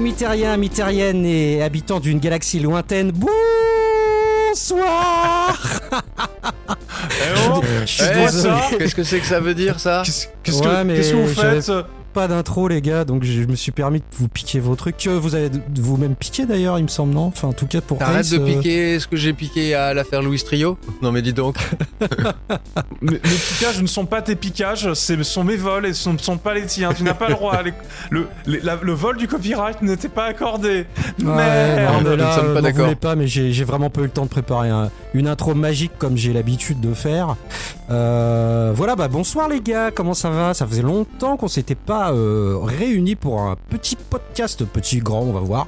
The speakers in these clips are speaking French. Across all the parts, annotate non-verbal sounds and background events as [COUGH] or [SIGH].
Amis terriens, amis terriennes et habitants d'une galaxie lointaine, bonsoir [LAUGHS] Eh oh, Je suis eh, désolé. Qu'est-ce que c'est que ça veut dire ça Qu'est-ce Ouais, que, vous faites Pas d'intro les gars, donc je me suis permis de vous piquer vos trucs. Que vous avez vous-même piqué d'ailleurs, il me semble, non? Enfin, en tout cas pour T'arrêtes Ace, de euh, piquer ce que j'ai piqué à l'affaire Louis Trio Non mais dis donc. [LAUGHS] Mes, mes piquages ne sont pas tes piquages, ce sont mes vols et ce ne sont pas les tiens. Tu n'as pas le droit. Les- le, les- la- le vol du copyright n'était pas accordé. Ouais, non, Merde. mais nous là, ne pas voulez pas, mais j'ai j'ai vraiment pas eu le temps de préparer un- une intro magique comme j'ai l'habitude de faire. Euh, voilà, bah bonsoir les gars, comment ça va? Ça faisait longtemps qu'on s'était pas euh, réunis pour un petit podcast, petit grand, on va voir.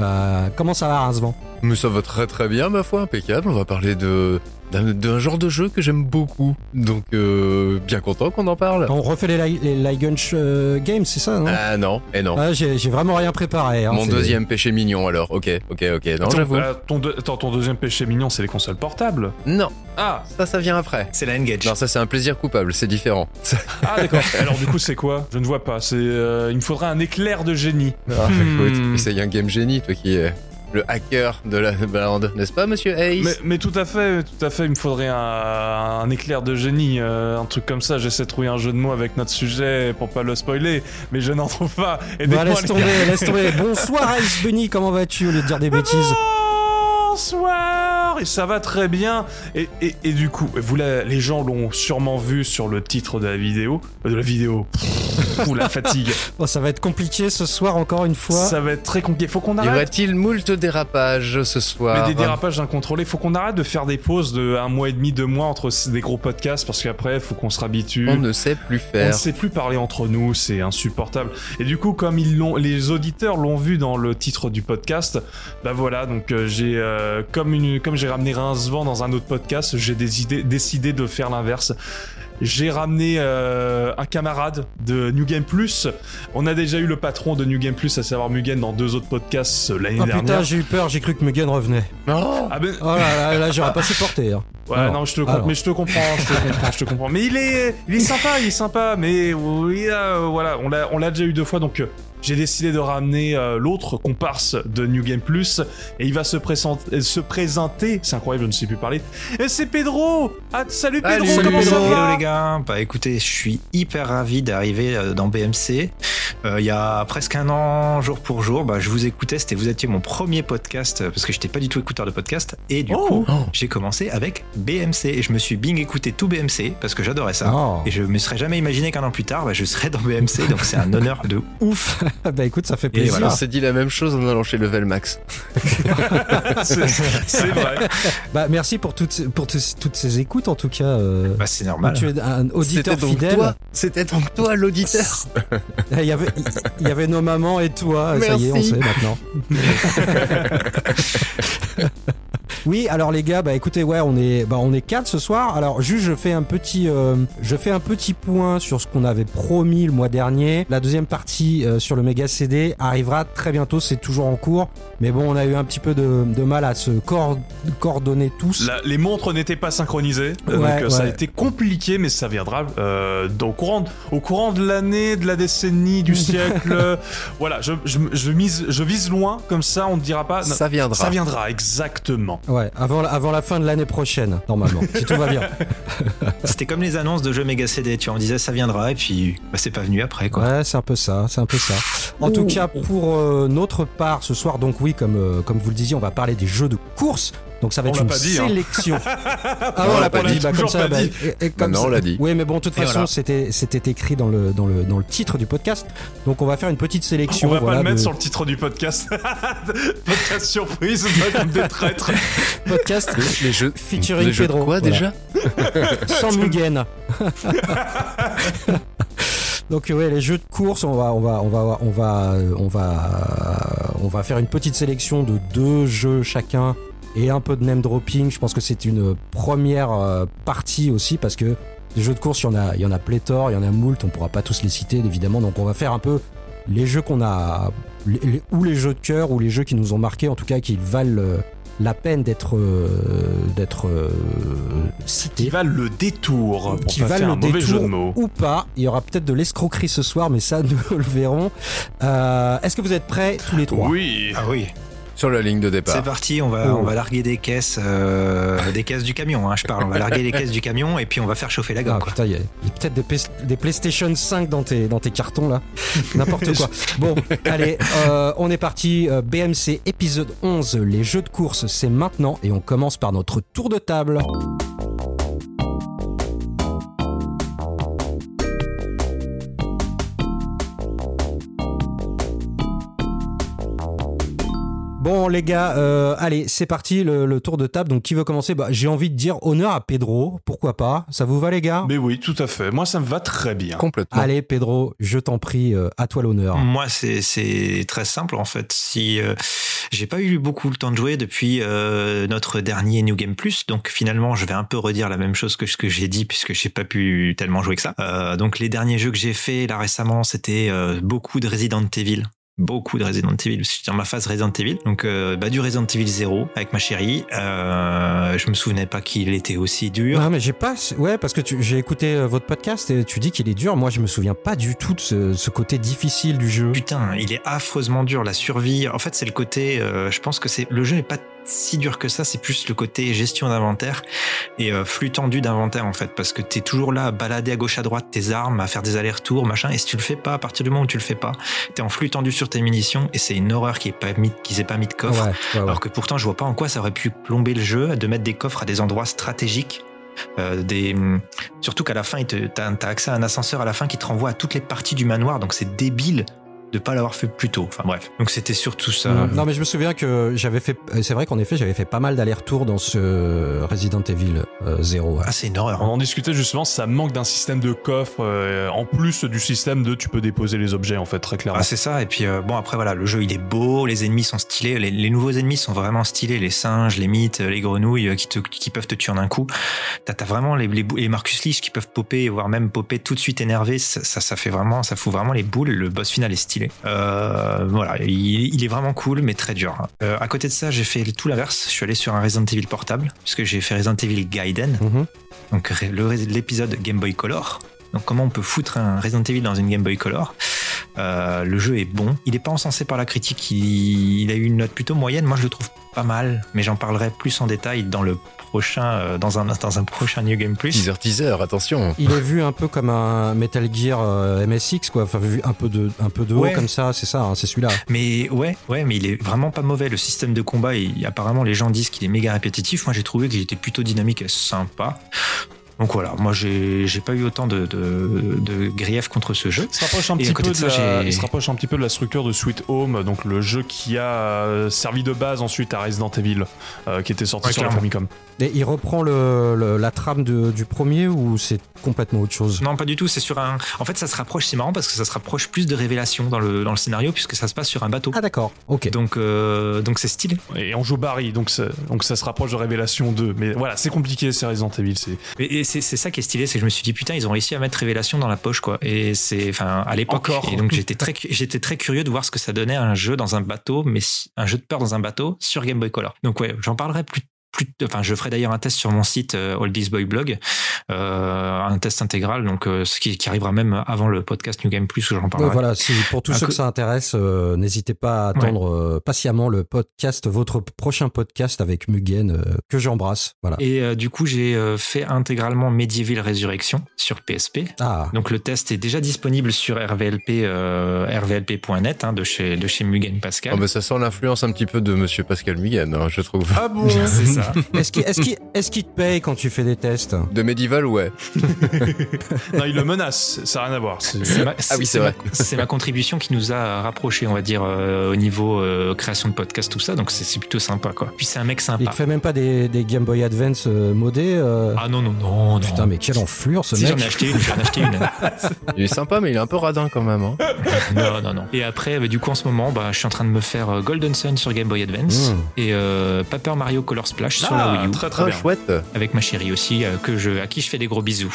Euh, comment ça va, Rincevent Mais ça va très très bien ma foi, impeccable. On va parler de d'un genre de jeu que j'aime beaucoup. Donc euh, bien content qu'on en parle. On refait les, Li- les Ligunch euh, Games, c'est ça, non? Ah non, et non. Ah, J'ai vraiment rien préparé. hein, Mon c'est- deuxième péché mignon alors. Ok, ok, ok. Non, Attends, j'avoue. euh, ton, attends, ton deuxième péché mignon, c'est les consoles portables. Non, Ah, ça ça vient après. C'est la N-Gage. Non, ça c'est un plaisir coupable, c'est différent. ah d'accord. Alors du coup, c'est quoi? Je ne vois pas. C'est, euh, il me faudrait un éclair de génie. Ah, Hmm. écoute, essaye un game génie, toi qui es le hacker de la bande, n'est-ce pas, monsieur Ace Mais, mais tout à fait, tout à fait, il me faudrait un, un éclair de génie, euh, un truc comme ça. J'essaie de trouver un jeu de mots avec notre sujet pour pas le spoiler, mais je n'en trouve pas. Bah, Aidez-moi, laisse tomber, laisse [LAUGHS] tomber. Bonsoir Ice Bunny, comment vas-tu au lieu de dire des bêtises? Bonsoir Et ça va très bien. Et, et, et du coup, vous la- les gens l'ont sûrement vu sur le titre de la vidéo. euh, De la vidéo. Ou la fatigue. [LAUGHS] Oh, Ça va être compliqué ce soir encore une fois. Ça va être très compliqué. Faut qu'on Y arrête. aurait-il moult dérapages ce soir Mais des dérapages incontrôlés, faut qu'on arrête de faire des pauses de un mois et demi, deux mois entre des gros podcasts parce qu'après, faut qu'on se réhabitue. On ne sait plus On ne faire. sait plus parler entre nous, c'est insupportable. Et du coup, comme ils l'ont, les auditeurs l'ont vu dans le titre du podcast, bah voilà. Donc euh, j'ai, euh, comme une, comme j'ai ramené Rincevent dans un autre podcast, j'ai décidé de faire l'inverse. J'ai ramené euh, un camarade de New Game Plus. On a déjà eu le patron de New Game Plus, à savoir Mugen, dans deux autres podcasts euh, l'année Oh dernière. putain, j'ai eu peur, j'ai cru que Mugen revenait. Oh ah ben, Oh là là, là j'aurais pas supporté. hein. Ouais, Alors, non, je te comprends, alors. mais je te comprends, je te [LAUGHS] comprends, je te comprends. Mais il est, il est sympa, il est sympa, mais oui, euh, voilà, on l'a, on l'a déjà eu deux fois, donc euh, j'ai décidé de ramener euh, l'autre comparse de New Game Plus, et il va se présenter, se présenter. C'est incroyable, je ne sais plus parler. Et c'est Pedro. Ah, salut Pedro, Salut, comment ça va? Hello les gars, bah écoutez, je suis hyper ravi d'arriver dans BMC. Euh, il y a presque un an, jour pour jour, bah, je vous écoutais, c'était vous étiez mon premier podcast parce que j'étais pas du tout écouteur de podcast et du Oh. coup Oh. j'ai commencé avec BMC et je me suis bing écouté tout BMC parce que j'adorais ça. Oh. Et je me serais jamais imaginé qu'un an plus tard, bah, je serais dans BMC, donc c'est un honneur de ouf. [LAUGHS] bah écoute, ça fait Et plaisir. voilà. On s'est dit la même chose en allant chez Level Max. [LAUGHS] c'est, vrai. Bah merci pour toutes, ces- pour toutes ces écoutes en tout cas. euh, Bah c'est normal. tu es un auditeur donc fidèle. c'était donc toi l'auditeur. [LAUGHS] Il y avait, il y avait nos mamans et toi. Ça y est, on sait maintenant. Oui, alors les gars, bah écoutez, ouais, on est, bah on est quatre ce soir. Alors juste, je fais un petit, euh, je fais un petit point sur ce qu'on avait promis le mois dernier. La deuxième partie euh, sur le méga CD arrivera très bientôt. C'est toujours en cours, mais bon, on a eu un petit peu de, de mal à se cor- coordonner tous. La- les montres n'étaient pas synchronisées, euh, Ouais, donc ça a été compliqué, mais ça viendra euh, au courant, de, au courant de l'année, de la décennie, du [LAUGHS] siècle. voilà, je, je, je mise, je vise loin, comme ça on ne dira pas. Ça viendra. Ça viendra, exactement. Ouais, avant, avant la fin de l'année prochaine, normalement, si tout va bien. [LAUGHS] C'était comme les annonces de jeux méga CD, tu vois, on disait ça viendra et puis bah, c'est pas venu après quoi. Ouais, c'est un peu ça, c'est un peu ça. En tout cas, pour euh, notre part, ce soir, donc oui, comme, euh, comme vous le disiez, on va parler des jeux de course. Donc ça va On être une pas dit, hein. sélection. [LAUGHS] ah Non, on l'a pas dit. bah, comme Toujours ça, pas bah, dit. et- et comme Maintenant, ça- on l'a dit. Oui, mais bon, de toute Et façon, voilà. c'était c'était écrit dans le dans le dans le titre du podcast. Donc on va faire une petite sélection. On va voilà, pas le mettre de sur le titre du podcast. [LAUGHS] podcast surprise, comme des traîtres. [LAUGHS] podcast Les jeux, Featuring les jeux de Pedro, quoi voilà. déjà sans Mugen. Donc ouais, les jeux de course, on va, on va, on va, on va, on va, on va faire une petite sélection de deux jeux chacun et un peu de name dropping. Je pense que c'est une première euh, partie aussi parce que des jeux de course, il y en a, il y en a pléthore, il y en a moult. On pourra pas tous les citer évidemment. Donc on va faire un peu les jeux qu'on a, les- les- ou les jeux de cœur ou les jeux qui nous ont marqué, en tout cas qui valent euh, la peine d'être, euh, d'être euh, cités. Qui valent le détour pour Qui pas valent le détour jeu de mots. ou pas. Il y aura peut-être de l'escroquerie ce soir, mais ça, [LAUGHS] nous le verrons. Euh, Est-ce que vous êtes prêts tous les trois? Oui. Ah oui. Sur la ligne de départ. C'est parti, on va, on va larguer des caisses, euh, des caisses du camion, hein, je parle. On va larguer les caisses du camion et puis on va faire chauffer la Ah gomme. quoi. putain, il y a, peut-être des PlayStation 5 dans tes, dans tes cartons là. [LAUGHS] N'importe quoi. Bon, allez, euh, on est parti. euh, BMC épisode 11, les jeux de course, c'est maintenant. Et on commence par notre tour de table. Bon les gars, euh, allez, c'est parti le, le tour de table. Donc qui veut commencer? Bah, J'ai envie de dire honneur à Pedro, pourquoi pas? Ça vous va les gars? Mais oui, tout à fait. Moi, ça me va très bien. Complètement. Allez Pedro, je t'en prie, euh, à toi l'honneur. Moi, c'est c'est très simple en fait. Si euh, j'ai pas eu beaucoup le temps de jouer depuis euh, notre dernier New Game Plus, donc finalement, je vais un peu redire la même chose que ce que j'ai dit puisque j'ai pas pu tellement jouer que ça. Euh, donc les derniers jeux que j'ai fait là récemment, c'était euh, beaucoup de Resident Evil. Beaucoup de Resident Evil. Je suis dans ma phase Resident Evil. Donc, euh, bah, du Resident Evil 0 avec ma chérie. Euh, je me souvenais pas qu'il était aussi dur. Non mais j'ai pas, ouais parce que j'ai écouté euh, votre podcast et tu dis qu'il est dur. Moi je me souviens pas du tout de ce, ce côté difficile du jeu. Putain, il est affreusement dur la survie. En fait, c'est le côté. euh, je pense que c'est le jeu n'est pas si dur que ça. C'est plus le côté gestion d'inventaire et euh, flux tendu d'inventaire en fait, parce que t'es toujours là à balader à gauche à droite tes armes, à faire des allers-retours, machin. Et si tu le fais pas, à partir du moment où tu le fais pas, t'es en flux tendu sur tes munitions et c'est une horreur qu'ils aient pas mis de coffre. ouais, ouais. Alors que pourtant, je vois pas en quoi ça aurait pu plomber le jeu de mettre des coffres à des endroits stratégiques. Euh, des... Surtout qu'à la fin, t'as as accès à un ascenseur à la fin qui te renvoie à toutes les parties du manoir, donc c'est débile de pas l'avoir fait plus tôt. Enfin bref, donc c'était surtout ça. Mm. Non mais je me souviens que j'avais fait, euh, c'est vrai qu'en effet j'avais fait pas mal d'allers-retours dans ce Resident Evil euh, 0. ouais. Ah, c'est une horreur. On en discutait justement, ça manque d'un système de coffre, euh, en plus du système de tu peux déposer les objets, en fait, très clairement. Ah, c'est ça. Et puis, euh, bon, après, voilà, le jeu, il est beau, les ennemis sont stylés, les, les nouveaux ennemis sont vraiment stylés, les singes, les mythes, les grenouilles euh, qui, te, qui peuvent te tuer en un coup. T'as as vraiment les, les, les Marcus Lich qui peuvent popper, voire même popper tout de suite énervé. Ça, ça, ça fait vraiment, ça fout vraiment les boules. Le boss final est stylé. Euh, voilà, il, il est vraiment cool, mais très dur. Euh, à côté de ça, j'ai fait tout l'inverse. Je suis allé sur un Resident Evil portable, puisque j'ai fait Resident Evil Gaiden. Mhm. Donc ré- le- l'épisode Game Boy Color. Donc comment on peut foutre un Resident Evil dans une Game Boy Color? Euh, Le jeu est bon. Il n'est pas encensé par la critique. Il, il a eu une note plutôt moyenne. Moi je le trouve pas mal, mais j'en parlerai plus en détail dans le prochain, euh, dans un dans un prochain New Game Plus. Teaser, teaser, attention. Il est vu un peu comme un Metal Gear euh, MSX quoi, enfin vu un peu de, un peu de haut Ouais. comme ça, c'est ça, hein, c'est celui-là. Mais ouais, ouais, mais il est vraiment pas mauvais. Le système de combat, il- apparemment les gens disent qu'il est méga répétitif. Moi j'ai trouvé qu'il était plutôt dynamique et sympa. Donc voilà, moi j'ai pas eu autant de, de, de griefs contre ce jeu. Il se rapproche un Et petit à côté peu de de, ça, la, il se rapproche un petit peu de la structure de Sweet Home, donc le jeu qui a servi de base ensuite à Resident Evil, euh, qui était sorti Ouais, sur la. Famicom. Et il reprend le, le- la trame de- du premier ou c'est complètement autre chose? Non, pas du tout. C'est sur un. En fait, ça se rapproche. C'est marrant parce que ça se rapproche plus de révélations dans le dans le scénario puisque ça se passe sur un bateau. Ah d'accord, ok. Donc euh, donc c'est stylé. Et on joue Barry, donc, ça- donc ça se rapproche de Révélation 2. Mais voilà, c'est compliqué, c'est Resident Evil. C'est Et, et c'est c'est ça qui est stylé, c'est que je me suis dit putain, ils ont réussi à mettre révélation dans la poche quoi. Et c'est enfin à l'époque. Et donc j'étais très j'étais très curieux de voir ce que ça donnait un jeu dans un bateau, mais un jeu de peur dans un bateau sur Game Boy Color. Donc ouais, j'en parlerai plus. Plus, enfin, je ferai d'ailleurs un test sur mon site euh, Oldies Boy Blog, euh, un test intégral, donc euh, ce qui, qui arrivera même avant le podcast New Game Plus où j'en Ouais, parlerai. voilà, si, pour tous Un ceux que ça intéresse, euh, n'hésitez pas à attendre euh, patiemment le podcast, votre prochain podcast avec Mugen, euh, que j'embrasse. Voilà. Et euh, du coup, j'ai euh, fait intégralement Medieval Resurrection sur PSP. Ah, Donc le test est déjà disponible sur RVLP, euh, rvlp.net hein, de chez de chez Mugen Pascal. Oh, mais ça sent l'influence un petit peu de Monsieur Pascal Mugen, hein, je trouve. Ah bon? C'est ça. Voilà. [LAUGHS] Est-ce qu'il est qu'il est qu'il te paye quand tu fais des tests De Medieval, ouais. [LAUGHS] non, il le menace, ça n'a rien à voir. c'est- C'est ma- Ah oui, c'est vrai. ma- C'est ma contribution qui nous a rapprochés, on va dire, euh, au niveau euh, création de podcast, tout ça. Donc c'est plutôt sympa, quoi. Puis c'est un mec Il sympa. te fait même pas des, des Game Boy Advance euh, modés euh, Ah non, non, non, non. Putain, mais quelle enflure ce Si j'en mec ai acheté une, j'en ai acheté une. [LAUGHS] Il est sympa, mais il est un peu radin quand même. Hein. non, non, non. Et après, bah, du coup, en ce moment, bah, je suis en train de me faire Golden Sun sur Game Boy Advance Mmh. et euh, Paper Mario Color Splash sur la Ah, Wii U, très très Ah, bien. chouette. avec ma chérie aussi, euh, que je, à qui je fais des gros bisous.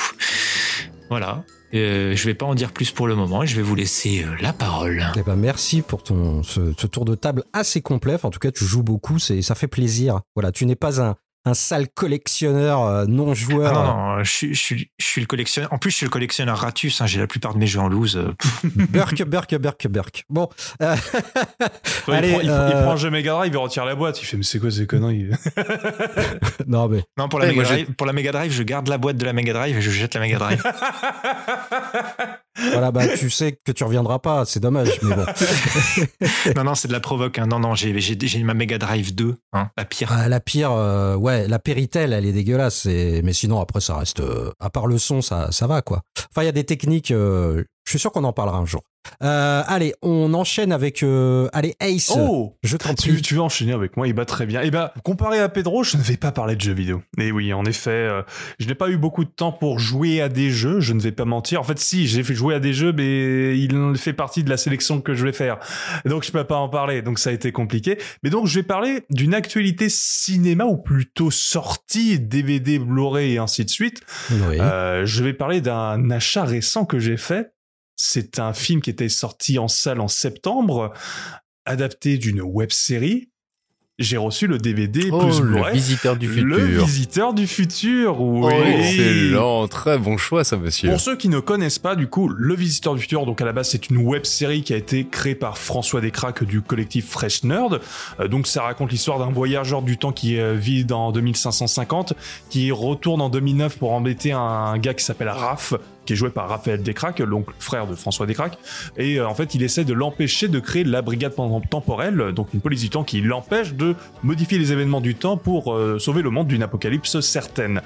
Voilà. Euh, je vais pas en dire plus pour le moment. Je vais vous laisser euh, la parole. Eh ben merci pour ton ce, ce tour de table assez complet. Enfin, en tout cas, tu joues beaucoup, c'est ça fait plaisir. Voilà, tu n'es pas un, un sale collectionneur euh, non Ah joueur. non, non, je, suis- je, suis- je suis le collectionneur. En plus, je suis le collectionneur Ratus. hein, J'ai la plupart de mes jeux en loose. euh. [LAUGHS] Burk, burk, burk, burk. Bon, euh, [LAUGHS] Il, Allez, prend, il, euh, il prend un jeu Mega Drive, il retire la boîte. Il fait, mais c'est quoi ces conneries? [LAUGHS] Non mais Non, pour la, Ouais, Mega Drive, pour la Mega Drive, je garde la boîte de la Mega Drive et je jette la Mega Drive. Voilà, bah tu sais que tu reviendras pas, c'est dommage, mais bon. [LAUGHS] non, non, c'est de la provoque. hein. Non, non, j'ai j'ai- j'ai ma Mega Drive 2, hein, la pire. Ah, la pire, euh, ouais, la Péritel, elle est dégueulasse. et- Mais sinon, après, ça reste. euh, à part le son, ça, ça va, quoi. Enfin, il y a des techniques. euh, je suis sûr qu'on en parlera un jour. Euh, allez, on enchaîne avec. euh, allez, Ace. Oh je t'en tu, prie. tu veux enchaîner avec moi, il va très bien. Et bah, comparé à Pedro, je ne vais pas parler de jeux vidéo. Et oui, en effet, euh, je n'ai pas eu beaucoup de temps pour jouer à des jeux, je ne vais pas mentir. En fait, si, j'ai fait jouer à des jeux, mais il fait partie de la sélection que je vais faire. Donc, je peux pas en parler, donc ça a été compliqué. Mais donc, je vais parler d'une actualité cinéma, ou plutôt sortie, DVD, Blu-ray et ainsi de suite. Oui. Je vais parler d'un achat récent que j'ai fait. C'est un film qui était sorti en salle en septembre, adapté d'une web série. J'ai reçu le DVD Oh, plus le Blu-ray. visiteur du futur. Le visiteur du futur, oui. Oh, excellent. Très bon choix, ça, monsieur. Pour ceux qui ne connaissent pas, du coup, Le Visiteur du Futur, donc à la base, c'est une web série qui a été créée par François Descraques du collectif Fresh Nerd. Euh, donc ça raconte l'histoire d'un voyageur du temps qui euh, vit dans 2550, qui retourne en 2009 pour embêter un gars qui s'appelle Raph, qui est joué par Raphaël Descraques, l'oncle frère de François Descraques. Et euh, en fait, il essaie de l'empêcher de créer la brigade temporelle, donc une police du temps qui l'empêche de modifier les événements du temps pour euh, sauver le monde d'une apocalypse certaine.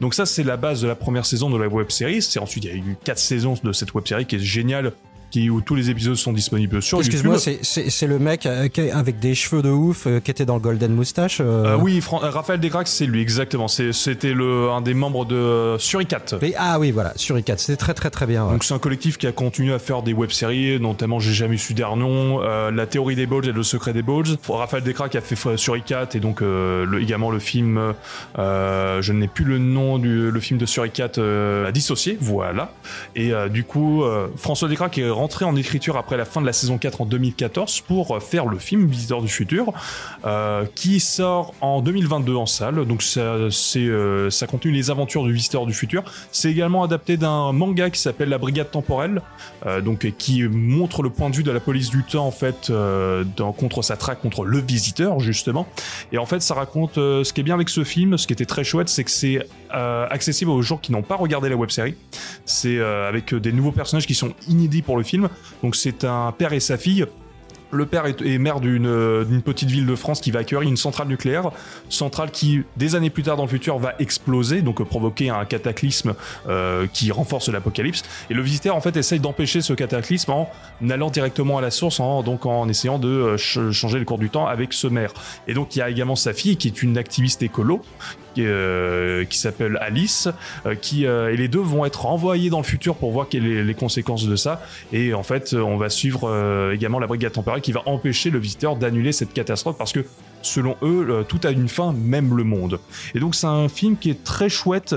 Donc ça, c'est la base de la première saison de la web série. C'est ensuite, il y a eu quatre saisons de cette web série qui est géniale, qui, où tous les épisodes sont disponibles sur YouTube. Excuse-moi, c'est- le mec euh, avec des cheveux de ouf euh, qui était dans le Golden Moustache. euh, Euh, oui, Fran- Raphaël Descraques, c'est lui, exactement. C'était un des membres de Suricat. ah oui, voilà, sur i4, c'était très très très bien. ouais. Donc c'est un collectif qui a continué à faire des web-séries, notamment J'ai jamais su leur nom, euh, La théorie des Bulges et Le secret des Bulges. Raphaël Descraques a fait Suricat et donc euh, le, également le film, je n'ai plus le nom du le film de Suricat à dissocier, voilà. Et du coup, François Descraques est rentré en écriture après la fin de la saison 4 en 2014 pour euh, faire le film Visiteur du futur, euh, qui sort en 2022 en salle. Donc ça, euh, ça continue les aventures du Visiteur du futur. C'est également adapté d'un manga qui s'appelle La Brigade temporelle, euh, donc qui montre le point de vue de la police du temps en fait dans, contre sa traque contre le visiteur justement. Et en fait, ça raconte ce qui est bien avec ce film, ce qui était très chouette, c'est que c'est accessible aux gens qui n'ont pas regardé la web série. C'est avec des nouveaux personnages qui sont inédits pour le film. Donc c'est un père et sa fille. Le père est, maire d'une euh, d'une petite ville de France qui va accueillir une centrale nucléaire, centrale qui, des années plus tard dans le futur, va exploser, donc euh, provoquer un cataclysme euh, qui renforce l'apocalypse. Et le visiteur, en fait, essaye d'empêcher ce cataclysme en allant directement à la source, en, donc en essayant de ch- changer le cours du temps avec ce maire. Et donc il y a également sa fille qui est une activiste écolo, euh, qui s'appelle Alice, euh, qui euh, et les deux vont être envoyés dans le futur pour voir quelles les conséquences de ça. Et en fait, on va suivre également la brigade temporelle qui va empêcher le visiteur d'annuler cette catastrophe parce que selon eux, euh, tout a une fin, même le monde. Et donc c'est un film qui est très chouette,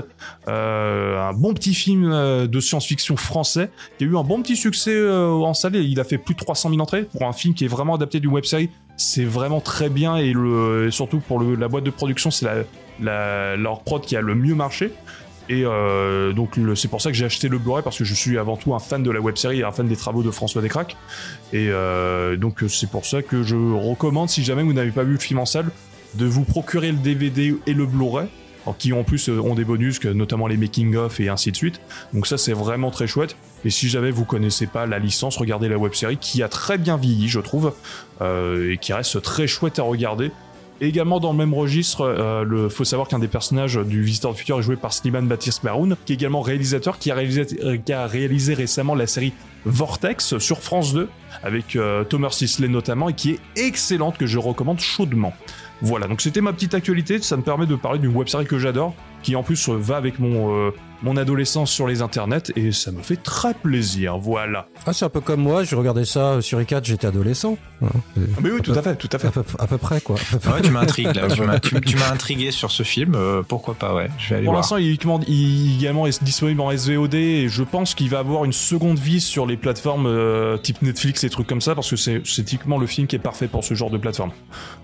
euh, un bon petit film euh, de science-fiction français qui a eu un bon petit succès en salle. Il a fait plus de 300 000 entrées pour un film qui est vraiment adapté d'une web série. C'est vraiment très bien et, surtout pour la boîte de production, c'est leur prod qui a le mieux marché. Et euh, donc c'est pour ça que j'ai acheté le Blu-ray parce que je suis avant tout un fan de la web série et un fan des travaux de François Descraques. Et euh, donc c'est pour ça que je recommande si jamais vous n'avez pas vu le film en salle de vous procurer le DVD et le Blu-ray. Qui en plus euh, ont des bonus, notamment les making-of et ainsi de suite. Donc ça c'est vraiment très chouette. Et si jamais vous connaissez pas la licence, regardez la web série qui a très bien vieilli, je trouve, et qui reste très chouette à regarder. Également dans le même registre, euh, le faut savoir qu'un des personnages du Visiteur du Futur est joué par Slimane Baptiste Maroun, qui est également réalisateur, qui a réalisé, euh, qui a réalisé récemment la série Vortex sur France 2 avec euh, Thomas Sisley notamment et qui est excellente que je recommande chaudement. Voilà, donc c'était ma petite actualité, ça me permet de parler d'une web série que j'adore, qui en plus euh, va avec mon, euh, mon adolescence sur les internets et ça me fait très plaisir, voilà. Ah, c'est un peu comme moi, je regardais ça sur i4, j'étais adolescent. Ouais, c'est Ah, Mais oui, tout à fait, tout à fait. à, peu, à peu près, quoi. À [LAUGHS] peu Ouais, tu m'intrigues là. tu m'as- tu tu m'as intrigué sur ce film. euh, pourquoi pas, ouais. Je vais aller Pour l'instant, il est uniquement- il- également est disponible en SVOD et je pense qu'il va avoir une seconde vie sur les plateformes euh, type Netflix et trucs comme ça parce que c'est typiquement le film qui est parfait pour ce genre de plateforme.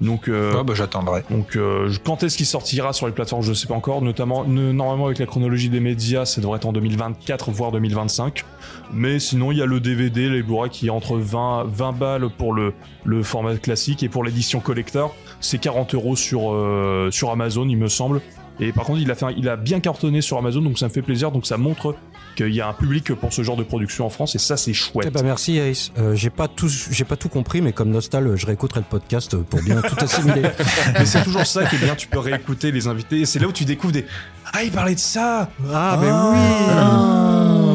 Donc, euh, Ah, bah, j'attendrai. donc euh, quand est-ce qu'il sortira sur les plateformes, je sais pas encore. Notamment, normalement avec la chronologie des médias, ça devrait être en 2024 voire 2025. Mais sinon, il y a le DVD, les Blu-ray qui est entre 20, 20 balles pour le, format classique et pour l'édition collector, c'est 40 euros sur euh, sur Amazon, il me semble. Et par contre, il a, il a bien cartonné sur Amazon, donc ça me fait plaisir. Donc ça montre qu'il y a un public pour ce genre de production en France, et ça, c'est chouette. Eh ben merci Ace. Euh, j'ai pas tout, j'ai pas tout compris, mais comme Nostal, je réécouterai le podcast pour bien tout assimiler. [LAUGHS] Mais c'est toujours ça qui est bien, tu peux réécouter les invités, et c'est là où tu découvres des... Ah, il parlait de ça Ah, mais Ah. oui. Ah,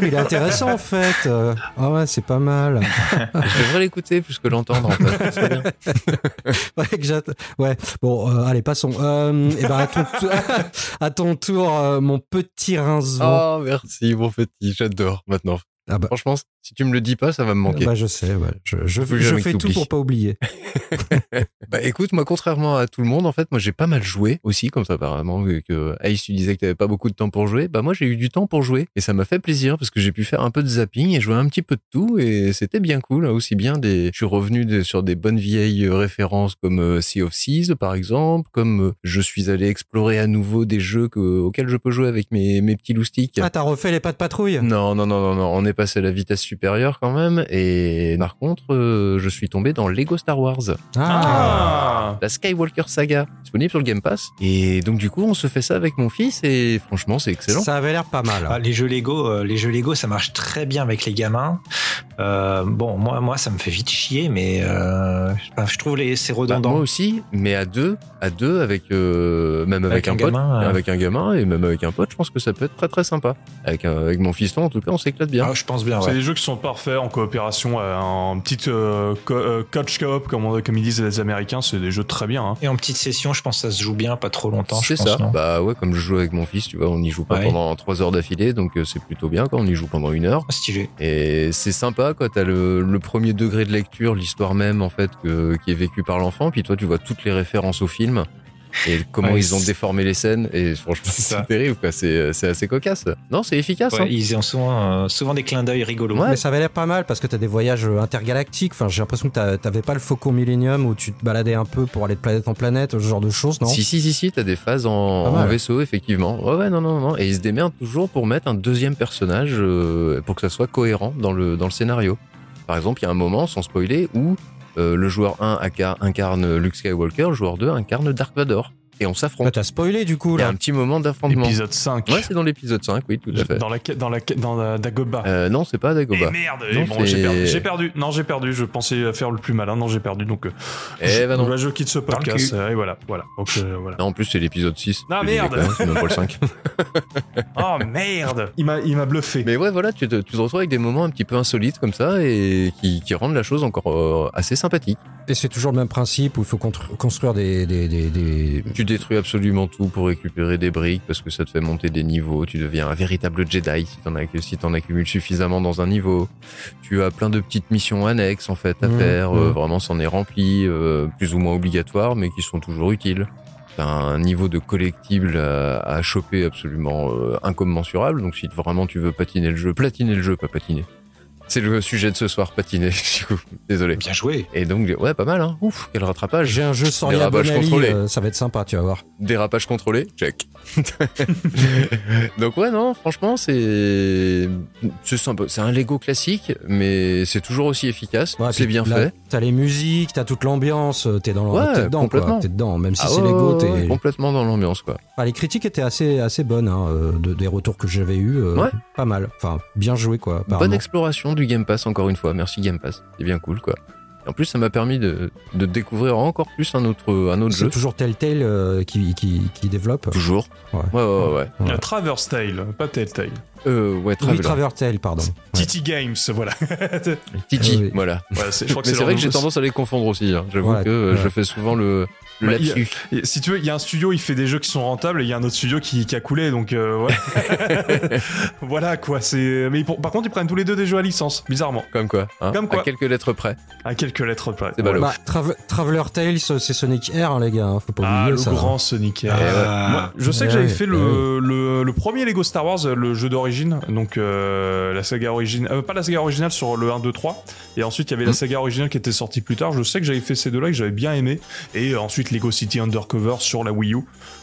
mais il est intéressant en fait. Euh, Ah ouais, c'est pas mal. Je devrais l'écouter plus que l'entendre en fait. C'est bien. [LAUGHS] Ouais, que j'att- ouais. bon, euh, allez, passons. Euh, et ben à ton, tou- [LAUGHS] à ton tour, euh, mon petit rince-vent. Oh, merci, mon petit, j'adore maintenant. Ah bah. Franchement, si tu me le dis pas, ça va me manquer. Bah, je sais, ouais. Je, je, fais tout pour pas oublier. [LAUGHS] [LAUGHS] Bah écoute, moi contrairement à tout le monde, en fait, moi j'ai pas mal joué aussi, comme ça apparemment, vu que Ace tu disais que t'avais pas beaucoup de temps pour jouer, bah moi j'ai eu du temps pour jouer et ça m'a fait plaisir parce que j'ai pu faire un peu de zapping et jouer un petit peu de tout et c'était bien cool, hein, aussi bien des, je suis revenu de- sur des bonnes vieilles euh, références comme euh, Sea of Thieves par exemple, comme euh, je suis allé explorer à nouveau des jeux que- auxquels je peux jouer avec mes, mes petits loustiques. Ah, t'as refait les pas de patrouille Non, non, non, non, non, on est passé à la vitesse supérieure quand même. Et par contre, euh, je suis tombé dans Lego Star Wars, Ah la Skywalker Saga, disponible sur le Game Pass. Et donc du coup, on se fait ça avec mon fils et franchement, c'est excellent. Ça avait l'air pas mal. Ah, les jeux Lego, euh, les jeux Lego, ça marche très bien avec les gamins. Euh, bon, moi, moi, ça me fait vite chier, mais euh, je trouve les c'est Bah, redondant. moi aussi, mais à deux, à deux avec euh, même avec, Avec un, un pote, gamin, euh. avec un gamin et même avec un pote, je pense que ça peut être très très sympa. Avec un- avec mon fiston, en tout cas, on s'éclate bien. Ah, je pense bien. C'est Ouais. des jeux qui sont parfaits en coopération, euh, en petite euh, co- euh, coach coop, comme, on- comme ils disent les Américains, c'est des jeux très bien. Hein. Et en petite session, je pense que ça se joue bien, pas trop longtemps. je C'est ça. non? Bah ouais, comme je joue avec mon fils, tu vois, on n'y joue pas Ouais. pendant trois heures d'affilée, donc euh, c'est plutôt bien quand on y joue pendant une heure. Stylé. Et c'est sympa quand t'as le, le premier degré de lecture, l'histoire même en fait que, qui est vécue par l'enfant, puis toi tu vois toutes les références au film et comment Ouais, ils ont déformé les scènes et franchement C'est terrible quoi, c'est c'est assez cocasse. Non, c'est efficace. Ouais, hein. ils ont souvent, euh, souvent des clins d'œil rigolos. Ouais. Mais ça avait l'air pas mal parce que t'as des voyages euh, intergalactiques. Enfin, j'ai l'impression que t'avais pas le Faucon Millennium où tu te baladais un peu pour aller de planète en planète, ce genre de choses, non? Si si si si, t'as des phases en, vaisseau effectivement. Ouais ouais non non non et ils se démerdent toujours pour mettre un deuxième personnage euh, pour que ça soit cohérent dans le dans le scénario. Par exemple, il y a un moment sans spoiler où euh, le joueur 1 inca- incarne Luke Skywalker, le joueur 2 incarne Dark Vador et on s'affronte. Bah, T'as spoilé du coup Il y a là. un petit moment d'affrontement. Épisode 5. Ouais, c'est dans l'épisode 5, oui, tout à fait. dans la, dans la, dans la Dagoba. Euh, non, c'est pas Eh Dagoba. merde, Non, eh bon, j'ai perdu. J'ai perdu. Non, j'ai perdu. Je pensais faire le plus malin. Non, j'ai perdu. Donc, euh, Eh je, non. là, je quitte ce podcast. euh, et voilà, voilà. Donc, euh, voilà. Non, en plus, c'est l'épisode 6. Ah, merde. C'est même pas le 5. [LAUGHS] Oh merde Il m'a, il m'a bluffé. Mais ouais, voilà, tu te, tu te retrouves avec des moments un petit peu insolites comme ça et qui, qui rendent la chose encore euh, assez sympathique. Et c'est toujours le même principe où il faut construire des, des, des, des- Tu détruis absolument tout pour récupérer des briques parce que ça te fait monter des niveaux. Tu deviens un véritable Jedi si t'en, si accumules suffisamment dans un niveau. Tu as plein de petites missions annexes en fait à Mmh, faire. euh, mmh. vraiment, c'en est rempli, euh, plus ou moins obligatoires, mais qui sont toujours utiles. T'as un niveau de collectible à, à choper absolument euh, incommensurable. Donc si vraiment tu veux patiner le jeu, platiner le jeu, pas patiner. C'est le sujet de ce soir, patiner. [LAUGHS] Du coup, désolé. Bien joué. Et donc, ouais, pas mal, hein. Ouf, quel rattrapage. J'ai un jeu sans Bonali, contrôlés. euh, ça va être sympa, tu vas voir. Dérapage contrôlé, check. [LAUGHS] Donc ouais, non, franchement, c'est c'est sympa. C'est un Lego classique, mais c'est toujours aussi efficace. Ouais, c'est bien là, fait. T'as les musiques, t'as toute l'ambiance, euh, t'es dans le, Ouais, t'es dedans, complètement. T'es dedans, même si Ah c'est Lego, t'es. complètement dans l'ambiance, quoi. Enfin, les critiques étaient assez, assez bonnes, hein, euh, de, des retours que j'avais eu. Ouais. Pas mal. Enfin, bien joué, quoi. Bonne exploration du Game Pass, encore une fois. Merci Game Pass. C'est bien cool, quoi. Et en plus, ça m'a permis de, de découvrir encore plus un autre, un autre C'est jeu. toujours Telltale euh, qui, qui, qui développe. Toujours. Ouais. Ouais, ouais, ouais. Ouais. Traverse Tale, pas Telltale. Euh, ouais, Oui, Traveler. Traverse Tale, pardon. Ouais. TT Games, voilà. [LAUGHS] Titi, oui. voilà. Je crois que c'est vrai que j'ai tendance à les confondre aussi. hein. J'avoue que euh, ouais. je fais souvent le, le Bah, a- Si tu veux, il y a un studio, il fait des jeux qui sont rentables et il y a un autre studio qui, qui a coulé, donc euh, ouais. [LAUGHS] [LAUGHS] voilà quoi. C'est. Mais pour- par contre, ils prennent tous les deux des jeux à licence, bizarrement, Comme quoi. hein, Comme quoi. À quelques lettres près. à quelques lettres près. C'est ballot. Bah, Trav- Traveler Tales, c'est Sonic Air, hein, les gars. hein, Faut pas Ah, oublier le ça. grand Sonic. Air. Moi, je sais que j'avais fait le, ouais. le, le premier Lego Star Wars, le jeu d'origine, donc euh, la saga originale, euh, pas la saga originale sur le 1, 2, 3, et ensuite il y avait la Mhm. saga originale qui était sortie plus tard. Je sais que j'avais fait ces deux-là que j'avais bien aimé, et euh, ensuite Lego City Undercover sur la Wii U.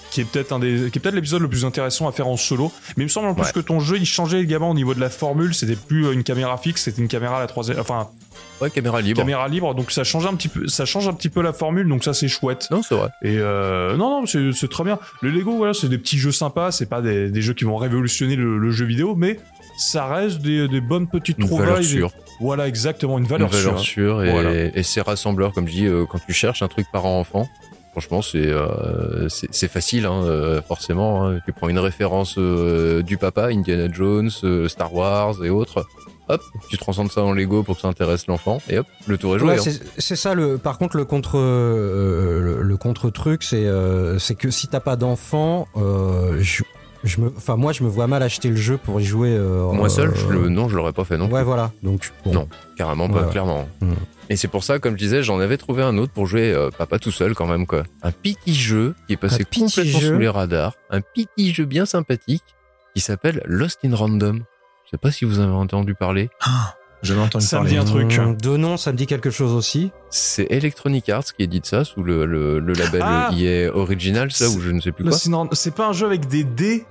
Qui est peut-être un des, qui est peut-être l'épisode le plus intéressant à faire en solo. Mais il me semble en plus Ouais. que ton jeu, il changeait également au niveau de la formule. C'était plus euh, une caméra fixe, c'était une caméra à la troisième, enfin, Ouais, caméra libre. caméra libre. Donc ça change un petit peu, ça change un petit peu la formule. Donc ça, c'est chouette. Non, c'est vrai. Et euh, non, non, c'est très bien. Le Lego, voilà, c'est des petits jeux sympas. C'est pas des, des jeux qui vont révolutionner le, le jeu vidéo, mais ça reste des, des bonnes petites Une valeur trouvailles. sûre. Voilà, exactement, une Une valeur, valeur sûre. sûre. Et, Voilà. et c'est rassembleur, comme je dis, euh, quand tu cherches un truc parent-enfant. Franchement, c'est euh, c'est facile, hein, euh, forcément. hein. Tu prends une référence du papa, Indiana Jones, Star Wars et autres. Hop, tu transcendes ça en Lego pour que ça intéresse l'enfant. Et hop, le tour est joué. Ouais, hein. c'est ça le. Par contre, le contre euh, le, le contre truc, c'est euh, c'est que si t'as pas d'enfant, euh, je, je me, enfin moi, je me vois mal acheter le jeu pour y jouer. Moi seul, je le, non, je l'aurais pas fait non. Ouais, voilà. Donc bon. Non. Carrément pas, Ouais, clairement. Mm. Et c'est pour ça, comme je disais, j'en avais trouvé un autre pour jouer, papa tout seul quand même, quoi. Un petit jeu qui est passé complètement jeu. sous les radars. Un petit jeu bien sympathique qui s'appelle Lost in Random. Je sais pas si vous avez entendu parler. Ah, je l'ai entendu Ça me parler. dit un truc. Hum, De nom, ça me dit quelque chose aussi. C'est Electronic Arts qui édite ça sous le, le, le label Ah EA Original, ça, ou je ne sais plus quoi. C'est pas un jeu avec des dés.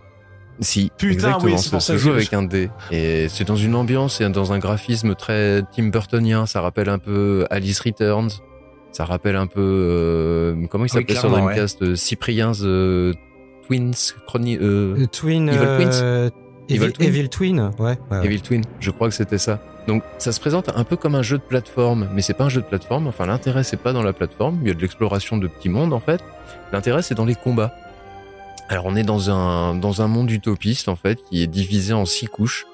Si, Putain, exactement, oui, c'est ça ça se que joue avec un dé. Et c'est dans une ambiance et dans un graphisme très Tim Burtonien. Ça rappelle un peu Alice Returns. Ça rappelle un peu, euh, comment il Oui, s'appelait sur clairement, Dreamcast euh, Cyprien's euh, Twins, Chroni, euh, Euh, Twin. Evil euh, Evil Evil, Twin Evil Twin. Ouais. ouais. Evil Twin. Je crois que c'était ça. Donc, ça se présente un peu comme un jeu de plateforme, mais c'est pas un jeu de plateforme. Enfin, l'intérêt, c'est pas dans la plateforme. Il y a de l'exploration de petits mondes, en fait. L'intérêt, c'est dans les combats. Alors, on est dans un, dans un monde utopiste, en fait, qui est divisé en six couches,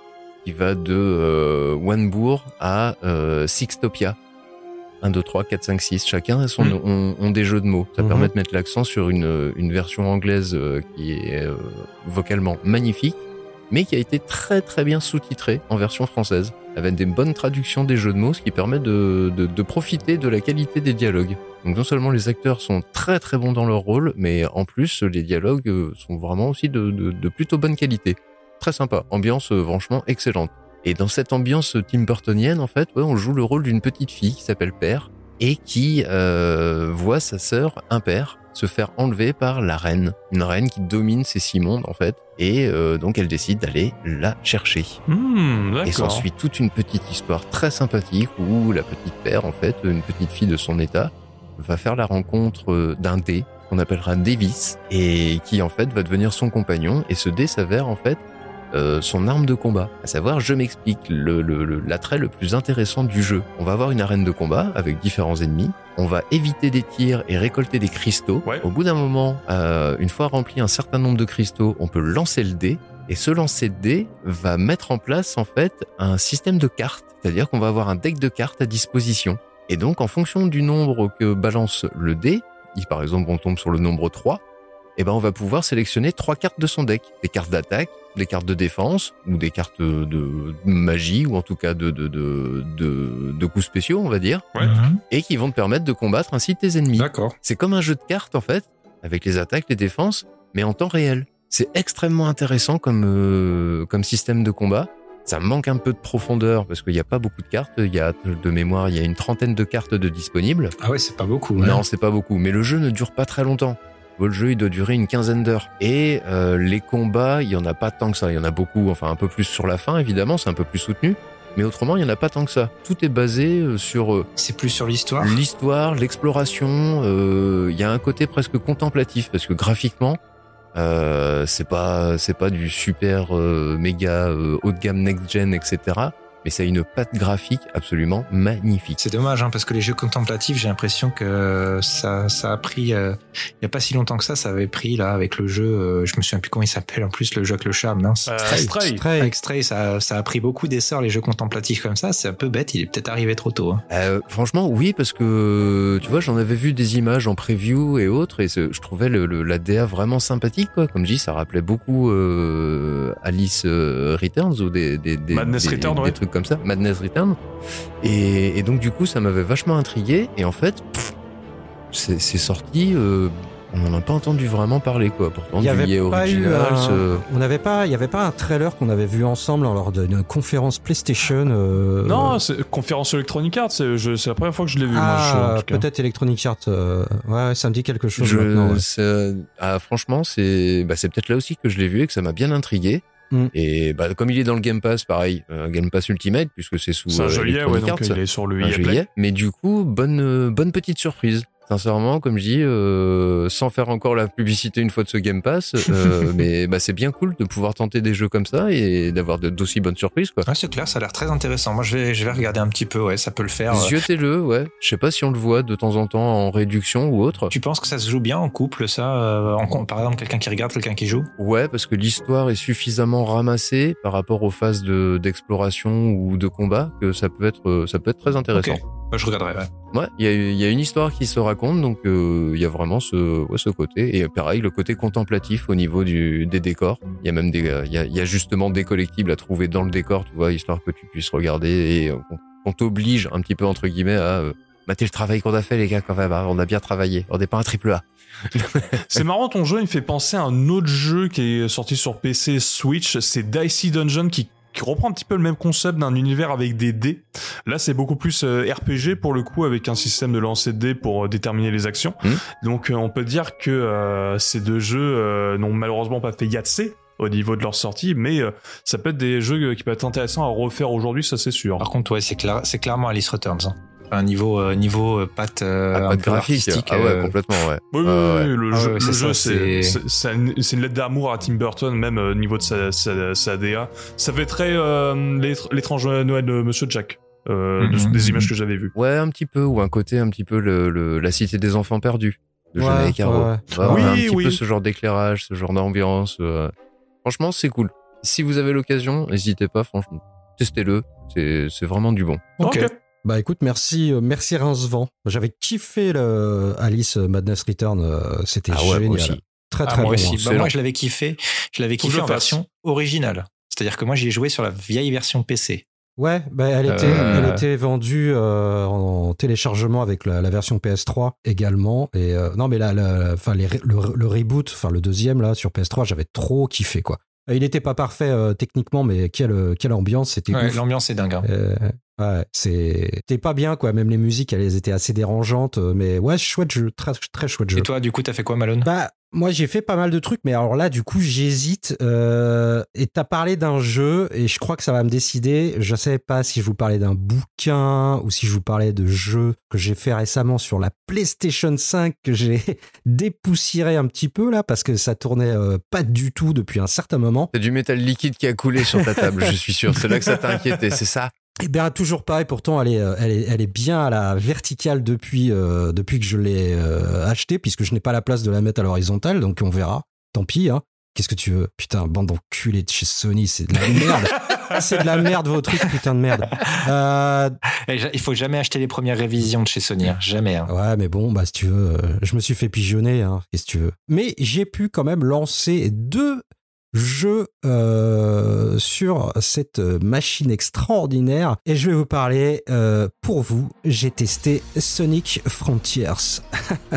qui va de euh, Wanbourg à euh, Sixtopia. 1, 2, 3, 4, 5, 6. Chacun a son, Mhm. ont, ont des jeux de mots. Ça Mhm. permet de mettre l'accent sur une, une version anglaise euh, qui est euh, vocalement magnifique, mais qui a été très très bien sous-titrée en version française, avec des bonnes traductions des jeux de mots, ce qui permet de, de, profiter de la qualité des dialogues. Donc non seulement les acteurs sont très très bons dans leur rôle, mais en plus les dialogues euh, sont vraiment aussi de, de, plutôt bonne qualité. Très sympa, ambiance euh, franchement excellente. Et dans cette ambiance Tim Burtonienne, en fait, on joue le rôle d'une petite fille qui s'appelle Père et qui euh, voit sa sœur Impair se faire enlever par la reine, une reine qui domine ces six mondes en fait, et euh, donc elle décide d'aller la chercher. Hmm, Et s'ensuit toute une petite histoire très sympathique où la petite Père, en fait, une petite fille de son état, va faire la rencontre euh, d'un dé qu'on appellera Davis et qui en fait va devenir son compagnon. Et ce dé s'avère en fait euh, son arme de combat. À savoir, je m'explique, le, le- le- l'attrait le plus intéressant du jeu. On va avoir une arène de combat avec différents ennemis. On va éviter des tirs et récolter des cristaux. Ouais. Au bout d'un moment, euh, une fois rempli un certain nombre de cristaux, on peut lancer le dé. Et ce lancer de dé va mettre en place en fait un système de cartes. C'est-à-dire qu'on va avoir un deck de cartes à disposition. Et donc, en fonction du nombre que balance le dé, si par exemple on tombe sur le nombre 3, eh ben on va pouvoir sélectionner trois cartes de son deck. Des cartes d'attaque, des cartes de défense, ou des cartes de magie, ou en tout cas de, de, de, de, de coups spéciaux, on va dire, Ouais. Mhm. et qui vont te permettre de combattre ainsi tes ennemis. D'accord. C'est comme un jeu de cartes en fait, avec les attaques, les défenses, mais en temps réel. C'est extrêmement intéressant comme, euh, comme système de combat. Ça manque un peu de profondeur parce qu'il n'y a pas beaucoup de cartes. Il y a de mémoire, il y a une trentaine de cartes de disponibles. Ah ouais, c'est pas beaucoup. ouais. Non, c'est pas beaucoup, mais le jeu ne dure pas très longtemps. Le jeu, il doit durer une quinzaine d'heures. Et euh, les combats, il y en a pas tant que ça. Il y en a beaucoup, enfin un peu plus sur la fin, évidemment, c'est un peu plus soutenu. Mais autrement, il y en a pas tant que ça. Tout est basé euh, sur euh, C'est plus sur l'histoire. l'histoire, l'exploration. euh, Il y a un côté presque contemplatif parce que graphiquement, euh, c'est pas c'est pas du super euh, méga euh, haut de gamme next gen, etc. mais ça a une patte graphique absolument magnifique. C'est dommage, hein, parce que les jeux contemplatifs, j'ai l'impression que ça, ça a pris, euh, il y a pas si longtemps que ça, ça avait pris là avec le jeu. euh, je me souviens plus comment il s'appelle en plus le jeu avec le chat, mince. Euh, Stray. Stray. Stray. Avec Stray, ça, ça a pris beaucoup d'essor les jeux contemplatifs comme ça. C'est un peu bête. Il est peut-être arrivé trop tôt. hein. Euh, franchement, oui, parce que tu vois, j'en avais vu des images en preview et autres, et je trouvais le, le- la DA vraiment sympathique, quoi. Comme je dis, ça rappelait beaucoup euh, Alice euh, Returns ou des, des, des, Madness des- Return, des ouais. trucs comme ça, Madness Return. Et, et donc du coup, ça m'avait vachement intrigué. Et en fait, c'est sorti. euh, on n'en a pas entendu vraiment parler, quoi. Pourtant, Il y du avait pas eu Originals, un- euh, On n'avait pas, il y avait pas un trailer qu'on avait vu ensemble lors d'une conférence PlayStation. euh, Non, c'est conférence Electronic Arts, c'est la première fois que je l'ai vu, Ah, peut-être Electronic Arts. euh, ouais, ça me dit quelque chose Je, maintenant. ouais. c'est- ah, franchement, c'est bah, c'est peut-être là aussi que je l'ai vu et que ça m'a bien intrigué. Mm. Et bah, comme il est dans le Game Pass, pareil, euh, Game Pass Ultimate, puisque c'est sous C'est un euh, lié, ouais, donc Arts, il est sur le lié. Mais du coup, bonne euh, bonne petite surprise. Sincèrement, comme je dis, euh, sans faire encore la publicité une fois de ce Game Pass, euh, [LAUGHS] mais bah, c'est bien cool de pouvoir tenter des jeux comme ça et d'avoir de- d'aussi bonnes surprises. Quoi. Ouais, c'est clair, ça a l'air très intéressant. Moi, je vais, je vais regarder un petit peu. Ouais, ça peut le faire. euh. Jetez-le, ouais. Je sais pas si on le voit de temps en temps en réduction ou autre. Tu penses que ça se joue bien en couple, ça euh, en- Par exemple, quelqu'un qui regarde, quelqu'un qui joue? Ouais, parce que l'histoire est suffisamment ramassée par rapport aux phases de d'exploration ou de combat que ça peut être ça peut être très intéressant. Bah, je regarderai. Ouais. Ouais, il y a, il y a une histoire qui se raconte, donc euh, il y a vraiment ce ouais, ce côté et pareil le côté contemplatif au niveau du des décors. Il y a même des euh, il y a, il y a justement des collectibles à trouver dans le décor, tu vois, histoire que tu puisses regarder et euh, qu'on qu'on t'oblige un petit peu entre guillemets à euh, mater le travail qu'on a fait les gars quand même. hein. on a bien travaillé. On n'est pas un triple A. [LAUGHS] C'est marrant, ton jeu, il me fait penser à un autre jeu qui est sorti sur PC Switch, c'est Dicey Dungeon qui qui reprend un petit peu le même concept d'un univers avec des dés. Là, c'est beaucoup plus euh, RPG pour le coup, avec un système de lancer de dés pour euh, déterminer les actions. Mhm. Donc, euh, on peut dire que euh, ces deux jeux euh, n'ont malheureusement pas fait Yatsé au niveau de leur sortie, mais euh, ça peut être des jeux qui peuvent être intéressants à refaire aujourd'hui, ça c'est sûr. Par contre, ouais, c'est clairement Alice Returns. Hein. Un niveau, euh, niveau euh, patte, euh, Ah, un pas de peu graphique. artistique. Ah ouais, euh, complètement ouais. Oui, oui, Ah ouais. oui, le Ah jeu, le c'est jeu, c'est c'est- c'est- c'est une, c'est une lettre d'amour à Tim Burton, même euh, au niveau de sa, sa, sa DA. Ça fait très euh, l'étr- l'étrange Noël de Monsieur Jack, euh, de- Mhm. des images que j'avais vues. Ouais, un petit peu, ou un côté un petit peu le, le- la cité des enfants perdus de Ouais, Jonah Caro. ouais, Oui, a un petit oui. peu ce genre d'éclairage, ce genre d'ambiance. euh, Franchement, c'est cool. Si vous avez l'occasion, n'hésitez pas, franchement, testez-le. C'est c'est vraiment du bon. Ok. Bah écoute, merci, euh, merci Rincevent. J'avais kiffé le Alice Madness Return, euh, c'était Ah ouais, génial. moi aussi. Très Ah, très moi bon. aussi. hein. Bah, moi, je l'avais kiffé. Je l'avais kiffé en version originale. C'est-à-dire que moi, j'y ai joué sur la vieille version PC. Ouais, bah, elle, était, Euh, elle était vendue euh, en téléchargement avec la, la version PS3 également. Et euh, non, mais là, la- enfin, les- le, le reboot, enfin le deuxième là sur PS3, j'avais trop kiffé quoi. Euh, Il n'était pas parfait euh, techniquement, mais quelle, quelle ambiance, c'était Ouais. L'ambiance est dingue. hein. Ouais, c'était pas bien quoi. Même les musiques, elles étaient assez dérangeantes, euh, mais ouais, chouette jeu, très très chouette jeu. Et toi, du coup, t'as fait quoi, Malone? Bah, moi, j'ai fait pas mal de trucs, mais alors là, du coup, j'hésite. Euh, et t'as parlé d'un jeu, et je crois que ça va me décider. Je sais pas si je vous parlais d'un bouquin ou si je vous parlais de jeux que j'ai fait récemment sur la PlayStation 5 que j'ai [LAUGHS] dépoussiéré un petit peu là parce que ça tournait euh, pas du tout depuis un certain moment. C'est du métal liquide qui a coulé sur ta table, je suis sûr. C'est là que ça t'a inquiété, c'est ça? Eh bien, toujours pas. Et pourtant, elle est, euh, elle est, elle est bien à la verticale depuis, euh, depuis que je l'ai euh, acheté, puisque je n'ai pas la place de la mettre à l'horizontale, donc on verra. Tant pis, hein. Qu'est-ce que tu veux? Putain, bande d'enculés de chez Sony, c'est de la merde. [LAUGHS] c'est de la merde vos trucs, putain de merde. Euh, Eh, Il faut jamais acheter les premières révisions de chez Sony. hein. Jamais. hein. ouais, mais bon, bah si tu veux, je me suis fait pigeonner, hein. Qu'est-ce que tu veux? Mais j'ai pu quand même lancer deux jeux euh, sur cette machine extraordinaire. Et je vais vous parler euh, pour vous j'ai testé Sonic Frontiers. Oh [LAUGHS]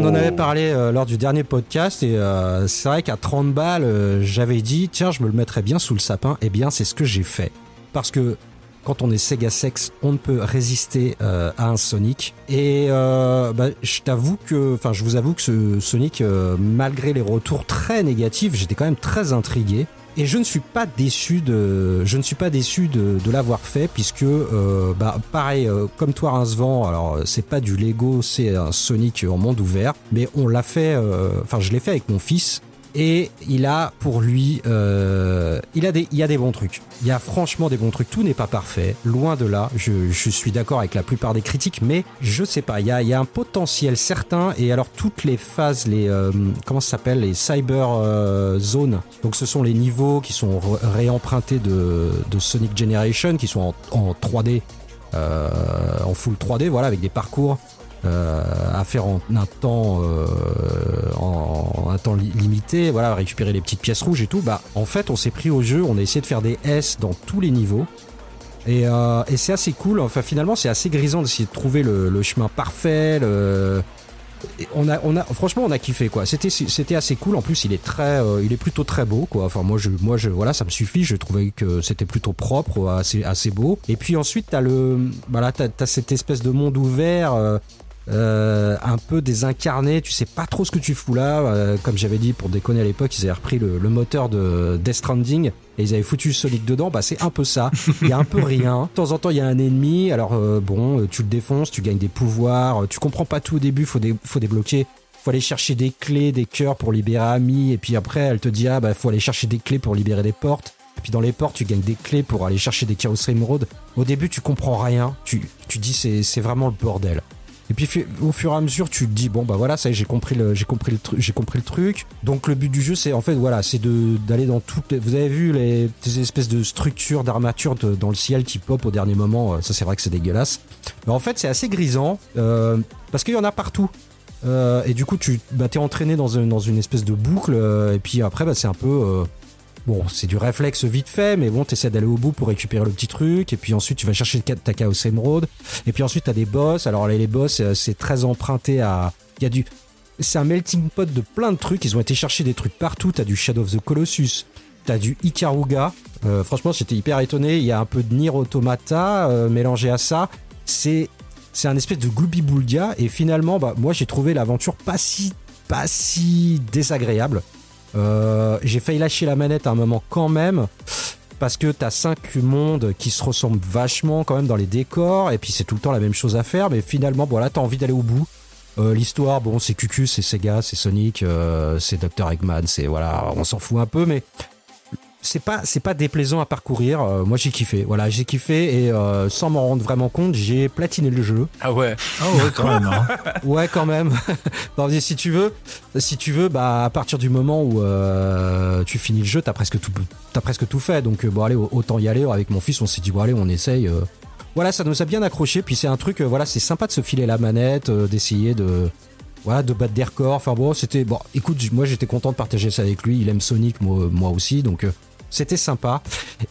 on en avait parlé euh, lors du dernier podcast et euh, c'est vrai qu'à 30 balles euh, j'avais dit tiens je me le mettrais bien sous le sapin. Et bien c'est ce que j'ai fait. Parce que quand on est Sega Sex, on ne peut résister euh, à un Sonic. Et euh, bah, je t'avoue que, enfin, je vous avoue que ce Sonic, euh, malgré les retours très négatifs, j'étais quand même très intrigué. Et je ne suis pas déçu de, je ne suis pas déçu de, de l'avoir fait puisque, euh, bah, pareil, euh, comme toi, Rincevent, alors euh, c'est pas du Lego, c'est un Sonic en monde ouvert, mais on l'a fait, enfin, je l'ai fait avec mon fils. Et il a pour lui, euh, il a des, y a des bons trucs. Il y a franchement des bons trucs. Tout n'est pas parfait, loin de là. Je, suis d'accord avec la plupart des critiques, mais je sais pas. Il y a, il y a un potentiel certain. Et alors toutes les phases, les euh, comment ça s'appelle, les cyber euh, zones. Donc ce sont les niveaux qui sont réempruntés de, Sonic Generation, qui sont en, en 3D, euh, en full 3D, voilà, avec des parcours euh, à faire en un temps euh, en, un temps li- limité, voilà, récupérer les petites pièces rouges et tout. Bah, en fait, on s'est pris au jeu, on a essayé de faire des S dans tous les niveaux. Et, euh, et c'est assez cool. Enfin, finalement, c'est assez grisant d'essayer de trouver le, le chemin parfait. Le... On a, on a, franchement, on a kiffé quoi. C'était, c'était assez cool. En plus, il est très, euh, il est plutôt très beau quoi. Enfin, moi, je, moi, je, voilà, ça me suffit. Je trouvais que c'était plutôt propre, assez, assez beau. Et puis ensuite, t'as le, voilà, t'as, cette espèce de monde ouvert. Euh, un peu désincarné, tu sais pas trop ce que tu fous là. Euh, comme j'avais dit pour déconner à l'époque, ils avaient repris le, le moteur de Death Stranding et ils avaient foutu Sonic dedans. Bah c'est un peu ça. Il y a un peu rien. De temps en temps, il y a un ennemi. Alors euh, bon, euh, tu le défonces, tu gagnes des pouvoirs. euh, Tu comprends pas tout au début. Faut dé- faut débloquer. Faut aller chercher des clés, des cœurs pour libérer Ami. Et puis après, elle te dit ah bah faut aller chercher des clés pour libérer des portes. Et puis dans les portes, tu gagnes des clés pour aller chercher des Chaos Emerald. Au début, tu comprends rien. Tu, tu dis c'est vraiment le bordel. Et puis au fur et à mesure, tu te dis bon bah voilà, ça j'ai compris le, j'ai compris le truc, j'ai compris le truc. Donc le but du jeu, c'est en fait voilà, c'est de d'aller dans toutes. Les, vous avez vu les ces espèces de structures d'armature dans le ciel qui pop au dernier moment. euh, Ça c'est vrai que c'est dégueulasse. Mais en fait, c'est assez grisant euh, parce qu'il y en a partout. Euh, et du coup, tu bah, t'es entraîné dans, dans une espèce de boucle. et puis après, bah, c'est un peu Bon, c'est du réflexe vite fait, mais bon, t'essaies d'aller au bout pour récupérer le petit truc, et puis ensuite tu vas chercher ta Chaos Emerald, et puis ensuite t'as des boss. Alors les boss, euh, c'est très emprunté à. Il y a du. C'est un melting pot de plein de trucs. Ils ont été chercher des trucs partout. T'as du Shadow of the Colossus, t'as du Ikaruga. Euh, franchement, j'étais hyper étonné. Il y a un peu de Nier Automata euh, mélangé à ça. C'est c'est un espèce de Boulga, et finalement, bah moi j'ai trouvé l'aventure pas si pas si désagréable. Euh, j'ai failli lâcher la manette à un moment quand même parce que t'as cinq mondes qui se ressemblent vachement quand même dans les décors et puis c'est tout le temps la même chose à faire mais finalement voilà t'as envie d'aller au bout. Euh, l'histoire bon c'est Cucu c'est Sega c'est Sonic euh, c'est Dr Eggman c'est voilà on s'en fout un peu mais c'est pas c'est pas déplaisant à parcourir Euh, moi j'ai kiffé voilà j'ai kiffé et euh, sans m'en rendre vraiment compte j'ai platiné le jeu Ah ouais. Ah [LAUGHS] ouais, quand même. hein. Ouais, quand même. [LAUGHS] Si tu veux, si tu veux, bah à partir du moment où euh, tu finis le jeu, t'as presque tout, t'as presque tout fait. Donc euh, bon, allez, autant y aller. Avec mon fils, on s'est dit bon allez, on essaye. euh. Voilà, ça nous a bien accroché. Puis c'est un truc, voilà, c'est sympa de se filer la manette, d'essayer de, voilà, de battre des records. Enfin bon, c'était bon. Écoute, moi j'étais content de partager ça avec lui. Il aime Sonic, moi, moi aussi, donc. C'était sympa.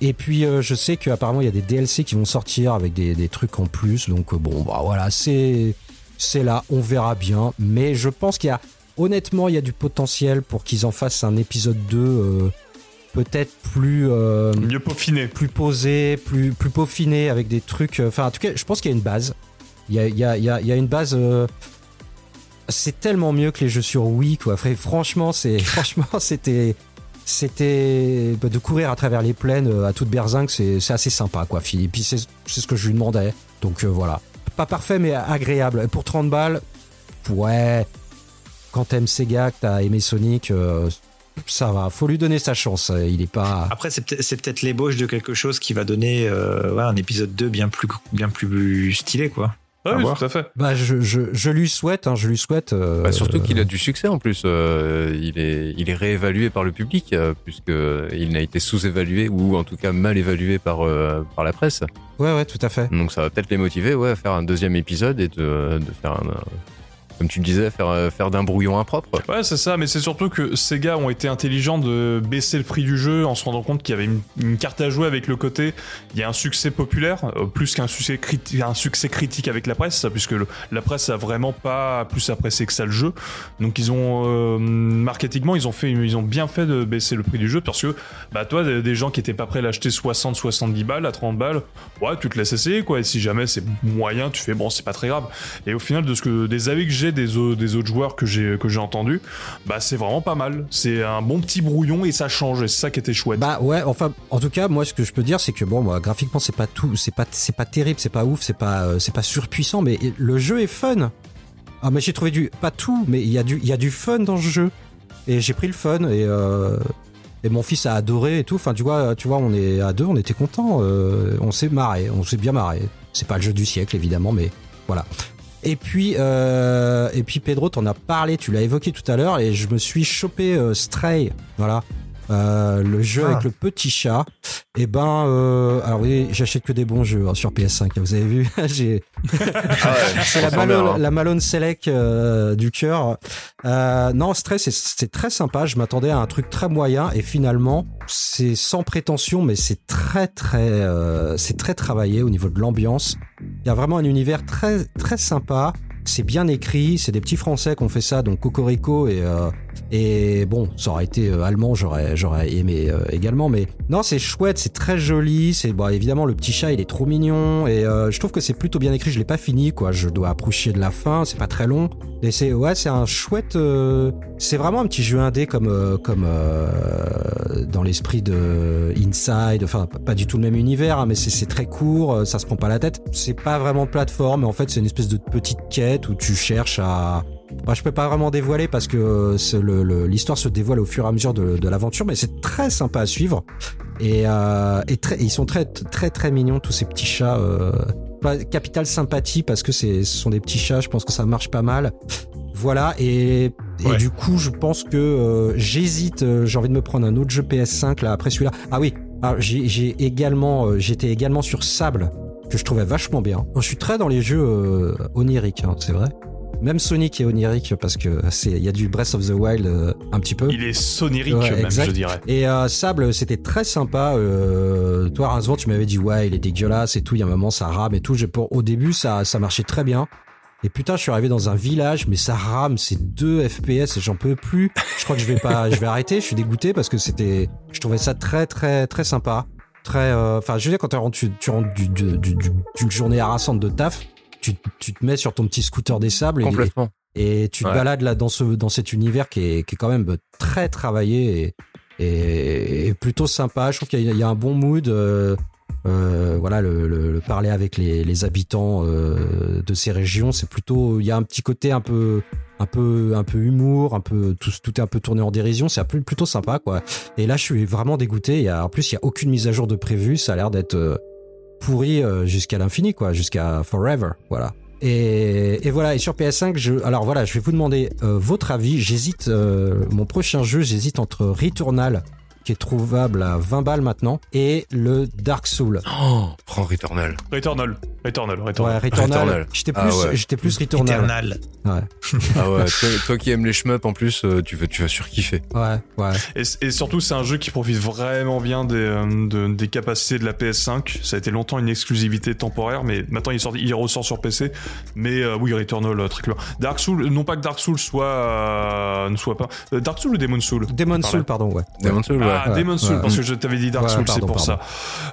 Et puis euh, je sais qu'apparemment il y a des DLC qui vont sortir avec des, des trucs en plus. Donc euh, bon bah voilà, c'est c'est là, on verra bien. Mais je pense qu'il y a honnêtement il y a du potentiel pour qu'ils en fassent un épisode 2 euh, peut-être plus Mieux peaufiné. plus posé, plus plus peaufiné avec des trucs. Enfin en tout cas je pense qu'il y a une base. Il y a, il y a, il y a, il y a une base. c'est tellement mieux que les jeux sur Wii quoi. Franchement c'est [LAUGHS] franchement c'était c'était bah, de courir à travers les plaines euh, à toute berzingue, c'est assez sympa, quoi. Et puis c'est ce que je lui demandais. Donc euh, voilà. Pas parfait, mais agréable. Et Pour 30 balles, ouais. Quand t'aimes Sega, que t'as aimé Sonic, euh, ça va. Faut lui donner sa chance. Il est pas. Après, c'est peut-être l'ébauche de quelque chose qui va donner un épisode 2 bien plus, bien plus stylé, quoi. Ah oui, voir. tout à fait. Bah, je, je, je lui souhaite, hein, je lui souhaite. euh, Bah, surtout qu'il a du succès en plus. Euh, il, est, il est réévalué par le public, euh, puisque il n'a été sous-évalué ou en tout cas mal évalué par, euh, par la presse. Ouais, ouais, tout à fait. Donc ça va peut-être les motiver ouais, à faire un deuxième épisode et de, de faire un, comme tu le disais, faire, faire d'un brouillon impropre. Ouais, c'est ça, mais c'est surtout que ces gars ont été intelligents de baisser le prix du jeu en se rendant compte qu'il y avait une, carte à jouer avec le côté. Il y a un succès populaire, euh, plus qu'un succès, critique avec la presse, puisque la presse a vraiment pas plus apprécié que ça le jeu. Donc ils ont, euh, ils ont, fait, ils bien fait de baisser le prix du jeu parce que, bah toi, des des gens qui étaient pas prêts à l'acheter 60, 70 balles, à 30 balles, ouais, tu te laisses essayer, quoi. Et si jamais c'est moyen, tu fais, bon, c'est pas très grave. Et au final, de ce que, des avis que j'ai des, au- des autres joueurs que j'ai entendus, bah c'est vraiment pas mal. C'est un bon petit brouillon et ça change. Et c'est ça qui était chouette. Bah ouais, enfin, en tout cas, moi, ce que je peux dire, c'est que bon, moi, graphiquement, c'est pas tout, c'est pas, pas terrible, c'est pas ouf, c'est pas, euh, pas surpuissant, mais le jeu est fun. Ah, mais j'ai trouvé du, pas tout, mais il y a du, fun dans ce jeu. Et j'ai pris le fun et euh, et mon fils a adoré et tout. Enfin, tu vois, tu vois, on est à deux, on était contents. euh, on s'est marré, on s'est bien marré. C'est pas le jeu du siècle évidemment, mais voilà. Et puis, euh, et puis Pedro, t'en as parlé, tu l'as évoqué tout à l'heure, et je me suis chopé euh, Stray, voilà, Euh, le jeu Ah. avec le petit chat. Et ben, euh, alors oui, j'achète que des bons jeux hein, sur PS5. Vous avez vu, [LAUGHS] j'ai Ah ouais, [LAUGHS] c'est la hein. la Malone Select euh, du cœur. Euh, non, Stray, c'est- c'est très sympa. Je m'attendais à un truc très moyen et finalement, c'est sans prétention, mais c'est très très, euh, c'est très travaillé au niveau de l'ambiance. Il y a vraiment un univers très très sympa. C'est bien écrit. C'est des petits Français qui ont fait ça, donc Cocorico et euh, et bon, ça aurait été euh, allemand, j'aurais j'aurais aimé euh, également. Mais non, c'est chouette, c'est très joli. C'est bon, évidemment le petit chat, il est trop mignon et euh, je trouve que c'est plutôt bien écrit. Je l'ai pas fini, quoi. Je dois approcher de la fin. C'est pas très long. Et c'est ouais, c'est un chouette. c'est vraiment un petit jeu indé comme comme dans l'esprit de Inside. Enfin, pas- du tout le même univers, hein, mais c'est très court. Ça se prend pas la tête. C'est pas vraiment plateforme, en fait, c'est une espèce de petite quête où tu cherches à bah, je peux pas vraiment dévoiler parce que euh, l'histoire se dévoile au fur et à mesure de, de l'aventure, mais c'est très sympa à suivre. Et, euh, et, très, et ils sont très très très mignons tous ces petits chats. Euh, capital sympathie parce que ce sont des petits chats. Je pense que ça marche pas mal. Voilà et, et Ouais. du coup je pense que euh, j'hésite. J'ai envie de me prendre un autre jeu PS5 là après celui-là. Ah oui, alors, j'ai également j'étais également sur Sable que je trouvais vachement bien. Je suis très dans les jeux oniriques, hein, c'est vrai. Même Sonic est onirique parce que c'est il y a du Breath of the Wild euh, un petit peu. Il est sonérique Ouais, même, exact. je dirais. Et euh, Sable, c'était très sympa. Euh, toi, Rincevent, tu m'avais dit ouais, il est dégueulasse et tout. Il y a un moment, ça rame et tout. J'ai pour au début, ça ça marchait très bien. Et putain, je suis arrivé dans un village, mais ça rame, c'est 2 FPS et j'en peux plus. Je crois que je vais pas, je vais arrêter. Je suis dégoûté parce que c'était, je trouvais ça très très très sympa, très. euh, Enfin, je veux dire quand tu rentres, tu, tu rentres du- du- du- du- d'une journée harassante de taf, tu, tu te mets sur ton petit scooter des sables et, Complètement. et tu te Ouais. balades là dans ce dans cet univers qui est, qui est quand même très travaillé et, et, et plutôt sympa. Je trouve qu'il y, a- il y a un bon mood. euh, euh, voilà, le, le- le parler avec les, les habitants euh, de ces régions, c'est plutôt. Il y a un petit côté un peu un peu un peu humour, un peu tout, tout est un peu tourné en dérision. C'est plutôt sympa quoi. Et là, je suis vraiment dégoûté. Il y a, en plus, il y a aucune mise à jour de prévu. Ça a l'air d'être pourri euh, jusqu'à l'infini quoi, jusqu'à forever. Voilà. Et, et voilà, et sur PS5, je, alors voilà, je vais vous demander euh, votre avis. J'hésite, euh, mon prochain jeu, j'hésite entre Returnal, qui est trouvable à 20 balles maintenant, et le Dark Soul. Oh, prends Returnal. Returnal. Returnal. Ouais, Returnal. Returnal. Returnal. J'étais Ah plus, ouais. j'étais plus Returnal. Eternal. Ouais, Ah ouais, [LAUGHS] toi, toi qui aimes les shmups en plus, euh, tu vas, tu vas surkiffer. ouais, ouais. Et, et surtout, c'est un jeu qui profite vraiment bien des, euh, de- des capacités de la PS5. Ça a été longtemps une exclusivité temporaire, mais maintenant il, sort, il ressort sur PC. Mais euh, oui, Returnal, très clair. Dark Soul, non pas que Dark Soul soit, euh, ne soit pas. Dark Soul ou Demon Soul? Demon. Soul, pardon, ouais. Demon Soul, ouais. Ah, Ouais, Demon Soul, ouais. parce que je t'avais dit Dark Ouais, Soul, pardon, c'est pour pardon.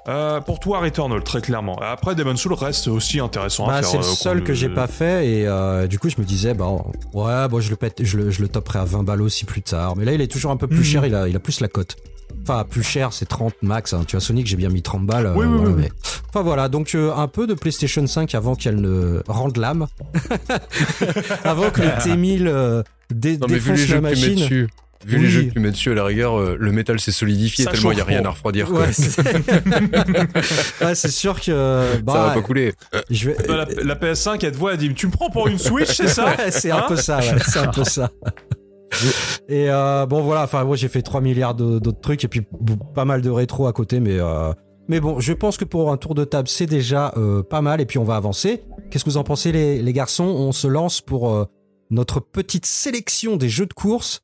ça. Euh, pour toi, Returnal, très clairement. Après, Demon Soul reste aussi intéressant à Bah, faire. c'est le euh, seul que j'ai pas fait et euh, du coup je me disais bah ouais bon je le pète je le, je le toperai à 20 balles aussi plus tard mais là il est toujours un peu plus Mhm. cher il a il a plus la cote enfin plus cher c'est 30 max hein. tu vois Sonic j'ai bien mis 30 balles euh, Oui, oui, voilà, oui, oui. mais enfin voilà donc euh, un peu de PlayStation 5 avant qu'elle ne rende l'âme [LAUGHS] avant que le T1000 euh, dé- Non mais vu les jeux la mets machine dessus, vu Oui. les jeux que tu mets dessus à la rigueur, euh, le métal s'est solidifié Ça tellement il y a rien à refroidir. [LAUGHS] [LAUGHS] ouais, c'est ouais, sûr que bah, Ça va pas couler. je vais Euh, La, la PS5, elle te voit, elle dit Tu me prends pour une Switch, c'est ça? Ouais, c'est un Hein peu ça, ouais, [LAUGHS] c'est un peu ça. Et euh, bon voilà, enfin moi j'ai fait 3 milliards de- d'autres trucs et puis pas mal de rétro à côté, mais euh, mais bon, je pense que pour un tour de table c'est déjà euh, pas mal et puis on va avancer. Qu'est-ce que vous en pensez les, les garçons? On se lance pour euh, notre petite sélection des jeux de course.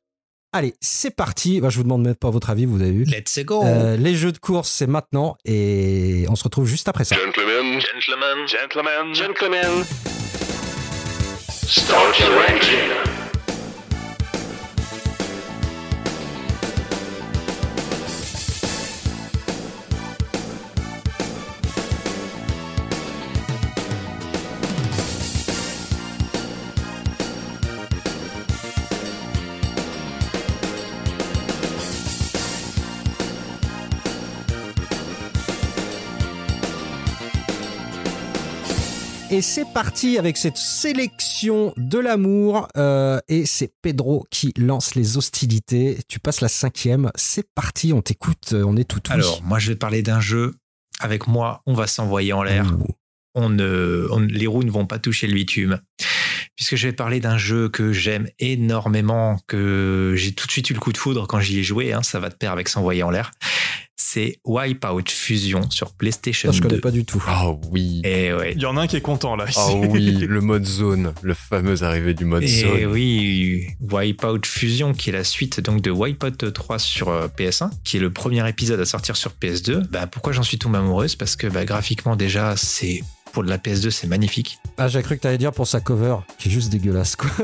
Allez, c'est parti. Bah, je vous demande même pas votre avis, vous avez vu. Let's go. Euh, les jeux de course c'est maintenant et on se retrouve juste après ça. Gentlemen, Gentlemen, gentlemen, gentlemen, start your engine. Et c'est parti avec cette sélection de l'amour. Euh, et c'est Pedro qui lance les hostilités. Tu passes la cinquième. C'est parti, on t'écoute, on est tout oui. Alors, moi, je vais parler d'un jeu. Avec moi, on va s'envoyer en l'air. Ouh. On ne, on- les roues ne vont pas toucher le bitume. Puisque je vais parler d'un jeu que j'aime énormément, que j'ai tout de suite eu le coup de foudre quand j'y ai joué. hein, ça va de pair avec s'envoyer en l'air. C'est Wipeout Fusion sur PlayStation je connais 2. pas du tout. Ah oui. Et ouais. Il y en a un qui est content là. Ah [LAUGHS] oui, le mode zone, le fameux arrivé du mode Et zone. oui, Wipeout Fusion, qui est la suite donc de Wipeout 3 sur euh, PS1, qui est le premier épisode à sortir sur PS2. Bah, pourquoi j'en suis tombé amoureuse? Parce que bah, graphiquement déjà, c'est pour de la PS2, c'est magnifique. Ah, j'ai cru que t'allais dire pour sa cover, qui est juste dégueulasse, quoi. [LAUGHS]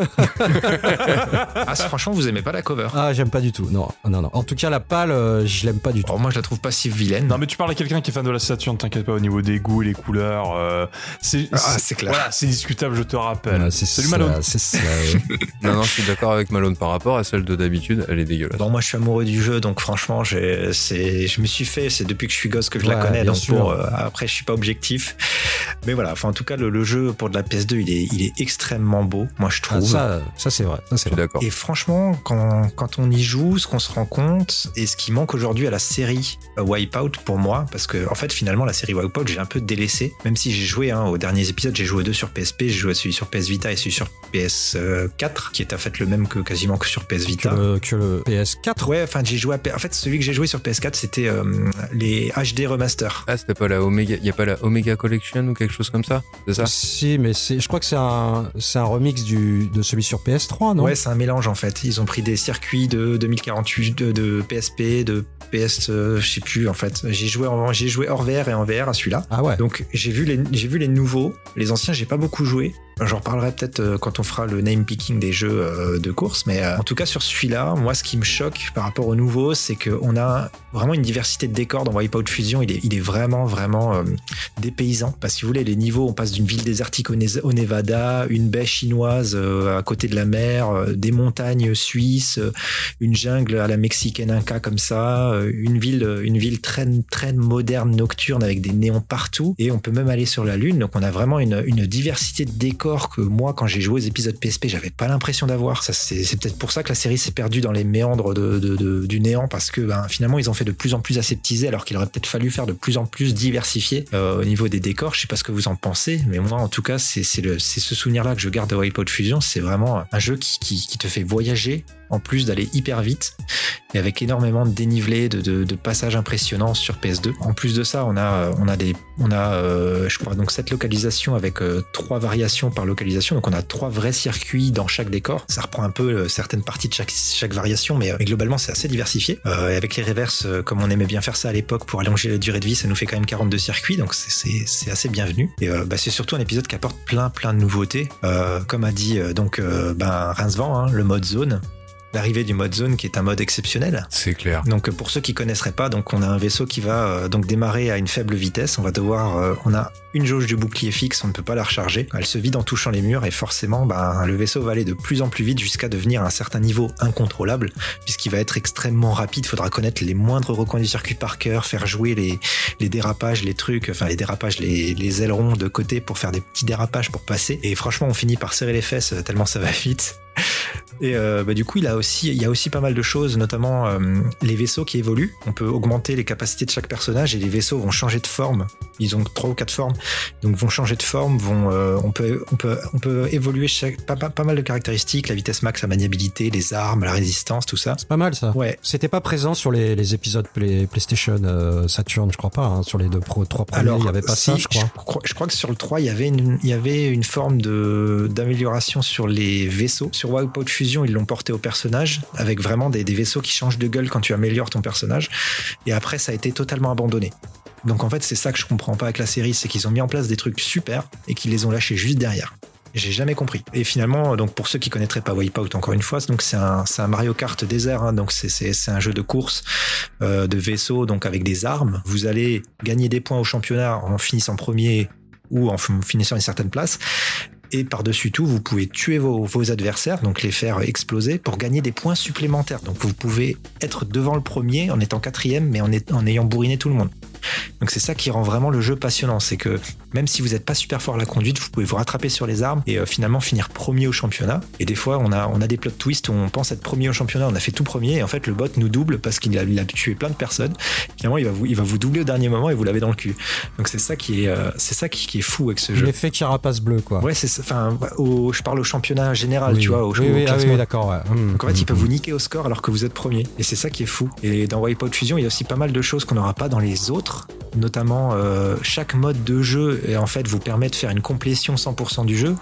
Ah, franchement, vous aimez pas la cover Ah, j'aime pas du tout. Non, non, non. En tout cas, la pâle, euh, je l'aime pas du tout. Alors, moi, je la trouve pas si vilaine. Non mais tu parles à quelqu'un qui est fan de la Saturn, t'inquiète pas au niveau des goûts et les couleurs. euh, c'est Ah, c'est- clair. Voilà, c'est discutable, je te rappelle. C'est Salut Malone. C'est ça. ouais. [LAUGHS] Non, non, je suis d'accord avec Malone par rapport à celle de d'habitude, elle est dégueulasse. Bon, moi, je suis amoureux du jeu, donc franchement, je me suis fait, c'est depuis que je suis gosse que je la connais, donc bon, euh, après, je suis pas objectif. Mais voilà, enfin, en tout cas, le, le jeu pour de la PS2, il est, il est extrêmement beau, moi, je Ah, trouve. ça, ça c'est vrai. Ça, Je c'est d'accord. Et franchement, quand, quand on y joue, ce qu'on se rend compte, et ce qui manque aujourd'hui à la série Wipeout pour moi, parce que en fait finalement la série Wipeout j'ai un peu délaissé, même si j'ai joué hein, aux derniers épisodes, j'ai joué aux deux sur PSP, j'ai joué à celui sur PS Vita et celui sur PS4, qui est en fait le même que quasiment que sur PS Que Vita. le, que le PS4. Ouais, enfin j'ai joué à P- en fait celui que j'ai joué sur PS4 c'était euh, les HD remaster. Ah, c'était pas la Omega, y a pas la Omega Collection ou quelque chose comme ça? C'est ça? Si, mais c'est, je crois que c'est un, remix du, de celui sur PS3, non? Ouais, c'est un mélange en fait. Ils ont pris des circuits de 2048, de, de PSP, de PS, euh, je sais plus en fait. J'ai joué, en, joué hors VR et en VR à celui-là. Ah ouais. Donc j'ai vu les j'ai vu les nouveaux, les anciens j'ai pas beaucoup joué. J'en reparlerai peut-être euh, quand on fera le name picking des jeux euh, de course, mais euh, en tout cas sur celui-là, moi ce qui me choque par rapport aux nouveaux, c'est qu'on a vraiment une diversité de décors dans Wipeout Fusion. Il est, il est vraiment vraiment dépaysant. Parce que si vous voulez, les niveaux, on passe d'une ville désertique au, au Nevada, une baie chinoise à côté de la mer, des montagnes suisses, une jungle à la mexicaine inca comme ça, une ville, une ville très très moderne nocturne avec des néons partout, et on peut même aller sur la lune. Donc on a vraiment une, une diversité de décors que moi, quand j'ai joué aux épisodes PSP, j'avais pas l'impression d'avoir. C'est peut-être pour ça que la série s'est perdue dans les méandres de, du néant parce que ben, finalement ils ont fait de plus en plus aseptisé alors qu'il aurait peut-être fallu faire de plus en plus diversifié euh, au niveau des décors. Je sais pas ce que vous en pensez, mais moi en tout cas c'est ce souvenir-là que je garde de Wipeout Fusion. C'est vraiment un jeu qui, qui te fait voyager en plus d'aller hyper vite et avec énormément de dénivelé, de, passages impressionnants sur PS2. En plus de ça, on a, on a des, on a, euh, je crois donc cette localisation avec euh, trois variations par localisation. Donc on a trois vrais circuits dans chaque décor. Ça reprend un peu euh, certaines parties de chaque, variation, mais, globalement c'est assez diversifié. Et avec les reverses, comme on aimait bien faire ça à l'époque pour allonger la durée de vie, ça nous fait quand même 42 circuits, donc c'est- assez bienvenu. Et bah, c'est surtout un épisode qui apporte plein plein de nouveautés. Comme a dit donc ben hein, le mode zone. L'arrivée du mode zone qui est un mode exceptionnel. C'est clair. Donc pour ceux qui connaisseraient pas, donc on a un vaisseau qui va euh, donc démarrer à une faible vitesse. On va devoir, euh, on a une jauge de bouclier fixe, on ne peut pas la recharger. Elle se vide en touchant les murs et forcément, ben, le vaisseau va aller de plus en plus vite jusqu'à devenir à un certain niveau incontrôlable, puisqu'il va être extrêmement rapide. Faudra connaître les moindres recoins du circuit par cœur, faire jouer les, les dérapages, les trucs, enfin les dérapages, les, les ailerons de côté pour faire des petits dérapages pour passer. Et franchement, on finit par serrer les fesses euh, tellement ça va vite. [LAUGHS] Et euh, bah, du coup, il, a aussi, il y a aussi pas mal de choses, notamment euh, les vaisseaux qui évoluent. On peut augmenter les capacités de chaque personnage et les vaisseaux vont changer de forme. Ils ont trois ou quatre formes, donc vont changer de forme. Vont, euh, on peut, on peut, on peut évoluer chaque, pas, pas, pas mal de caractéristiques, la vitesse max, la maniabilité, les armes, la résistance, tout ça. C'est pas mal ça. Ouais. C'était pas présent sur les, les épisodes Play- PlayStation euh, Saturn, je crois pas. hein. Sur les deux pro, trois premiers, il y avait pas si, ça, je crois. crois. je crois que sur le 3, il y avait une, il y avait une forme de, d'amélioration sur les vaisseaux. Sur Wipeout Fusion, ils l'ont porté au personnage, avec vraiment des, des vaisseaux qui changent de gueule quand tu améliores ton personnage. Et après, ça a été totalement abandonné. Donc en fait, c'est ça que je comprends pas avec la série, c'est qu'ils ont mis en place des trucs super et qu'ils les ont lâchés juste derrière. J'ai jamais compris. Et finalement, donc pour ceux qui connaîtraient pas Wipeout, encore une fois, donc c'est un, Mario Kart désert. hein, donc c'est, un jeu de course euh, de vaisseau, donc avec des armes. Vous allez gagner des points au championnat en finissant premier ou en finissant une certaine place. Et par-dessus tout, vous pouvez tuer vos, adversaires, donc les faire exploser pour gagner des points supplémentaires. Donc vous pouvez être devant le premier en étant quatrième, mais en, en ayant bourriné tout le monde. Donc c'est ça qui rend vraiment le jeu passionnant, c'est que même si vous n'êtes pas super fort à la conduite, vous pouvez vous rattraper sur les armes et euh, finalement finir premier au championnat. Et des fois, on a, on a des plot twists où on pense être premier au championnat, on a fait tout premier et en fait le bot nous double parce qu'il a, il a tué plein de personnes. Finalement, il va vous, il va vous doubler au dernier moment et vous l'avez dans le cul. Donc c'est ça qui est, euh, c'est ça qui, qui est fou avec ce jeu. L'effet carapace bleu, quoi. Ouais, c'est ça. Enfin, au- je parle au championnat général, Oui. tu vois, au, oui, au oui, ah classement. oui, d'accord, ouais. Hum, Donc en fait, ils peuvent hum. vous niquer au score alors que vous êtes premier. Et c'est ça qui est fou. Et dans Wipeout Fusion, il y a aussi pas mal de choses qu'on n'aura pas dans les autres. Notamment, euh, chaque mode de jeu, et en fait, vous permet de faire une complétion 100% du jeu.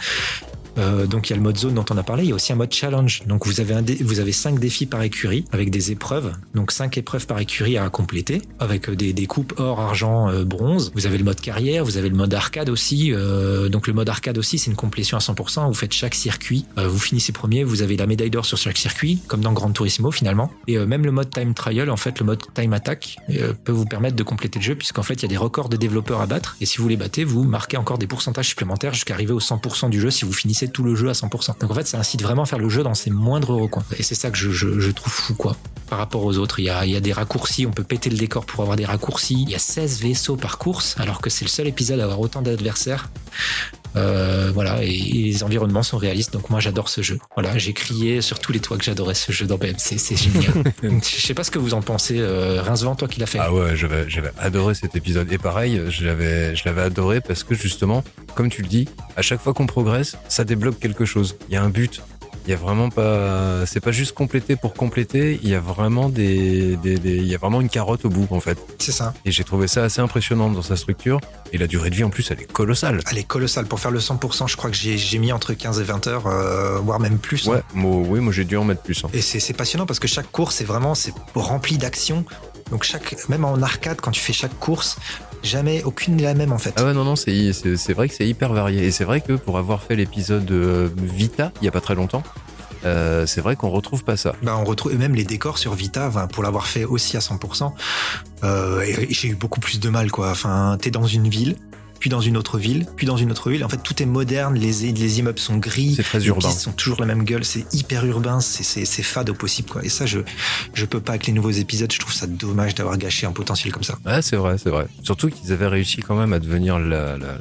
Euh, donc il y a le mode zone dont on a parlé, il y a aussi un mode challenge. Donc vous avez un vous avez cinq défis par écurie avec des épreuves. Donc cinq épreuves par écurie à compléter avec euh, des, des coupes or, argent, euh, bronze. Vous avez le mode carrière, vous avez le mode arcade aussi. Euh, donc le mode arcade aussi c'est une complétion à 100%. Vous faites chaque circuit, vous finissez premier, vous avez la médaille d'or sur chaque circuit, comme dans Gran Turismo finalement. Et même le mode time trial, en fait le mode time attack peut vous permettre de compléter le jeu puisqu'en fait il y a des records de développeurs à battre. Et si vous les battez, vous marquez encore des pourcentages supplémentaires jusqu'à arriver au 100% du jeu si vous finissez tout le jeu à 100%. Donc en fait, ça incite vraiment à faire le jeu dans ses moindres recoins. Et c'est ça que je, trouve fou, quoi. Par rapport aux autres, il y a des raccourcis, on peut péter le décor pour avoir des raccourcis. Il y a 16 vaisseaux par course, alors que c'est le seul épisode à avoir autant d'adversaires. Euh, voilà, et, et les environnements sont réalistes, donc moi j'adore ce jeu. Voilà, j'ai crié sur tous les toits que j'adorais ce jeu dans BMC, c'est génial. [LAUGHS] Je sais pas ce que vous en pensez, euh, Rincevent, toi qui l'as fait. Ah ouais, j'avais, j'avais adoré cet épisode. Et pareil, je l'avais, je l'avais adoré parce que justement, comme tu le dis, à chaque fois qu'on progresse, ça débloque quelque chose. Il y a un but. Il y a vraiment pas, c'est pas juste compléter pour compléter. Il y a vraiment des, des, des- il y a vraiment une carotte au bout en fait. C'est ça. Et j'ai trouvé ça assez impressionnant dans sa structure. Et la durée de vie en plus, elle est colossale. Elle est colossale. Pour faire le 100%, je crois que j'ai mis entre 15 et 20 heures, euh, voire même plus. Ouais, moi, oui, moi j'ai dû en mettre plus. hein. Et c'est c'est passionnant parce que chaque course est vraiment c'est rempli d'actions. Donc chaque, même en arcade, quand tu fais chaque course, jamais aucune n'est la même en fait. Ah ouais, non, non, c'est, c'est, c'est vrai que c'est hyper varié. Et c'est vrai que pour avoir fait l'épisode euh, Vita, il y a pas très longtemps, euh, c'est vrai qu'on retrouve pas ça. Bah, on retrouve et même les décors sur Vita, enfin, pour l'avoir fait aussi à 100%. Euh, et, et j'ai eu beaucoup plus de mal quoi. Enfin, t'es dans une ville, puis dans une autre ville, puis dans une autre ville. En fait, tout est moderne. Les, les immeubles sont gris. C'est très urbain. pistes sont toujours la même gueule. C'est hyper urbain. C'est fade au possible quoi. Et ça, je je peux pas avec les nouveaux épisodes. Je trouve ça dommage d'avoir gâché un potentiel comme ça. Ouais, c'est vrai, c'est vrai. Surtout qu'ils avaient réussi quand même à devenir la, la,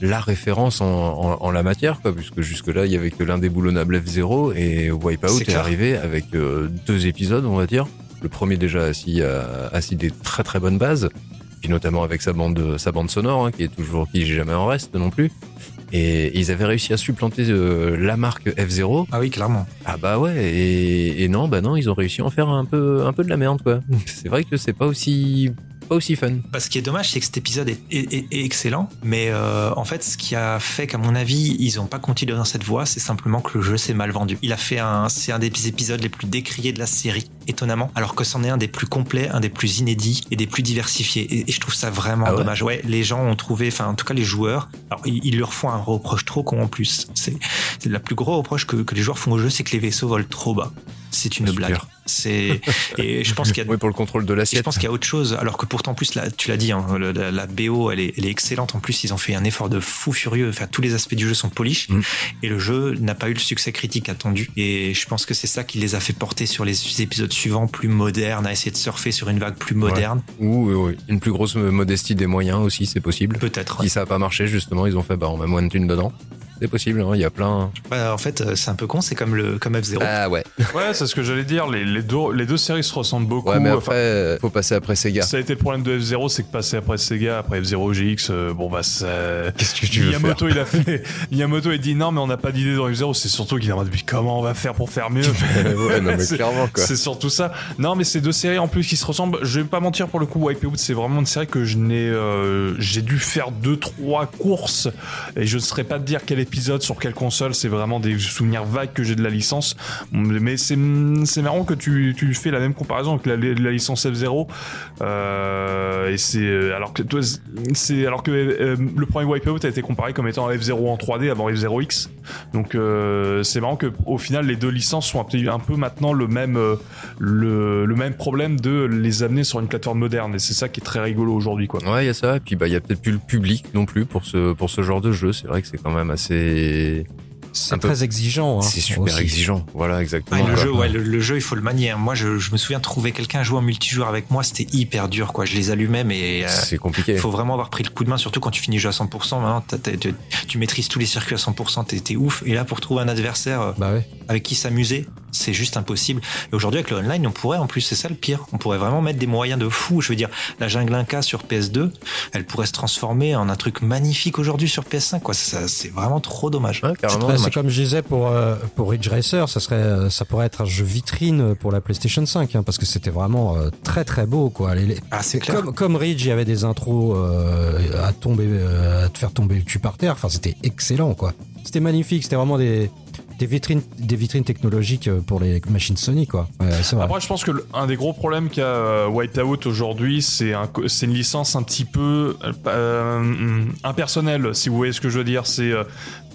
la référence en, en, en la matière, quoi, puisque jusque-là, il y avait que l'indéboulonnable F0 et Wipeout est, clair. arrivé avec euh, deux épisodes, on va dire. Le premier déjà assis, à, assis des très très bonnes bases, puis notamment avec sa bande, sa bande sonore, hein, qui est toujours, qui jamais en reste non plus. Et ils avaient réussi à supplanter euh, la marque F0. Ah oui, clairement. Ah bah ouais, et, et non, bah non, ils ont réussi à en faire un peu, un peu de la merde, quoi. C'est vrai que c'est pas aussi, pas aussi fun. Bah, ce qui est dommage, c'est que cet épisode est, est- est- est excellent, mais euh, en fait, ce qui a fait qu'à mon avis, ils n'ont pas continué dans cette voie, c'est simplement que le jeu s'est mal vendu. Il a fait un, c'est un des épisodes les plus décriés de la série, étonnamment, alors que c'en est un des plus complets, un des plus inédits et des plus diversifiés. Et, et je trouve ça vraiment Ah ouais dommage. Ouais, les gens ont trouvé, enfin, en tout cas, les joueurs, alors ils, ils leur font un reproche trop con en plus. C'est, la plus gros reproche que, que les joueurs font au jeu, c'est que les vaisseaux volent trop bas. C'est une Super. blague. C'est, [LAUGHS] et je pense qu'il y a Oui, pour le contrôle de et je l'assiette. pense qu'il y a autre chose, alors que pourtant, plus, là, tu l'as dit, hein, la, la BO, elle est, elle est excellente. En plus, ils ont fait un effort de fou furieux. Enfin, tous les aspects du jeu sont polish. Mm. Et le jeu n'a pas eu le succès critique attendu. Et je pense que c'est ça qui les a fait porter sur les épisodes suivants, plus modernes, à essayer de surfer sur une vague plus moderne. Ou oui, oui. une plus grosse modestie des moyens aussi, c'est possible. Peut-être. Si ça a pas marché, justement, ils ont fait, bah, on met moins de thunes dedans. C'est possible, hein, il y a plein. Bah, en fait, euh, c'est un peu con. C'est comme le comme F0. Ah ouais. [LAUGHS] Ouais, c'est ce que j'allais dire. Les, les deux, les deux séries se ressemblent beaucoup. Ouais, mais Enfin, après, euh, faut passer après Sega. ça a été le problème de F0, c'est que passer après Sega, après F0 GX, euh, bon bah ça. Qu'est-ce que tu veux faire Miyamoto, il a fait. [LAUGHS] Miyamoto, il dit non, mais on n'a pas d'idée dans F0. C'est surtout qu'il a en mode, mais comment on va faire pour faire mieux? [LAUGHS] Ouais, non, mais C'est- clairement, quoi. C'est surtout ça. Non, mais c'est deux séries en plus qui se ressemblent. Je vais pas mentir pour le coup, Wipeout, c'est vraiment une série que je n'ai, euh, j'ai dû faire deux, trois courses et je ne saurais pas te dire quel épisode sur quelle console. C'est vraiment des souvenirs vagues que j'ai de la licence. Mais c'est, marrant que tu, tu fais la même comparaison avec la, licence F0. Euh, et c'est alors que alors que euh, le premier Wipeout a été comparé comme étant F0 en 3D avant F0X. Donc euh, c'est marrant que au final les deux licences sont un peu, un peu maintenant le même euh, le, le même problème de les amener sur une plateforme moderne et c'est ça qui est très rigolo aujourd'hui quoi. Ouais, il y a ça. Et puis, bah, il y a peut-être plus le public non plus pour ce, pour ce genre de jeu. C'est vrai que c'est quand même assez, c'est peu- très exigeant. hein, c'est super aussi. exigeant. Voilà, Ah, exactement. le, quoi. jeu, ouais, le, le jeu, il faut le manier. Moi, je, je me souviens trouver quelqu'un jouer en multijoueur avec moi, c'était hyper dur, quoi. Je les allumais, mais euh, C'est compliqué. il faut vraiment avoir pris le coup de main, surtout quand tu finis le jeu à 100%. Maintenant, t'as- t'as- tu, tu maîtrises tous les circuits à 100%, t'es t'es ouf. Et là, pour trouver un adversaire euh, Bah ouais. avec qui s'amuser, c'est juste impossible. Et aujourd'hui, avec le online, on pourrait, en plus, c'est ça le pire, on pourrait vraiment mettre des moyens de fou. Je veux dire, la jungle Inca sur PS2, elle pourrait se transformer en un truc magnifique aujourd'hui sur PS5, quoi. Ça, c'est vraiment trop dommage. Ouais, C'est comme je disais pour euh, pour Ridge Racer, ça serait euh, ça pourrait être un jeu vitrine pour la PlayStation 5 hein, parce que c'était vraiment euh, très très beau quoi. Les- les- Ah, c'est clair. comme comme Ridge, il y avait des intros euh, à tomber euh, à te faire tomber le cul par terre. Enfin, c'était excellent quoi. C'était magnifique. C'était vraiment des des vitrines des vitrines technologiques euh, pour les machines Sony quoi. Après, je pense que des gros problèmes qu'a euh, Whiteout aujourd'hui, c'est un, une licence un petit peu euh, hum, impersonnelle, si vous voyez ce que je veux dire. C'est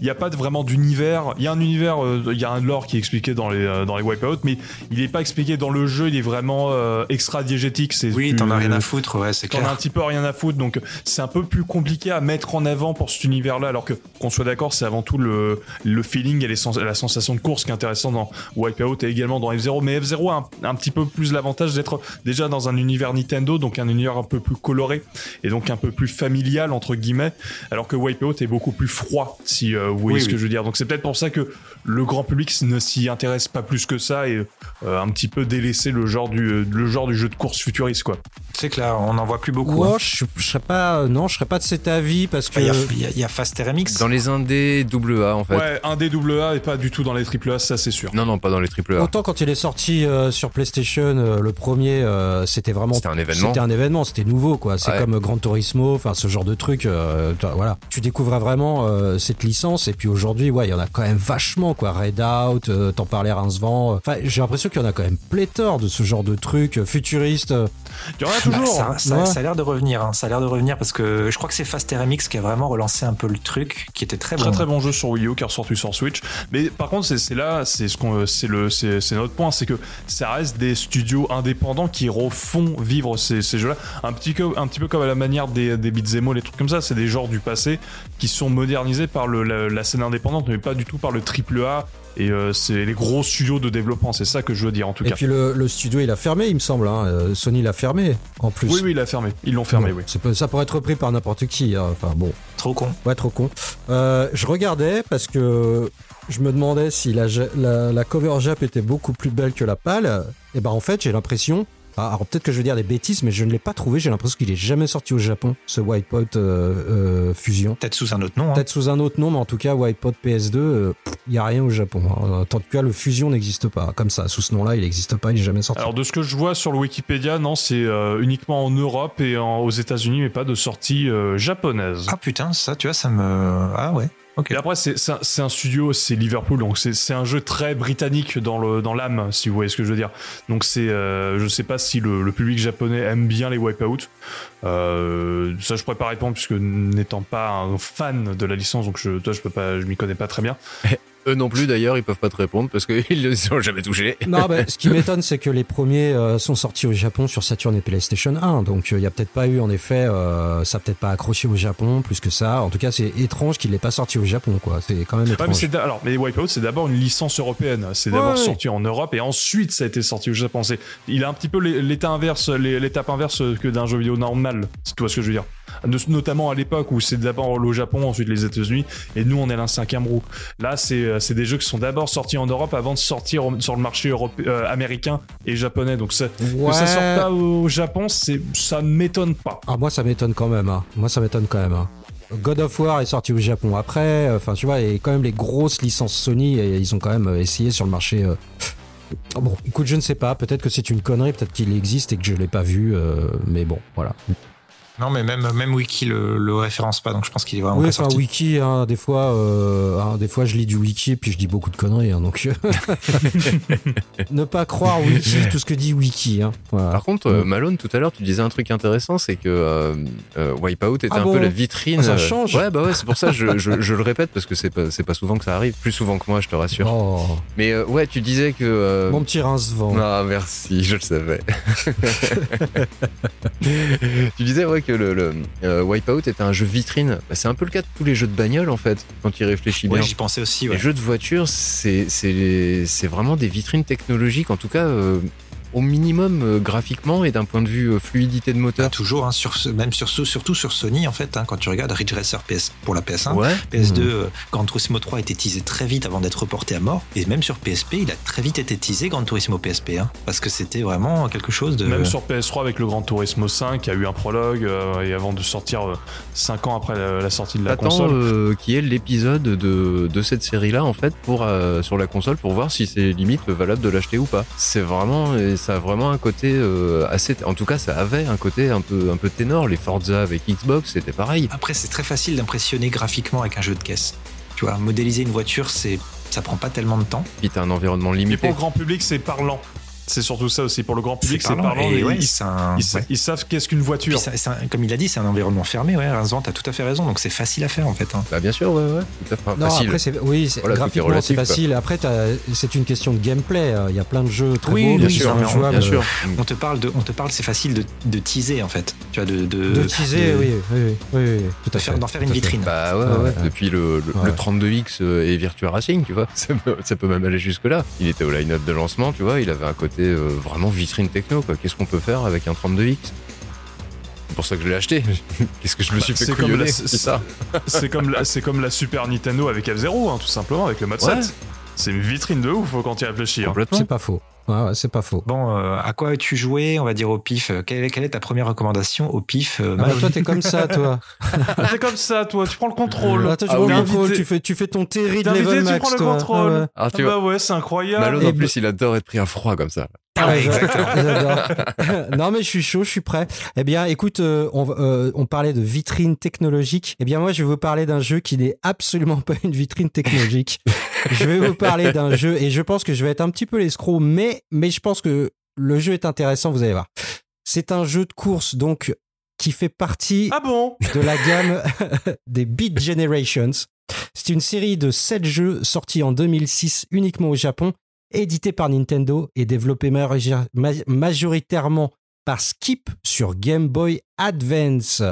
il n'y a pas de- vraiment d'univers. Il y a un univers, euh, il y a un lore qui est expliqué dans les euh, dans les Wipeout, mais il n'est pas expliqué dans le jeu. Il est vraiment euh, extra diégétique. C'est Oui, t'en as rien à foutre, ouais, c'est T'en as clair. un petit peu rien à foutre, donc c'est un peu plus compliqué à mettre en avant pour cet univers-là, alors que qu'on soit d'accord, c'est avant tout le, le feeling et les sens- la sensation de course qui est intéressant dans Wipeout et également dans F0. Mais F0 a un, un petit peu plus l'avantage d'être déjà dans un univers Nintendo, donc un univers un peu plus coloré et donc un peu plus familial entre guillemets, alors que Wipeout est beaucoup plus froid, si euh, vous voyez Oui, ce que oui. je veux dire. Donc c'est peut-être pour ça que le grand public ne s'y intéresse pas plus que ça et euh, un petit peu délaisser le genre du le genre du jeu de course futuriste quoi. C'est clair, on n'en voit plus beaucoup. Ouais, hein. je, je serais pas non, je serais pas de cet avis parce que Il y, a, il y a- il y a Fast RMX. Dans les indés AA, en fait. Ouais, un des AA et pas du tout dans les AAA, ça c'est sûr. Non, non, pas dans les AAA. Autant quand il est sorti euh, sur PlayStation, euh, le premier, euh, c'était vraiment. C'était un événement. C'était un événement, c'était nouveau, quoi. C'est Ouais. comme Gran Turismo, enfin ce genre de truc. euh, voilà, tu découvrais vraiment euh, cette licence. Et puis aujourd'hui, ouais, il y en a quand même vachement, quoi. Redout, euh, t'en parlais Rincevent. Enfin, j'ai l'impression qu'il y en a quand même pléthore de ce genre de trucs euh, futuristes. Il y en a Bah, toujours. ça, ça- Ouais. ça a l'air de revenir, hein. ça a l'air de revenir parce que je crois que c'est Fast RMX qui a vraiment relancé un peu le truc, qui était très, Très bon. très bon jeu sur Wii U qui est ressorti sur Switch. Mais par contre, c'est c'est là, c'est ce qu'on, c'est le, c'est c'est notre point, c'est que ça reste des studios indépendants qui refont vivre ces, ces jeux-là, un petit peu, un petit peu comme à la manière des, des beat'em all, les trucs comme ça. C'est des genres du passé qui sont modernisés par le, la, la scène indépendante, mais pas du tout par le triple A. Et euh, c'est les gros studios de développement, c'est ça que je veux dire en tout Et cas. puis le, le studio, il a fermé, il me semble. Hein. Euh, Sony l'a fermé, en plus. Oui, oui, il a fermé. Ils l'ont fermé, oui. c'est ça pourrait être repris par n'importe qui. hein. Enfin bon. Trop con. Ouais, trop con. Euh, je regardais parce que je me demandais si la, ja- la, la cover Jap était beaucoup plus belle que la pâle. Et ben en fait, j'ai l'impression. Ah, Alors peut-être que je vais dire des bêtises, mais je ne l'ai pas trouvé. J'ai l'impression qu'il est jamais sorti au Japon, ce Wipeout euh, euh, Fusion. Peut-être sous un autre nom. hein. Peut-être sous un autre nom, mais en tout cas, Wipeout PS2, il n'y a rien au Japon. hein. En tout cas, le Fusion n'existe pas. Comme ça, sous ce nom-là, il n'existe pas, il n'est jamais sorti. Alors de ce que je vois sur le Wikipédia, non, c'est euh, uniquement en Europe et en- aux États-Unis, mais pas de sortie euh, japonaise. Ah putain, ça, tu vois, ça me. Ah ouais. Et après, c'est c'est un, un studio, c'est Liverpool, donc c'est c'est un jeu très britannique dans le dans l'âme, si vous voyez ce que je veux dire. Donc c'est, euh, je sais pas si le, le public japonais aime bien les Wipeout. Euh, ça, je pourrais pas répondre puisque n'étant pas un fan de la licence, donc je, toi, je peux pas, je m'y connais pas très bien. Eux non plus, d'ailleurs, ils peuvent pas te répondre parce qu'ils les ont jamais touchés. Non, bah, ce qui [LAUGHS] m'étonne, c'est que les premiers euh, sont sortis au Japon sur Saturn et PlayStation 1. Donc, il y a peut-être pas eu, en effet, euh, ça peut-être pas accroché au Japon plus que ça. En tout cas, c'est étrange qu'il n'ait pas sorti au Japon, quoi. C'est quand même Ouais, étrange. mais c'est d'a- alors, mais Wipeout, c'est d'abord une licence européenne. C'est d'abord Ouais, ouais. sorti en Europe et ensuite ça a été sorti au Japon. C'est- Il a un petit peu l'é- l'état inverse, l'é- l'étape inverse que d'un jeu vidéo normal. Si tu vois ce que je veux dire? De- Notamment à l'époque où c'est d'abord le Japon, ensuite les États-Unis, et nous on est l'un cinquième roue. Là, c'est euh, c'est des jeux qui sont d'abord sortis en Europe avant de sortir sur le marché euh, américain et japonais. Donc ça, Ouais. que ça sorte pas au Japon, ça ne m'étonne pas. Ah, moi, ça m'étonne quand même. hein. Moi, ça m'étonne quand même. hein. God of War est sorti au Japon après. Enfin, tu vois, et quand même les grosses licences Sony, et ils ont quand même euh, essayé sur le marché. euh. Bon, écoute, je ne sais pas. Peut-être que c'est une connerie. Peut-être qu'il existe et que je l'ai pas vu. euh, mais bon, voilà. Non, mais même, même Wiki le, le référence pas, donc je pense qu'il est vraiment Oui, pas enfin, sorti. wiki, hein, des fois, euh, hein, des fois, je lis du wiki et puis je dis beaucoup de conneries, hein, donc [LAUGHS] ne pas croire wiki, [LAUGHS] tout ce que dit wiki. Hein, voilà. Par contre, euh. Malone, tout à l'heure, tu disais un truc intéressant, c'est que euh, euh, Wipeout était Ah un bon peu la vitrine. Ah, ça euh, change Ouais, bah ouais, c'est pour ça que je, je, je le répète parce que c'est pas, c'est pas souvent que ça arrive. Plus souvent que moi, je te rassure. Oh, Mais euh, ouais, tu disais que. euh, mon petit rince-vent. Ah, merci, je le savais. [LAUGHS] tu disais ouais, que le, le euh, Wipeout était un jeu vitrine. Bah, c'est un peu le cas de tous les jeux de bagnole en fait, quand il réfléchit bien. Ouais, j'y pensais aussi. Ouais. Les jeux de voiture, c'est vraiment des vitrines technologiques. En tout cas, euh, au minimum euh, graphiquement et d'un point de vue euh, fluidité de moteur. toujours, hein, sur ce, même sur ce- surtout sur Sony en fait, hein, quand tu regardes Ridge Racer PS pour la PS1, Ouais. PS2, Mhm. euh, Gran Turismo 3 a été teasé très vite avant d'être reporté à mort, et même sur PSP, il a très vite été teasé Gran Turismo PSP, hein, parce que c'était vraiment quelque chose de. Même sur PS3 avec le Gran Turismo 5, il y a eu un prologue euh, et avant de sortir 5 ans après la, la sortie de la Attends console. euh, qui est l'épisode de, de cette série-là en fait pour euh, sur la console pour voir si c'est limite valable de l'acheter ou pas. C'est vraiment et ça a vraiment un côté euh, assez en tout cas ça avait un côté un peu un peu ténor les Forza avec Xbox c'était pareil. Après, c'est très facile d'impressionner graphiquement avec un jeu de caisse. Tu vois, modéliser une voiture, c'est ça prend pas tellement de temps. Puis t'as un environnement Mais limité. pour le grand public, c'est parlant. C'est surtout ça aussi. Pour le grand public, c'est parlant. et et ouais, ils, c'est un- ils sa- ouais. ils savent qu'est-ce qu'une voiture. un- comme il a dit, c'est un environnement fermé. Ouais, Vincent, t'as tout à fait raison. Donc c'est facile à faire en fait. hein. Bah bien sûr ouais ouais tout à fait Enfin, Non, facile. après, c'est, oui, Voilà, graphiquement, relatif, c'est quoi. facile. Après, c'est une question de gameplay. euh, Il y a plein de jeux très Oui, beaux, bien sûr, bien sûr. On te parle de, on te parle, c'est facile de, de teaser en fait. Tu vois, de de, De teaser, de- oui, oui, oui, oui, oui, tout de à faire- fait. d'en faire une vitrine. Bah ouais, depuis le, le, Ouais. le 32X euh, et Virtua Racing, tu vois, [LAUGHS] ça peut, ça peut même aller jusque là. Il était au line-up de lancement, tu vois, il avait un côté euh, vraiment vitrine techno, quoi. Qu'est-ce qu'on peut faire avec un 32X C'est pour ça que je l'ai acheté. [LAUGHS] Qu'est-ce que je me suis Bah, fait c'est comme couillonner? la- C'est ça. [LAUGHS] c'est comme, la- c'est comme la Super Nintendo avec F0, hein, tout simplement, avec le mode Ouais. 7. C'est une vitrine de ouf quand tu y réfléchis. hein. Complètement. C'est pas faux. Ouais, ouais, c'est pas faux. Bon, euh, à quoi as-tu joué On va dire au pif? Euh, Quelle est, quelle est ta première recommandation au pif euh, Ah bah, toi, t'es comme ça, toi. [LAUGHS] C'est comme ça, toi, tu prends le contrôle. Ah, toi, tu Ah prends oui. le contrôle, T'es tu fais, tu fais ton Terry de T'es tu prends le toi. contrôle. Ah ouais. Ah, Ah tu vois. bah ouais, c'est incroyable. Malo, Et en plus, il adore être pris à froid comme ça. Ah exactement. [LAUGHS] [LAUGHS] Non mais je suis chaud, je suis prêt. Eh bien, écoute, euh, on, euh, on parlait de vitrine technologique. Eh bien, moi, je vais vous parler d'un jeu qui n'est absolument pas une vitrine technologique. [LAUGHS] je vais vous parler d'un jeu et je pense que je vais être un petit peu l'escroc, mais mais je pense que le jeu est intéressant. Vous allez voir. C'est un jeu de course donc qui fait partie Ah bon? de la gamme des Beat Generations. C'est une série de 7 jeux sortis en 2006 uniquement au Japon, édité par Nintendo et développé major- ma- majoritairement par Skip sur Game Boy Advance.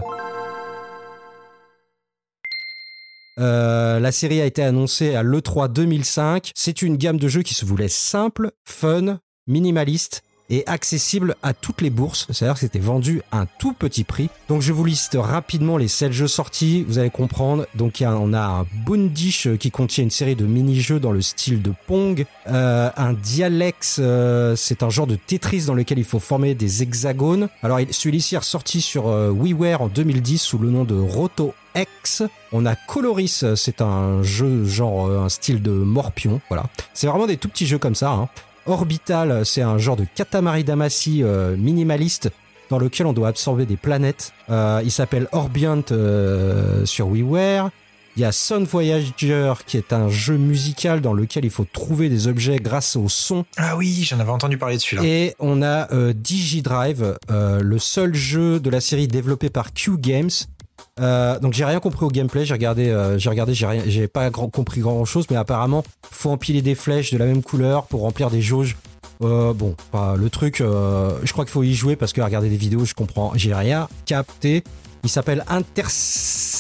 Euh, la série a été annoncée à l'E3 2005. C'est une gamme de jeux qui se voulait simple, fun, minimaliste et accessible à toutes les bourses. C'est-à-dire que c'était vendu à un tout petit prix. Donc je vous liste rapidement les 7 jeux sortis, vous allez comprendre. Donc y on a un Boondish euh, qui contient une série de mini-jeux dans le style de Pong. Euh, un Dialex, euh, c'est un genre de Tetris dans lequel il faut former des hexagones. Alors celui-ci est ressorti sur euh, WiiWare en 2010 sous le nom de Roto X. On a Coloris, c'est un jeu genre un style de Morpion, voilà. C'est vraiment des tout petits jeux comme ça. hein. Orbital, c'est un genre de Katamari Damacy euh, minimaliste dans lequel on doit absorber des planètes. Euh, il s'appelle Orbiant euh, sur WiiWare. Il y a Sun Voyager qui est un jeu musical dans lequel il faut trouver des objets grâce au son. Ah oui, j'en avais entendu parler de celui-là. Et on a euh, DigiDrive, euh, le seul jeu de la série développé par Q Games. Euh, donc j'ai rien compris au gameplay, j'ai regardé, euh, j'ai regardé, j'ai rien, pas compris grand chose, mais apparemment faut empiler des flèches de la même couleur pour remplir des jauges. Euh, bon, le truc, je crois qu'il faut y jouer parce que à regarder des vidéos, je comprends, j'ai rien capté. Il s'appelle Inter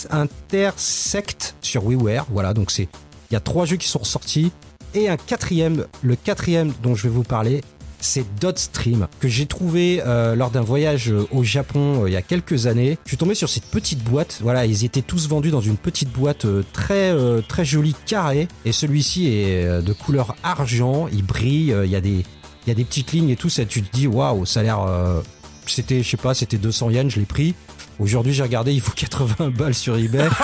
Intersect sur WiiWare, voilà, donc c'est, il y a trois jeux qui sont ressortis et un quatrième, le quatrième dont je vais vous parler, c'est Dotstream que j'ai trouvé euh, lors d'un voyage euh, au Japon euh, il y a quelques années. Je suis tombé sur cette petite boîte. Voilà, ils étaient tous vendus dans une petite boîte très jolie carrée et celui-ci est de couleur argent. Il brille. Il y a des il y a des petites lignes et tout. Ça, tu te dis waouh, ça a l'air. c'était je sais pas, c'était 200 yens. Je l'ai pris. Aujourd'hui, j'ai regardé, il faut 80 balles sur eBay. [LAUGHS]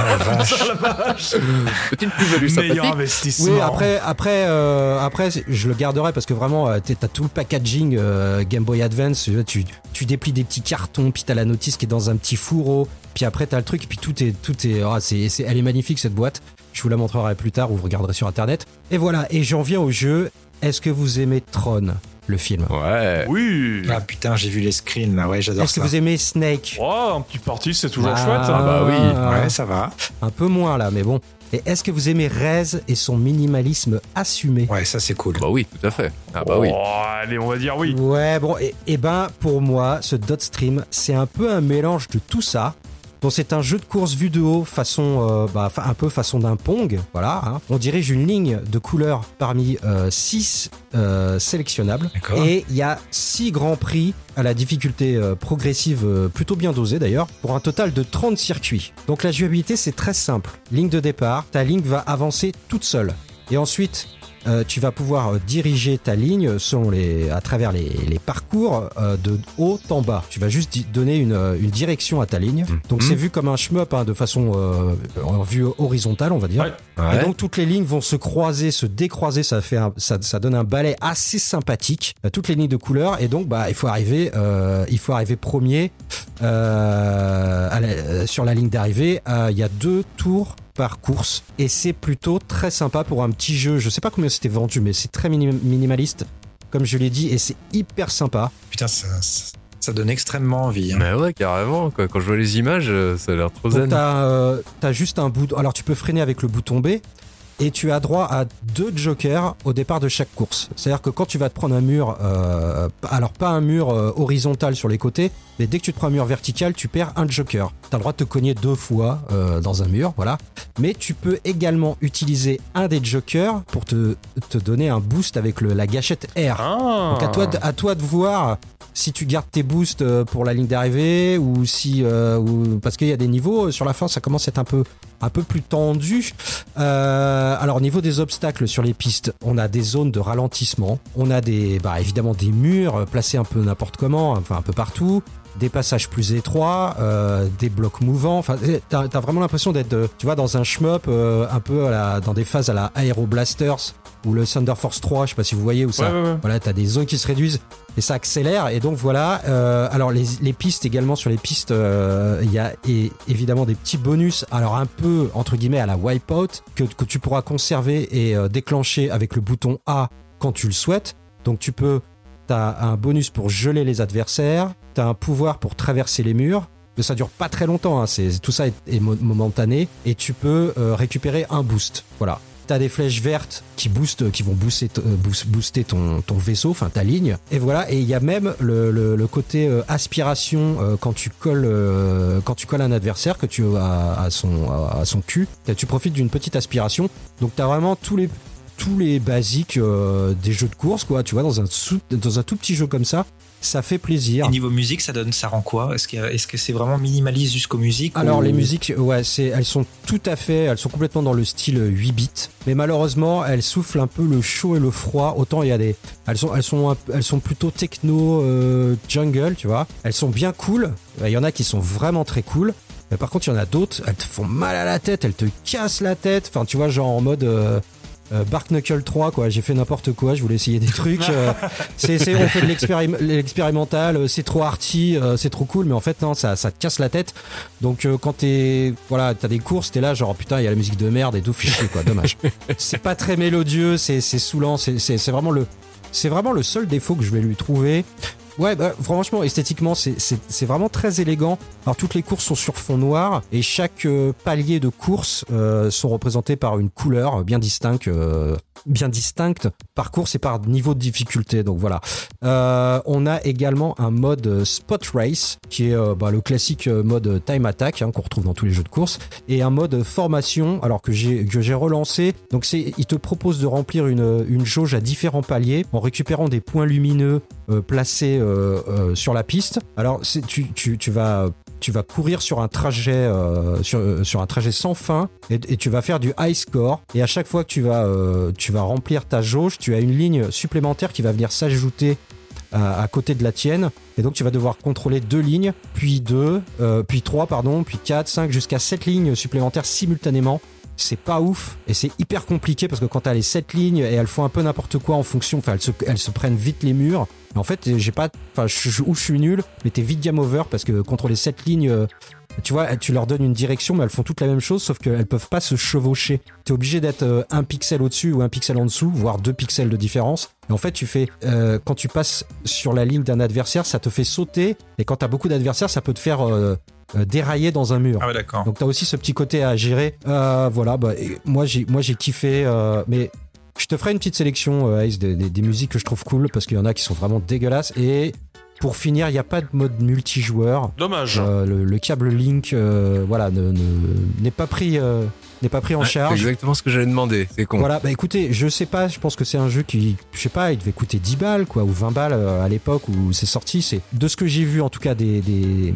Ah, la vache. [LAUGHS] Petite plus-value sympathique. Meilleur investissement. Oui, après, après, euh, après, je le garderai parce que vraiment, euh, t'as tout le packaging euh, Game Boy Advance. Tu, déplies des petits cartons, puis t'as la notice qui est dans un petit fourreau, puis après t'as le truc, puis tout est, tout est, ah, c'est, c'est- elle est magnifique cette boîte. Je vous la montrerai plus tard ou vous regarderez sur internet. Et voilà. Et j'en viens au jeu. est-ce que vous aimez Tron, le film Ouais. Oui. Ah putain, j'ai vu les screens là, ouais, j'adore Est-ce que ça. vous aimez Snake? Oh, un petit parti, c'est toujours Ah, chouette. hein. bah oui. Ouais, ça va. Un peu moins là, mais bon. Et est-ce que vous aimez Rez et son minimalisme assumé? Ouais, ça c'est cool. Bah oui, tout à fait. Ah bah oui. Oh, allez, on va dire oui. Ouais, bon, et, et ben pour moi, ce Dot Stream, c'est un peu un mélange de tout ça. Donc c'est un jeu de course vu de haut, façon, euh, bah, un peu façon d'un pong, voilà. hein. On dirige une ligne de couleurs parmi 6 sélectionnables. D'accord. Et il y a 6 grands prix à la difficulté euh, progressive euh, plutôt bien dosée d'ailleurs, pour un total de 30 circuits. Donc la jouabilité c'est très simple. Ligne de départ, ta ligne va avancer toute seule. Et ensuite, euh, tu vas pouvoir euh, diriger ta ligne selon les, à travers les, les parcours euh, de haut en bas. Tu vas juste donner une, une direction à ta ligne. Donc c'est vu comme un shmup hein, de façon euh, en vue horizontale, on va dire. Ouais. Et donc toutes les lignes vont se croiser, se décroiser, ça fait un- ça, ça donne un balai assez sympathique. Toutes les lignes de couleurs et donc bah il faut arriver, euh, il faut arriver premier à la- sur la ligne d'arrivée. Euh, Il y a deux tours par course et c'est plutôt très sympa pour un petit jeu. Je sais pas combien c'était vendu, mais c'est très minim- minimaliste comme je l'ai dit et c'est hyper sympa. Putain, ça, ça, ça donne extrêmement envie. hein. Mais ouais, carrément. Quoi. Quand je vois les images, euh, ça a l'air trop Donc zen. t'as euh, t'as juste un bout. Alors tu peux freiner avec le bouton B et tu as droit à deux jokers au départ de chaque course. C'est-à-dire que quand tu vas te prendre un mur, euh, alors pas un mur euh, horizontal sur les côtés, mais dès que tu te prends un mur vertical, tu perds un joker. T'as le droit de te cogner deux fois euh, dans un mur, voilà. Mais tu peux également utiliser un des jokers pour te, te donner un boost avec le, la gâchette R. Ah. Donc à toi, de, à toi de voir si tu gardes tes boosts euh, pour la ligne d'arrivée ou si euh, ou- parce qu'il y a des niveaux sur la fin ça commence à être un peu un peu plus tendu. Euh, alors au niveau des obstacles sur les pistes, on a des zones de ralentissement, on a des bah évidemment des murs placés un peu n'importe comment, enfin un peu partout. Des passages plus étroits, euh, des blocs mouvants. Enfin, t'as as vraiment l'impression d'être, euh, tu vois, dans un shmup euh, un peu à la, dans des phases à la Aero Blasters ou le Thunder Force 3. Je sais pas si vous voyez où ça. Ouais, ouais, ouais. Voilà, t'as des zones qui se réduisent et ça accélère. Et donc voilà. euh, alors les, les pistes également sur les pistes, il y a é- évidemment des petits bonus. Alors un peu entre guillemets à la wipeout que, que tu pourras conserver et déclencher avec le bouton A quand tu le souhaites. Donc tu peux, t'as un bonus pour geler les adversaires. Un pouvoir pour traverser les murs. Mais ça dure pas très longtemps. Hein, c'est tout ça est, est mo- momentané et tu peux euh, récupérer un boost. Voilà. T'as des flèches vertes qui boostent, qui vont booster, euh, boost- booster ton, ton vaisseau, enfin ta ligne. Et voilà. Et il y a même le, le- côté euh, aspiration quand tu colles, quand tu colles un adversaire que tu as à son, à, à son cul. Tu profites d'une petite aspiration. Donc t'as vraiment tous les tous les basiques des jeux de course, quoi. Tu vois, dans un, dans un tout petit jeu comme ça, ça fait plaisir. Et niveau musique, ça donne, ça rend quoi? Est-ce que c'est vraiment minimaliste jusqu'aux musiques Alors ou- les musiques, ouais, c'est, elles sont tout à fait, elles sont complètement dans le style 8 bits, mais malheureusement, elles soufflent un peu le chaud et le froid. Autant il y a des, elles sont, elles sont, elles sont plutôt techno euh, jungle, tu vois. Elles sont bien cool. Il y en a qui sont vraiment très cool. Mais par contre, il y en a d'autres, elles te font mal à la tête, elles te cassent la tête. Enfin, tu vois, genre en mode. Euh, euh, Bark Knuckle 3 quoi. J'ai fait n'importe quoi je voulais essayer des trucs euh, [LAUGHS] c'est c'est on fait de l'expérim- l'expérimental euh, c'est trop arty euh, c'est trop cool mais en fait non ça ça te casse la tête. Donc quand t'es voilà t'as des courses t'es là genre putain il y a la musique de merde et tout chier quoi dommage. [LAUGHS] C'est pas très mélodieux c'est c'est saoulant c'est c'est c'est vraiment le c'est vraiment le seul défaut que je vais lui trouver Ouais, bah, franchement, esthétiquement, c'est- vraiment très élégant. Alors, toutes les courses sont sur fond noir et chaque euh, palier de course euh, sont représentés par une couleur bien distincte, euh, bien distincte par course et par niveau de difficulté. Donc voilà. Euh, on a également un mode euh, Spot Race qui est bah, le classique mode Time Attack hein, qu'on retrouve dans tous les jeux de course et un mode formation. Alors que j'ai que j'ai relancé. Donc c'est, il te propose de remplir une une jauge à différents paliers en récupérant des points lumineux placés euh, euh, sur la piste. Alors tu, tu, vas courir sur un trajet euh, sur, un trajet sans fin et, tu vas faire du high score. Et à chaque fois que tu vas remplir ta jauge tu as une ligne supplémentaire qui va venir s'ajouter à, côté de la tienne. Et donc tu vas devoir contrôler deux lignes puis deux puis trois pardon puis quatre cinq jusqu'à sept lignes supplémentaires simultanément c'est pas ouf et c'est hyper compliqué parce que quand t'as les sept lignes et elles font un peu n'importe quoi en fonction, enfin elles se, prennent vite les murs. En fait, j'ai pas, enfin ou je suis nul, mais t'es vite game over parce que contre les sept lignes, euh, tu vois, tu leur donnes une direction, mais elles font toutes la même chose, sauf qu'elles peuvent pas se chevaucher. T'es obligé d'être euh, un pixel au-dessus ou un pixel en dessous, voire deux pixels de différence. Et en fait, tu fais, euh, quand tu passes sur la ligne d'un adversaire, ça te fait sauter. Et quand t'as beaucoup d'adversaires, ça peut te faire euh, euh, dérailler dans un mur. Ah ouais, d'accord. Donc t'as aussi ce petit côté à gérer. Voilà, bah, moi j'ai moi j'ai kiffé, mais je te ferai une petite sélection Ace des, des- des musiques que je trouve cool parce qu'il y en a qui sont vraiment dégueulasses. Et pour finir, il n'y a pas de mode multijoueur. Dommage. Euh, le, le câble Link, euh, voilà, ne- ne- n'est pas pris euh, n'est pas pris en Ouais, C'est charge. exactement ce que j'allais demander. C'est con. Voilà, bah écoutez, je sais pas, je pense que c'est un jeu qui, je sais pas, il devait coûter 10 balles, quoi, ou 20 balles euh, à l'époque où c'est sorti. C'est de ce que j'ai vu, en tout cas, des, des,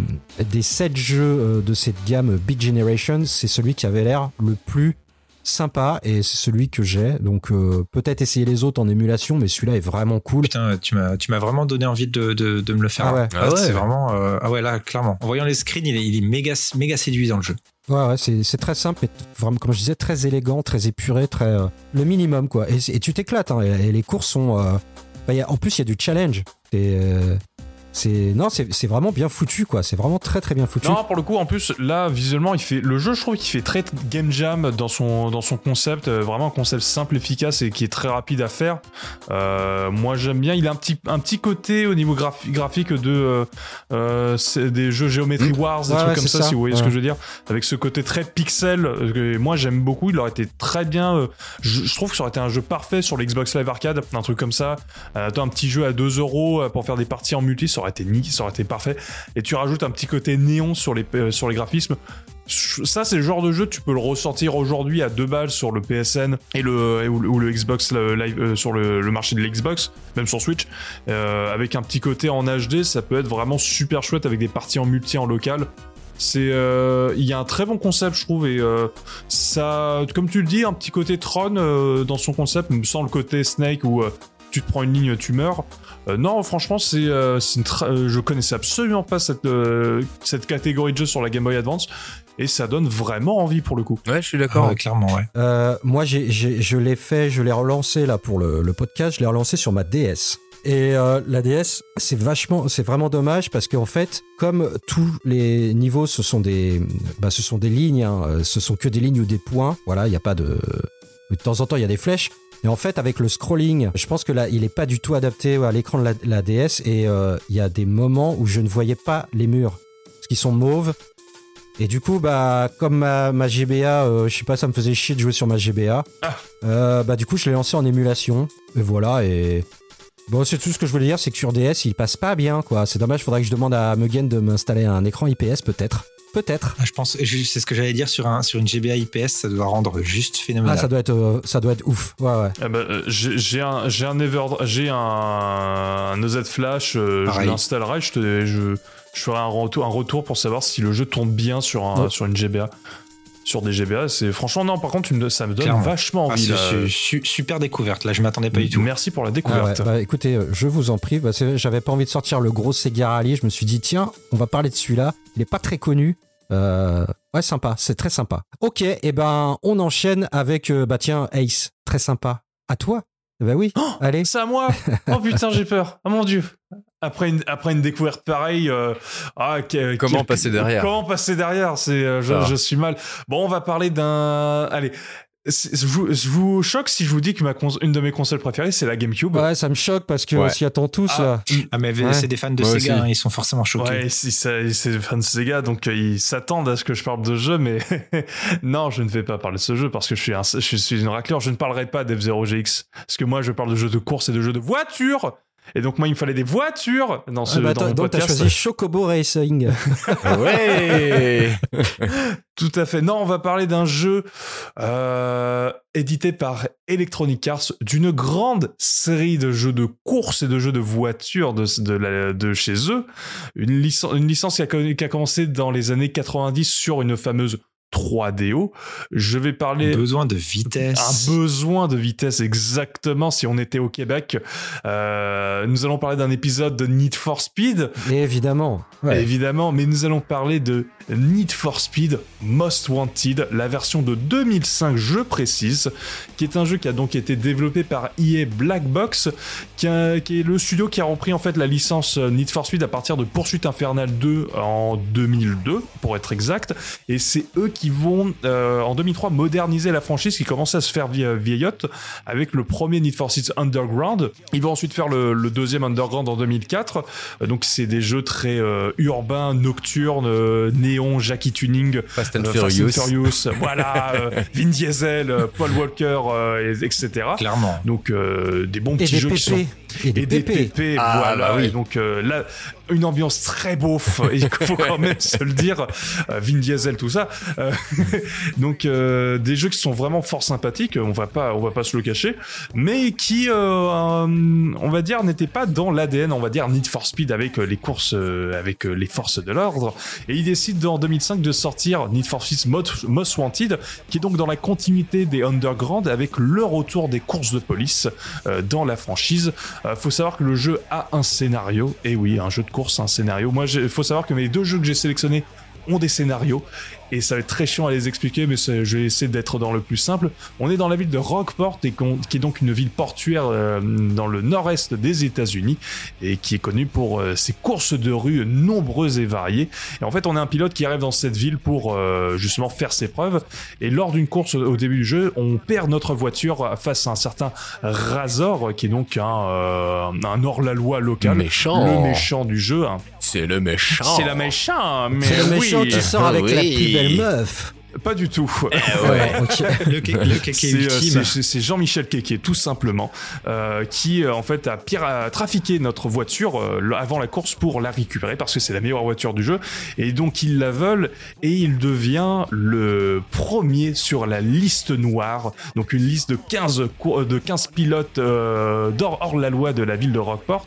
des 7 jeux euh, de cette gamme Big Generation, c'est celui qui avait l'air le plus sympa et c'est celui que j'ai. Donc euh, peut-être essayer les autres en émulation, mais celui-là est vraiment cool. Putain, tu m'as, tu m'as vraiment donné envie de, de, de me le faire. Ah ouais. Ah ouais. C'est vraiment, euh, ah ouais, là, clairement. En voyant les screens, il est, il est méga, méga séduisant le jeu. Ouais, ouais, c'est c'est très simple, mais t- vraiment, comme je disais, très élégant, très épuré, très euh, le minimum, quoi. Et, et tu t'éclates, hein, et, et les courses sont. euh, bah, il y a- en plus, il y a du challenge. Et, euh, c'est non, c'est vraiment bien foutu, quoi. C'est vraiment très très bien foutu. Non, pour le coup, en plus, là, visuellement, il fait le jeu. Je trouve qu'il fait très game jam dans son dans son concept, euh, vraiment un concept simple, efficace et qui est très rapide à faire. Euh, moi, j'aime bien. Il a un petit un petit côté au niveau graphi- graphique de euh, des jeux Geometry Mmh. Wars, des Ouais, trucs ouais, comme ça, ça. si vous voyez ce que je veux dire, avec ce côté très pixel. que moi, j'aime beaucoup. Il aurait été très bien. je, je trouve que ça aurait été un jeu parfait sur l'Xbox Live Arcade, un truc comme ça. Un petit jeu à 2 euros pour faire des parties en multi, ça aurait été nique, ça aurait été parfait. Et tu rajoutes un petit côté néon sur les, euh, sur les graphismes. Ça, c'est le genre de jeu, tu peux le ressortir aujourd'hui à 2 balles sur le PSN et le, ou, le- Xbox Live, euh, sur le, marché de l'Xbox, même sur Switch. Euh, avec un petit côté en HD, ça peut être vraiment super chouette avec des parties en multi en local. C'est, il y a un très bon concept, je trouve, et ça, comme tu le dis, un petit côté Tron dans son concept, sans le côté Snake où tu te prends une ligne, tu meurs. Euh, non, franchement, c'est, euh, c'est une tra- euh, je connaissais absolument pas cette, euh, cette catégorie de jeu sur la Game Boy Advance, et ça donne vraiment envie pour le coup. Ouais, je suis Ah d'accord. ouais, clairement, ouais. Euh, moi, je l'ai fait, je l'ai relancé là pour le, le podcast. Je l'ai relancé sur ma DS. Et euh, la DS, c'est vachement, c'est vraiment dommage parce qu'en fait, comme tous les niveaux, ce sont des, bah, ce sont des lignes, hein, ce sont que des lignes ou des points. Voilà, il n'y a pas de, de temps en temps, il y a des flèches. Et en fait, avec le scrolling, je pense que là, il est pas du tout adapté à l'écran de la, la DS. Et euh, il y a des moments où je ne voyais pas les murs, parce qu'ils sont mauves. Et du coup, bah, comme ma, ma GBA, euh, je sais pas, ça me faisait chier de jouer sur ma GBA. Ah. Euh, bah, du coup, je l'ai lancé en émulation. Et voilà, et. Bon, c'est tout ce que je voulais dire, c'est que sur DS, il passe pas bien, quoi. C'est dommage, faudrait que je demande à Mugen de m'installer un écran IPS, peut-être. Peut-être. Ah, Je pense, c'est ce que j'allais dire sur, un, sur une GBA IPS, ça doit rendre juste Ah, phénoménal. ça doit être, euh, ça doit être ouf. Ouais, ouais. Eh ben, euh, j'ai un j'ai un Ever j'ai un, un EZ Flash, euh, je l'installerai, je te je, je ferai un retour un retour pour savoir si le jeu tourne bien sur un Ouais. sur une GBA. Sur des GBA, c'est franchement non. Par contre, tu me- ça me donne Clairement. vachement Ah, envie. c'est là. su- su- super découverte, là je m'attendais pas du tout. Merci pour la Ah découverte. ouais, bah, écoutez, euh, je vous en prie. Bah, J'avais pas envie de sortir le gros Sega Rally. Je me suis dit, tiens, on va parler de celui-là. Il est pas très connu. Euh, ouais, sympa. C'est très sympa. Ok, et ben, on enchaîne avec, euh, bah tiens, Ace. Très sympa. À toi Bah oui. Oh Allez. C'est à moi Oh putain, j'ai peur. Oh mon dieu. Après une, après une découverte pareille, euh, ah, que- Comment quel- passer derrière Comment passer derrière? C'est, euh, je, Ah. je suis mal. Bon, on va parler d'un. Allez, je vous, je vous choque si je vous dis que ma cons- une de mes consoles préférées, c'est la GameCube. Ouais, ça me choque parce qu'on Ouais. s'y attend tous. Ah, là. Ah, mais Ouais. c'est des fans de Moi Sega, hein, ils sont forcément choqués. Ouais, c'est des fans de Sega, donc euh, ils s'attendent à ce que je parle de ce jeu, mais [LAUGHS] non, je ne vais pas parler de ce jeu parce que je suis, un, je suis une raclure. Je ne parlerai pas d'F-Zero GX parce que moi, je parle de jeux de course et de jeux de voitures. Et donc, moi, il me fallait des voitures dans ce Ah, bah, dans donc t'as podcast. choisi Chocobo Racing. [LAUGHS] Ouais [LAUGHS] Tout à fait. Non, on va parler d'un jeu euh, édité par Electronic Arts, d'une grande série de jeux de course et de jeux de voitures de, de, la- de chez eux. Une, licence une licence qui a, connu- qui a commencé dans les années 90 sur une fameuse 3DO. Je vais parler besoin de vitesse. un besoin de vitesse exactement si on était au Québec. Euh, nous allons parler d'un épisode de Need for Speed, Évidemment. Ouais. évidemment, mais nous allons parler de Need for Speed Most Wanted, la version de 2005, je précise, qui est un jeu qui a donc été développé par EA Black Box, qui, a- qui est le studio qui a repris en fait la licence euh, Need for Speed à partir de Poursuite Infernale 2 en 2002, pour être exact, et c'est eux qui vont euh, en 2003 moderniser la franchise qui commençait à se faire vie- vieillotte avec le premier Need for Speed Underground. Ils vont ensuite faire le, le deuxième Underground en 2004. Euh, donc c'est des jeux très euh, urbains, nocturnes, euh, néon, Jackie Tuning, Fast and euh, Furious. Fast and Furious, [LAUGHS] voilà, euh, Vin Diesel, Paul Walker, euh, et- etc. Clairement. Donc euh, des bons Et petits des jeux qui sont. Et des et des PP. PP, Ah, voilà. bah oui. Et donc euh, là, une ambiance très beauf, il faut quand même se le dire. Euh, Vin Diesel, tout ça. Euh, [LAUGHS] donc euh, des jeux qui sont vraiment fort sympathiques. On va pas, on va pas se le cacher, mais qui, on va dire, n'étaient pas dans l'ADN, on va dire Need for Speed avec les courses, avec les forces de l'ordre. Et il décide en 2005 de sortir Need for Speed Most Wanted, qui est donc dans la continuité des Underground avec le retour des courses de police dans la franchise. Euh, faut savoir que le jeu a un scénario. Et oui, un jeu de course, un scénario. Moi, il faut savoir que mes deux jeux que j'ai sélectionnés ont des scénarios. Et ça va être très chiant à les expliquer, mais je vais essayer d'être dans le plus simple. On est dans la ville de Rockport, et qui est donc une ville portuaire euh, dans le nord-est des États-Unis, et qui est connue pour euh, ses courses de rue nombreuses et variées. Et en fait, on est un pilote qui arrive dans cette ville pour euh, justement faire ses preuves. Et lors d'une course au début du jeu, on perd notre voiture face à un certain Razor, qui est donc un, un hors-la-loi local. Méchant. Le méchant du jeu. C'est le méchant. C'est la méchant, mais C'est le méchant oui. qui sort avec la Oui. plus belle meuf. Pas du tout. [LAUGHS] ouais. Ok. Le, ke- le kéké C'est, euh, ultime. c'est- c'est Jean-Michel Kéké, tout simplement, euh, qui euh, en fait a, pire, a trafiqué notre voiture euh, avant la course pour la récupérer parce que c'est la meilleure voiture du jeu. Et donc ils la veulent et il devient le premier sur la liste noire, donc une liste de 15, cour- de 15 pilotes euh, d'or- hors la loi de la ville de Rockport.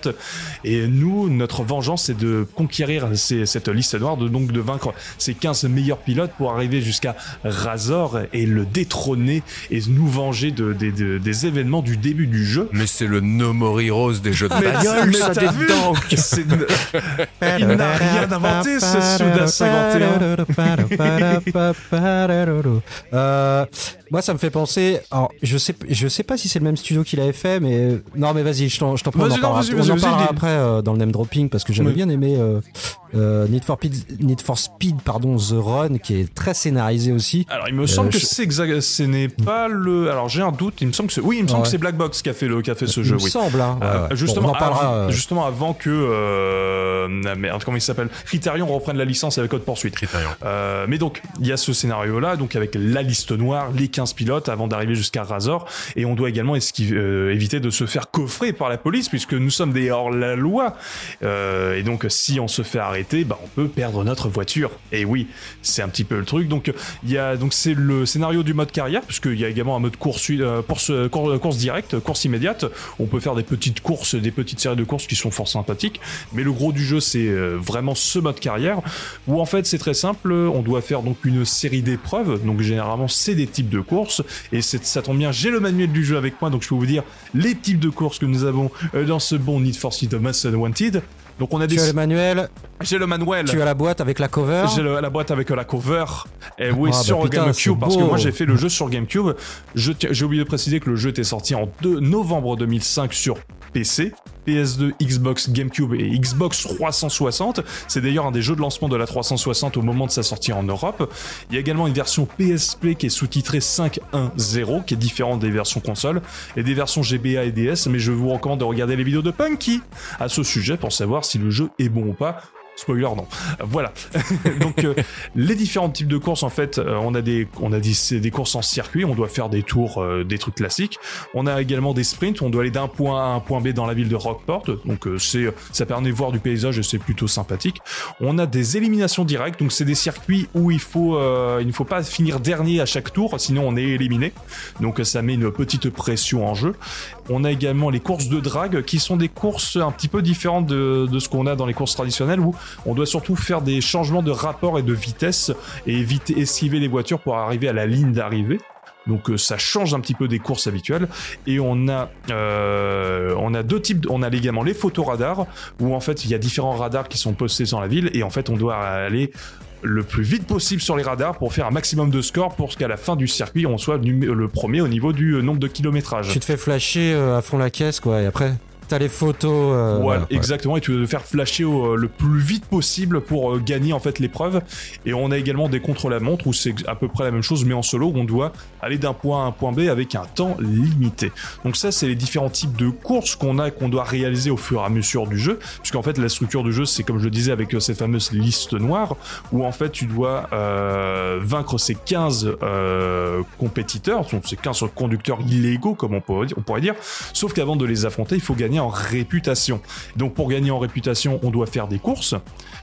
Et nous, notre vengeance, c'est de conquérir ces- cette liste noire, de, donc de vaincre ces 15 meilleurs pilotes pour arriver jusqu'à Razor et le détrôner et nous venger de, des- de- des événements du début du jeu. Mais c'est le No More Heroes des jeux de Mais- bagnole, mais ça, Il n'a rien inventé, ce Suda 51. Euh, moi, ça me fait penser. Alors, je sais, je sais pas si c'est le même studio qui l'avait fait, mais non, mais vas-y, je t'en, je t'en prie, on en parlera, on en après euh, dans le name dropping parce que j'avais Oui. bien aimé euh, euh, Need for Speed, Need for Speed, pardon, The Run, qui est très scénarisé aussi. Alors, il me semble que je- c'est exact, ce n'est pas le. Alors, j'ai un doute. Il me semble que c'est. Oui, il me semble Ouais. que c'est Black Box qui a fait le, qui a fait ce Il jeu. me Oui. semble. Hein. Euh, Ouais, justement, Bon, on en parlera. av- euh, justement avant que euh, merde, comment il s'appelle? Criterion reprenne la licence avec Code Poursuite. Criterion. Euh, mais donc, il y a ce scénario-là, donc avec la liste noire, les 15 pilotes avant d'arriver jusqu'à Razor, et on doit également euh, éviter de se faire coffrer par la police, puisque nous sommes des hors-la-loi. Euh, et donc, si on se fait arrêter, bah, on peut perdre notre voiture. Et oui, c'est un petit peu le truc. Donc, il y a donc c'est le scénario du mode carrière, puisqu'il y a également un mode course, euh, course, course, course directe, course immédiate. On peut faire des petites courses, des petites séries de courses qui sont fort sympathiques. Mais le gros du jeu, c'est vraiment ce mode carrière où en fait c'est très simple. On doit faire donc une série d'épreuves. Donc généralement c'est des types de courses et ça tombe bien. J'ai le manuel du jeu avec moi, donc je peux vous dire les types de courses que nous avons euh, dans ce bon Need for Speed Most Wanted. Donc on a des. Tu as le manuel, J'ai le manuel. tu as la boîte avec la cover. J'ai la boîte avec la cover. Et oui, Ah, bah sur putain, GameCube, parce que moi j'ai fait le jeu sur GameCube. J'ai oublié de préciser que le jeu était sorti en 2 novembre 2005 sur PC. PS2, Xbox, GameCube et Xbox 360. C'est d'ailleurs un des jeux de lancement de la 360 au moment de sa sortie en Europe. Il y a également une version PSP qui est sous-titrée 5.1.0, qui est différente des versions console, et des versions GBA et DS, mais je vous recommande de regarder les vidéos de Punky à ce sujet pour savoir si le jeu est bon ou pas. Spoiler, non. Voilà. [LAUGHS] Donc, euh, les différents types de courses, en fait, euh, on a des, on a des, des courses en circuit, on doit faire des tours, euh, des trucs classiques. On a également des sprints, on doit aller d'un point à un point B dans la ville de Rockport. Donc, euh, c'est, ça permet de voir du paysage et c'est plutôt sympathique. On a des éliminations directes, donc c'est des circuits où il faut, euh, il ne faut pas finir dernier à chaque tour, sinon on est éliminé. Donc, ça met une petite pression en jeu. On a également les courses de drague qui sont des courses un petit peu différentes de, de ce qu'on a dans les courses traditionnelles où On doit surtout faire des changements de rapport et de vitesse et éviter esquiver les voitures pour arriver à la ligne d'arrivée. Donc euh, ça change un petit peu des courses habituelles et on a euh, on a deux types on a également les photoradars où en fait il y a différents radars qui sont postés dans la ville et en fait on doit aller le plus vite possible sur les radars pour faire un maximum de score pour qu'à la fin du circuit on soit le premier au niveau du euh, nombre de kilométrage. Tu te fais flasher à fond la caisse, quoi, et après, t'as les photos. euh, Voilà, ouais. exactement, et tu dois le faire flasher au- le plus vite possible pour euh, gagner en fait l'épreuve. Et on a également des contre-la-montre où c'est à peu près la même chose, mais en solo, où on doit aller d'un point A à un point B avec un temps limité. Donc ça, c'est les différents types de courses qu'on a, qu'on doit réaliser au fur et à mesure du jeu, puisqu'en fait la structure du jeu, c'est comme je le disais avec euh, cette fameuse liste noire, où en fait tu dois euh, vaincre ces 15 euh, compétiteurs, donc ces 15 conducteurs illégaux, comme on pourrait dire. Sauf qu'avant de les affronter, il faut gagner en réputation. Donc pour gagner en réputation, on doit faire des courses.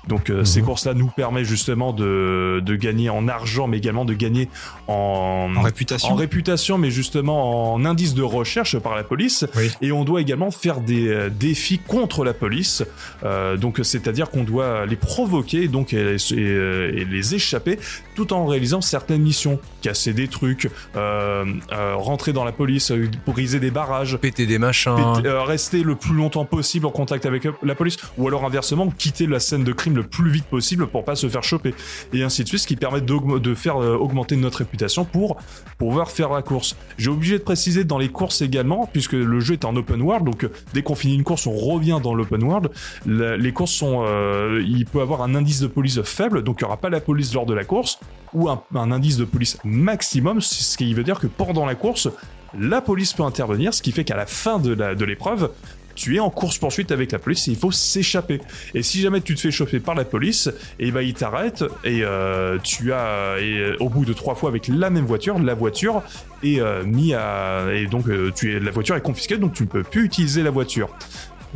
Donc euh, ces courses-là nous permettent justement de, de gagner en argent, mais également de gagner en, En réputation. en réputation, mais justement en indice de recherche par la police. Oui. Et on doit également faire des euh, défis contre la police. Euh, donc c'est-à-dire qu'on doit les provoquer donc et, et, et les échapper tout en réalisant certaines missions, casser des trucs, euh, euh, rentrer dans la police, euh, briser des barrages, Péter des machins. Péter- euh, rester le plus longtemps possible en contact avec euh, la police, ou alors inversement quitter la scène de crime le plus vite possible pour pas se faire choper, et ainsi de suite, ce qui permet de faire euh, augmenter notre réputation pour pouvoir faire la course. J'ai obligé de préciser dans les courses également, puisque le jeu est en open world, donc dès qu'on finit une course, on revient dans l'open world. La- les courses sont, euh, il peut avoir un indice de police faible, donc il n'y aura pas la police lors de la course, ou un, indice de police maximum, ce qui veut dire que pendant la course, la police peut intervenir, ce qui fait qu'à la fin de l'épreuve, tu es en course poursuite avec la police et il faut s'échapper. Et si jamais tu te fais choper par la police, et ben et euh, tu as et euh, au bout de trois fois avec la même voiture, la voiture est euh, à et donc euh, la voiture est confisquée donc tu ne peux plus utiliser la voiture.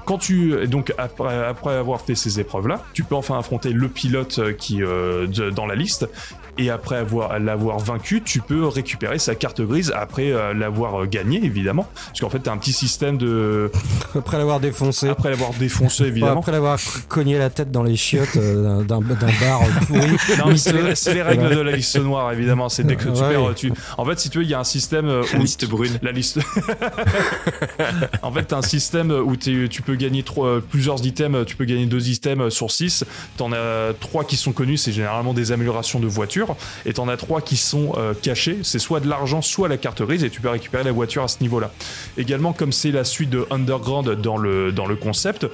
Quand tu donc après, avoir fait ces épreuves là, tu peux enfin affronter le pilote euh, qui euh, dans la liste et après avoir l'avoir vaincu, tu peux récupérer sa carte grise après euh, l'avoir euh, gagné évidemment parce qu'en fait tu as un petit système de [LAUGHS] Après l'avoir défoncé. après l'avoir défoncé évidemment. après l'avoir cogné la tête dans les chiottes euh, d'un d'un bar [LAUGHS] pourri. Non, mais c'est les, règles de la liste noire, évidemment. C'est dès que tu Ouais. perds, tu. En fait, si tu veux, il y a un système euh, La où liste brune. la liste. [LAUGHS] en fait, t'as un système où t'es- tu peux gagner trois- plusieurs items. Tu peux gagner deux items sur six. T'en as trois qui sont connus, c'est généralement des améliorations de voiture. Et t'en as trois qui sont euh, cachés. C'est soit de l'argent, soit la carte grise. Et tu peux récupérer la voiture à ce niveau-là. Également, comme c'est la suite de Underground dans le concept,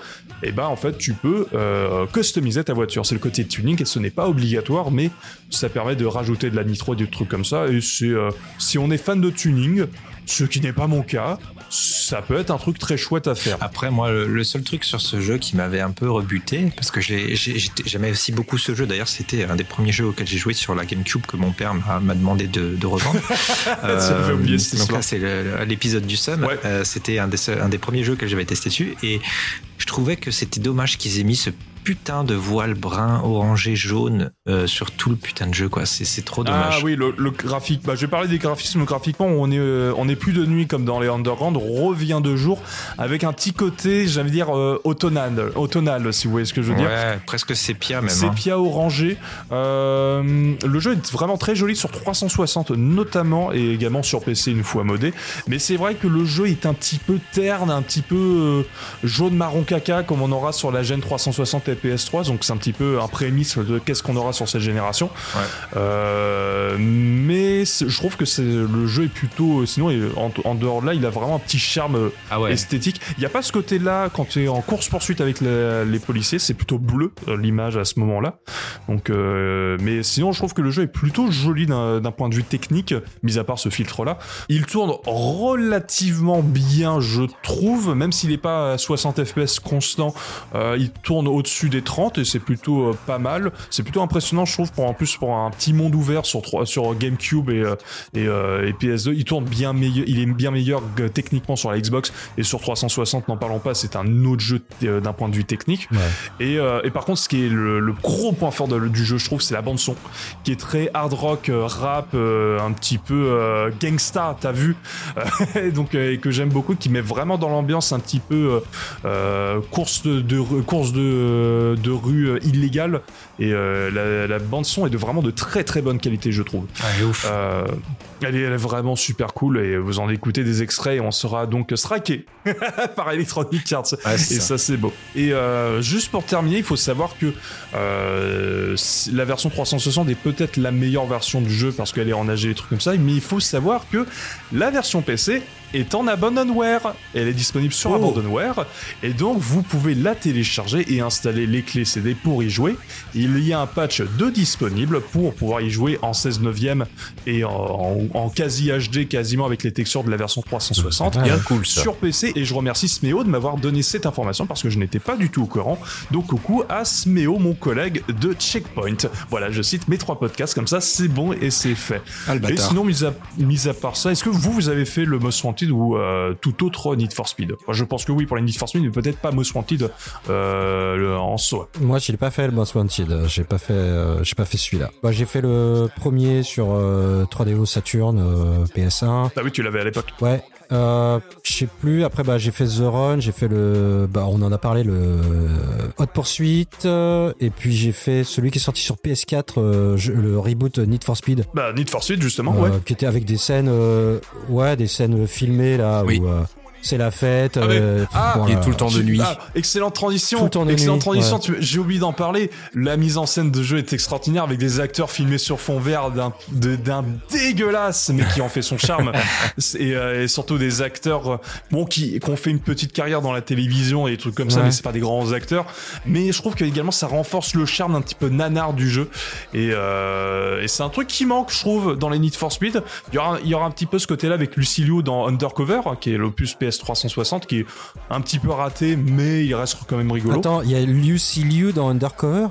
et ben en fait, tu peux euh, customiser ta voiture. C'est le côté tuning et ce n'est pas obligatoire, mais ça permet de rajouter de la nitro, des trucs comme ça. Euh, si on est fan de tuning, ce qui n'est pas mon cas, ça peut être un truc très chouette à faire. Après, moi, le, seul truc sur ce jeu qui m'avait un peu rebuté, parce que j'aimais aussi beaucoup ce jeu. D'ailleurs, c'était un des premiers jeux auxquels j'ai joué sur la GameCube que mon père m'a m'a demandé de, de revendre. [LAUGHS] J'avais oublié donc là, c'est l'épisode du Sun. Ouais. Euh, c'était un des, un des premiers jeux que j'avais testé dessus. Et je trouvais que c'était dommage qu'ils aient mis ce putain de voile brun, orangé, jaune euh, sur tout le putain de jeu. quoi. C'est trop dommage. Ah oui, le, le graphique. Bah, je vais parler des graphismes. Graphiquement, on est, euh, on est plus de nuit comme dans les Underground. On revient de jour avec un petit côté, j'allais dire, euh, automnal, automnal, si vous voyez ce que je veux dire. Ouais, presque sépia même. hein. Sépia orangé. Euh, le jeu est vraiment très joli sur 360 notamment et également sur PC une fois modé. Mais c'est vrai que le jeu est un petit peu terne, un petit peu jaune marron caca comme on aura sur la Gen 360 et PS3. Donc c'est un petit peu un prémisse de qu'est-ce qu'on aura sur cette génération. Ouais. Euh, mais je trouve que c'est le jeu est plutôt sinon en, en dehors de là il a vraiment un petit charme Ah ouais. esthétique. Il n'y a pas ce côté-là quand tu es en course-poursuite avec la- les policiers, c'est plutôt bleu euh, l'image à ce moment-là. Donc, euh, mais sinon, je trouve que le jeu est plutôt joli d'un d'un point de vue technique, mis à part ce filtre-là. Il tourne relativement bien, je trouve, même s'il n'est pas à 60 FPS constant, euh, il tourne au-dessus des 30 et c'est plutôt euh, pas mal. C'est plutôt impressionnant, je trouve, pour en plus pour un petit monde ouvert sur, sur GameCube et, euh, et, euh, et PS2. Il tourne bien meilleur, il est bien meilleur techniquement sur la Xbox et sur 360, n'en parlons pas, c'est un autre jeu d'un point de vue technique. Et, et par contre, ce qui est le, le gros point fort de- du jeu, je trouve, c'est la bande son, qui est très hard rock, rap, un petit peu gangsta, t'as vu, [LAUGHS] donc et que j'aime beaucoup, qui met vraiment dans l'ambiance un petit peu course de, de- course de de rue euh, illégale et euh, la, la bande son est de vraiment de très très bonne qualité, je trouve. Ouf. Elle, est, vraiment super cool et vous en écoutez des extraits et on sera donc striké [LAUGHS] par Electronic Arts. Ouais, Et ça, ça. c'est beau. Et euh, juste pour terminer, il faut savoir que euh, la version 360 est peut-être la meilleure version du jeu parce qu'elle est en AG et trucs comme ça, mais il faut savoir que la version PC est en abandonware. Elle est disponible sur Oh. abandonware et donc vous pouvez la télécharger et installer les clés CD pour y jouer. Il y a un patch de disponible pour pouvoir y jouer en 16 neuvième et en, en- quasi HD quasiment avec les textures de la version 360 Ah, Bien cool ça. sur PC et je remercie Sméo de m'avoir donné cette information parce que je n'étais pas du tout au courant. Donc coucou à Sméo, mon collègue de Checkpoint. Voilà, je cite mes trois podcasts comme ça, c'est bon et c'est fait. Ah, Et sinon, mis à, mis à part ça, est-ce que vous, vous avez fait le Most Wanted ou euh, tout autre Need for Speed? Enfin, Je pense que oui pour les Need for Speed, mais peut-être pas Most Wanted euh, le- en soi. Moi, je l'ai pas fait le Most Wanted. J'ai pas fait, euh, j'ai pas fait celui-là. Bah, j'ai fait le premier sur euh, 3DO Saturn euh, PS1. Ah oui, tu l'avais à l'époque. Ouais. Euh, je sais plus. Après, bah, j'ai fait The Run. J'ai fait le, bah, on en a parlé le euh, Hot Pursuit. euh, et puis j'ai fait celui qui est sorti sur PS4, euh, je- le reboot Need for Speed. Bah, Need for Speed, justement, euh, ouais. qui était avec des scènes, euh, ouais, des scènes filmées là Oui. où euh, c'est la fête. Ah, euh, ah, voilà. Et tout le temps de nuit. Ah, excellente transition. Tout le temps de excellente nuit, transition. ouais. J'ai oublié d'en parler. La mise en scène de jeu est extraordinaire avec des acteurs filmés sur fond vert d'un dégueulasse, mais qui en fait son charme. [LAUGHS] et, euh, et surtout des acteurs euh, bon qui, qui ont fait une petite carrière dans la télévision et des trucs comme ça, mais c'est pas des grands acteurs. Mais je trouve que également ça renforce le charme un petit peu nanar du jeu. Et, euh, et c'est un truc qui manque, je trouve, dans les Need for Speed. Il y aura, il y aura un petit peu ce côté-là avec Lucilio dans Undercover, qui est l'opus PS 360, qui est un petit peu raté, mais il reste quand même rigolo. Attends, il y a Lucy Liu dans Undercover?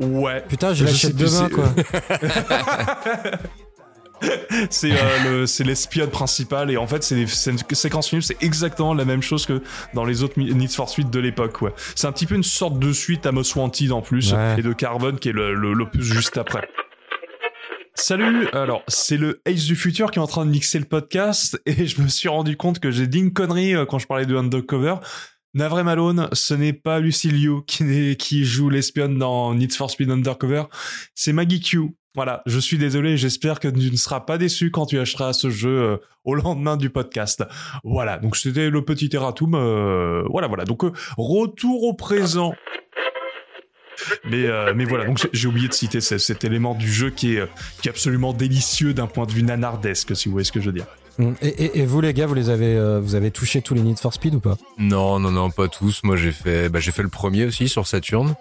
Ouais. Putain, je Je l'achète demain quoi. [LAUGHS] C'est euh, le- et en fait c'est une séquence film c'est exactement la même chose que dans les autres Need for Speed de l'époque ouais. C'est un petit peu une sorte de suite à Most Wanted en plus Ouais. et de Carbon qui est le- le- l'opus juste après. Salut, alors c'est le Ace du futur qui est en train de mixer le podcast [LAUGHS] et je me suis rendu compte que j'ai dit une connerie euh, quand je parlais de Undercover. Navré Malone, ce n'est pas Lucy Liu qui, joue l'espionne dans Need for Speed Undercover, c'est Maggie Q. Voilà, je suis désolé, j'espère que tu ne seras pas déçu quand tu achèteras ce jeu euh, au lendemain du podcast. Voilà, donc c'était le petit erratum. euh, voilà, voilà. Donc retour au présent. Mais, euh, mais voilà, donc j'ai- oublié de citer ce- cet élément du jeu qui est, euh, qui est absolument délicieux d'un point de vue nanardesque, si vous voyez ce que je veux dire. Mm. Et, et- et vous les gars, vous les avez, euh, vous avez touché tous les Need for Speed ou pas? Non, non, non, pas tous. Moi, j'ai fait, bah, j'ai fait le premier aussi sur Saturn.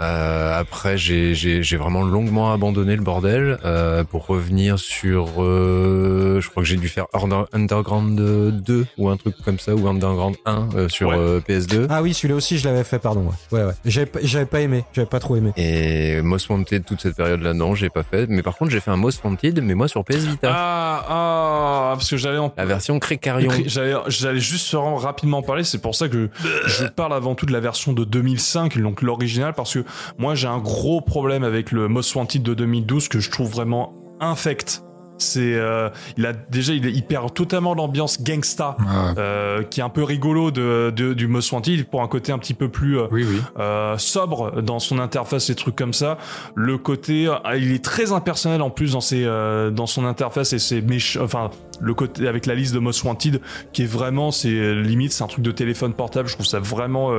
Euh, après, j'ai, j'ai, j'ai vraiment longuement abandonné le bordel euh, pour revenir sur. euh, je crois que j'ai dû faire Under- Underground 2 ou un truc comme ça ou Underground 1 euh, sur Ouais. euh, PS2. Ah oui, celui-là aussi, je l'avais fait, pardon. Ouais, ouais. ouais. J'avais, pas- j'avais pas aimé, j'avais pas trop aimé. Et Most Wanted toute cette période-là, non, j'ai pas fait. Mais par contre, j'ai fait un Most Wanted, mais moi sur PS Vita, Ah, ah, parce que j'allais en la version Crécarion. J'allais, j'allais juste vraiment rapidement parler, c'est pour ça que je parle avant tout de la version de 2005, donc l'original, parce que moi j'ai un gros problème avec le Most Wanted de 2012 que je trouve vraiment infect. C'est, euh, il a déjà, il, il perd totalement l'ambiance gangsta, Ah, euh, qui est un peu rigolo de, de- du Most Wanted pour un côté un petit peu plus euh, oui, oui. euh, sobre dans son interface et trucs comme ça. Le côté, euh, il est très impersonnel en plus dans ses, euh, dans son interface et ses méch- enfin le côté avec la liste de Most Wanted qui est vraiment, c'est limite, c'est un truc de téléphone portable. Je trouve ça vraiment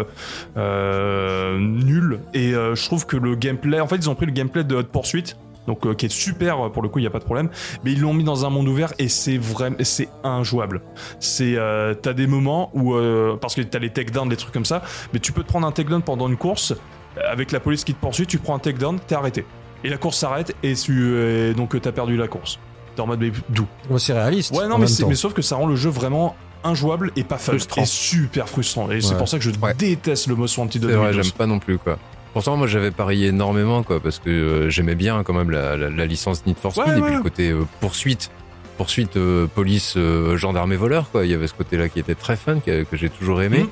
nul et euh, je trouve que le gameplay, en fait, ils ont pris le gameplay de Hot Pursuit. Donc, euh, qui est super pour le coup, il y a pas de problème. Mais ils l'ont mis dans un monde ouvert et c'est vraiment, c'est injouable. C'est, euh, t'as des moments où, euh, parce que t'as les takedowns, des trucs comme ça, mais tu peux te prendre un takedown pendant une course euh, avec la police qui te poursuit, tu prends un takedown, t'es arrêté. Et la course s'arrête et, tu, et donc euh, t'as perdu la course. T'es en mode mais d'où? C'est réaliste. Ouais, non, mais, c'est- mais sauf que ça rend le jeu vraiment injouable et pas fun. Frustrant. Et super frustrant. Et c'est pour ça que je Ouais. déteste le Most Wanted de C'est vrai, 2012. j'aime pas non plus quoi. Pourtant, moi, j'avais parié énormément quoi, parce que euh, j'aimais bien quand même la, la, la licence Need for Speed Ouais, et ouais. puis le côté euh, poursuite, poursuite, euh, police, euh, gendarme et voleur quoi. Il y avait ce côté-là qui était très fun que, que j'ai toujours aimé. Mhm.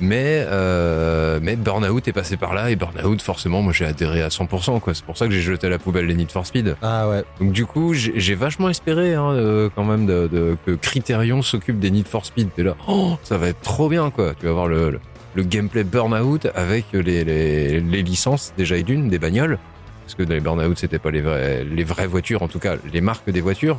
Mais euh, mais Burnout est passé par là et Burnout forcément, moi j'ai adhéré à 100% quoi. C'est pour ça que j'ai jeté à la poubelle les Need for Speed. Ah ouais. Donc du coup, j'ai j'ai vachement espéré hein, euh, quand même de, de- que Criterion s'occupe des Need for Speed. T'es là, oh, ça va être trop bien quoi. Tu vas voir le, le, le gameplay Burnout avec les, les, les licences déjà et d'une des bagnoles. Parce que dans les Burnout, c'était pas les, vrais, les vraies voitures, en tout cas les marques des voitures.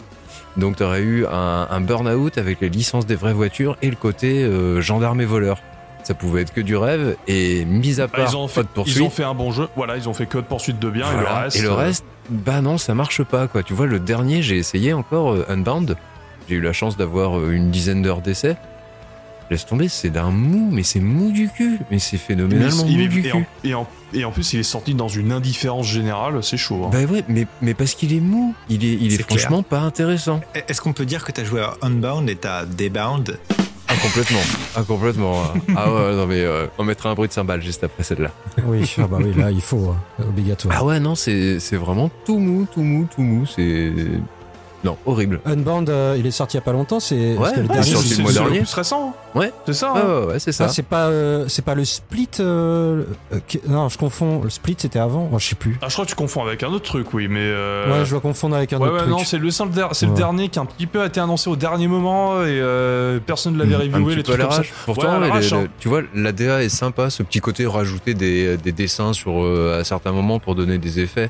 Donc tu aurais eu un, un Burnout avec les licences des vraies voitures et le côté euh, gendarme et voleur. Ça pouvait être que du rêve et mis à Bah, part ils, ont fait, poursuite. ils ont fait un bon jeu. Voilà, ils ont fait que de poursuite de bien et le reste. Et le euh, reste, bah non, ça marche pas quoi. Tu vois, le dernier, j'ai essayé encore euh, Unbound. J'ai eu la chance d'avoir euh, une dizaine d'heures d'essai. Laisse tomber, c'est d'un mou, mais c'est mou du cul. Mais c'est mais phénoménalement il mou est- du et, en, cul. et, en, et en plus, il est sorti dans une indifférence générale, c'est chaud. hein. Bah ouais, mais, mais parce qu'il est mou. Il est, il est, clair. franchement pas intéressant. Est-ce qu'on peut dire que t'as joué à Unbound et t'as Debound? Ah, complètement. Ah, complètement. ah ouais, non, mais euh, on mettra un bruit de cymbale juste après celle-là. Oui, ah bah oui, là, il faut, euh, obligatoire. Ah ouais, non, c'est c'est vraiment tout mou, tout mou, tout mou. C'est. Non, horrible. Unbound, euh, il est sorti il y a pas longtemps, c'est Ouais, le ouais, dernier. c'est sorti le mois dernier. plus récent. Ouais. C'est ça. Ouais, hein. ouais, ouais, c'est ça. Ah, c'est pas, euh, c'est pas le split. euh, euh, qui- non, je confonds. Le split, c'était avant. Oh, je sais plus. Ah, je crois que tu confonds avec un autre truc, oui, mais. euh, Ouais, je dois confondre avec un Ouais, autre ouais, truc. non, c'est le, le, c'est dernier qui a un petit peu été annoncé au dernier moment et euh, personne ne l'avait un reviewé, petit les peu à trucs comme ça. l'arrache. Pourtant, Ouais, à les- l'arrache, les- hein. tu vois, la DA est sympa, ce petit côté rajouter des, des dessins sur euh, à certains moments pour donner des effets.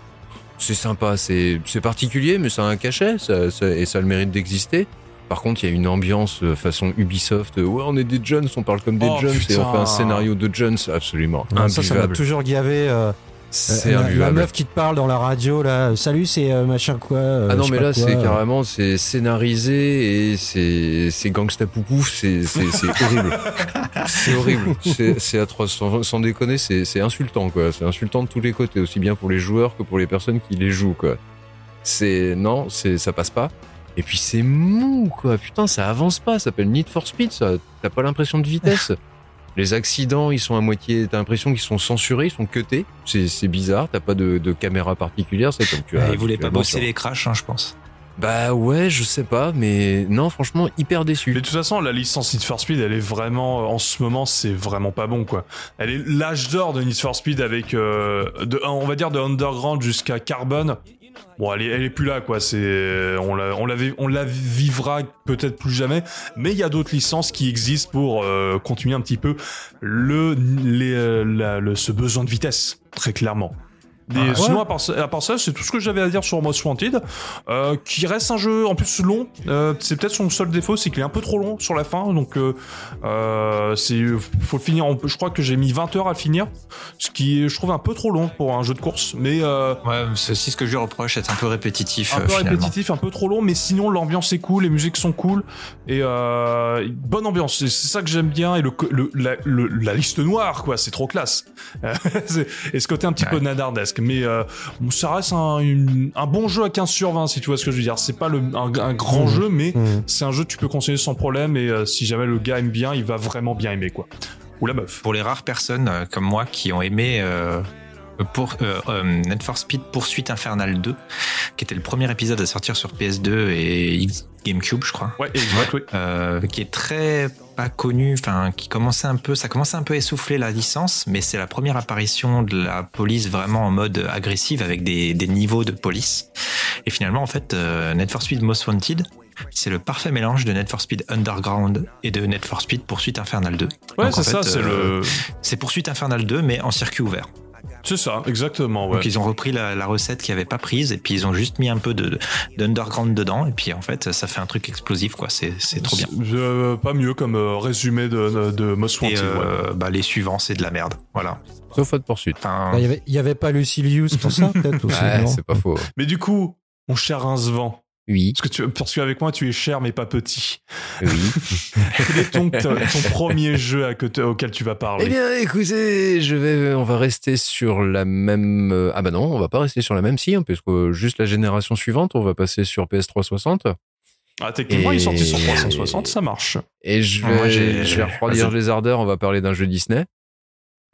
C'est sympa, c'est c'est particulier, mais ça a un cachet ça, ça- et ça a le mérite d'exister. Par contre, il y a une ambiance euh, façon Ubisoft. euh, Ouais, on est des Jones, on parle comme des Oh, Jones et on fait un scénario de Jones absolument Ouais, ça, ça m'a toujours gavé. euh, C'est euh, la, la meuf qui te parle dans la radio, là. Salut, c'est euh, machin quoi. euh, Ah non, mais là, c'est euh. carrément, c'est scénarisé et c'est, c'est gangsta poupouf, c'est, c'est, [LAUGHS] horrible. c'est horrible. C'est, c'est atroce. Sans, sans déconner, c'est, c'est insultant, quoi. C'est insultant de tous les côtés, aussi bien pour les joueurs que pour les personnes qui les jouent, quoi. C'est, non, c'est, ça passe pas. Et puis c'est mou, quoi. Putain, ça avance pas. Ça s'appelle Need for Speed, ça. T'as pas l'impression de vitesse. Les accidents, ils sont à moitié. T'as l'impression qu'ils sont censurés, ils sont cutés. C'est, c'est bizarre. T'as pas de, de caméra particulière. C'est comme tu as. Ils voulaient pas as bosser les crashs, hein, je pense. bah ouais, je sais pas, mais non, franchement, hyper Mais déçu. de toute façon, la licence Need for Speed, elle est vraiment, en ce moment, c'est vraiment pas bon, quoi. Elle est l'âge d'or de Need for Speed avec, euh, de, on va dire, de Underground jusqu'à Carbon. Bon, elle est, plus là, quoi. C'est, on la, on la, on la vivra peut-être plus jamais. Mais il y a d'autres licences qui existent pour euh, continuer un petit peu le, euh, le, ce besoin de vitesse, très clairement. Des- Ah, ouais. sinon, à part, ça- à part ça, c'est tout ce que j'avais à dire sur Most Wanted, euh, qui reste un jeu en plus long. Euh, c'est peut-être son seul défaut, c'est qu'il est un peu trop long sur la fin. Donc, euh, euh, c'est, faut le finir. en- je crois que j'ai mis 20 heures à le finir, ce qui est, je trouve, un peu trop long pour un jeu de course. Mais euh, Ouais, c'est aussi ce que je lui reproche, c'est un peu répétitif. un euh, peu finalement. répétitif, un peu trop long, mais sinon l'ambiance est cool, les musiques sont cool et euh, bonne ambiance. C'est ça que j'aime bien et le, le- la, le- la liste noire quoi, c'est trop classe. [LAUGHS] Et ce côté un petit peu nadardesque, mais euh, ça reste un, une- un bon jeu à 15 sur 20 si tu vois ce que je veux dire. C'est pas le, un, un grand Mmh. jeu, mais Mmh. c'est un jeu que tu peux conseiller sans problème et euh, si jamais le gars aime bien, il va vraiment bien aimer quoi. Ou la meuf. Pour les rares personnes euh, comme moi qui ont aimé euh, pour euh, euh, Need for Speed Poursuite Infernale 2, qui était le premier épisode à sortir sur PS2 et X- GameCube, je crois. Ouais, exact, oui. euh, qui est très pas connu, enfin qui commençait un peu, ça commençait un peu à essouffler la licence, mais c'est la première apparition de la police vraiment en mode agressive avec des, des niveaux de police. Et finalement, en fait, euh, Need for Speed Most Wanted, c'est le parfait mélange de Need for Speed Underground et de Need for Speed Poursuite Infernale 2. Ouais, c'est ça, c'est euh, le. C'est Poursuite Infernale 2, mais en circuit ouvert. C'est ça, exactement, ouais. Donc ils ont repris la, la recette qu'ils n'avaient pas prise et puis ils ont juste mis un peu de d'underground dedans et puis en fait ça fait un truc explosif quoi. C'est c'est trop bien. Euh, pas mieux comme euh, résumé de, de Most Et Wanted, ouais. euh, bah, les suivants c'est de la merde. Voilà. Sauf faute poursuite. Enfin, Bah, Il y avait- il y avait pas Lucilius pour ça, peut-être aussi. Ouais, non c'est pas faux. Mais du coup, mon cher Rincevent, Oui, parce que tu, parce qu'avec moi tu es cher mais pas petit. oui. [LAUGHS] Quel est ton, ton premier jeu à que- auquel tu vas parler? Eh bien, écoutez, je vais, on va rester sur la même. euh, Ah bah non, on va pas rester sur la même si, hein, parce que juste la génération suivante, on va passer sur PS360. Ah, techniquement, il est sorti sur Et- 360, ça marche. Et je vais, j'ai- je vais refroidir les ardeurs. On va parler d'un jeu Disney.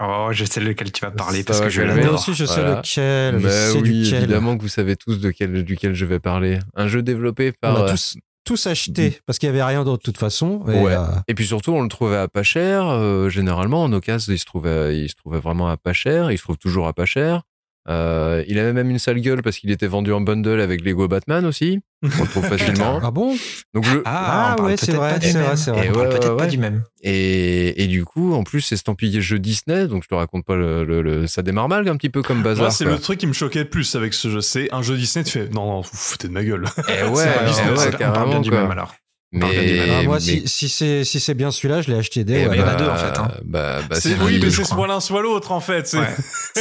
Oh, je sais lequel tu vas parler Ça parce que je l'adore. aussi, je sais Voilà. lequel. Je Bah sais oui, duquel. évidemment que vous savez tous de quel, duquel je vais parler. Un jeu développé On par. a tous, tous acheté parce qu'il y avait rien d'autre de toute façon. Et, Ouais. euh, Et puis surtout, on le trouvait à pas cher. Euh, généralement, en occasion, il se trouvait, il se trouvait vraiment à pas cher. Il se trouve toujours à pas cher. Euh, il avait même une sale gueule parce qu'il était vendu en bundle avec Lego Batman aussi. On le trouve [LAUGHS] facilement. Ah bon? Donc le, Ah, parle ouais, c'est vrai, pas du c'est vrai, même. c'est vrai. On parle Et ouais, peut-être ouais, pas ouais. du même. et, et du coup, en plus, c'est estampillé jeu Disney, donc je te raconte pas le, le- le- ça démarre mal un petit peu comme bazar. Moi, c'est le truc qui me choquait le plus avec ce jeu. C'est un jeu Disney, tu fais non, non, vous foutez de ma gueule. Eh [LAUGHS] ouais, C'est pas eh Disney, ouais, c'est- on parle bien carrément, du même alors. Mais. Ah, moi, mais- si, si c'est si c'est bien celui-là, je l'ai acheté dès. eh ouais. il y en a deux, en fait, hein. Bah, bah, C'est- oui, mais c'est soit l'un soit l'autre en fait. c'est- Ouais,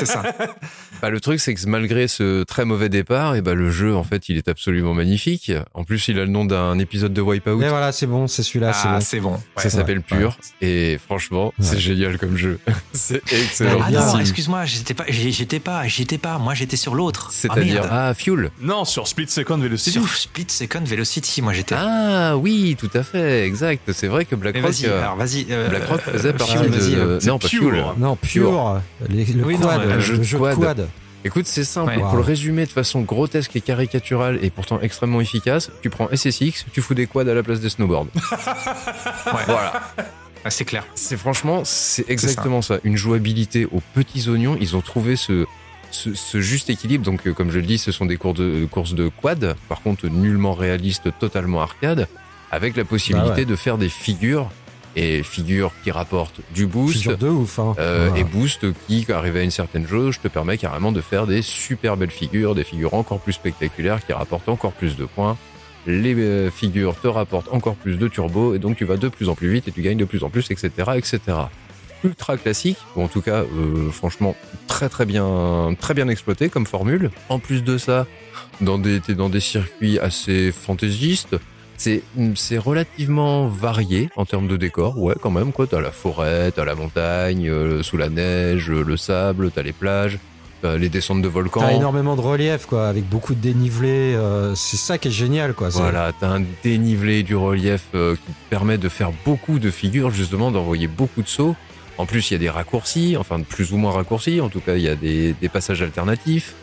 ça. [LAUGHS] Bah, le truc, c'est que malgré ce très mauvais départ, et bah, le jeu, en fait, il est absolument magnifique. En plus, il a le nom d'un épisode de Wipeout. Mais voilà, c'est bon, c'est celui-là, c'est Ah, bon. c'est bon. ça s'appelle ouais. Pure. Et franchement, c'est Ouais. génial comme jeu. [LAUGHS] c'est excellent. Ah non, excuse-moi, j'étais pas, j'étais pas, j'y étais pas. Moi, j'étais sur l'autre. C'est-à-dire, Ah, merde. ah, Fuel. Non, sur Split Second Velocity. sur Split Second Velocity, moi j'étais. Ah, oui, tout à fait, exact. C'est vrai que BlackRock, vas-y, euh, alors vas-y. euh, BlackRock euh, faisait euh, partie de, euh, non, pas Pure. Non, pur. Les- le Oui, non, quad, un le jeu jeu quad. quad. Écoute, c'est simple. Ouais. Pour Wow. le résumer de façon grotesque et caricaturale et pourtant extrêmement efficace, tu prends SSX, tu fous des quads à la place des snowboards. [LAUGHS] Ouais. Voilà. Ah, c'est clair. C'est franchement, c'est exactement ça. Une jouabilité aux petits oignons. Ils ont trouvé ce, ce, ce juste équilibre. Donc, euh, comme je le dis, ce sont des cours de, courses de quad. Par contre, nullement réaliste, totalement arcade. Avec la possibilité Bah ouais. de faire des figures. Et figures qui rapportent du boost. De ouf. Hein. Euh. Et Boost qui, arrivé à une certaine jauge, te permet carrément de faire des super belles figures, des figures encore plus spectaculaires qui rapportent encore plus de points. Les euh, figures te rapportent encore plus de turbo et donc tu vas de plus en plus vite et tu gagnes de plus en plus, etc., etc. Ultra classique, ou en tout cas, euh, franchement, très très bien, très bien exploité comme formule. En plus de ça, dans des, t'es dans des circuits assez fantaisistes. C'est, c'est relativement varié en termes de décor, ouais, quand même, quoi. T'as la forêt, t'as la montagne, euh, sous la neige, euh, le sable, t'as les plages, t'as les descentes de volcans. T'as énormément de relief, quoi, avec beaucoup de dénivelé. euh, c'est ça qui est génial, quoi. c'est- Voilà, t'as un dénivelé du relief euh, qui te permet de faire beaucoup de figures, justement, d'envoyer beaucoup de sauts. En plus, il y a des raccourcis, enfin plus ou moins raccourcis, en tout cas, il y a des, des passages alternatifs.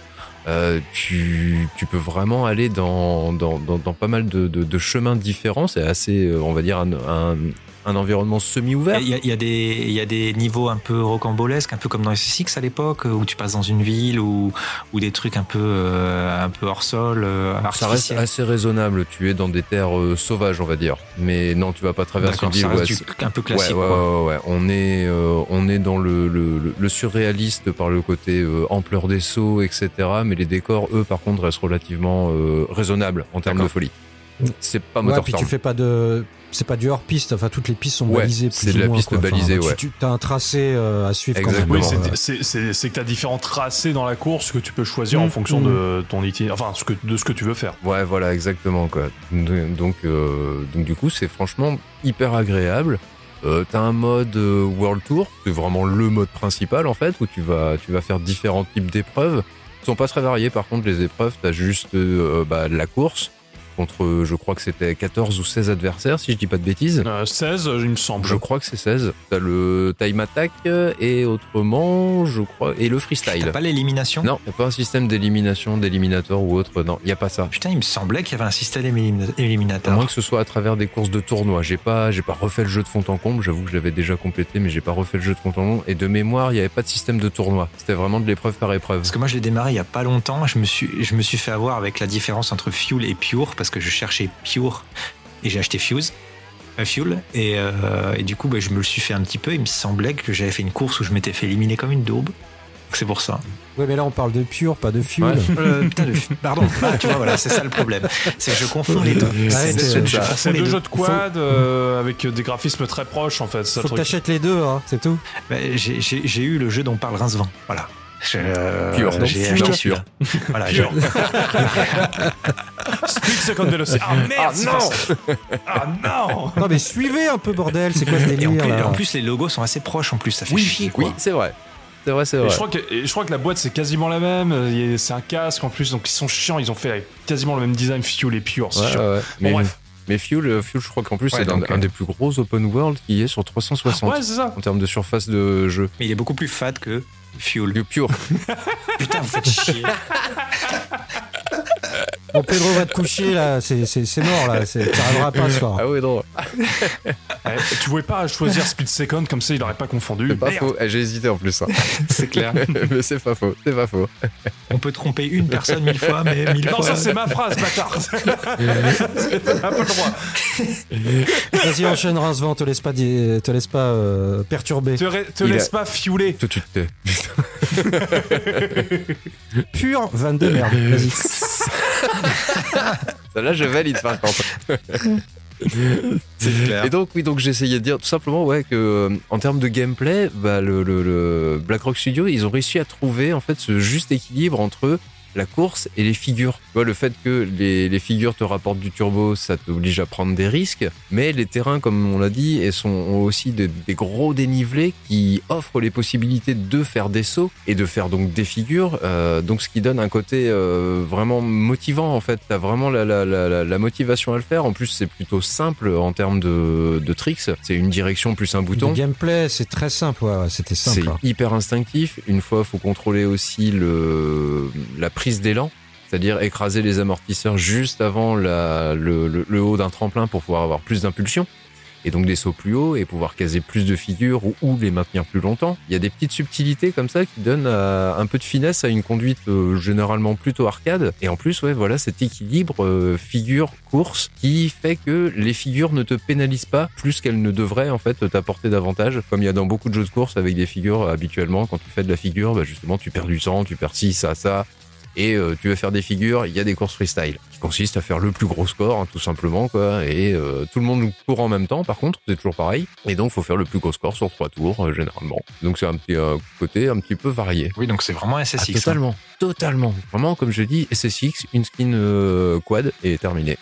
Euh, tu, tu peux vraiment aller dans, dans, dans, pas mal de, chemins différents. C'est assez, euh, on va dire, un, un environnement semi-ouvert. Il y, a, il y a des, il y a des niveaux un peu rocambolesques, un peu comme dans SSX à l'époque, où tu passes dans une ville ou, ou des trucs un peu, euh, un peu hors sol, euh, Ça reste assez raisonnable. Tu es dans des terres euh, sauvages, on va dire. Mais non, tu vas pas traverser une ville. ça reste ouais, du- un peu classique. ouais, ouais, quoi. ouais, ouais. On est, euh, on est dans le, le, le- le surréaliste par le côté euh, ampleur des sauts, etc. Mais les décors, eux, par contre, restent relativement euh, raisonnables en termes de folie. C'est pas Ouais, moteur puis tu fais pas de. C'est pas du hors piste, enfin toutes les pistes sont Ouais, balisées. c'est plus de ou la moins, piste quoi. Balisée, ouais. Tu as un tracé euh, à suivre Exactement. Oui, quand même. c'est- Euh, que tu as différents tracés dans la course que tu peux choisir Mm, en fonction mm. de ton itinéraire, enfin ce que, de ce que tu veux faire. Ouais, voilà, exactement quoi. Donc, euh, donc du coup, c'est franchement hyper agréable. Euh, T'as un mode World Tour, c'est vraiment le mode principal en fait, où tu vas, tu vas faire différents types d'épreuves. Ils sont pas très variés par contre les épreuves. T'as juste euh, bah, de la course contre, euh, je crois que c'était 14 ou 16 adversaires si je dis pas de bêtises. Euh, 16, il me semble. Je crois que c'est 16. T'as le time attack euh, et autrement, je crois, et le freestyle. T'as pas l'élimination? Non, y a pas un système d'élimination, d'éliminateur ou autre. Non, y a pas ça. Putain, il me semblait qu'il y avait un système À éliminateur. moins que ce soit à travers des courses de tournois. J'ai pas, j'ai pas refait le jeu de fond en comble. J'avoue que je l'avais déjà complété, mais j'ai pas refait le jeu de fond en comble. Et de mémoire, il y avait pas de système de tournoi. C'était vraiment de l'épreuve par épreuve. Parce que moi, je l'ai démarré il y a pas longtemps. Je me suis, je me suis fait avoir avec la différence entre Fuel et Pure parce que je cherchais Pure et j'ai acheté Fuse. euh, Fuel et, euh, et du coup bah, je me le suis fait un petit peu il me semblait que j'avais fait une course où je m'étais fait éliminer comme une daube c'est pour ça Ouais, mais là on parle de pure, pas de fuel. Ouais. Euh, putain de pardon Ah, tu vois voilà c'est ça le problème c'est que je confonds les deux C'est- deux jeux de quad euh, avec des graphismes très proches en fait. ça Faut le que t'achètes les deux, hein, c'est tout. Bah, j'ai- j'ai j'ai eu le jeu dont parle Rincevent voilà Je- euh, Pure, donc Pure. Pure. celui-là. Voilà, Pure. Split Second Velocity. Ah merde, c'est pas ça. Ah non Non mais suivez un peu bordel, c'est quoi ce et en, délire plus, là en plus, les logos sont assez proches en plus ça fait Oui, chier quoi Oui, c'est vrai. C'est vrai, c'est Et vrai. je, crois que, et je crois que la boîte c'est quasiment la même, c'est un casque en plus, donc ils sont chiants, ils ont fait quasiment le même design Fuel et Pure. c'est Ouais, chiant. ouais, ouais. Bon, Mais, bref. mais Fuel, euh, Fuel, je crois qu'en plus, Ouais, c'est un, donc, un euh, des plus gros open world qui est sur 360 Ouais, c'est ça. en termes de surface de jeu. mais il est beaucoup plus fade que Fuel Pure. putain vous faites chier [LAUGHS] Bon, Pedro va te coucher là, c'est c'est- c'est mort là, c'est- t'arriveras pas ce soir. Ah oui, non, [LAUGHS] Eh, tu voulais pas choisir Split Second comme ça il aurait pas confondu. c'est pas Merde. faux. Eh, J'ai hésité en plus. hein. [LAUGHS] C'est clair. [LAUGHS] mais c'est pas faux, c'est pas faux. On peut tromper une personne mille fois, mais mille Non, fois. ça c'est ma phrase, bâtard. T'as pas le droit. Vas-y, enchaîne Rincevent, te laisse pas, te laisse pas euh, perturber. Te, laisse a- pas fiouler. Tout de suite. Pur 22 merde, vas-y. [LAUGHS] Celle-là, je valide par contre. Clair. Et donc, oui, donc j'essayais de dire tout simplement, ouais, que euh, en termes de gameplay, bah, le, le, le BlackRock Studio, ils ont réussi à trouver en fait ce juste équilibre entre la course et les figures. Tu vois, le fait que les, les figures te rapportent du turbo, ça t'oblige à prendre des risques, mais les terrains, comme on l'a dit, elles sont, ont aussi des, des gros dénivelés qui offrent les possibilités de faire des sauts et de faire donc des figures, euh, donc ce qui donne un côté euh, vraiment motivant en fait. T'as vraiment la, la, la, la- motivation à le faire. En plus, c'est plutôt simple en termes de, de tricks. C'est une direction plus un bouton. Le gameplay, c'est très simple, ouais, ouais, c'était C'est simple. hein. hyper instinctif. Une fois, faut contrôler aussi le, la prise d'élan. C'est-à-dire écraser les amortisseurs juste avant le, haut d'un tremplin pour pouvoir avoir plus d'impulsion. Et donc des sauts plus hauts et pouvoir caser plus de figures ou, ou les maintenir plus longtemps. Il y a des petites subtilités comme ça qui donnent euh, un peu de finesse à une conduite euh, généralement plutôt arcade. Et en plus, ouais, voilà cet équilibre euh, figure-course qui fait que les figures ne te pénalisent pas plus qu'elles ne devraient en fait t'apporter davantage. Comme il y a dans beaucoup de jeux de course avec des figures habituellement, quand tu fais de la figure, bah, justement tu perds du temps, tu perds ci, ça, ça. Et euh, tu veux faire des figures, il y a des courses freestyle qui consistent à faire le plus gros score, hein, tout simplement, quoi. Et euh, tout le monde court en même temps, par contre, c'est toujours pareil. Et donc, faut faire le plus gros score sur trois tours, euh, généralement. Donc, c'est un petit euh, côté un petit peu varié. Oui, donc c'est vraiment Ah, SSX. hein. totalement, totalement. Vraiment, comme je dis, SSX, une skin euh, quad et terminé.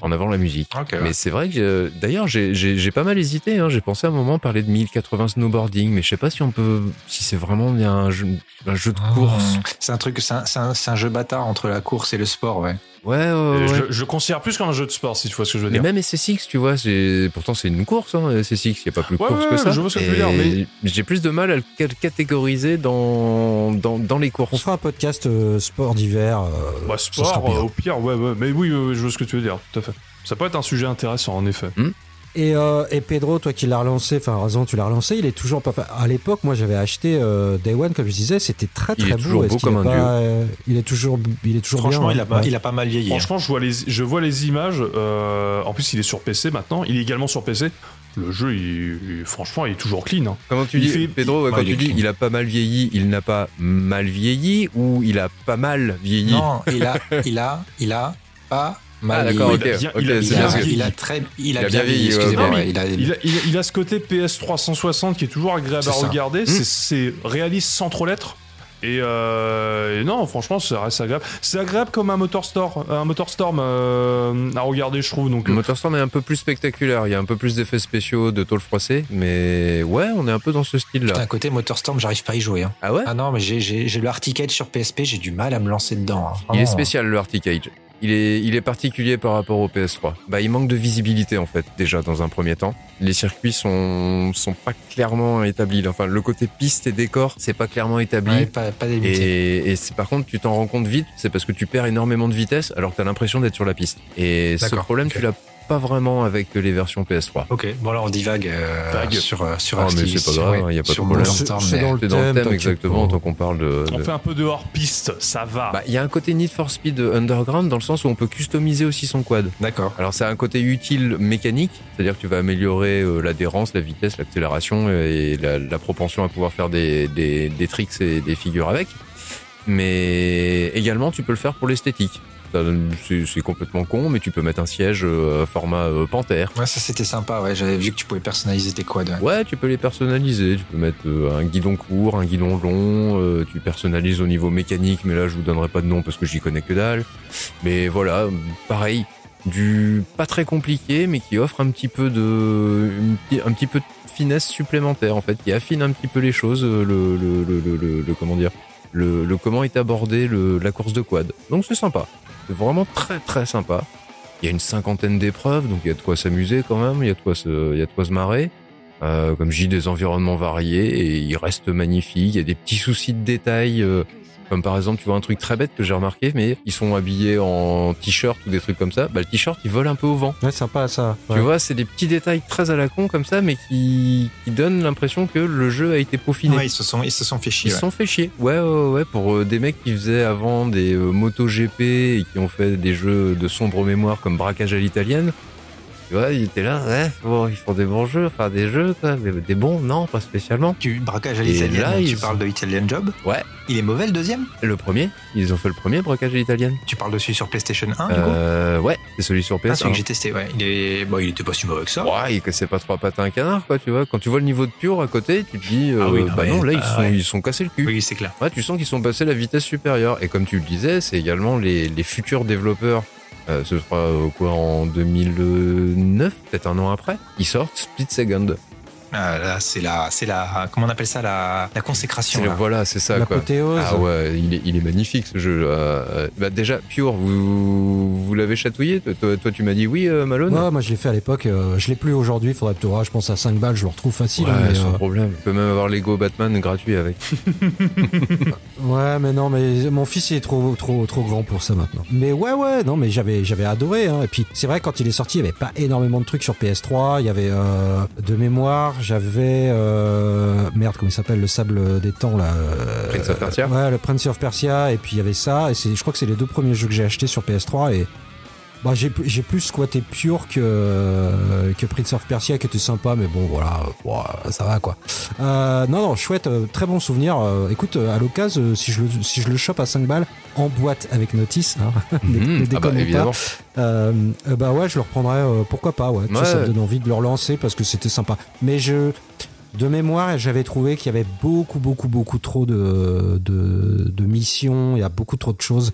En avant la musique. Ok, ouais. Mais c'est vrai que euh, d'ailleurs j'ai- j'ai j'ai pas mal hésité. Hein. J'ai pensé à un moment parler de 1080 snowboarding, mais je sais pas si on peut, si c'est vraiment bien un jeu, un jeu de course. Mmh. C'est un truc, c'est un, jeu bâtard entre la course et le sport, ouais. Ouais, ouais. Je, je le considère plus comme un jeu de sport, si tu vois ce que je veux Mais dire. même SSX, tu vois, c'est pourtant c'est une course, hein, SSX, il n'y a pas plus Ouais, course ouais, que ça. je vois ce que tu veux dire, mais- J'ai plus de mal à le ca- catégoriser dans, dans, dans les On courses. fera un podcast euh, sport d'hiver. euh, Bah, sport, euh, au pire, ouais, ouais. Mais oui, je vois ce que tu veux dire, tout à fait. Ça peut être un sujet intéressant, en effet. Et, euh, et Pedro, toi qui l'as relancé, enfin raison, tu l'as relancé, il est toujours pas. À l'époque, moi j'avais acheté euh, Day One, comme je disais, c'était très Il très est beau. toujours beau qu'il comme est un pas, euh, il est toujours, il est toujours Franchement, bien. il, a hein. pas, Ouais. il a pas mal vieilli. hein. Franchement, je vois les, je vois les images. euh, en plus, il est sur PC maintenant. Il est également sur PC. Le jeu, il, il- franchement, il est toujours clean. hein. Comment tu Il dis, fait- Pedro, Ouais, quand il tu dis clean. il a pas mal vieilli, il n'a pas mal vieilli ou il a pas mal vieilli? Non, il a, il a, il a pas Ah, d'accord, ok, Il a très, il a, Il a bien vieilli. il a, Il a, il a- il a ce côté PS 360 qui est toujours agréable à regarder. Mm. C'est- réaliste sans trop l'être. Et, euh, et non, franchement, ça reste agréable. C'est agréable comme un Motorstorm, un Motorstorm euh, à regarder, je trouve. Donc, euh, Motorstorm est un peu plus spectaculaire, il y a un peu plus d'effets spéciaux, de tôle froissée, mais ouais, on est un peu dans ce style-là. À côté Motorstorm, j'arrive pas à y jouer. hein. Ah ouais? Ah non, mais j'ai- le Arcade sur PSP, j'ai du mal à me lancer dedans. hein. Il est Vraiment. spécial le Arctic Il est, il est particulier par rapport au PS3. Bah, il manque de visibilité en fait, déjà dans un premier temps. Les circuits sont, sont pas clairement établis. Enfin, le côté piste et décor, c'est pas clairement établi. Ouais, pas, pas. Et, et c'est par contre, tu t'en rends compte vite, c'est parce que tu perds énormément de vitesse alors que t'as l'impression d'être sur la piste. Et ce problème, tu l'as pas vraiment avec les versions PS3. Ok, bon alors on divague euh, Vague. sur, euh, sur Ah, mais c'est pas grave, ouais, hein, y a pas de problème. C'est mais- dans le C'est dans le thème, exactement, tant qu'on parle de. on fait un peu de hors-piste, ça va. Bah, il y a un côté Need for Speed Underground dans le sens où on peut customiser aussi son quad. D'accord. Alors c'est un côté utile mécanique, c'est-à-dire que tu vas améliorer euh, l'adhérence, la vitesse, l'accélération et la, la propension à pouvoir faire des, des, des tricks et des figures avec. Mais également tu peux le faire pour l'esthétique. C'est complètement con, mais tu peux mettre un siège euh, format euh, panthère. Ouais, ça c'était sympa, ouais. J'avais vu que tu pouvais personnaliser tes quads. ouais. Ouais, tu peux les personnaliser. Tu peux mettre euh, un guidon court, un guidon long. tu personnalises au niveau mécanique, mais là je vous donnerai pas de nom parce que j'y connais que dalle. Mais voilà, pareil, du pas très compliqué, mais qui offre un petit peu de une un petit peu de finesse supplémentaire en fait, qui affine un petit peu les choses. le le, le- le- comment dire, le, le comment est abordé le, la course de quad. Donc c'est sympa, c'est vraiment très très sympa. Il y a une cinquantaine d'épreuves, donc il y a de quoi s'amuser quand même, il y a de quoi se, il y a de quoi se marrer. Euh, comme dis, des environnements variés et il reste magnifique. Il y a des petits soucis de détails. euh, comme par exemple, tu vois un truc très bête que j'ai remarqué, mais ils sont habillés en t-shirt ou des trucs comme ça. Bah, le t-shirt, il vole un peu au vent. Ouais, sympa ça. Tu vois, c'est des petits détails très à la con comme ça, mais qui, qui donnent l'impression que le jeu a été peaufiné. Ouais, ils se sont, ils se sont fait chier. Ils se ouais. sont fait chier. Ouais, ouais, ouais. Pour euh, des mecs qui faisaient avant des euh, MotoGP et qui ont fait des jeux de sombre mémoire comme Braquage à l'italienne. Tu vois, ils étaient là, ouais, bon, ils font des bons jeux, enfin des jeux, quoi, mais des bons, non, pas spécialement. Tu braquage à l'italienne, là, tu ils- parles de Italian Job. Ouais. Il est mauvais le deuxième Le premier, ils ont fait le premier Braquage à l'italienne. Tu parles dessus sur PlayStation 1 du coup Euh, ouais, c'est celui sur Ah, PS. celui que j'ai testé, ouais. Il est, bon, il était pas si mauvais que ça. Ouais, il cassait pas trois pattes à un canard, quoi, tu vois. Quand tu vois le niveau de pure à côté, tu te dis, euh, Ah oui, non, bah non, là, ils, ah sont, ouais. ils sont cassés le cul. Oui, c'est clair. Ouais, tu sens qu'ils sont passés la vitesse supérieure. Et comme tu le disais, c'est également les, les futurs développeurs. Euh, ce sera euh, quoi en 2009, peut-être un an après. Ils sortent Split Second. Ah, là, c'est la, c'est la, comment on appelle ça, la, la consécration. Le- là. voilà, c'est ça quoi. L'apothéose. Ah ouais, il est, il est magnifique ce jeu. Euh, bah déjà, Pure, vous, vous l'avez chatouillé toi, tu m'as dit oui, euh, Malone Ouais, moi je l'ai fait à l'époque, euh, je l'ai plus aujourd'hui, faudrait peut-être, ouais, je pense à 5 balles, je le retrouve facile. Ouais, mais, sans euh, problème. Tu peux même avoir Lego Batman gratuit avec. [LAUGHS] ouais, mais non, mais mon fils il est trop, trop, trop grand pour ça maintenant. Mais ouais, ouais, non, mais j'avais, j'avais adoré. Hein. Et puis c'est vrai quand il est sorti, il y avait pas énormément de trucs sur PS3. Il y avait euh, de mémoire, j'avais euh, merde, comment il s'appelle, le sable des temps là. euh, Prince of Persia Ouais, le Prince of Persia. Et puis il y avait ça. Et c'est, je crois que c'est les deux premiers jeux que j'ai achetés sur PS3 et bah, j'ai, j'ai plus squatté Pure que, que Prince of Persia qui était sympa, mais bon, voilà, euh, bon, ça va quoi. Euh, non, non, chouette, euh, très bon souvenir. Euh, écoute, euh, à l'occasion, euh, si, je le, si je le chope à 5 balles en boîte avec notice, hein, ne- [LAUGHS] ne Mhm. Ah bah, pas. Euh, euh, bah ouais, je le reprendrais, euh, pourquoi pas, ouais. Ouais. Ça me donne envie de le relancer parce que c'était sympa. Mais je. De mémoire, j'avais trouvé qu'il y avait beaucoup, beaucoup, beaucoup trop de, de, de missions, il y a beaucoup trop de choses.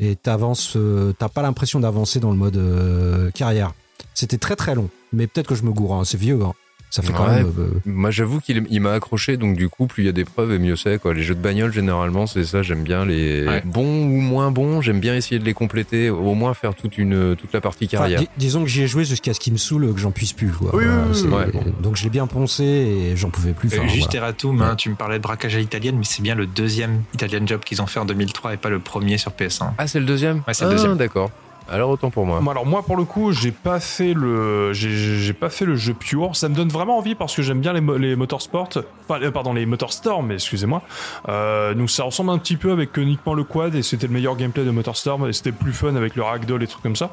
Et t'avances, euh, t'as pas l'impression d'avancer dans le mode euh, carrière. C'était très très long. Mais peut-être que je me gourre, hein, c'est vieux. hein. Ça fait quand même. euh, Moi, j'avoue qu'il il m'a accroché, donc du coup, plus il y a des preuves et mieux c'est. Quoi. Les jeux de bagnole, généralement, c'est ça. J'aime bien les Ouais. bons ou moins bons. J'aime bien essayer de les compléter, au moins faire toute une toute la partie carrière. dis- disons que j'y ai joué jusqu'à ce qu'il me saoule, que j'en puisse plus. Quoi. Oui, oui, oui, c'est- ouais, bon. Donc je l'ai bien poncé et j'en pouvais plus. Euh, Enfin, juste voilà. Eratum, hein, tu me parlais de braquage à l'italienne, mais c'est bien le deuxième Italian Job qu'ils ont fait en 2003 et pas le premier sur PS1. Ah, c'est le deuxième? Ouais, c'est le Ah, deuxième. D'accord. Alors autant pour moi. Alors moi pour le coup j'ai pas fait le j'ai- pas fait le jeu pure ça me donne vraiment envie parce que j'aime bien les, les motorsport pas- euh, pardon les motorstorm excusez-moi. Euh, donc ça ressemble un petit peu avec uniquement le quad et c'était le meilleur gameplay de motorstorm et c'était plus fun avec le ragdoll et trucs comme ça.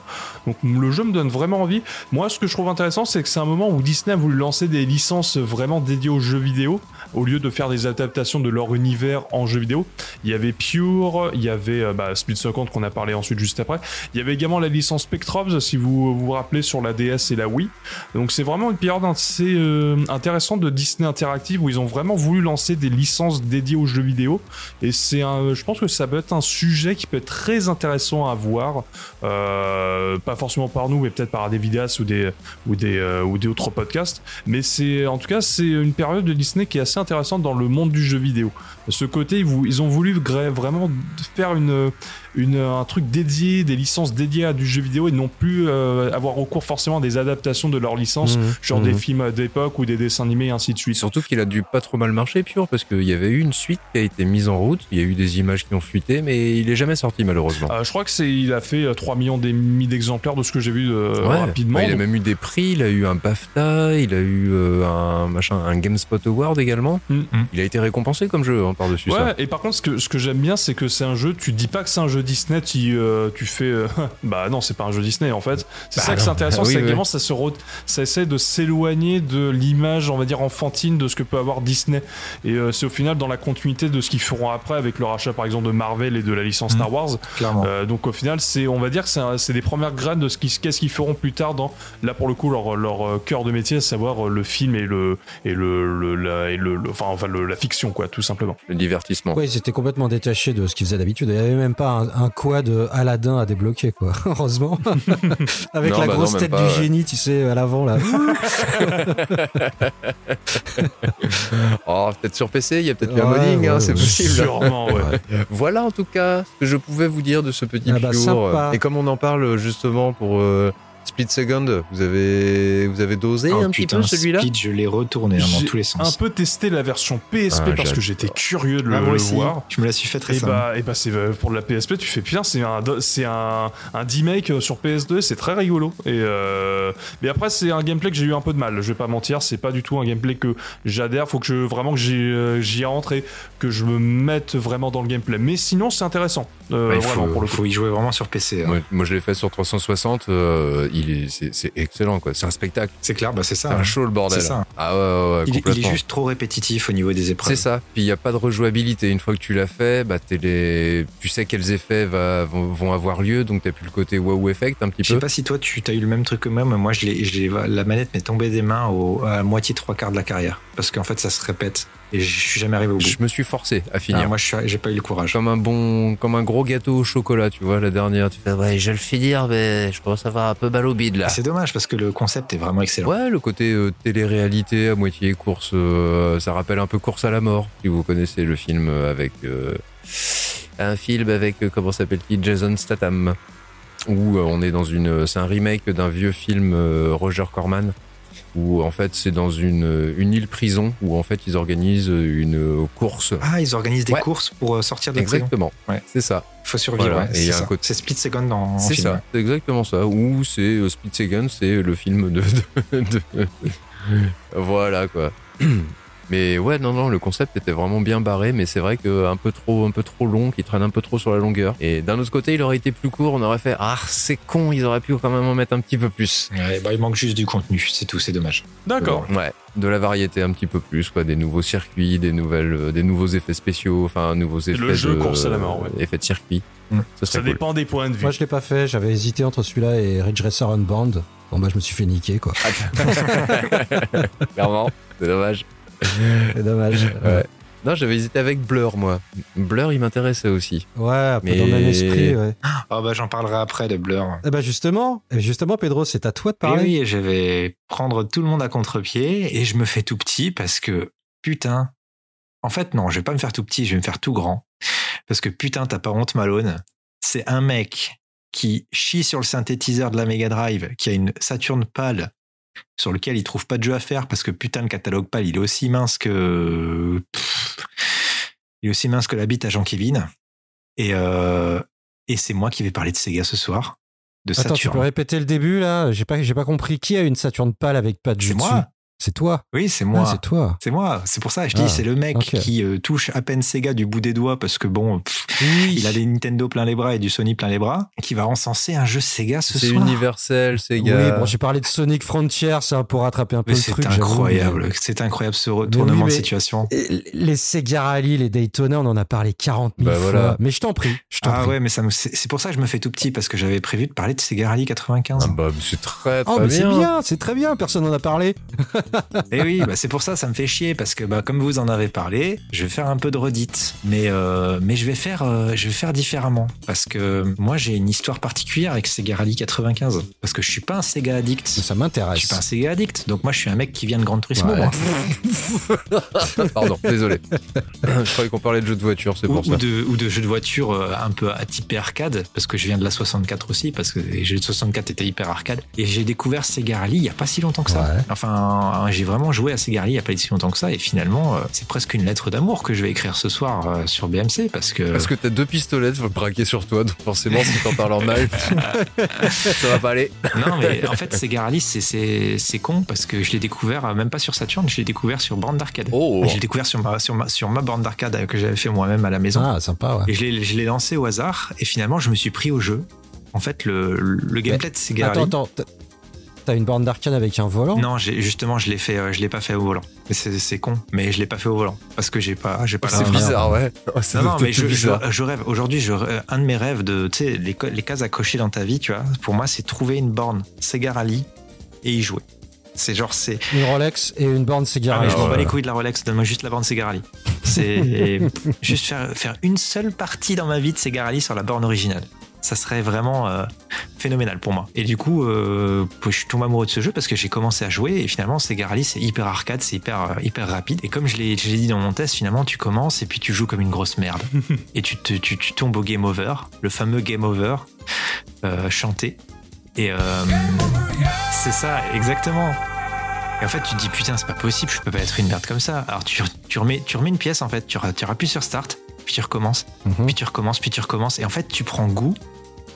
Donc le jeu me donne vraiment envie. Moi ce que je trouve intéressant c'est que c'est un moment où Disney a voulu lancer des licences vraiment dédiées aux jeux vidéo au lieu de faire des adaptations de leur univers en jeux vidéo. Il y avait Pure il y avait euh, bah, Split Second qu'on a parlé ensuite juste après. Il y avait la licence Spectrobs, si vous vous rappelez, sur la DS et la Wii. Donc c'est vraiment une période assez euh, intéressante de Disney Interactive où ils ont vraiment voulu lancer des licences dédiées aux jeux vidéo. Et c'est un, je pense que ça peut être un sujet qui peut être très intéressant à voir. Euh, pas forcément par nous, mais peut-être par des vidéastes ou des, ou des, euh, ou des autres podcasts. Mais c'est, en tout cas, c'est une période de Disney qui est assez intéressante dans le monde du jeu vidéo. Ce côté, ils, ils ont voulu vraiment faire une, une, un truc dédié, des licences dédiées à du jeu vidéo et non plus euh, avoir recours forcément à des adaptations de leurs licences, Mhm. genre Mhm. des films d'époque ou des dessins animés et ainsi de suite. surtout qu'il a dû pas trop mal marcher, Pure, parce qu'il y avait eu une suite qui a été mise en route. Il y a eu des images qui ont fuité, mais il est jamais sorti malheureusement. Euh, je crois que c'est, il a fait euh, 3 millions et demi d'exemplaires de ce que j'ai vu euh, Ouais. rapidement. Ouais, il a Donc, même eu des prix, il a eu un BAFTA, il a eu euh, un machin, un GameSpot Award également. Mm. Il a été récompensé comme jeu hein, par-dessus Ouais, ça. et par contre, ce que, ce que j'aime bien, c'est que c'est un jeu, tu dis pas que c'est un jeu Disney, tu, euh, tu fais. euh, [LAUGHS] bah non, c'est pas un jeu Disney en fait. C'est Bah ça que non. c'est intéressant, Ah oui, c'est oui. qu'également ça, se re- ça essaie de s'éloigner de l'image, on va dire, enfantine de ce que peut avoir Disney. Et euh, c'est au final dans la continuité de ce qu'ils feront après avec le rachat par exemple de Marvel et de la licence Mhm. Star Wars. Clairement. Euh, donc au final, c'est, on va dire que c'est, un- c'est des premières graines de ce qu'ils, qu'est-ce qu'ils feront plus tard dans, là pour le coup, leur, leur euh, cœur de métier, à savoir euh, le film et le, et le, le- la, et le, le- enfin, enfin le- la fiction, quoi, tout simplement. Le divertissement. Ouais, ils étaient complètement détachés de ce qu'ils faisaient d'habitude. Il n'y avait même pas un, un quad Aladdin à débloquer, quoi. [LAUGHS] Heureusement. [LAUGHS] Avec Non, la bah grosse tête pas, du ouais. génie, tu sais, à l'avant, là. [LAUGHS] Oh, peut-être sur PC, il y a peut-être un Ouais, modding, hein, c'est ouais. possible. Sûrement, ouais. Voilà en tout cas ce que je pouvais vous dire de ce petit Ah bah. Et comme on en parle justement pour euh, Split Second, vous avez, vous avez dosé Oh, un petit peu celui-là Speed, je l'ai retourné hein, dans J'ai tous les un sens. peu testé la version PSP Ah, parce que j'étais curieux de le, Ah, moi le aussi, voir. je me la suis faite Et récemment. bah, et bah c'est euh, pour la PSP, tu fais putain, c'est un, c'est un, un D-Make euh, sur PS2, c'est très rigolo. Et euh, mais après, c'est un gameplay que j'ai eu un peu de mal. Je vais pas mentir, c'est pas du tout un gameplay que j'adhère. Faut que je vraiment que j'y euh, j'y rentre et que je me mette vraiment dans le gameplay. Mais sinon, c'est intéressant, euh, il vraiment faut, pour le coup. faut y jouer vraiment sur PC. hein. Moi, moi, je l'ai fait sur 360. euh, il est, c'est, c'est excellent, quoi. C'est un spectacle. C'est clair, bah c'est C'est ça. un hein. show, le bordel. C'est ça. Ah ouais, ouais, ouais, Il, est juste trop répétitif au niveau des épreuves. C'est ça. Puis il n'y a pas de rejouabilité. Une fois que tu l'as fait, bah, t'es les... tu sais quels effets va- vont, vont avoir lieu, donc t'as plus le côté wow effect un petit Je sais peu. pas si toi tu as eu le même truc que moi, mais moi je la manette m'est tombée des mains au, à moitié trois quarts de la carrière parce qu'en fait ça se répète et je suis jamais arrivé au bout. Je me suis forcé à finir. Ah, moi j'ai pas eu le courage. Comme un bon, comme un gros gâteau au chocolat, tu vois, la dernière. Tu fais, ouais, je vais le finir, mais je commence à avoir un peu mal au bide, là. Ah, c'est dommage parce que le concept est vraiment excellent. Ouais, le côté euh, télé-réalité à moitié course, euh, ça rappelle un peu Course à la mort, si vous connaissez le film avec euh, un film avec euh, comment s'appelle-t-il Jason Statham, où on est dans une, c'est un remake d'un vieux film Roger Corman, où en fait c'est dans une une île prison où en fait ils organisent une course. Ah, ils organisent des Ouais. courses pour euh, sortir de prison. Exactement, Ouais. c'est ça. Il faut survivre. Voilà. ouais, c'est côté- C'est Split Second dans C'est ça, c'est exactement ça. Ou c'est euh, Speed Second, c'est le film de, de- de- [LAUGHS] voilà quoi. [CLEARS THROAT] Mais ouais, non, non, le concept était vraiment bien barré, mais c'est vrai que un peu trop, un peu trop long, qui traîne un peu trop sur la longueur. Et d'un autre côté, il aurait été plus court, on aurait fait ah c'est con, ils auraient pu quand même en mettre un petit peu plus. Ouais, bah, il manque juste du contenu, c'est tout, c'est dommage. D'accord. Ouais, de la variété un petit peu plus, quoi, des nouveaux circuits, des nouvelles, euh, des nouveaux effets spéciaux, enfin nouveaux effets jeu de course à la mort, ouais. effets de circuit. Mm. Ça cool. dépend des points de vue. Moi, je l'ai pas fait. J'avais hésité entre celui-là et Ridge Racer Unbound. Bon, bah, je me suis fait niquer, quoi. [LAUGHS] Clairement, c'est dommage. C'est dommage. Ouais. Non, j'avais hésité avec Blur, moi. Blur, il m'intéressait aussi. Ouais, un peu Mais- dans le même esprit, ouais. Ah bah j'en parlerai après de Blur. Eh ben, justement, eh, justement, Pedro, c'est à toi de Et parler. oui, je vais prendre tout le monde à contre-pied et je me fais tout petit parce que putain. En fait, non, je vais pas me faire tout petit, je vais me faire tout grand. Parce que putain, t'as pas honte, Malone. C'est un mec qui chie sur le synthétiseur de la Mega Drive, qui a une Saturn PAL sur lequel il trouve pas de jeu à faire parce que putain, le catalogue PAL, il est aussi mince que. Pff, il est aussi mince que la bite à Jean-Kévin. Et, euh, et c'est moi qui vais parler de Sega ce soir. De Attends, tu peux répéter le début, là? J'ai pas, j'ai pas compris. Qui a une Saturn pâle avec pas de jeu C'est moi. C'est toi. Oui, c'est Ah, moi. c'est toi. C'est moi, c'est pour ça, je dis, Ah, c'est le mec qui euh, touche à peine Sega du bout des doigts parce que bon, pff, Oui. il a des Nintendo plein les bras et du Sony plein les bras, qui va encenser un jeu Sega ce C'est soir. universel, c'est Oui, bon, j'ai parlé de Sonic Frontier, c'est un pour rattraper un peu Mais le c'est truc. j'avoue, incroyable, c'est incroyable ce retournement mais- de situation. Les Sega Rally, les Daytona, on en a parlé 40 000 Bah fois. voilà. Mais je t'en prie, je Ah prie. ouais, mais ça me- c'est c'est pour ça que je me fais tout petit parce que j'avais prévu de parler de Sega Rally 95. Ah bah, c'est très, très Oh, mais c'est bien. bien, c'est très bien, personne n'en a parlé. [LAUGHS] Et oui, bah c'est pour ça, ça me fait chier parce que bah, comme vous en avez parlé, je vais faire un peu de redite, mais euh, mais je vais faire euh, je vais faire différemment parce que moi j'ai une histoire particulière avec Sega Rally 95 parce que je suis pas un Sega addict. Ça Je m'intéresse. suis pas un Sega addict, donc moi je suis un mec qui vient de Gran Turismo. Ouais. moi. [LAUGHS] Pardon, désolé. je croyais qu'on parlait de jeux de voiture, c'est Ou, pour ou ça. de, ou de jeux de voiture euh, un peu à type arcade, parce que je viens de la 64 aussi, parce que les jeux de 64 étaient hyper arcade. Et j'ai découvert Sega Rally il y a pas si longtemps que ça. Ouais. Enfin, j'ai vraiment joué à Sega Rally il y a pas si longtemps que ça, et finalement, euh, c'est presque une lettre d'amour que je vais écrire ce soir euh, sur BMC, parce que. Parce que t'as deux pistolets braqués sur toi, donc forcément, si t'en parles en mal, [LAUGHS] ça va pas aller. Non, mais en fait, Sega Rally, c'est- c'est c'est con, parce que je l'ai découvert, euh, même pas sur Saturn, je l'ai découvert sur borne d'arcade. Oh Je l'ai découvert sur ma, sur ma, sur ma borne d'arcade que j'avais fait moi-même à la maison. Ah, sympa, ouais. Et je l'ai, je l'ai lancé au hasard et finalement je me suis pris au jeu. En fait, le, le gameplay de Sega Attends, attends. T'as- une borne d'arcade avec un volant? Non, justement, je l'ai fait, euh, je l'ai pas fait au volant. Mais c'est, con, mais je l'ai pas fait au volant parce que j'ai pas, j'ai pas. C'est Ah, bizarre, ouais. Oh, ça Non, non, mais je, je, bizarre. je rêve. Aujourd'hui, je, un de mes rêves de, tu sais, les, cases à cocher dans ta vie, tu vois. Pour moi, c'est trouver une borne Sega Rally et y jouer. C'est genre, c'est. Une Rolex et une borne Sega Ah, mais Rally. je m'en bats les couilles de la Rolex, donne-moi juste la borne Sega Rally. C'est [LAUGHS] juste faire, faire une seule partie dans ma vie de Sega Rally sur la borne originale. Ça serait vraiment euh, phénoménal pour moi. Et du coup, euh, je suis tombé amoureux de ce jeu parce que j'ai commencé à jouer et finalement, Sega Rally, c'est hyper arcade, c'est hyper, euh, hyper rapide. Et comme je l'ai dit dans mon test, finalement, tu commences et puis tu joues comme une grosse merde. [LAUGHS] et tu, te- tu, tu tombes au game over, le fameux game over euh, chanté. Et c'est ça, exactement. Et en fait, tu te dis putain, c'est pas possible, je peux pas être une merde comme ça. Alors tu, tu, remets, tu remets une pièce en fait, tu, tu appuies sur start, puis tu recommences, Mhm. puis tu recommences, puis tu recommences. Et en fait, tu prends goût,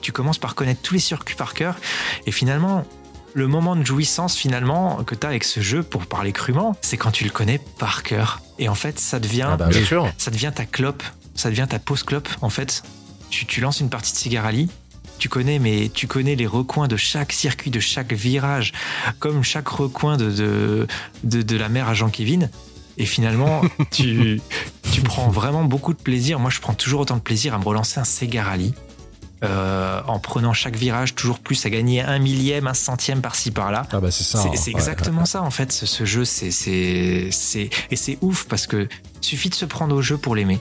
tu commences par connaître tous les circuits par cœur. Et finalement, le moment de jouissance finalement que tu as avec ce jeu, pour parler crûment, c'est quand tu le connais par cœur. Et en fait, ça devient, Ah bah ça devient ta clope, ça devient ta pause clope en fait. Tu, tu lances une partie de Cigarali, tu connais, mais tu connais les recoins de chaque circuit, de chaque virage, comme chaque recoin de, de, de, de la mer à Jean-Kévin. Et finalement, [LAUGHS] tu, tu prends vraiment beaucoup de plaisir. Moi, je prends toujours autant de plaisir à me relancer un Sega Rally. Euh, en prenant chaque virage toujours plus à gagner un millième, un centième par-ci par-là. Ah bah c'est ça. C'est hein. c'est Ouais, exactement ça en fait, ce, ce jeu, c'est c'est c'est et c'est ouf parce que suffit de se prendre au jeu pour l'aimer.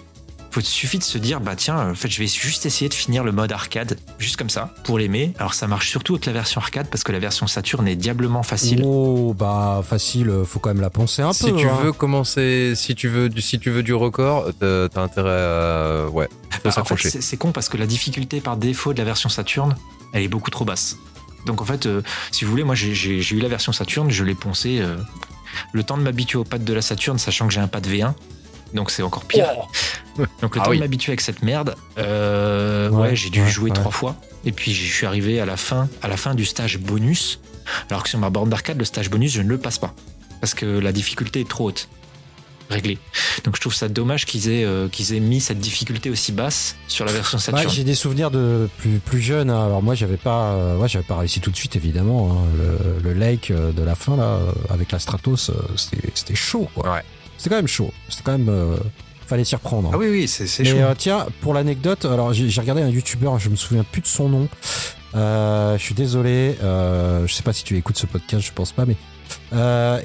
Faut suffit de se dire bah tiens, en fait, je vais juste essayer de finir le mode arcade juste comme ça pour l'aimer. Alors ça marche surtout avec la version arcade parce que la version Saturn est diablement facile. Oh bah facile, faut quand même la penser un Si peu. tu hein. veux commencer, si tu veux, du- si tu veux du record, t'as t'as intérêt à, ouais, Bah, en fait, s'accrocher. c'est c'est con parce que la difficulté par défaut de la version Saturn, elle est beaucoup trop basse. Donc en fait, euh, si vous voulez, moi j'ai- j'ai j'ai eu la version Saturn, je l'ai poncé euh, le temps de m'habituer au pad de la Saturn, sachant que j'ai un pad V1. Donc c'est encore pire. [LAUGHS] Donc le Ah temps oui. de m'habituer avec cette merde, euh, Ouais, ouais, j'ai dû ouais, jouer ouais. trois fois. Et puis je suis arrivé à la fin, à la fin du stage bonus. Alors que sur ma borne d'arcade, le stage bonus, je ne le passe pas parce que la difficulté est trop haute. Réglée. Donc je trouve ça dommage qu'ils aient, euh, qu'ils aient mis cette difficulté aussi basse sur la version Ouais, Saturn. j'ai des souvenirs de plus plus jeune. hein. Alors moi j'avais pas, euh, ouais, j'avais pas réussi tout de suite évidemment. hein. Le, le lake de la fin là, avec la Stratos, c'était c'était chaud. Quoi. Ouais. C'était quand même chaud. C'était quand même, euh, fallait s'y reprendre. ah oui, oui, c'est c'est Mais chaud. euh, tiens, pour l'anecdote, alors j'ai regardé un youtubeur, je me souviens plus de son nom. Euh, je suis désolé, je sais pas si tu écoutes ce podcast, je pense pas, mais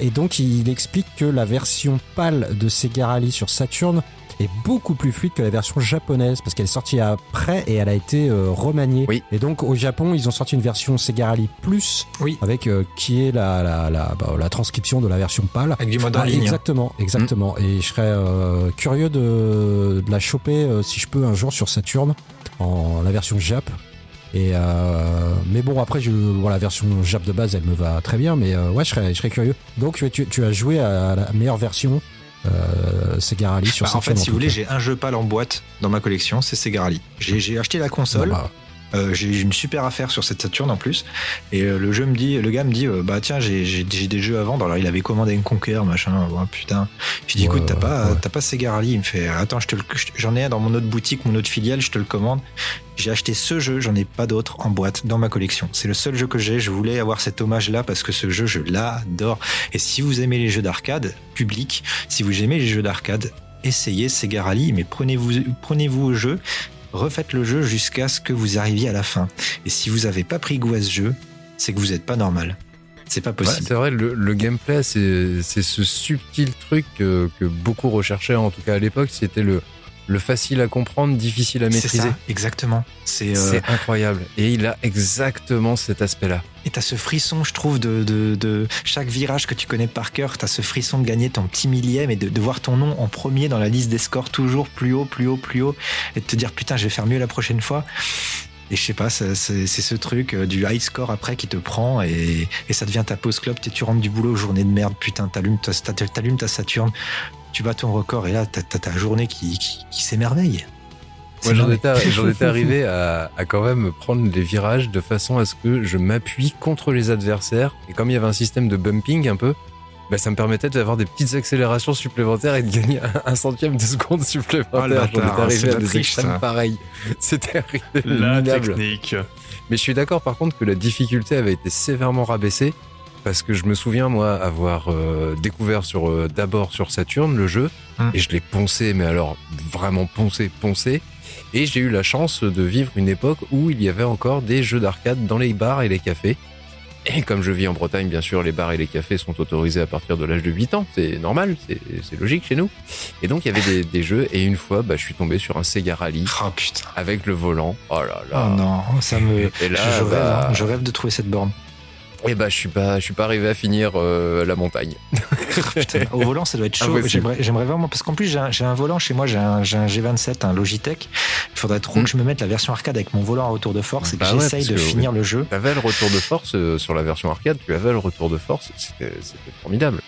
et donc il explique que la version PAL de Sega Rally sur Saturn est beaucoup plus fluide que la version japonaise parce qu'elle est sortie après et elle a été euh, remaniée. Oui. Et donc au Japon, ils ont sorti une version Sega Rally Plus Oui. avec euh, qui est la la, la, bah, la transcription de la version PAL. Avec du mode Ah, ligne. Exactement, exactement. Et je serais euh, curieux de, de la choper si je peux un jour sur Saturn en la version Jap. Et euh, mais bon après je bon, la version Jap de base elle me va très bien mais euh, ouais je serais je serais curieux. Donc tu as joué à la meilleure version euh, Sega Rally sur Bah, en fait, si vous voulez, j'ai un jeu PAL en boîte dans ma collection, c'est Sega Rally. J'ai acheté la console. Bah, Euh, j'ai une super affaire sur cette Saturn en plus. Et euh, le jeu me dit, le gars me dit, euh, bah tiens, j'ai des jeux à vendre. Alors il avait commandé une Conquer, machin. Oh, putain. Je dis, Ouais, écoute, t'as pas, ouais. t'as pas Sega Rally Il me fait, attends, je te j'en ai un dans mon autre boutique, mon autre filiale, je te le commande. J'ai acheté ce jeu, j'en ai pas d'autre en boîte dans ma collection. C'est le seul jeu que j'ai. Je voulais avoir cet hommage-là parce que ce jeu, je l'adore. Et si vous aimez les jeux d'arcade, public, si vous aimez les jeux d'arcade, essayez Sega Rally, mais prenez-vous prenez-vous au jeu, refaites le jeu jusqu'à ce que vous arriviez à la fin. Et si vous avez pas pris goût à ce jeu, c'est que vous êtes pas normal. C'est pas Ouais, possible. c'est vrai, le, le gameplay, c'est c'est ce subtil truc que, que beaucoup recherchaient, en tout cas à l'époque, c'était le, le facile à comprendre, difficile à c'est maîtriser. ça, exactement. C'est euh, C'est incroyable. Et il a exactement cet aspect-là. Et t'as ce frisson, je trouve, de, de, chaque virage que tu connais par cœur. T'as ce frisson de gagner ton petit millième et de, de voir ton nom en premier dans la liste des scores toujours plus haut, plus haut, plus haut, et de te dire putain, je vais faire mieux la prochaine fois. Et je sais pas, c'est ce truc euh, du high score après qui te prend et, et ça devient ta pause club. Tu rentres du boulot, journée de merde, putain, t'allumes ta, ta Saturne, tu bats ton record et là t'as ta journée qui, qui, qui s'émerveille. Moi, j'en étais, j'en étais [LAUGHS] arrivé à, à quand même prendre les virages de façon à ce que je m'appuie contre les adversaires. Et comme il y avait un système de bumping un peu, bah, ça me permettait d'avoir des petites accélérations supplémentaires et de gagner un, centième de seconde [LAUGHS] Oh, supplémentaire. le j'en étais arrivé à des triche, extrêmes pareils. [LAUGHS] C'était arrivé La minable. technique. Mais je suis d'accord par contre que la difficulté avait été sévèrement rabaissée parce que je me souviens moi avoir euh, découvert sur euh, d'abord sur Saturn le jeu Mm. et je l'ai poncé mais alors vraiment poncé poncé et j'ai eu la chance de vivre une époque où il y avait encore des jeux d'arcade dans les bars et les cafés. Et comme je vis en Bretagne, bien sûr, les bars et les cafés sont autorisés à partir de l'âge de 8 ans. C'est normal, c'est logique chez nous. Et donc, il y avait des, des jeux. Et une fois, bah, je suis tombé sur un Sega Rally Oh putain. avec le volant. Oh là là. Oh non, ça me. Et là, je, je rêve, bah, hein, je rêve de trouver cette borne. Et bah, je suis pas, je suis pas arrivé à finir euh, la montagne. [LAUGHS] Putain, au volant, ça doit être chaud. J'aimerais, j'aimerais vraiment, parce qu'en plus, j'ai un, j'ai un volant chez moi, j'ai un, j'ai un G27, un Logitech. Il faudrait trop que je me mette la version arcade avec mon volant à retour de force et que Bah ouais, j'essaye de que, finir le jeu. Tu avais le retour de force euh, sur la version arcade, tu avais le retour de force, c'était c'était formidable.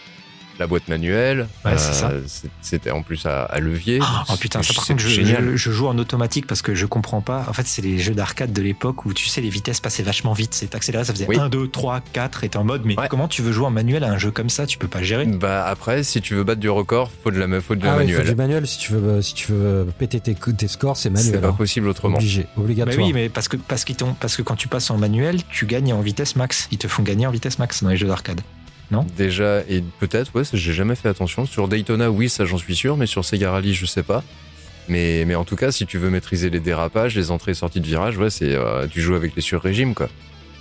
La boîte manuelle, Ouais, c'est c'est- c'était en plus à, à levier. Oh putain, ça par C'est contre, je, génial. je- je joue en automatique parce que je comprends pas. En fait, c'est les jeux d'arcade de l'époque où tu sais, les vitesses passaient vachement vite. C'est accéléré, ça faisait Oui. 1, 2, 3, 4 et t'es en mode, mais Ouais. comment tu veux jouer en manuel à un jeu comme ça? Tu peux pas gérer. Bah après, si tu veux battre du record, faut de la, faut de la Ah ouais, il faut manuelle. du manuel si tu veux, euh, si tu veux péter tes, tes scores, c'est C'est manuel. pas hein. possible autrement. Obligé, Bah obligatoire. oui, mais parce que, parce, qu'ils t'ont- parce que quand tu passes en manuel, tu gagnes en vitesse max. Ils te font gagner en vitesse max dans les jeux d'arcade. Déjà, et peut-être, ouais, j'ai jamais fait attention. Sur Daytona, oui, ça j'en suis sûr, mais sur Sega Rally, je sais pas. Mais, mais en tout cas, si tu veux maîtriser les dérapages, les entrées et sorties de virage, ouais, c'est, euh, tu joues avec les sur-régimes, quoi.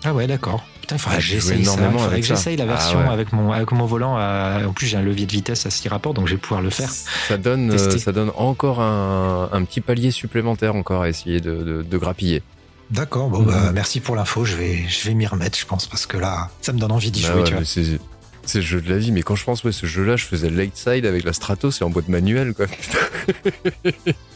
Ah ouais, d'accord. Putain, il faudrait Ah, que j'essaye ça. Faudrait avec que j'essaye la Ah version ouais. avec, mon, avec mon volant. à- En plus, j'ai un levier de vitesse à 6 rapports, donc je vais pouvoir le faire. Ça donne, euh, Tester. ça donne encore un, un petit palier supplémentaire encore à essayer de, de, de grappiller. D'accord, bon, bah, merci pour l'info. Je vais, je vais m'y remettre, je pense, parce que là, ça me donne envie d'y Bah jouer, ouais, tu vois. C'est, le jeu de la vie, mais quand je pense, ouais, ce jeu-là, je faisais le late side avec la Stratos et en boîte manuelle, quoi. [LAUGHS]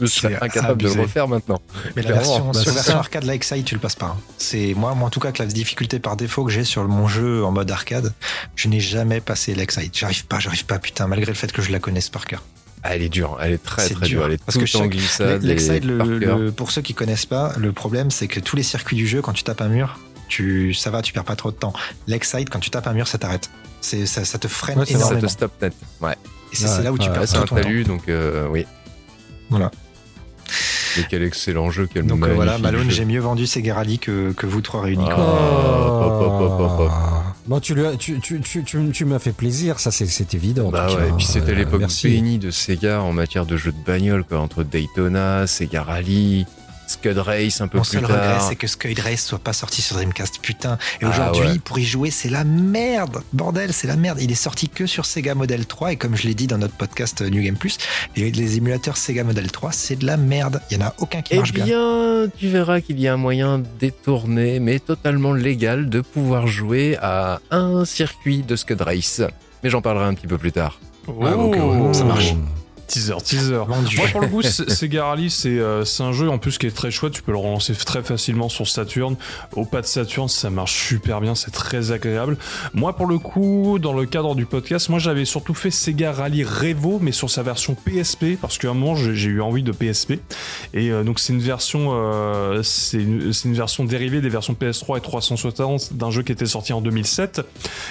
je serais incapable de le refaire maintenant. Mais la version, Bah, sur c'est la version ça. arcade Like Side, tu le passes pas. hein. C'est moi, moi, en tout cas, que la difficulté par défaut que j'ai sur mon jeu en mode arcade, je n'ai jamais passé Like Side. J'arrive pas, j'arrive pas, putain, malgré le fait que je la connaisse par cœur. Ah, elle est dure, elle est très C'est très dur, dure, elle est parce tout que temps chaque- glissade le- pour ceux qui connaissent pas, le problème, c'est que tous les circuits du jeu, quand tu tapes un mur, tu, ça va, tu perds pas trop de temps. Like Side, quand tu tapes un mur, ça t'arrête. C'est, ça, ça te freine Ouais, c'est Ça énormément. te stop net. Ouais, Et c'est, c'est là où tu perds Ouais, c'est tout un ton temps. talus, donc euh, oui. Voilà. Et quel excellent jeu, quel Donc euh, voilà, Malone, j'ai mieux vendu Sega Rally que, que vous trois réunis. Ah. quoi. hop, hop, hop, hop, hop. Bon, tu, tu, tu, tu, tu, tu m'as fait plaisir, ça c'est c'est évident. en Bah ouais, et puis c'était euh, l'époque bénie de Sega en matière de jeux de bagnole, quoi, entre Daytona, Sega Rally, Scud Race un peu Mon plus seul regret, c'est que Scud Race soit pas sorti sur Dreamcast. Putain. Et Ah aujourd'hui, ouais. pour y jouer, c'est la merde. Bordel, c'est la merde. Il est sorti que sur Sega Model 3. Et comme je l'ai dit dans notre podcast euh, New Game Plus, les émulateurs Sega Model 3, c'est de la merde. Il y en a aucun qui Eh marche bien. bien, tu verras qu'il y a un moyen détourné, mais totalement légal, de pouvoir jouer à un circuit de Scud Race. Mais j'en parlerai un petit peu plus tard. Ah, ouais, bon, ça marche. Teaser, teaser. Moi, pour le coup, Sega Rally, c'est euh, c'est un jeu en plus qui est très chouette. Tu peux le relancer très facilement sur Saturn. Au pas de Saturn, ça marche super bien. C'est très agréable. Moi, pour le coup, dans le cadre du podcast, moi, j'avais surtout fait Sega Rally Revo, mais sur sa version PSP, parce qu'à un moment, j'ai eu envie de PSP. Et euh, donc, c'est une version, euh, c'est une, c'est une version dérivée des versions PS3 et 360 d'un jeu qui était sorti en 2007.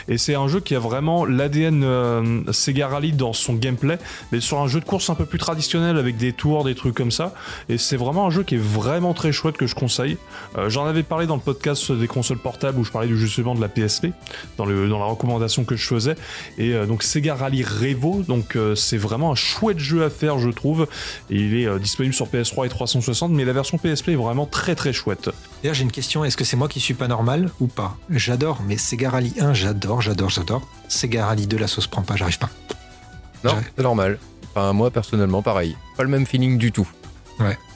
Et c'est un jeu qui a vraiment l'ADN euh, Sega Rally dans son gameplay, mais sur un jeu de course un peu plus traditionnel avec des tours, des trucs comme ça. Et c'est vraiment un jeu qui est vraiment très chouette que je conseille. Euh, J'en avais parlé dans le podcast des consoles portables où je parlais justement de la PSP, dans, le, dans la recommandation que je faisais. Et euh, donc Sega Rally Revo, donc euh, c'est vraiment un chouette jeu à faire, je trouve. Et il est euh, disponible sur PS3 et 360, mais la version PSP est vraiment très très chouette. D'ailleurs, j'ai une question. Est-ce que c'est moi qui suis pas normal ou pas? J'adore, mais Sega Rally 1, j'adore, j'adore, j'adore. Sega Rally 2, la sauce prend pas, j'arrive pas. Non, c'est normal. Enfin, moi, personnellement, pareil. Pas le même feeling du tout.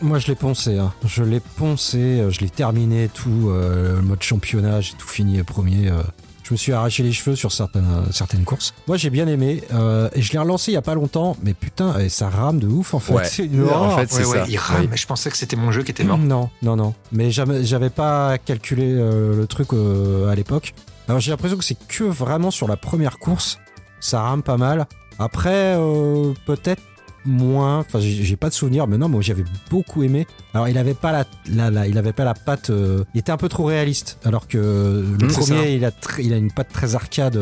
Moi je l'ai poncé, hein. je l'ai poncé, euh, je l'ai terminé tout, euh, le mode championnat, j'ai tout fini premier. euh. Je me suis arraché les cheveux sur certaines, euh, certaines courses. Moi j'ai bien aimé euh, et je l'ai relancé il y a pas longtemps, mais putain, et ça rame de ouf en fait. Ouais. [LAUGHS] C'est une En horreur. fait, c'est Ouais, ouais, ça. il rame. Je pensais que c'était mon jeu qui était mort. Non, non, non. Mais j'avais pas calculé euh, le truc euh, à l'époque. Alors j'ai l'impression que c'est que vraiment sur la première course, ça rame pas mal. Après, euh, peut-être moins. Enfin, j'ai pas de souvenir, mais non, moi j'avais beaucoup aimé. Alors il avait pas la, la, la- il avait pas la patte. euh, il était un peu trop réaliste. Alors que le Mmh, c'est ça. premier, il a, il a une patte très arcade.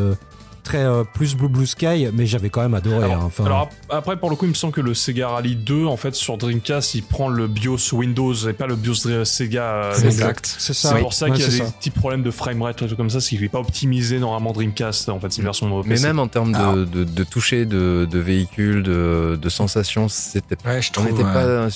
Euh, Très euh, plus Blue Blue Sky, mais j'avais quand même adoré. Alors, hein. Enfin, alors, ap- après, pour le coup, il me semble que le Sega Rally 2, en fait, sur Dreamcast, il prend le BIOS Windows et pas le BIOS de Sega. euh, exact. C'est ça. C'est pour ça Ouais, qu'il y a des ça. petits problèmes de framerate, tout comme ça, c'est qu'il n'est pas optimisé normalement Dreamcast, en fait, c'est une version Mais PC. même en termes de, de, de toucher de, de véhicules, de, de sensations, c'était Ouais, je On trouve. n'était pas,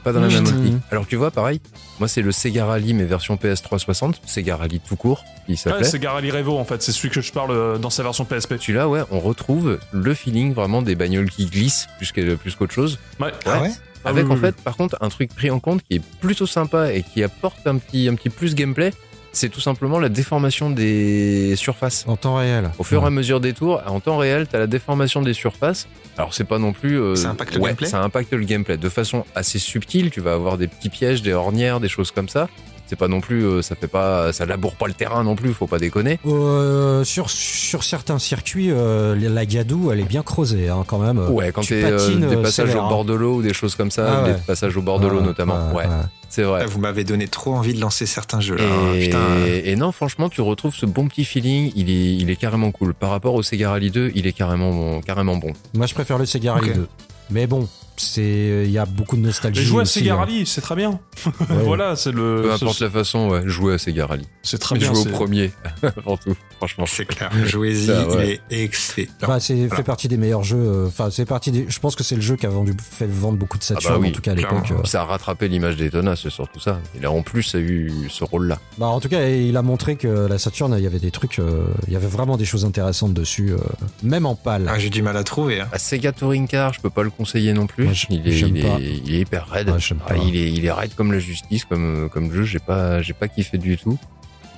pas dans la même optique. Alors tu vois, pareil, moi c'est le Sega Rally mais version PS360, Sega Rally tout court, il Ouais, s'appelait. Sega Rally Revo, en fait, c'est celui que je parle euh, dans sa version PSP. Celui-là, ouais, on retrouve le feeling vraiment des bagnoles qui glissent plus qu'autre plus qu'autre chose. Ouais. Ah ouais? Ah Avec oui, en oui, fait, par contre, un truc pris en compte qui est plutôt sympa et qui apporte un petit, un petit plus gameplay, C'est tout simplement la déformation des surfaces. En temps réel. Au fur et Ouais. à mesure des tours, en temps réel, t'as la déformation des surfaces. Alors c'est pas non plus. euh, Ça impacte le ouais, gameplay Ça impacte le gameplay de façon assez subtile. Tu vas avoir des petits pièges, des ornières, des choses comme ça. C'est pas non plus, euh, ça fait pas, ça laboure pas le terrain non plus. Faut pas déconner. Euh, sur, sur certains circuits, euh, la Gadou, elle est bien creusée hein, quand même. Ouais, quand tu t'es euh, patines, des passages sévère, au hein. bord de l'eau ou des choses comme ça, Ah des passages au bord de l'eau Ouais, notamment. Ouais, c'est vrai. Ah, Vous m'avez donné trop envie de lancer certains jeux là. Et, Putain. et non, franchement, tu retrouves ce bon petit feeling. Il est, il est carrément cool. Par rapport au Sega Rally 2, il est carrément bon. Carrément bon. Moi, je préfère le Sega Rally Ok. 2. Mais bon, c'est il y a beaucoup de nostalgie. Mais jouer à Sega hein. Rally, c'est très bien. Ouais. [LAUGHS] voilà, c'est le. Peu importe la façon, ouais, jouer à Sega Rally. C'est très bien. jouer au premier, [LAUGHS] avant tout, franchement. C'est clair. [LAUGHS] Jouez-y, ouais. il est excellent. Bah, c'est Voilà. fait partie des meilleurs jeux. euh, Enfin, c'est partie des. Je pense que c'est le jeu qui a vendu, fait vendre beaucoup de Saturn Ah bah oui, en tout cas à l'époque. euh. Ça a rattrapé l'image d'Etona, c'est surtout ça. Il a en plus eu ce rôle-là. Bah, en tout cas, il a montré que la Saturn, il y avait des trucs, euh, il y avait vraiment des choses intéressantes dessus, euh, même en pâle. Ah, J'ai du mal à trouver. hein. À Sega Touring Car, je peux pas le conseiller non plus. Moi, il, est, j'aime il, pas. est, il est hyper raide. Ah, pas. il, est, il est raide comme la justice, comme, comme jeu. J'ai pas, j'ai pas kiffé du tout.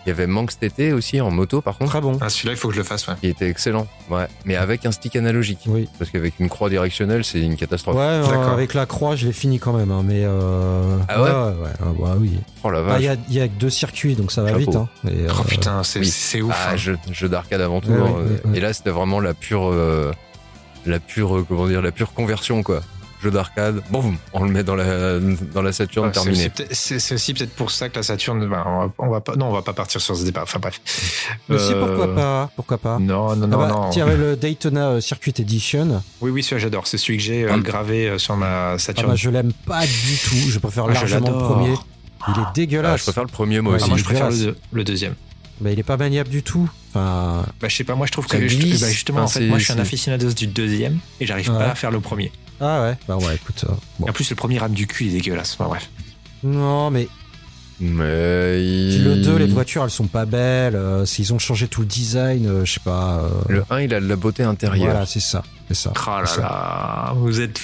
Il y avait Manx TT aussi en moto, par contre, Très bon. Ah, celui-là, il faut que je le fasse. Ouais. qui était excellent. Ouais, mais avec un stick analogique. Oui. Parce qu'avec une croix directionnelle, c'est une catastrophe. Ouais, euh, avec la croix, je l'ai fini quand même, hein, mais. Euh... Ah ouais ouais, ouais, ah bah oui. Oh la Ah, vache. Il y, a, il y a deux circuits, donc ça va Chapeau. vite. Hein. Et, Oh euh, putain, c'est oui. c'est ouf. Ah, hein. jeu, jeu d'arcade avant tout. Ouais, hein. ouais, ouais. Et là, c'était vraiment la pure, euh, la pure, comment dire, la pure conversion, quoi. Jeu d'arcade, boum, on le met dans la, dans la Saturn Ouais, c'est terminée. aussi peut-être- C'est aussi peut-être pour ça que la Saturne, ben, on, va, on va pas, non, on va pas partir sur ce débat. Enfin bref. Mais si, Euh, pourquoi pas Pourquoi pas Non, non, Ah non, bah, non. Tiens, le Daytona euh, Circuit Edition, Oui, oui, celui-là j'adore. C'est celui que j'ai euh, Mm. gravé euh, sur ma ah Saturn. bah, je l'aime pas du tout. Je préfère Ah, je largement le premier. Il est Ah, dégueulasse. je préfère le premier, moi Ouais, aussi. Ah, moi, je préfère le, deux- le deuxième. Mais il est pas maniable du tout. Enfin, Bah, je sais pas, moi je trouve que je- bah, justement, Enfin, en fait, c'est- moi je suis un aficionados du deuxième et j'arrive Ouais. pas à faire le premier. Ah ouais. Bah ouais, écoute. euh, bon. En plus, le premier rame du cul, il est dégueulasse. Enfin, bref. Non, mais Mais le 2, les voitures, elles sont pas belles. euh, S'ils ont changé tout le design, euh, je sais pas. euh, Le 1, il a de la beauté intérieure. Voilà, c'est ça. C'est ça. Oh C'est là ça. là, vous êtes,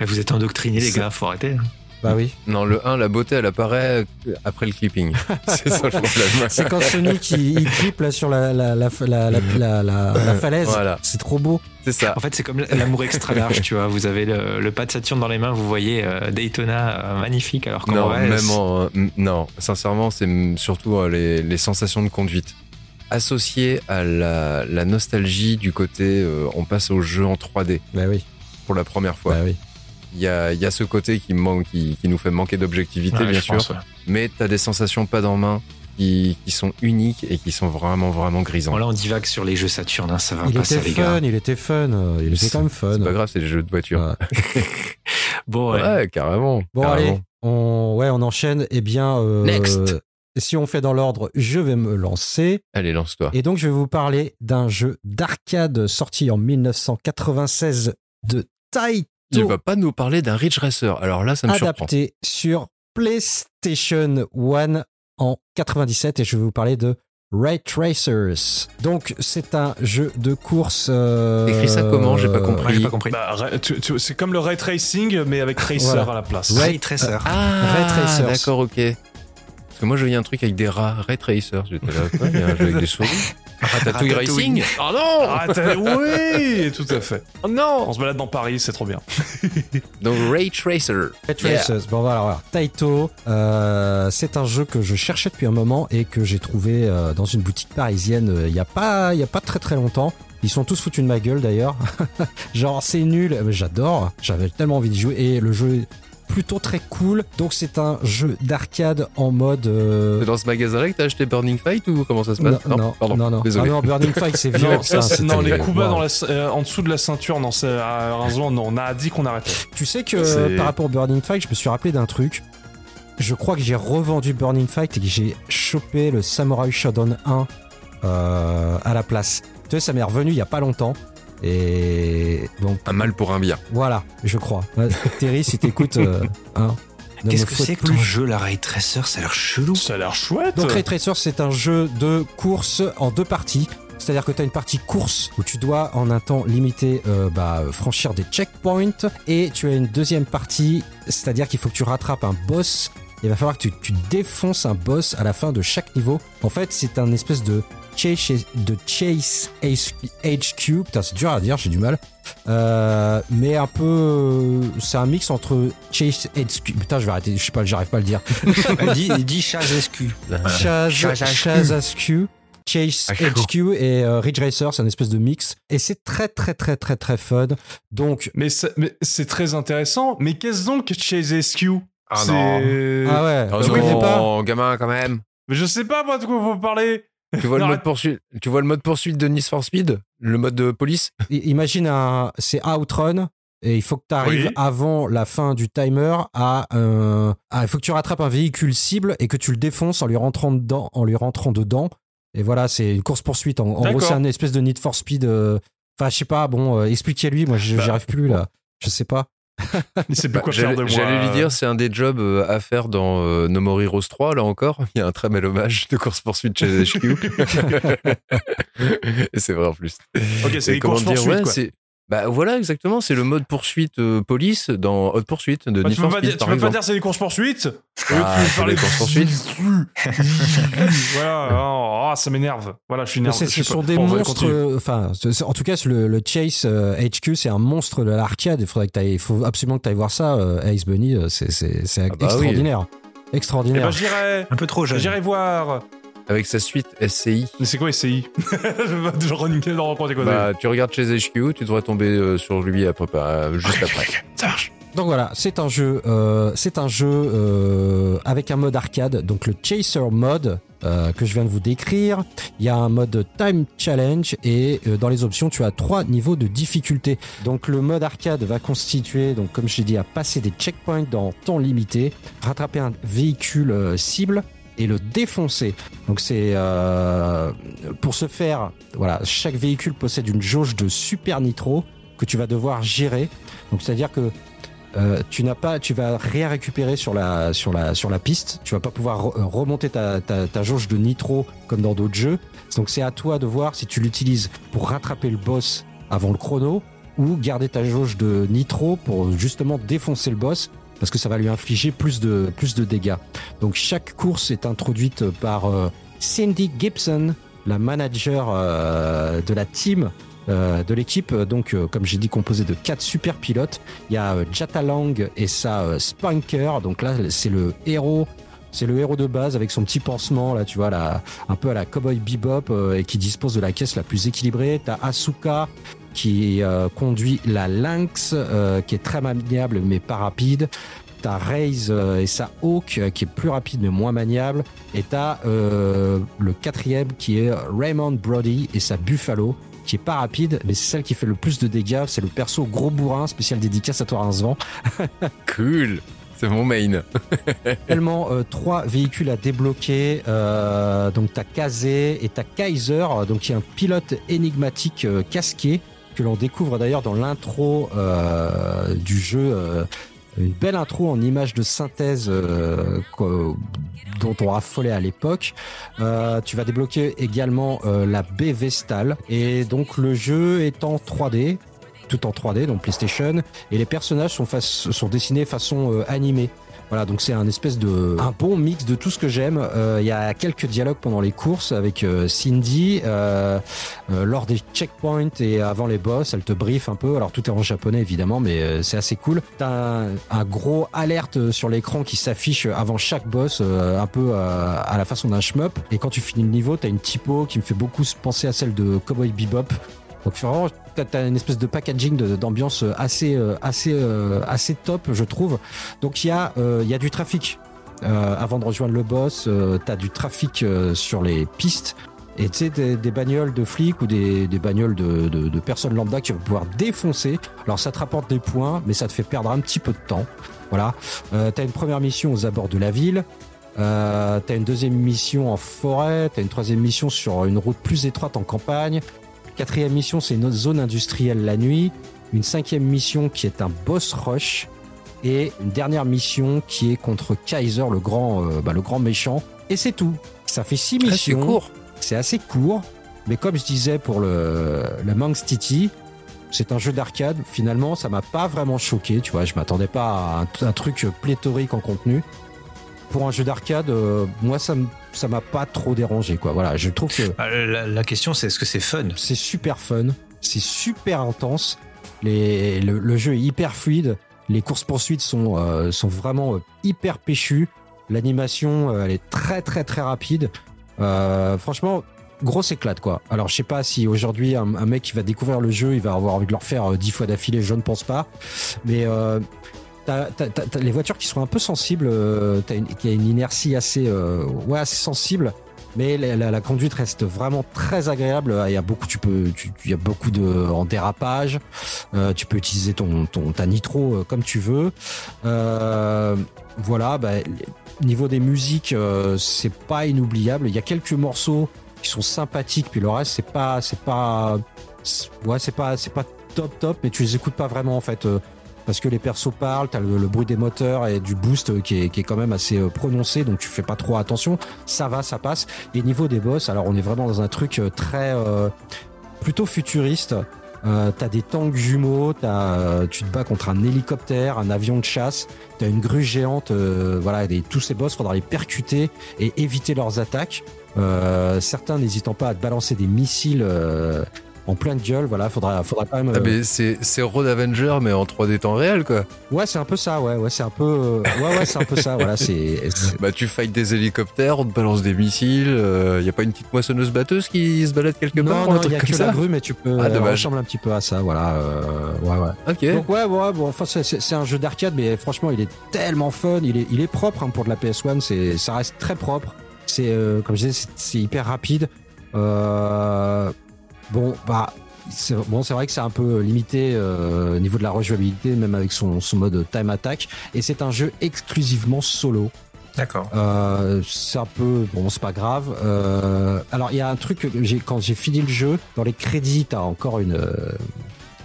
vous êtes endoctrinés, les gars, faut arrêter. Bah oui. Non, le 1, la beauté, elle apparaît après le clipping. [LAUGHS] c'est ça le problème. [LAUGHS] C'est quand Sonic il, il clip là sur la, la, la, la, la, la, la- la falaise. Voilà. C'est trop beau. C'est ça. En fait, c'est comme l'amour extra large, tu vois. Vous avez le, le pas de Saturne dans les mains, vous voyez euh, Daytona euh, magnifique, alors qu'en Non, vrai, même en, m- non, sincèrement, c'est surtout euh, les, les sensations de conduite. Associées à la, la nostalgie du côté, euh, on passe au jeu en 3D Bah oui. pour la première fois. Bah oui. Il y, a, il y a ce côté qui, me manque, qui, qui nous fait manquer d'objectivité, Ouais, bien sûr. pense, ouais. Mais t'as des sensations pas dans main qui, qui sont uniques et qui sont vraiment, vraiment grisantes. Là, on divague sur les jeux Saturne, hein, ça va Il pas était ça, les gars. fun, il était fun. euh, Il était quand même fun. C'est pas grave, c'est des jeux de voiture. Ouais. [LAUGHS] Bon, Ouais, ouais. carrément. Bon carrément. allez, on, ouais, on enchaîne. Eh bien, euh, Next. si on fait dans l'ordre, je vais me lancer. Allez, lance-toi. Et donc, je vais vous parler d'un jeu d'arcade sorti en 1996 de Taito, Il va pas nous parler d'un Ridge Racer. Alors là, ça me surprend. adapté sur PlayStation 1 en 97. Et je vais vous parler de Ray Tracers. Donc, c'est un jeu de course. euh, Écris ça comment J'ai pas compris. Ouais, j'ai pas compris. Bah, c'est comme le ray tracing, mais avec Tracer Voilà. à la place. Ouais. Ray Tracer. Ah, Ray Tracers. d'accord, ok. Parce que moi, je voyais un truc avec des rats, Ray Tracer. J'étais là, quoi, il y a un jeu avec des souris. Ratatouille Ratatouille. Racing Oh non Ah, oui, tout à fait. Oh non On se balade dans Paris, c'est trop bien. [LAUGHS] Donc, Ray Tracer. Ray Tracers. Bon, voilà, voilà. Taito, euh, c'est un jeu que je cherchais depuis un moment et que j'ai trouvé euh, dans une boutique parisienne euh, il n'y a, pas- il y a pas très très longtemps. Ils sont tous foutus de ma gueule d'ailleurs. [LAUGHS] Genre, c'est nul, mais j'adore. J'avais tellement envie de jouer et le jeu est plutôt très cool. Donc, c'est un jeu d'arcade en mode. euh, C'est dans ce magasin-là que t'as acheté Burning Fight ou comment ça se passe non, non, pardon. non, non. Désolé. Ah non, Burning Fight, c'est vieux. [LAUGHS] Non, ça, les coups bas Wow. dans la, euh, en dessous de la ceinture, non, c'est à Rincevent, non, on a dit qu'on arrêtait. Tu sais que euh, par rapport au Burning Fight, je me suis rappelé d'un truc. Je crois que j'ai revendu Burning Fight et que j'ai chopé le Samurai Shodown 1 euh, à la place. Tu sais, ça m'est revenu il y a pas longtemps. Et donc Un mal pour un bien. voilà, je crois. Terry, si t'écoutes, euh, [LAUGHS] hein, Qu'est-ce que c'est que ton jeu, la Ray Tracer Ça a l'air chelou. Ça a l'air chouette. Donc Ray Tracer, c'est un jeu de course en deux parties. C'est-à-dire que tu as une partie course où tu dois en un temps limité euh, bah, franchir des checkpoints et tu as une deuxième partie, c'est-à-dire qu'il faut que tu rattrapes un boss il va falloir que tu, tu défonces un boss à la fin de chaque niveau. En fait, c'est un espèce de chase, de chase HQ. Putain, c'est dur à dire, j'ai du mal. Euh, mais un peu, c'est un mix entre chase HQ. Putain, je vais arrêter, je sais pas, j'arrive pas à le dire. [LAUGHS] dis, dis. Chase, Chase Chase HQ. Chase HQ. HQ et euh, Ridge Racer, c'est un espèce de mix. Et c'est très, très, très, très, très fun. Donc, Mais c'est mais c'est très intéressant. Mais qu'est-ce donc Chase SQ Ah C'est- non. ah ouais, Oh pas non, gamin, quand même. Mais je sais pas moi de quoi vous parlez. Tu vois, le mode poursuite, tu vois le mode poursuite de Need for Speed Le mode de police? I- Imagine un, c'est Outrun. Et il faut que tu arrives Oui. avant la fin du timer à un, à- il faut que tu rattrapes un véhicule cible et que tu le défonces en lui rentrant dedans, en lui rentrant dedans. Et voilà, c'est une course poursuite. En, en gros, c'est un espèce de Need for Speed. euh, Enfin, je sais pas. Bon, euh, expliquez-lui. Moi, je- Bah, j'y arrive plus là. Je sais pas. [LAUGHS] Il sait plus Bah, quoi faire de J'allais moi. j'allais lui dire, c'est un des jobs euh, à faire dans euh, No More Heroes 3, là encore. Il y a un très bel hommage de course-poursuite chez HQ. [LAUGHS] Et c'est vrai en plus. Ok, c'est poursuites ouais, Bah voilà, exactement. C'est le mode poursuite euh, police dans Hot Pursuit de Bah, tu peux pas Speed, dire, tu peux pas dire c'est des courses poursuites. Ah, c'est des courses-poursuites. voilà, [LAUGHS] oh, oh, ça m'énerve. Voilà, je suis énervé. Ce sont des monstres. euh, Enfin, en tout cas, le, le Chase euh, HQ, c'est un monstre de l'arcade. Il faudrait que t'ailles- il faut absolument que tu ailles voir ça. euh, Ace Bunny, euh, c'est c'est bah oui. extraordinaire. Eh Extraordinaire. ben, j'irai. Un peu trop jeune. J'irai voir. Avec sa suite SCI. Mais c'est quoi SCI [LAUGHS] Je running dans raconter quoi Bah, tu regardes chez HQ, tu devrais tomber euh, sur lui après, euh, juste après. Ça marche. Donc voilà, c'est un jeu, euh, c'est un jeu euh, avec un mode arcade, donc le Chaser mode euh, que je viens de vous décrire. Il y a un mode Time Challenge et euh, dans les options, tu as trois niveaux de difficulté. Donc le mode arcade va constituer, donc comme je l'ai dit, à passer des checkpoints dans temps limité, rattraper un véhicule euh, cible et le défoncer. Donc c'est euh, pour ce faire, voilà, chaque véhicule possède une jauge de super nitro que tu vas devoir gérer. Donc c'est à dire que euh, tu n'as pas, tu vas rien récupérer sur la sur la sur la piste. Tu vas pas pouvoir euh, remonter ta, ta, ta jauge de nitro comme dans d'autres jeux. Donc c'est à toi de voir si tu l'utilises pour rattraper le boss avant le chrono ou garder ta jauge de nitro pour justement défoncer le boss parce que ça va lui infliger plus de plus de dégâts. Donc chaque course est introduite par euh, Cindy Gibson, la manager euh, de la team euh, de l'équipe, donc comme j'ai dit composée de quatre super pilotes. Il y a euh, Jata Lang et sa Spanker, donc là c'est le héros. C'est le héros de base avec son petit pansement là, tu vois, là, un peu à la Cowboy Bebop et qui dispose de la caisse la plus équilibrée. T'as Asuka qui euh, conduit la Lynx, euh, qui est très maniable mais pas rapide. T'as Raze euh, et sa Hawk qui est plus rapide mais moins maniable. Et t'as euh, le quatrième qui est Raymond Brody et sa Buffalo qui est pas rapide mais c'est celle qui fait le plus de dégâts. C'est le perso gros bourrin spécial dédicace à toi Rincevent. [LAUGHS] Cool. C'est mon main. [LAUGHS] Tellement euh, trois véhicules à débloquer. Euh, donc t'as Kazé et t'as Kaiser, donc qui est un pilote énigmatique euh, casqué que l'on découvre d'ailleurs dans l'intro euh, du jeu. euh, une belle intro en images de synthèse euh, dont on raffolait à l'époque. Tu vas débloquer également la baie Vestal et donc le jeu est en 3D, tout en 3D, donc PlayStation, et les personnages sont, dessinés façon animée. Voilà, donc c'est un espèce de un bon mix de tout ce que j'aime. Euh, Il y a quelques dialogues pendant les courses avec euh, Cindy euh, lors des checkpoints et avant les boss. Elle te brief un peu. Alors tout est en japonais évidemment, mais c'est assez cool. T'as un, un gros alerte sur l'écran qui s'affiche avant chaque boss, un peu à la façon d'un shmup. Et quand tu finis le niveau, t'as une typo qui me fait beaucoup penser à celle de Cowboy Bebop. Donc vraiment, t'as une espèce de packaging d'ambiance assez, euh, assez, euh, assez top, je trouve. Donc il y a, euh, il y a du trafic avant de rejoindre le boss. T'as du trafic sur les pistes. Et tu sais, des, bagnoles de flics ou des, des bagnoles de, de, personnes lambda qui vont pouvoir défoncer. Alors ça te rapporte des points, mais ça te fait perdre un petit peu de temps. Voilà. T'as une première mission aux abords de la ville. T'as une deuxième mission en forêt. T'as une troisième mission sur une route plus étroite en campagne. Quatrième mission, c'est une autre zone industrielle la nuit. Une cinquième mission qui est un boss rush. Et une dernière mission qui est contre Kaiser, le grand, euh, bah, le grand méchant. Et c'est tout. Ça fait six c'est missions. court. C'est assez court. Mais comme je disais pour le, le Manx Titi, c'est un jeu d'arcade. Finalement, ça m'a pas vraiment choqué. Tu vois, je m'attendais pas à un, un truc pléthorique en contenu. Pour un jeu d'arcade, euh, moi ça ça m'a pas trop dérangé quoi. Voilà, je trouve que Ah, La, la question, c'est est-ce que c'est fun? C'est super fun, c'est super intense. Les, le, le jeu est hyper fluide. Les courses poursuites sont euh, sont vraiment euh, hyper péchues. L'animation, euh, elle est très très très rapide. Euh, franchement, grosse éclate quoi. Alors je sais pas si aujourd'hui un, un mec qui va découvrir le jeu, il va avoir envie de le refaire euh, dix fois d'affilée. Je ne pense pas. Mais les voitures qui sont un peu sensibles, euh, qui a une inertie assez, euh, ouais, assez sensible, mais la, conduite reste vraiment très agréable. Il y a beaucoup, tu peux, il y a beaucoup de en dérapage. Euh, tu peux utiliser ton, ton ta nitro comme tu veux. Voilà, bah, niveau des musiques, c'est pas inoubliable. Il y a quelques morceaux qui sont sympathiques, puis le reste c'est pas, c'est pas, ouais, c'est pas, c'est pas top top, mais tu les écoutes pas vraiment en fait. Parce que les persos parlent, t'as le, le bruit des moteurs et du boost qui est, quand même assez euh, prononcé, donc tu fais pas trop attention. Ça va, ça passe. Et niveau des boss, alors on est vraiment dans un truc euh, très euh, plutôt futuriste. Euh, t'as des tanks jumeaux, t'as, euh, tu te bats contre un hélicoptère, un avion de chasse, t'as une grue géante, voilà, et tous ces boss, faudra les percuter et éviter leurs attaques. Certains n'hésitant pas à te balancer des missiles en pleine gueule, voilà, faudra, faudra quand même. Ah, euh, mais c'est c'est Road Avenger, mais en 3D temps réel, quoi. Ouais, c'est un peu ça, ouais, ouais, c'est un peu, euh, ouais, ouais, c'est un peu ça, voilà, c'est, Bah, tu fights des hélicoptères, on te balance des missiles. Il y a pas une petite moissonneuse batteuse qui se balade quelque non, part, non, un il y a que ça la grue, mais tu peux, Ah, elle ressemble un petit peu à ça, voilà, euh, ouais, ouais. Ok. Donc ouais, ouais, bon, enfin c'est- un jeu d'arcade, mais franchement il est tellement fun, il est, il est propre hein, pour de la PS1, c'est, ça reste très propre. C'est, euh, comme je disais, c'est- c'est hyper rapide. Euh, bon, bah, c'est bon, vrai que c'est un peu limité euh, au niveau de la rejouabilité, même avec son, son mode time attack. Et c'est un jeu exclusivement solo. D'accord. Euh, c'est un peu bon, c'est pas grave. Euh, alors il y a un truc que j'ai quand j'ai fini le jeu, dans les crédits, t'as encore une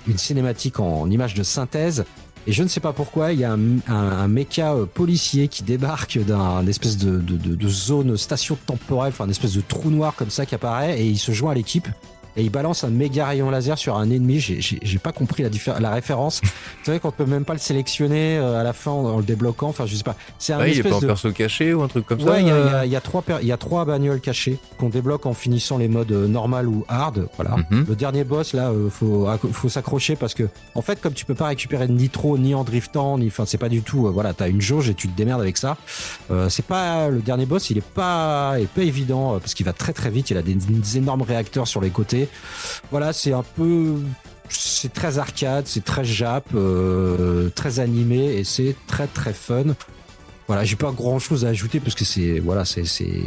une cinématique en image de synthèse. Et je ne sais pas pourquoi, il y a un, un, un méca policier qui débarque d'un espèce de, de, de, de zone station temporelle, enfin une espèce de trou noir comme ça qui apparaît et il se joint à l'équipe. Et il balance un méga rayon laser sur un ennemi. J'ai- pas compris la, référence. [LAUGHS] C'est vrai qu'on peut même pas le sélectionner euh, à la fin en, le débloquant. Enfin, je sais pas. C'est un Ouais, il est espèce pas en de perso caché ou un truc comme ça Ouais, il y, a- il y euh il y a trois per- y a trois bagnoles cachées qu'on débloque en finissant les modes euh, normal ou hard. Voilà. Mhm. Le dernier boss là, faut faut s'accrocher parce que en fait, comme tu peux pas récupérer de nitro ni en driftant, ni enfin c'est pas du tout. euh, voilà, t'as une jauge et tu te démerdes avec ça. Euh, c'est pas le dernier boss, il est pas, il est pas évident parce qu'il va très très vite. Il a des, des énormes réacteurs sur les côtés. Voilà, c'est un peu c'est très arcade, c'est très jap, euh, très animé et c'est très très fun. Voilà, j'ai pas grand chose à ajouter parce que c'est voilà, c'est c'est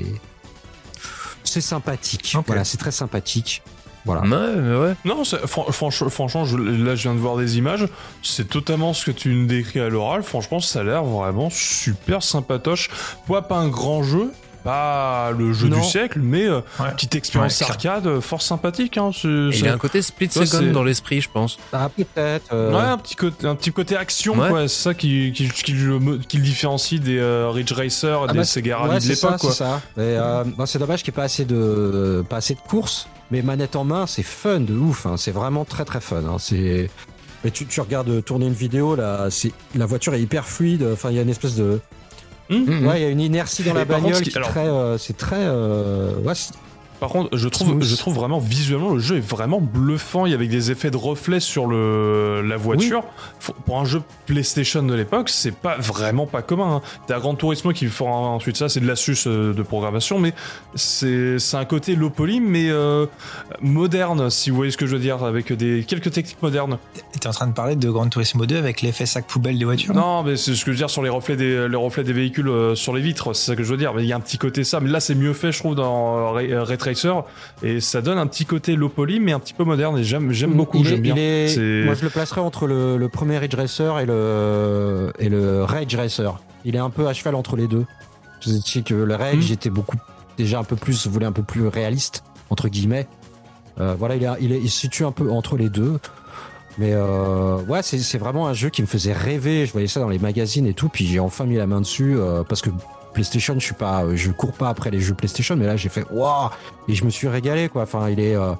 c'est sympathique. Voilà, c'est très sympathique. Voilà. Ouais, mais ouais. Non, fran- franch- franchement, je- là je viens de voir des images. C'est totalement ce que tu me décris à l'oral. Franchement, ça a l'air vraiment super sympatoche. Pas, pas un grand jeu, pas le jeu Non. du siècle, mais euh, Ouais. petite expérience Ouais, arcade euh, fort sympathique. Hein, Il y a un côté split Ouais, second dans l'esprit, je pense. Ah, peut-être. euh, Ouais, un petit côté, un petit côté action, Ouais. quoi. C'est ça qui, qui, qui le, qui le différencie des euh, Ridge Racer, Ah des bah, Sega Rally de l'époque, c'est quoi. ça. Euh, c'est dommage qu'il n'y ait pas assez de pas assez de courses, mais manette en main, c'est fun de ouf. hein. C'est vraiment très très fun. hein. C'est mais tu, tu regardes tourner une vidéo là, c'est la voiture est hyper fluide. Enfin, il y a une espèce de Mhm. ouais, il y a une inertie dans la contre, bagnole qui- qui est alors- très euh, c'est très euh, ouais, Par contre, je trouve, Smooth. je trouve vraiment visuellement le jeu est vraiment bluffant. Il y avait des effets de reflets sur le la voiture. Pour un jeu PlayStation de l'époque, c'est pas vraiment pas commun. Hein. T'as Gran Turismo qui fera ensuite ça, c'est de l'astuce euh, de programmation, mais c'est un côté low poly, mais euh, moderne, si vous voyez ce que je veux dire, avec des quelques techniques modernes. T'es en train de parler de Gran Turismo 2 avec l'effet sac poubelle des voitures Non, mais c'est ce que je veux dire sur les reflets des, les reflets des véhicules euh, sur les vitres, c'est ça que je veux dire. Mais il y a un petit côté ça, mais là c'est mieux fait, je trouve, dans Ray, Ray Tracer, et ça donne un petit côté low poly, mais un petit peu moderne, et j'aime, j'aime beaucoup, j'aime bien. est- Moi, je le placerais entre le, le premier Ridge Racer et le et le Rage Racer. Il est un peu à cheval entre les deux. Je sais que le Rage Hmm. était beaucoup déjà un peu plus voulait un peu plus réaliste entre guillemets. Euh, voilà, il, est, il, est- il se situe un peu entre les deux. Mais euh, ouais, c'est c'est vraiment un jeu qui me faisait rêver. Je voyais ça dans les magazines et tout, puis j'ai enfin mis la main dessus euh, parce que PlayStation, je suis pas, je cours pas après les jeux PlayStation, mais là j'ai fait waouh et je me suis régalé quoi. Enfin, il est, euh,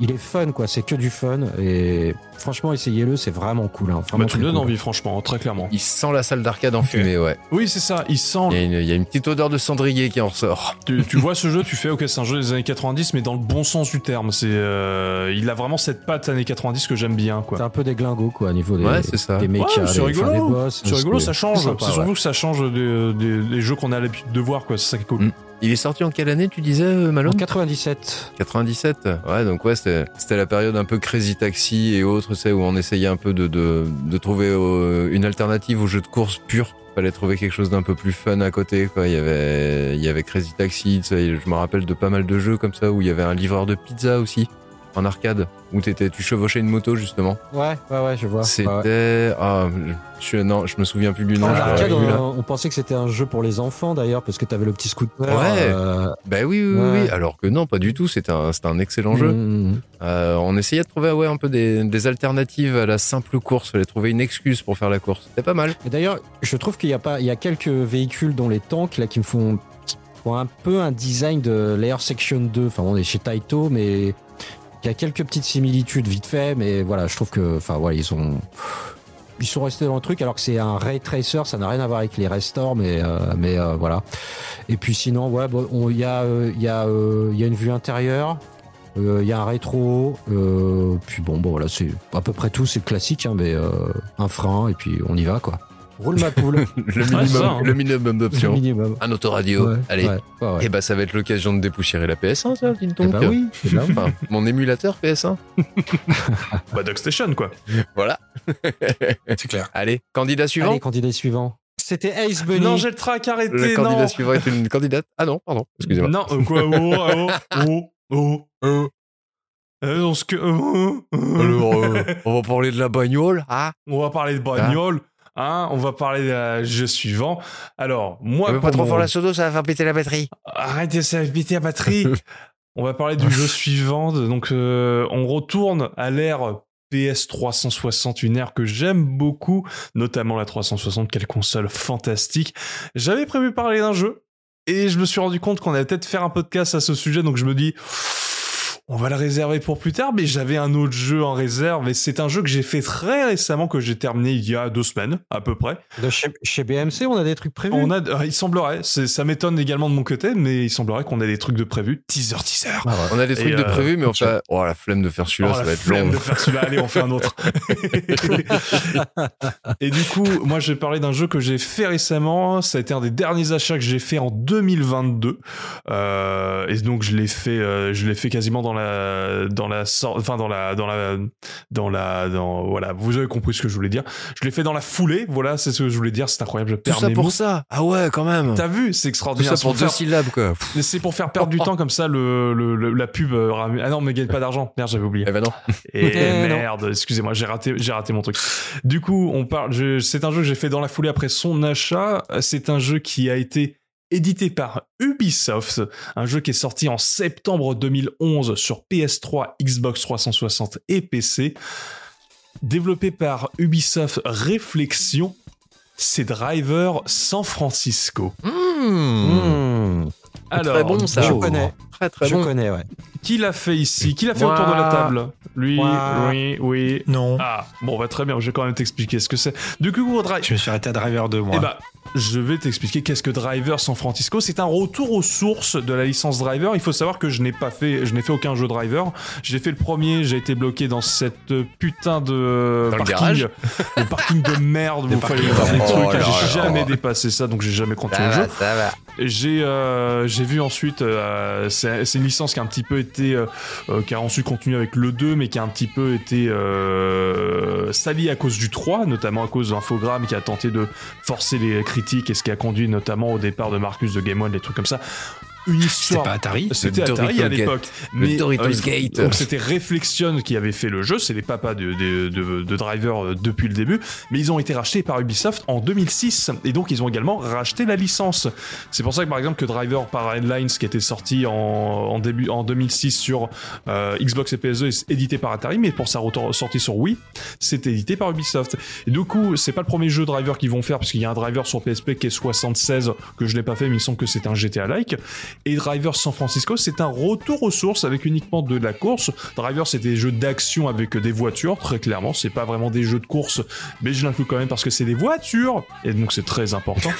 il est fun, quoi. C'est que du fun. Et franchement, essayez-le, c'est vraiment cool. Hein. Vraiment Bah, tu me donnes cool. envie, franchement, très clairement. Il sent la salle d'arcade en fumée, ouais. Oui, c'est ça, il sent. Il y, a une, il y a une petite odeur de cendrier qui en ressort. Tu, tu vois ce jeu, tu fais, ok, c'est un jeu des années 90, mais dans le bon sens du terme. C'est, euh, il a vraiment cette patte années 90 que j'aime bien, quoi. C'est un peu des glingos, quoi, au niveau des, Ouais, c'est ça. des mechas, Ouais, c'est rigolo. enfin, des boss. Rigolo, ça change. C'est surtout ouais. que ça change des, des- des jeux qu'on a l'habitude de voir, quoi. C'est ça qui est cool. Mm. Il est sorti en quelle année, tu disais, euh, En Malone 97. 97 Ouais, donc ouais, c'était la période un peu Crazy Taxi et autres, c'est où on essayait un peu de, de, de trouver euh, une alternative au jeu de course pur. Fallait trouver quelque chose d'un peu plus fun à côté, quoi. Il y avait, il y avait Crazy Taxi, tu sais, je me rappelle de pas mal de jeux comme ça où il y avait un livreur de pizza aussi, en arcade, où t'étais, tu chevauchais une moto justement. Ouais, ouais, ouais, je vois. C'était, Ouais. ah, je, je- non, je me souviens plus du nom. En arcade, on, on pensait que c'était un jeu pour les enfants d'ailleurs, parce que t'avais le petit scooter. Ouais. euh, Bah oui, oui, oui, Ouais. oui, alors que non, pas du tout. C'était un, un excellent jeu. mm, mm. Euh, on essayait de trouver ouais, un peu des, des alternatives à la simple course. Fallait trouver une excuse pour faire la course. C'était pas mal. D'ailleurs, je trouve qu'il y a pas, il y a quelques véhicules dont les tanks là qui me font, un peu un design de l'Air Section 2. Enfin, on est chez Taito, mais il y a quelques petites similitudes vite fait. Mais voilà, je trouve que, enfin, voilà, ils sont, ils sont restés dans le truc alors que c'est un ray tracer, ça n'a rien à voir avec les restores, mais, euh, mais euh, voilà. Et puis sinon, ouais, bon, il y a, euh, il y il y une vue intérieure. Il y un rétro, puis bon, bon voilà, c'est à peu près tout, c'est classique, hein, mais un frein et puis on y va quoi. Roule ma poule. [LAUGHS] Le minimum, hein. le minimum d'options. minimum. Un autoradio. Ouais, Allez. ouais, ouais, ouais. Et bah ça va être l'occasion de dépoussiérer la PS1, ça, Eh donc. bah oui, eh bah. Enfin, mon émulateur PS1. [LAUGHS] Bah, Dogstation, quoi. Voilà. [LAUGHS] C'est clair. Allez, candidat suivant. Allez, candidat suivant. C'était Ace Bunny. Non, j'ai le track arrêté, le candidat non. suivant est une candidate. Ah non, pardon. Excusez-moi. Non, euh, quoi, oh, oh, oh, oh, oh. Euh, dans ce que, oh, oh. Alors, euh, on va parler de la bagnole, ah On va parler de bagnole. Hein, on va parler de la jeu suivant. Alors, moi, pas trop mon- faire la sodo, ça va faire péter la batterie. Arrêtez ça, péter la batterie. [LAUGHS] on va parler du jeu suivant. Donc, euh, on retourne à l'ère PS 360, une ère que j'aime beaucoup, notamment la 360, quelle console fantastique. J'avais prévu parler d'un jeu et je me suis rendu compte qu'on allait peut-être faire un podcast à ce sujet, donc je me dis. On va le réserver pour plus tard, mais j'avais un autre jeu en réserve et c'est un jeu que j'ai fait très récemment, que j'ai terminé il y a deux semaines à peu près. De chez, chez BMC, on a des trucs prévus? On a, euh, il semblerait, ça m'étonne également de mon côté, mais il semblerait qu'on ait des trucs de prévus. Teaser, teaser. Ah ouais. On a des Et, trucs de euh, prévu, mais on fait. Oh, la flemme de faire celui-là, Oh, ça la va être flemme long. de faire celui-là, allez, on fait un autre. [LAUGHS] et du coup, moi, je vais parler d'un jeu que j'ai fait récemment. Ça a été un des derniers achats que j'ai fait en 2022. Euh, et donc, je l'ai fait, euh, je l'ai fait quasiment dans la, dans la, enfin, dans la, dans la, dans la, dans, voilà, vous avez compris ce que je voulais dire. Je l'ai fait dans la foulée. Voilà, c'est ce que je voulais dire. C'est incroyable. Je Tout perds ça mes pour mots. ça Ah ouais, quand même T'as vu, c'est Tout extraordinaire. ça pour deux faire- syllabes, quoi. [LAUGHS] C'est pour faire perdre du [LAUGHS] temps comme ça, le, le- le- la pub. euh, Ah non, mais gagne pas d'argent. Merde, j'avais oublié. Eh ben non. Et [LAUGHS] Eh non. merde, excusez-moi, j'ai raté, j'ai raté mon truc. Du coup, on parle. C'est un jeu que j'ai fait dans la foulée après son achat. C'est un jeu qui a été édité par Ubisoft, un jeu qui est sorti en septembre 2011 sur PS3, Xbox 360 et PC. Développé par Ubisoft Réflexion, c'est Driver San Francisco. Mmh. Mmh. Alors, très bon, ça. Je connais. Très très je bon. connais, ouais. Qui l'a fait ici? Qui l'a fait autour de la table? Lui, Moi. oui, oui. Non. Ah, bon, bah très bien, je vais quand même t'expliquer ce que c'est. Du coup, Driver. Je me suis arrêté à Driver 2, moi. Eh bah, je vais t'expliquer qu'est-ce que Driver San Francisco. C'est un retour aux sources de la licence Driver. Il faut savoir que je n'ai pas fait, je n'ai fait aucun jeu Driver. J'ai fait le premier, j'ai été bloqué dans cette putain de Dans le parking, le parking de merde. Vous fallait des trucs. Oh j'ai là. jamais dépassé ça, donc j'ai jamais continué Ça le jeu. va, ça va. J'ai euh, j'ai vu ensuite, euh, c'est une licence qui a un petit peu été, euh, euh, qui a ensuite continué avec le 2, mais qui a un petit peu été euh, salie à cause du 3, notamment à cause d'Infogrames qui a tenté de forcer les critiques et ce qui a conduit notamment au départ de Marcus de Game One, des trucs comme ça. Une histoire. pas Atari C'était Atari à l'époque. Mais, Doritos euh, Gate. Donc c'était Reflexion qui avait fait le jeu, c'est les papas de, de, de, de Driver euh, depuis le début, mais ils ont été rachetés par Ubisoft en 2006 et donc ils ont également racheté la licence. C'est pour ça que par exemple que Driver par Headlines qui était sorti en, en début en 2006 sur euh, Xbox et PS2 est édité par Atari, mais pour sa sortie sur Wii, c'est édité par Ubisoft. Et du coup, c'est pas le premier jeu Driver qu'ils vont faire parce qu'il y a un Driver sur PSP qui est 76 que je n'ai pas fait, mais il me semble que c'est un GTA like. Et Driver San Francisco, c'est un retour aux sources avec uniquement de la course. Driver, c'est des jeux d'action avec des voitures, très clairement. C'est pas vraiment des jeux de course, mais je l'inclus quand même parce que c'est des voitures. Et donc, c'est très important.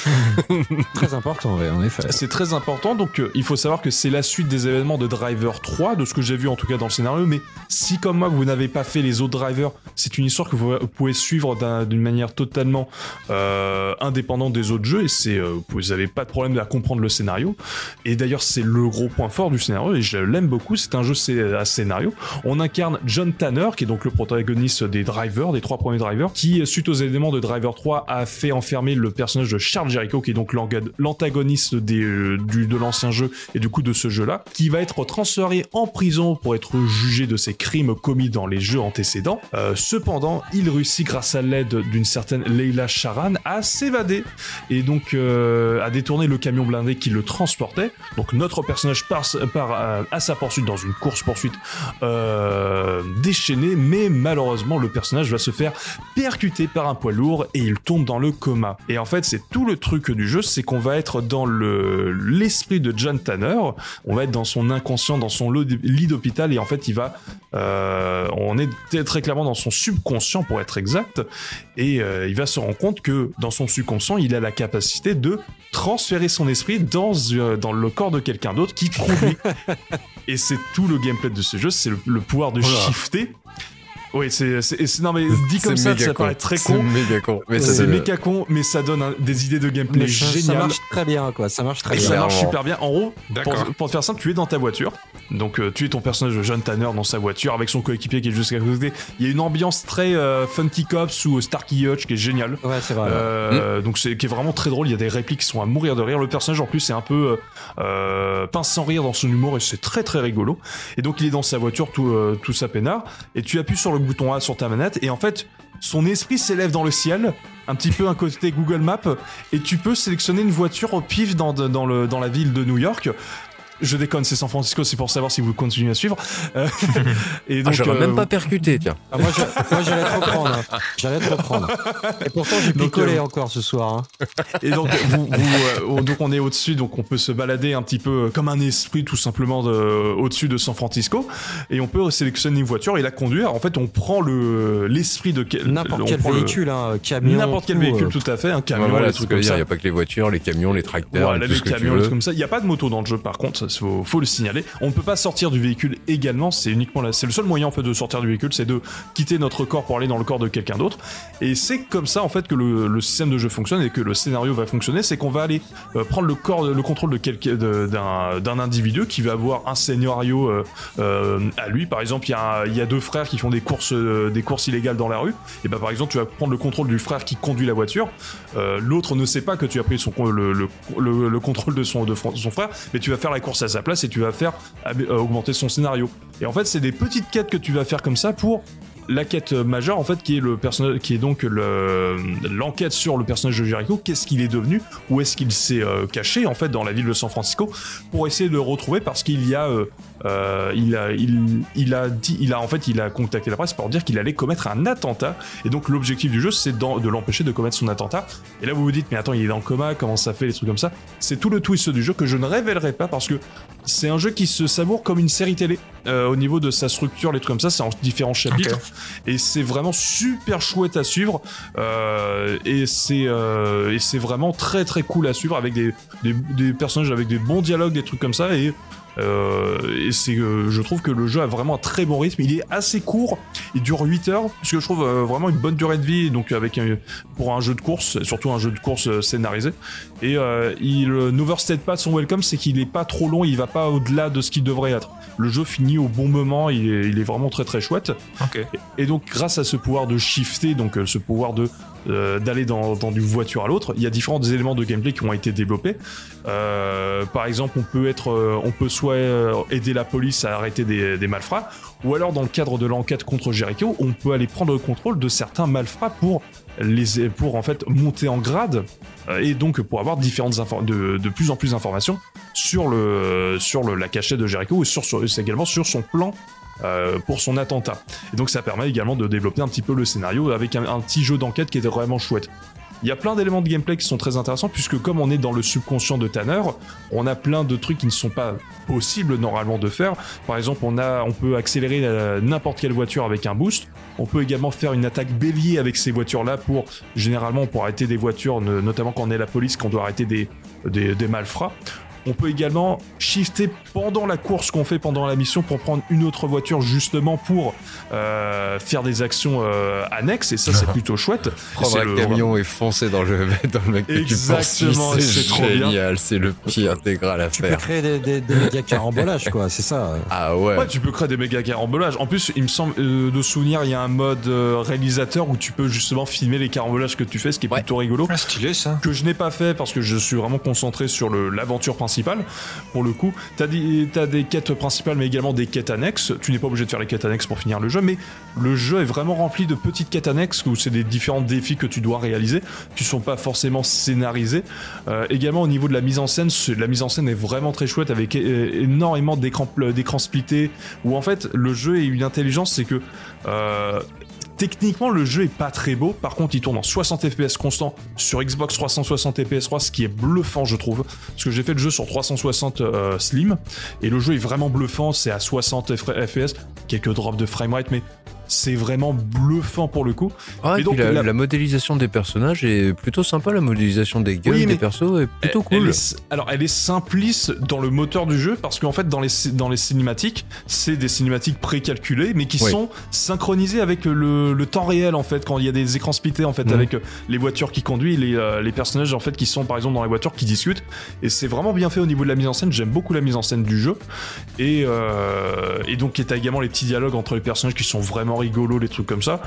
[LAUGHS] très important, en effet. C'est très important. Donc, euh, il faut savoir que c'est la suite des événements de Driver 3, de ce que j'ai vu en tout cas dans le scénario. Mais si, comme moi, vous n'avez pas fait les autres drivers, c'est une histoire que vous pouvez suivre d'une manière totalement euh, indépendante des autres jeux. Et c'est, euh, vous n'avez pas de problème à comprendre le scénario. Et d'ailleurs, c'est le gros point fort du scénario. Et je l'aime beaucoup. C'est un jeu à scénario. On incarne John Tanner, qui est donc le protagoniste des drivers, des trois premiers drivers, qui, suite aux éléments de Driver 3, a fait enfermer le personnage de Charles Jericho, qui est donc l'antagoniste euh, de l'ancien jeu et du coup de ce jeu-là, qui va être transféré en prison pour être jugé de ses crimes commis dans les jeux antécédents. Euh, cependant, il réussit grâce à l'aide d'une certaine Leila Charan à s'évader et donc euh, à détourner le camion blindé qui le transportait. Donc notre personnage part, part à, sa poursuite dans une course poursuite déchaînée, mais malheureusement le personnage va se faire percuter par un poids lourd et il tombe dans le coma. Et en fait, c'est tout le truc du jeu, c'est qu'on va être dans le l'esprit de John Tanner, on va être dans son inconscient, dans son lit d'hôpital et en fait, il va euh, on est très clairement dans son subconscient pour être exact et euh, il va se rendre compte que dans son subconscient, il a la capacité de transférer son esprit dans euh, dans le corps de quelqu'un d'autre qui conduit. [LAUGHS] et c'est tout le gameplay de ce jeu, c'est le, pouvoir de shifter oui, c'est, non mais [LAUGHS] dit comme ça, ça paraît très con. C'est méga con. Mais c'est méga con, mais ça donne des idées de gameplay géniales. Ça marche très bien, quoi. Ça marche très et bien. Ça marche super bien. En gros, pour, te faire simple, tu es dans ta voiture. Donc, euh, tu es ton personnage de John Tanner dans sa voiture avec son coéquipier qui est juste à côté. Il y a une ambiance très euh, Funky Cops ou Starkey Hutch qui est géniale. Ouais, c'est vrai. Euh, Donc, c'est qui est vraiment très drôle. Il y a des répliques qui sont à mourir de rire. Le personnage, en plus, c'est un peu euh, pince sans rire dans son humour et c'est très très rigolo. Et donc, il est dans sa voiture tout, tout sa peinard. Et tu appuies sur le bouton A sur ta manette et en fait son esprit s'élève dans le ciel, un petit peu un côté Google Maps, et tu peux sélectionner une voiture au pif dans, dans, la ville de New York. Je déconne, c'est San Francisco, c'est pour savoir si vous continuez à suivre. Euh, [LAUGHS] et donc, ah, j'aurais même euh, pas percuté, tiens. Ah, moi, j'allais te reprendre. Hein. J'allais te reprendre. Et pourtant, j'ai picolé euh, encore ce soir. Hein. Et donc, vous, donc, on est au-dessus, donc on peut se balader un petit peu comme un esprit, tout simplement, au-dessus de San Francisco. Et on peut sélectionner une voiture et la conduire. En fait, on prend le l'esprit de n'importe quel véhicule, hein, camion. N'importe quel véhicule, tout à fait, un camion. voilà, trucs comme ça. Il n'y a pas que les voitures, les camions, les tracteurs. Voilà, les camions, comme ça. Il n'y a pas de moto dans le jeu, par contre faut, faut le signaler. On ne peut pas sortir du véhicule également, c'est uniquement là, c'est le seul moyen en fait de sortir du véhicule, c'est de quitter notre corps pour aller dans le corps de quelqu'un d'autre. Et c'est comme ça en fait que le, système de jeu fonctionne et que le scénario va fonctionner, c'est qu'on va aller euh, prendre le corps, le contrôle de quelqu'un, d'un individu qui va avoir un scénario euh, euh, à lui. Par exemple, il y, a, deux frères qui font des courses, des courses illégales dans la rue. Et ben par exemple, tu vas prendre le contrôle du frère qui conduit la voiture. L'autre ne sait pas que tu as pris le, contrôle de son, de son frère, mais tu vas faire la course à sa place et tu vas faire euh, augmenter son scénario. Et en fait, c'est des petites quêtes que tu vas faire comme ça pour la quête majeure en fait qui est le personnage qui est donc l'enquête sur le personnage de Jericho. Qu'est-ce qu'il est devenu? Où est-ce qu'il s'est euh, caché en fait dans la ville de San Francisco? Pour essayer de le retrouver parce qu'il y a euh, euh, il a, il, a dit, il a en fait, il a contacté la presse pour dire qu'il allait commettre un attentat. Et donc l'objectif du jeu, c'est de l'empêcher de commettre son attentat. Et là, vous vous dites, mais attends, il est dans le coma, comment ça fait, les trucs comme ça? C'est tout le twist du jeu que je ne révélerai pas parce que c'est un jeu qui se savoure comme une série télé euh, au niveau de sa structure, les trucs comme ça. C'est en différents chapitres et c'est vraiment super chouette à suivre. Euh, et c'est et c'est vraiment très très cool à suivre avec des, des, des personnages avec des bons dialogues, des trucs comme ça et et c'est, euh, je trouve que le jeu a vraiment un très bon rythme. Il est assez court, il dure 8 heures, ce que je trouve euh, vraiment une bonne durée de vie. Donc avec pour un jeu de course, surtout un jeu de course scénarisé. Et il n'overstate pas son welcome, c'est qu'il est pas trop long, il va pas au-delà de ce qu'il devrait être. Le jeu finit au bon moment, il est, il est vraiment très très chouette. Et, et donc grâce à ce pouvoir de shifter, donc ce pouvoir de euh, d'aller dans, dans voiture à l'autre. Il y a différents éléments de gameplay qui ont été développés. Euh, par exemple, on peut être, euh, on peut soit aider la police à arrêter des, des malfrats, ou alors dans le cadre de l'enquête contre Jericho, on peut aller prendre le contrôle de certains malfrats pour les, pour en fait monter en grade et donc pour avoir différentes de, de plus en plus d'informations sur le sur le, la cachette de Jericho et sur également sur son plan euh, pour son attentat. Et donc ça permet également de développer un petit peu le scénario avec un, petit jeu d'enquête qui était vraiment chouette. Il y a plein d'éléments de gameplay qui sont très intéressants puisque comme on est dans le subconscient de Tanner, on a plein de trucs qui ne sont pas possibles normalement de faire. Par exemple, on a, on peut accélérer euh, n'importe quelle voiture avec un boost. On peut également faire une attaque bélier avec ces voitures-là pour, généralement, pour arrêter des voitures, notamment quand on est la police, qu'on doit arrêter des, des, des malfrats. On peut également shifter pendant la course qu'on fait pendant la mission pour prendre une autre voiture justement pour euh, faire des actions euh, annexes et ça c'est [LAUGHS] plutôt chouette. Prendre C'est un le- camion et foncer dans le, [LAUGHS] dans le mec que tu Exactement, c'est c'est trop bien. génial, c'est le pire intégral à Tu peux faire. créer des, des, des méga carambolages, quoi, c'est ça. Ah ouais. Ouais, tu peux créer des méga carambolages. En plus, il me semble euh, de souvenir, il y a un mode réalisateur où tu peux justement filmer les carambolages que tu fais, ce qui est Ouais. plutôt rigolo. Ah, stylé ça. que je n'ai pas fait parce que je suis vraiment concentré sur le- l'aventure principale. Pour le coup, t'as des, t'as des quêtes principales, mais également des quêtes annexes. Tu n'es pas obligé de faire les quêtes annexes pour finir le jeu, mais le jeu est vraiment rempli de petites quêtes annexes où c'est des différents défis que tu dois réaliser, qui sont pas forcément scénarisés. Euh, également au niveau de la mise en scène, la mise en scène est vraiment très chouette avec euh, énormément d'écrans d'écrans splittés. Où en fait, le jeu est une intelligence, c'est que euh, Techniquement, le jeu est pas très beau. Par contre, il tourne en 60 FPS constant sur Xbox 360 et PS3, ce qui est bluffant, je trouve. Parce que j'ai fait le jeu sur 360 euh, Slim et le jeu est vraiment bluffant. C'est à 60 FPS, quelques drops de framerate, mais c'est vraiment bluffant pour le coup. Ah, et donc, la, la- la modélisation des personnages est plutôt sympa, la modélisation des gueules Oui, des persos est plutôt Elle cool. est- alors, elle est simpliste dans le moteur du jeu parce qu'en fait, dans les, dans les cinématiques, c'est des cinématiques précalculées, mais qui Oui. sont synchronisées avec le, le temps réel en fait, quand il y a des écrans splittés en fait, Mhm. avec euh, les voitures qui conduisent, les, euh, les personnages en fait qui sont par exemple dans les voitures qui discutent. Et c'est vraiment bien fait au niveau de la mise en scène. J'aime beaucoup la mise en scène du jeu. Et, euh, et donc, il y a également les petits dialogues entre les personnages qui sont vraiment rigolos, les trucs comme ça.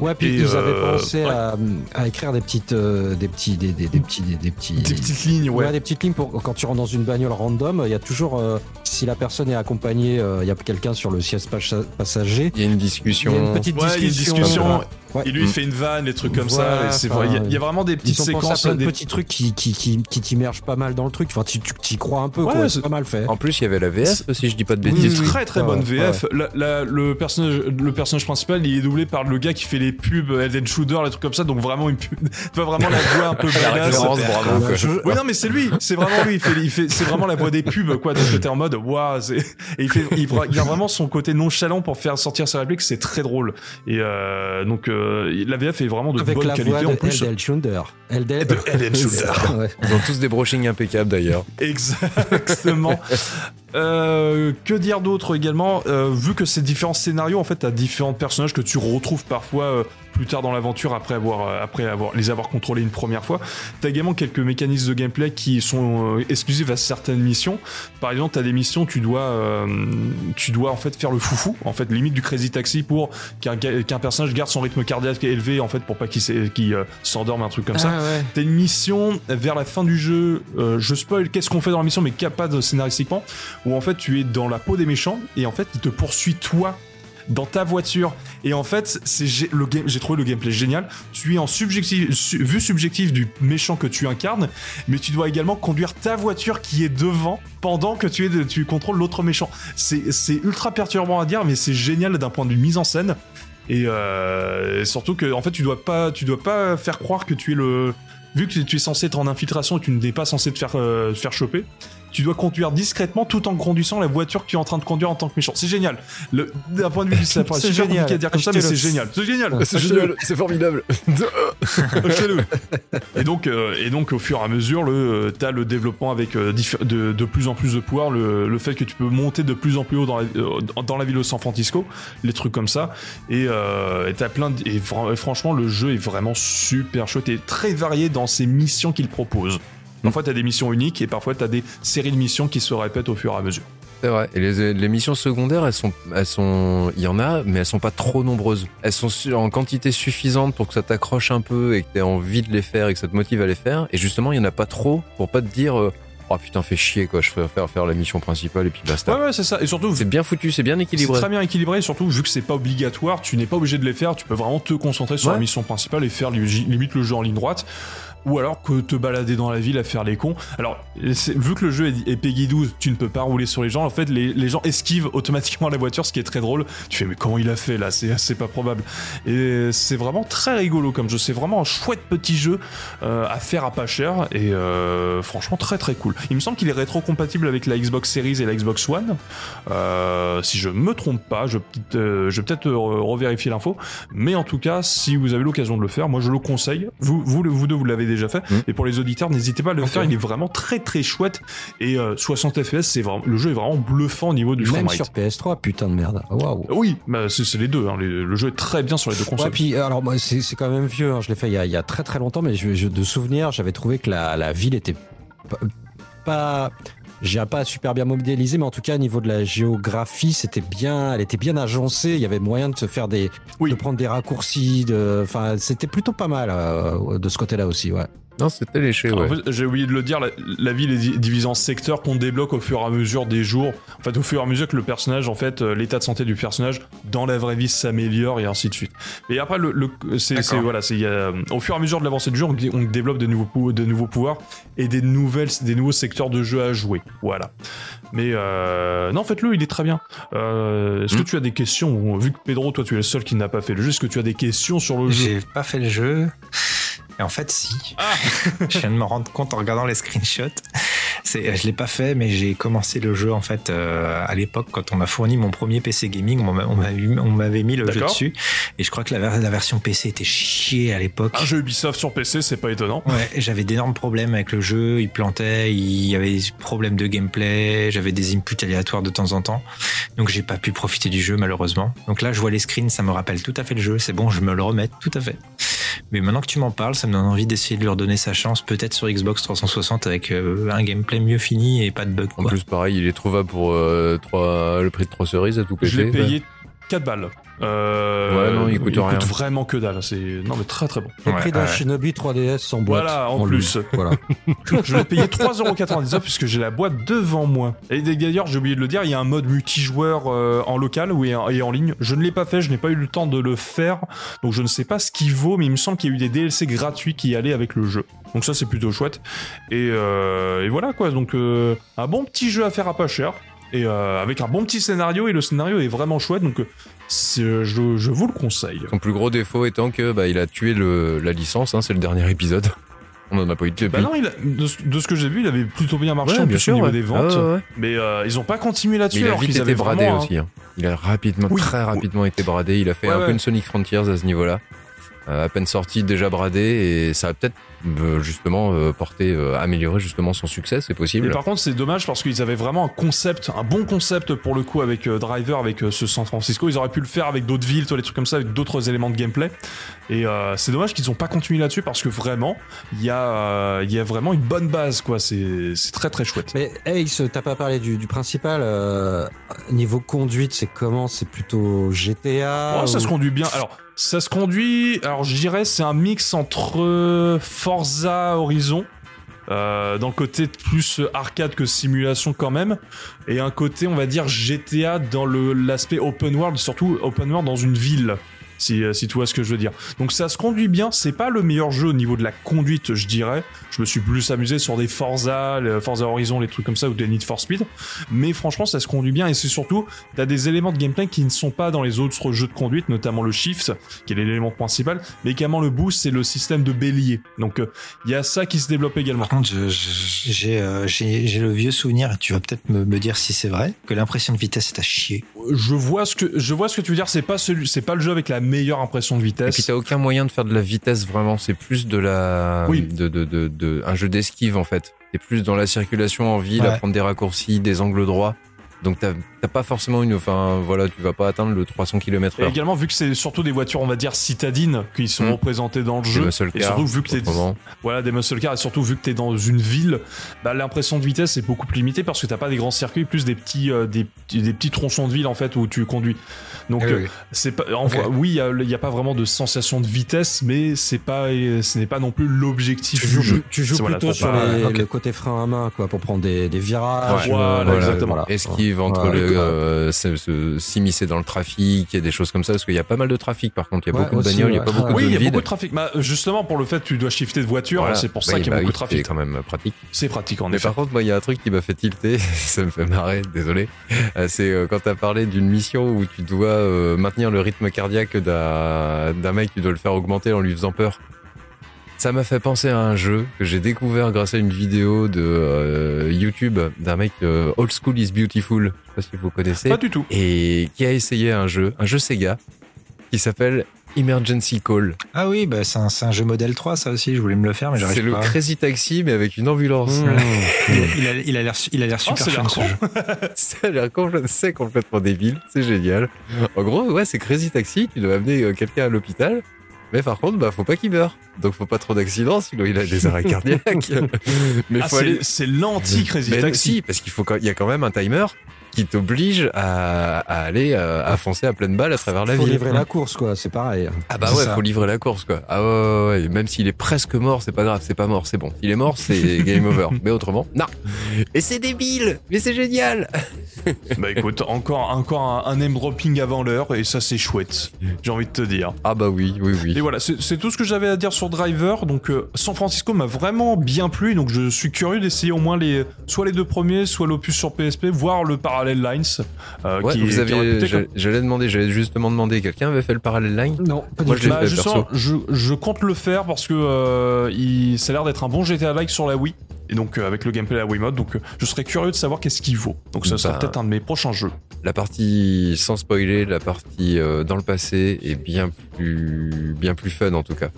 Ouais, puis Et, ils avaient euh, pensé ouais. à, à écrire des petites, euh, des petits, des, des, des petits, des, des petits, Des petites lignes, ouais. Ouais, des petites lignes pour quand tu rentres dans une bagnole random. Il y a toujours, euh, si la personne est accompagnée, euh, il y a quelqu'un sur le siège passa- passager. Il y a une Il y a discussion. une petite Ouais, il y a une discussion. discussion. Ouais. Et lui, il Mm. fait une vanne, des trucs comme Voilà, ça. et c'est enfin, vrai. Il y a- il y, a vraiment des petites Ils séquences. plein de des- petits trucs qui, qui, qui, qui, t'immergent pas mal dans le truc. Enfin, tu, tu y crois un peu, Ouais, quoi. c'est- pas mal fait. En plus, il y avait la VF, si je dis pas de bêtises. oui. très très bonne ouais, VF. La- la- le, personnage, le personnage principal, il est doublé par le gars qui fait les pubs Elden Shooter, les trucs comme ça. Donc vraiment une pub. [LAUGHS] Tu vois vraiment la voix un peu badass. référence, bravo. Ouais, quoi. je- Oui, non, mais c'est lui. C'est vraiment lui. Il fait, il fait, c'est vraiment la voix des pubs, quoi. Donc t'es en mode, waouh. c'est- Et il fait, il, il a vraiment son côté nonchalant pour faire sortir ses répliques. C'est très drôle. Et euh, donc euh, la VF est vraiment de Avec bonne la qualité voix en plus. Eldel Schunder. Eldel De. [LAUGHS] Ouais. Ils ont tous des brochings impeccables d'ailleurs. Exactement. [LAUGHS] Euh, que dire d'autre également? Euh, Vu que ces différents scénarios, en fait, t'as différents personnages que tu retrouves parfois euh, plus tard dans l'aventure après avoir euh, après avoir les avoir contrôlés une première fois. T'as également quelques mécanismes de gameplay qui sont euh, exclusifs à certaines missions. Par exemple, t'as des missions tu dois euh, tu dois en fait faire le foufou, en fait limite du crazy taxi pour qu'un qu'un personnage garde son rythme cardiaque élevé en fait pour pas qu'il euh, s'endorme un truc comme ça. Ah ouais. T'as une mission vers la fin du jeu, euh, je spoil qu'est-ce qu'on fait dans la mission, mais qu'il n'y a pas de scénaristiquement, où en fait tu es dans la peau des méchants et en fait ils te poursuivent toi dans ta voiture. Et en fait j'ai trouvé le gameplay génial. Tu es en subjectif su- vue subjective du méchant que tu incarnes mais tu dois également conduire ta voiture qui est devant pendant que tu es tu contrôles l'autre méchant. C'est ultra perturbant à dire mais c'est génial d'un point de vue mise en scène. Et, euh, et surtout que en fait tu dois pas tu dois pas faire croire que tu es le vu que tu es censé être en infiltration et que tu n'es pas censé te faire euh, te faire choper tu dois conduire discrètement tout en conduisant la voiture que tu es en train de conduire en tant que méchant. C'est génial. Le- D'un point de vue, c'est [LAUGHS] super génial. compliqué à dire comme ça, mais Achetez-le. c'est génial. C'est génial. C'est génial, c'est formidable. [LAUGHS] Et donc, euh, et donc, au fur et à mesure, le, euh, t'as le développement avec euh, de, de plus en plus de pouvoir, le, le fait que tu peux monter de plus en plus haut dans la, euh, dans la ville de San Francisco, les trucs comme ça. Et euh, t'as plein de, et, fran- et franchement, le jeu est vraiment super chouette et très varié dans ses missions qu'il propose. Parfois, t'as des missions uniques et parfois, t'as des séries de missions qui se répètent au fur et à mesure. C'est vrai. Et les, les missions secondaires, elles sont, elles sont, il y en a, mais elles sont pas trop nombreuses. Elles sont en quantité suffisante pour que ça t'accroche un peu et que t'aies envie de les faire et que ça te motive à les faire. Et justement, il y en a pas trop pour pas te dire, euh, oh putain, fais chier quoi, je préfère faire la mission principale et puis basta. Ouais, ouais, c'est ça. Et surtout, C'est bien foutu, c'est bien C'est équilibré. très bien équilibré, et surtout vu que c'est pas obligatoire, tu n'es pas obligé de les faire, tu peux vraiment te concentrer sur Ouais. la mission principale et faire li- limite le jeu en ligne droite. Ou alors que te balader dans la ville à faire les cons. Alors, vu que le jeu est, est Peggy 12, tu ne peux pas rouler sur les gens. En fait, les, les gens esquivent automatiquement la voiture, ce qui est très drôle. Tu fais, mais comment il a fait là? C'est pas probable. Et c'est vraiment très rigolo comme jeu. C'est vraiment un chouette petit jeu euh, à faire à pas cher et euh, franchement très très cool. Il me semble qu'il est rétro-compatible avec la Xbox Series et la Xbox One. Euh, si je me trompe pas, je, je vais peut-être revérifier l'info. Mais en tout cas, si vous avez l'occasion de le faire, moi je le conseille. Vous, vous, vous deux, vous l'avez déjà fait. Mm. Et pour les auditeurs, n'hésitez pas à le faire. Il est vraiment très très chouette. Et euh, 60 FPS, c'est vraiment, le jeu est vraiment bluffant au niveau du Même framerate. sur PS3, putain de merde. Waouh. Oui, bah, c'est c'est les deux. hein. Le jeu est très bien sur les deux consoles. Ouais, puis euh, alors moi c'est c'est quand même vieux. hein, Je l'ai fait il y, a, il y a très très longtemps, mais je, je- de souvenir, j'avais trouvé que la, la ville était pas, dirais pas super bien modélisée, mais en tout cas au niveau de la géographie, c'était bien, elle était bien agencée. Il y avait moyen de se faire des, Oui. de prendre des raccourcis. De, enfin, c'était plutôt pas mal euh, de ce côté-là aussi. Ouais. Non, c'était léché, ouais. en fait, J'ai oublié de le dire, la, la ville est di- divisée en secteurs qu'on débloque au fur et à mesure des jours. En fait, au fur et à mesure que le personnage, en fait, euh, l'état de santé du personnage dans la vraie vie s'améliore et ainsi de suite. Et après, le, le- c'est voilà, c'est il y a, au fur et à mesure de l'avancée du jeu, on, on développe de nouveaux, de nouveaux pouvoirs et des nouvelles, des nouveaux secteurs de jeu à jouer. Voilà. Mais euh, non, faites-le, il est très bien. Euh, Est-ce que Mm. tu as des questions? Vu que Pedro, toi, tu es le seul qui n'a pas fait le jeu, est-ce que tu as des questions sur le jeu? J'ai pas fait le jeu. Et en fait, si. Ah [LAUGHS] je viens de me rendre compte en regardant les screenshots. C'est, je l'ai pas fait, mais j'ai commencé le jeu en fait euh, à l'époque quand on m'a fourni mon premier PC gaming. On m'a- on m'avait mis- on m'avait mis le jeu dessus, et je crois que la version PC était chiée à l'époque. Un jeu Ubisoft sur PC, c'est pas étonnant. Ouais, j'avais d'énormes problèmes avec le jeu, il plantait, il y avait des problèmes de gameplay, j'avais des inputs aléatoires de temps en temps. Donc j'ai pas pu profiter du jeu malheureusement. Donc là je vois les screens, ça me rappelle tout à fait le jeu, c'est bon, je me le remets tout à fait. Mais maintenant que tu m'en parles, ça me donne envie d'essayer de leur donner sa chance, peut-être sur Xbox 360 avec euh, un gameplay mieux fini et pas de bugs. En quoi. plus, pareil, il est trouvable pour euh, le prix de 3 cerises à tout péter. Je l'ai payé 4 balles. Euh, Ouais, non, il coûte rien. vraiment que dalle. C'est non mais très très bon. Le Ouais, prix d'un ouais. Shinobi 3DS sans boîte. Voilà, en plus. Voilà. [LAUGHS] Je l'ai payé 3,99€ puisque j'ai la boîte devant moi. Et d'ailleurs, j'ai oublié de le dire, il y a un mode multijoueur euh, en local ou et en, et en ligne. Je ne l'ai pas fait, je n'ai pas eu le temps de le faire, donc je ne sais pas ce qu'il vaut, mais il me semble qu'il y a eu des DLC gratuits qui allaient avec le jeu. Donc ça, c'est plutôt chouette. Et, euh, et voilà quoi. Donc euh, un bon petit jeu à faire à pas cher. Et euh, avec un bon petit scénario, et le scénario est vraiment chouette, donc euh, c'est- je, je vous le conseille. Son plus gros défaut étant que bah, il a tué le, la licence, hein, c'est le dernier épisode. [LAUGHS] On en a pas eu depuis. Bah non, il a- de, ce- de ce que j'ai vu, il avait plutôt bien marché Ouais, en bien sûr, au niveau ouais. des ventes. Ah ouais, ouais. Mais euh, ils ont pas continué là-dessus. il a vite été bradé vraiment aussi. hein. Il a rapidement, Oui. très rapidement été bradé. Il a fait un peu une Sonic Frontiers à ce niveau-là. Euh, à peine sorti, déjà bradé, et ça a peut-être euh, justement euh, porté, euh, amélioré justement son succès, c'est Et possible. par contre, c'est dommage parce qu'ils avaient vraiment un concept, un bon concept pour le coup avec euh, Driver, avec ce San Francisco. Ils auraient pu le faire avec d'autres villes, toi, les trucs comme ça, avec d'autres éléments de gameplay. Et euh, c'est dommage qu'ils n'ont pas continué là-dessus parce que vraiment, il y a, euh, il y a vraiment une bonne base, quoi. C'est c'est très très chouette. Mais Ace, t'as pas parlé du, du principal. euh, niveau conduite, c'est comment? C'est plutôt GTA Oh, ça se conduit bien. Alors, ça se conduit. Alors, je dirais, c'est un mix entre Forza Horizon. euh, dans le côté plus arcade que simulation quand même et un côté on va dire GTA dans l'aspect open world surtout open world dans une ville si, euh, si tu vois ce que je veux dire donc ça se conduit bien c'est pas le meilleur jeu au niveau de la conduite je dirais je me suis plus amusé sur des Forza les Forza Horizon les trucs comme ça ou des Need for Speed mais franchement ça se conduit bien et c'est surtout t'as des éléments de gameplay qui ne sont pas dans les autres jeux de conduite, notamment le shift, qui est l'élément principal, mais également le boost, c'est le système de bélier. Donc euh, il y a ça qui se développe également. Par contre, j'ai euh, j'ai le vieux souvenir, et tu vas peut-être me, me dire si c'est vrai, que l'impression de vitesse est à chier. Je vois ce que je vois ce que tu veux dire. C'est pas celui, pas le jeu avec la meilleure impression de Et puis vitesse. t'as aucun moyen de faire de la vitesse vraiment. C'est plus de la, Oui. de, de, de, de- un jeu d'esquive en fait. T'es plus dans la circulation en ville, à Ouais. prendre des raccourcis, des angles droits. Donc t'as t'as pas forcément une, enfin voilà, tu vas pas atteindre le 300 km Et heure. également vu que c'est surtout des voitures, on va dire citadines, qui sont Mm. représentées dans le Des jeu. muscle Et cars, surtout vu que t'es voilà des muscle cars et surtout vu que t'es dans une ville, bah, l'impression de vitesse est beaucoup plus limitée parce que t'as pas des grands circuits, plus des petits euh, des, petits- des petits tronçons de ville en fait où tu conduis. Donc Ah oui, euh, oui. C'est pas, en Ok. vrai, oui, il y a, il y a pas vraiment de sensation de vitesse, mais c'est pas, ce n'est pas non plus l'objectif Tu du joues, jeu. tu joues C'est- voilà, plutôt sur pas- les- ok. le côté frein à main, quoi, pour prendre des, des virages. Ouais, voilà, exactement. Esquive entre Voilà. le, euh, s'immiscer dans le trafic et des choses comme ça, parce qu'il y a pas mal de trafic par contre. Il y a Ouais, beaucoup de bagnoles, il y a pas beaucoup Oui, de il y a beaucoup de vides. trafic. Bah, justement, pour le fait, tu dois shifter de voiture, Voilà. c'est pour ça Bah, qu'il y a bah beaucoup oui, de trafic. C'est quand même pratique. C'est pratique en Mais effet. par contre, moi, il y a un truc qui m'a fait tilter, [LAUGHS] ça me fait marrer, désolé. Euh, C'est euh, quand t'as parlé d'une mission où tu dois maintenir le rythme cardiaque d'un mec, tu dois le faire augmenter en lui faisant peur. Ça m'a fait penser à un jeu que j'ai découvert grâce à une vidéo de euh, YouTube d'un mec euh, Old School is Beautiful. Je sais pas si vous connaissez. Pas du tout. Et qui a essayé un jeu, un jeu Sega, qui s'appelle Emergency Call. Ah oui, bah, c'est un, c'est un jeu modèle 3, ça aussi. Je voulais me le faire, mais C'est j'arrive le pas. Crazy Taxi, mais avec une ambulance. Mmh. [LAUGHS] Il a- il a l'air il a l'air super l'air fun ce con. jeu. [LAUGHS] Ça a l'air complè- c'est complètement débile, c'est génial. En gros, ouais, c'est Crazy Taxi, tu dois amener euh, quelqu'un à l'hôpital, mais par contre, bah, faut pas qu'il meure. Donc, faut pas trop d'accidents, sinon il a des arrêts cardiaques. [LAUGHS] mais Ah, faut c'est aller. c'est l'anti-Crazy Mais Taxi. si, parce qu'il faut, quand- il y a quand même un timer qui t'oblige à, à aller euh, à foncer à pleine balle à travers la Faut ville. livrer la course, quoi. C'est pareil. Ah bah ouais, ça. faut livrer la course quoi. Ah ouais, ouais, ouais. même s'il est presque mort, c'est pas grave, c'est pas mort, c'est bon. S'il est mort, c'est [LAUGHS] game over. Mais autrement, non. Et c'est débile, mais c'est génial. [LAUGHS] Bah écoute, encore, encore un, un name dropping avant l'heure et ça c'est chouette. J'ai envie de te dire. Ah bah oui, oui, oui. Et voilà, c'est tout ce que j'avais à dire sur Driver. Donc, euh, San Francisco m'a vraiment bien plu. Donc, je suis curieux d'essayer au moins les, soit les deux premiers, soit l'opus sur PSP, voire le Parallel Lines. euh, Ouais, qui, vous qui est aviez, réputé je- comme- j'allais demander, j'allais justement demander, quelqu'un avait fait le parallèle line? Non, pas Moi, du je tout. l'ai fait, perso. je, je compte le faire parce que euh, il, ça a l'air d'être un bon GTA-like sur la Wii. Et donc, euh, avec le gameplay de la Wiimote. Donc, euh, je serais curieux de savoir qu'est-ce qu'il vaut. Donc, ça sera Bah. peut-être un de mes prochains jeux. La partie sans spoiler, la partie euh, dans le passé est bien plus, bien plus fun en tout cas.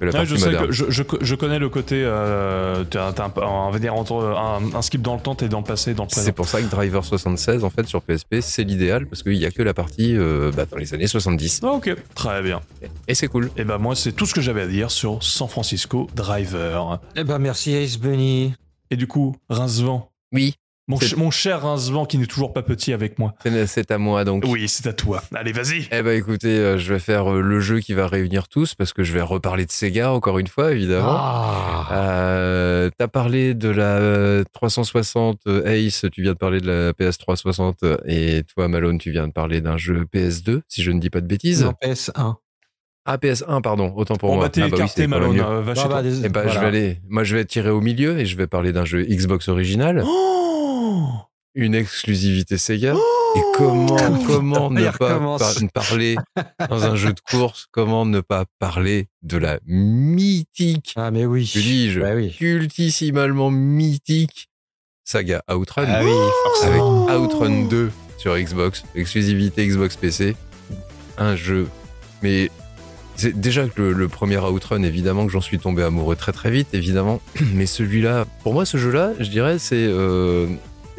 Ouais, je, sais moderne. que je, je, je connais le côté. Euh, un, on va dire entre un, un skip dans le temps, t'es dans le passé et dans le présent. C'est pour ça que Driver 76, en fait, sur PSP, c'est l'idéal parce qu'il y a que la partie euh, bah, dans les années 70. Ah, ok, très bien. Et c'est cool. Et ben moi, c'est tout ce que j'avais à dire sur San Francisco Driver. Eh ben, merci Ace Bunny. Et du coup, Rincevent. Oui, Mon, C'est- ch- mon cher Rincevent qui n'est toujours pas petit avec moi. c'est à moi donc. Oui, c'est à toi. Allez, vas-y. Eh ben écoutez, euh, je vais faire euh, le jeu qui va réunir tous parce que je vais reparler de Sega encore une fois évidemment. Ah. Euh, T'as parlé de la euh, 360 euh, Ace, tu viens de parler de la PS 360 euh, et toi Malone, tu viens de parler d'un jeu PS2 si je ne dis pas de bêtises. Non, PS1. Ah PS1 pardon, autant pour On moi. va Ah bah oui, quand même Malone. mieux. va chez Bah, bah, toi. désolé. Eh ben je vais aller, moi je vais tirer au milieu et je vais parler d'un jeu Xbox original, Oh une exclusivité Sega. Et comment, comment ne pas par- parler [LAUGHS] dans un jeu de course, comment ne pas parler de la mythique, Ah, mais oui. que dis-je, Bah oui. cultissimalement mythique saga Outrun Ah oui, avec forcément. Outrun 2 sur Xbox, exclusivité Xbox PC, un jeu. Mais c'est déjà que le, le premier Outrun, évidemment que j'en suis tombé amoureux très très vite, évidemment. [CLEARS THROAT] Mais celui-là, pour moi, ce jeu-là, je dirais, c'est euh,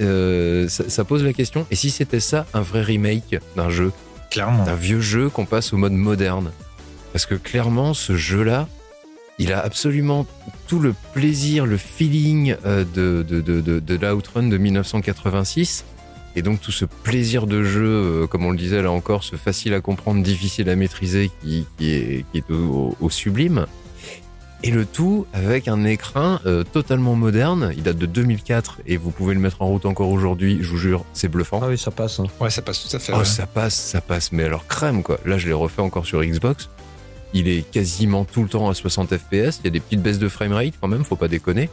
euh, ça, ça pose la question. Et si c'était ça, un vrai remake d'un jeu, Clairement. d'un vieux jeu qu'on passe au mode moderne? Parce que clairement, ce jeu-là, il a absolument tout le plaisir, le feeling euh, de, de, de, de, de l'Outrun de 1986. Et donc tout ce plaisir de jeu, euh, comme on le disait là encore, ce facile à comprendre, difficile à maîtriser, qui, qui est, qui est au, au sublime. Et le tout avec un écran euh, totalement moderne. Il date de 2004 et vous pouvez le mettre en route encore aujourd'hui. Je vous jure, c'est bluffant. Ah oui, ça passe. hein. Ouais, ça passe tout à fait. Oh, ouais. ça passe, ça passe, mais alors crème quoi. Là, je l'ai refait encore sur Xbox. Il est quasiment tout le temps à 60 FPS. Il y a des petites baisses de framerate quand même, faut pas déconner.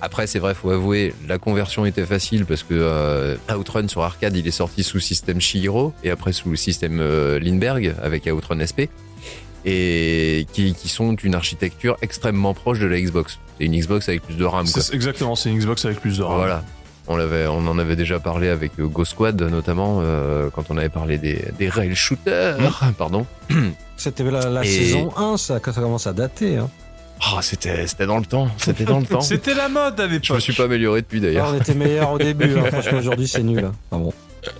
Après, c'est vrai, faut avouer, la conversion était facile parce que euh, Outrun sur arcade, il est sorti sous système Shihiro et après sous le système euh, Lindbergh avec Outrun SP et qui, qui sont une architecture extrêmement proche de la Xbox. C'est une Xbox avec plus de RAM. Quoi. Exactement, c'est une Xbox avec plus de RAM. Voilà. On, l'avait, on en avait déjà parlé avec euh, Ghost Squad, notamment, euh, quand on avait parlé des, des rail shooters. [LAUGHS] Pardon. C'était la, la Et- saison 1, ça, quand ça commence à dater. Hein. Oh, c'était, c'était dans le temps. C'était dans le temps. [LAUGHS] C'était la mode à l'époque. Je me suis pas amélioré depuis Ah, d'ailleurs. on était meilleurs au début. hein. [LAUGHS] Franchement, aujourd'hui, c'est nul. hein. Ah bon.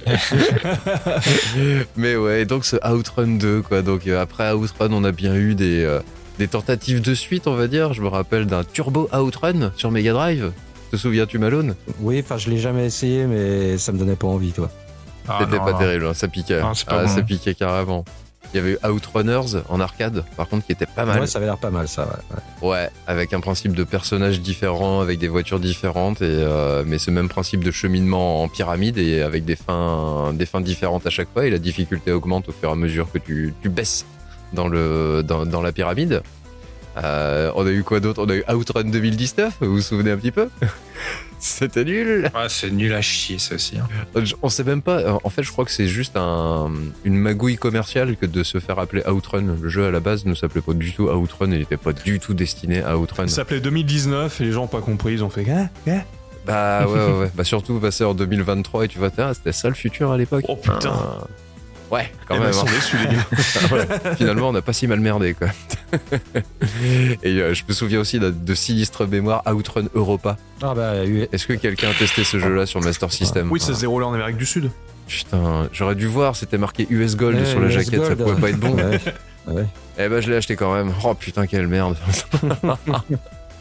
[LAUGHS] Mais ouais, donc ce Outrun 2, quoi. Donc euh, après Outrun, on a bien eu des, euh, des tentatives de suite, on va dire. Je me rappelle d'un Turbo Outrun sur Mega Drive. Te souviens-tu, Malone? Oui, enfin, je l'ai jamais essayé, mais ça me donnait pas envie, toi. Ah, C'était pas non. terrible, hein, ça piquait. Non, c'est pas ah, bon. ça piquait carrément. Il y avait eu Outrunners en arcade, par contre, qui était pas mal. Ouais, ça avait l'air pas mal, ça. Ouais. Ouais, avec un principe de personnages différents, avec des voitures différentes, et euh, mais ce même principe de cheminement en pyramide et avec des fins, des fins différentes à chaque fois. Et la difficulté augmente au fur et à mesure que tu, tu baisses dans, le, dans, dans la pyramide. Euh, on a eu quoi d'autre? On a eu Outrun 2019, vous vous souvenez un petit peu? [LAUGHS] C'était nul Ouais, c'est nul à chier, ça aussi. hein. Je- On sait même pas. En fait, je crois que c'est juste un, une magouille commerciale que de se faire appeler Outrun. Le jeu à la base ne s'appelait pas du tout Outrun. Il n'était pas du tout destiné à Outrun. Ça s'appelait 2019 et les gens ont pas compris, ils ont fait Hein Hein Bah ouais, ouais, [LAUGHS] ouais. Bah surtout passer en 2023 et tu vois, tiens, c'était ça le futur à l'époque. Oh, putain. Ah. Ouais, quand Eh ben, même. sont hein. déçus, les gars. [LAUGHS] Ouais. Finalement, on n'a pas si mal merdé, quoi. [LAUGHS] et euh, je me souviens aussi de, de sinistre mémoire Outrun Europa. Ah bah, U- Est-ce que quelqu'un a testé ce jeu-là sur Master System Oui, ça se déroulait en Amérique du Sud. Putain, j'aurais dû voir, c'était marqué US Gold Ouais, sur la US jaquette, ça pouvait pas être bon. [LAUGHS] Ouais. Ouais. Eh ben, je l'ai acheté quand même. Oh putain, quelle merde.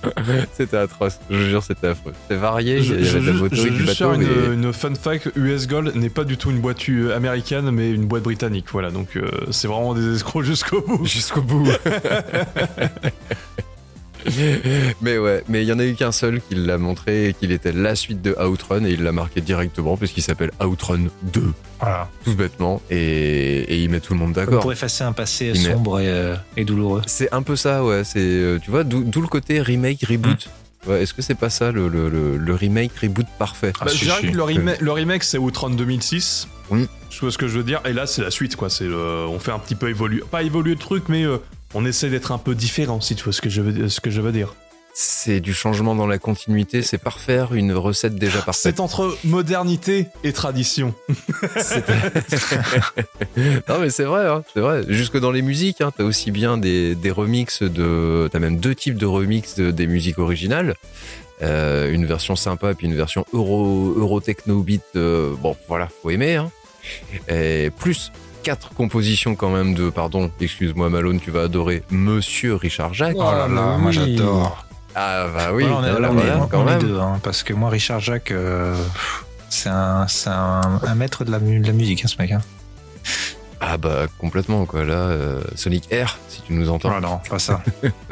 [LAUGHS] c'était atroce. Je vous jure, c'était affreux. C'était varié. Je, Il y je- avait de la je- moto je du bateau. faire une, mais- une fun fact US Gold n'est pas du tout une boîte euh, américaine, mais une boîte britannique. Voilà, donc euh, c'est vraiment des escrocs [LAUGHS] jusqu'au bout. Jusqu'au bout. [LAUGHS] [LAUGHS] mais ouais, mais il y en a eu qu'un seul qui l'a montré et qu'il était la suite de Outrun et il l'a marqué directement puisqu'il s'appelle Outrun 2, Voilà. tout bêtement, et, et il met tout le monde d'accord. pour effacer un passé Il met- sombre et, euh, et douloureux. C'est un peu ça, ouais. C'est, euh, tu vois, d'où le côté remake, reboot. Ouais, Est-ce que c'est pas ça le, le, le, le remake, reboot parfait? Ah, Bah, si, je dirais que le, remake, le remake, c'est Outrun 2006. Oui. Je vois ce que je veux dire? Et là, c'est la suite, quoi. C'est le- on fait un petit peu évoluer, pas évoluer le truc, mais euh, on essaie d'être un peu différent, si tu vois ce que je veux, ce que je veux dire. C'est du changement dans la continuité, c'est parfaire une recette déjà parfaite. C'est entre modernité et tradition. [LAUGHS] non mais c'est vrai, hein, c'est vrai. Jusque dans les musiques, hein, t'as aussi bien des, des remixes de, t'as même deux types de remixes de- des musiques originales. Euh, une version sympa puis une version euro euro techno beat. euh, bon, voilà, faut aimer. Hein. Et plus quatre compositions quand même de, pardon, excuse-moi Malone, tu vas adorer Monsieur Richard Jacques. Oh là là, moi j'adore. Ah bah oui, Voilà, on est, là, on est- quand même. deux, hein, parce que moi, Richard Jacques, euh, c'est un, c'est un, un maître de la, mu- de la musique, hein, ce mec. Hein. Ah bah complètement quoi. Là, euh, Sonic Air, si tu nous entends. Oh non, pas ça.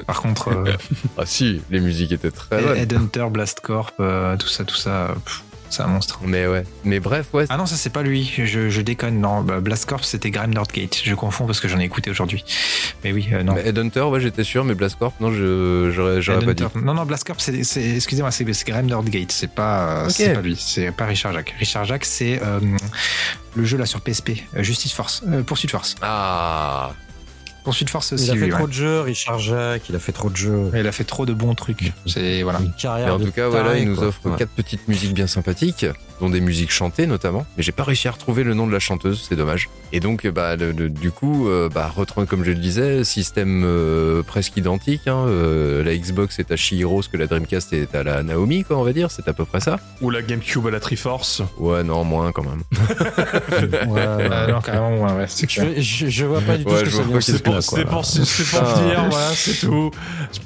Par contre, euh, [LAUGHS] Ah si, les musiques étaient très bonnes. Headhunter, Blast Corp, euh, tout ça, tout ça, pff, c'est un monstre. Mais ouais, mais bref, ouais. Ah non, ça c'est pas lui, je, je déconne. Non, bah, Blast Corp c'était Graham Northgate. Je confonds parce que j'en ai écouté aujourd'hui. Mais oui, euh, non. Mais Headhunter, ouais, j'étais sûr, mais Blast Corp, non, je, j'aurais, j'aurais pas dit. Non, non, Blast Corp, c'est, c'est- excusez-moi, c'est, Graham Northgate. C'est pas, euh, Ok. c'est pas lui. C'est pas Richard Jacques. Richard Jacques, c'est euh, le jeu là sur PSP, euh, Justice Force, euh, Poursuite Force. Ah, Poursuite Force aussi. Il a fait trop ouais. de jeux, Richard Jacques, il a fait trop de jeux. Il a fait trop de bons trucs. C'est voilà. Une mais carrière en de tout cas, taré, voilà, il nous quoi. offre Ouais. quatre petites musiques bien sympathiques, dont des musiques chantées notamment. Mais j'ai pas réussi à retrouver le nom de la chanteuse, c'est dommage. Et donc, bah, le- le- du coup, euh, bah, comme je le disais, système euh, presque identique. Hein, euh, la Xbox est à Shihiro, ce que la Dreamcast est à la Naomi, quoi, on va dire. C'est à peu près ça. Ou la GameCube à la Triforce. Ouais, non, moins quand même. [LAUGHS] Ouais, ouais. Euh, non, carrément, ouais, ouais. Je, je, je vois pas du tout Ouais, ce que je ça pour, là, c'est pour, Ah. dire, voilà, c'est tout.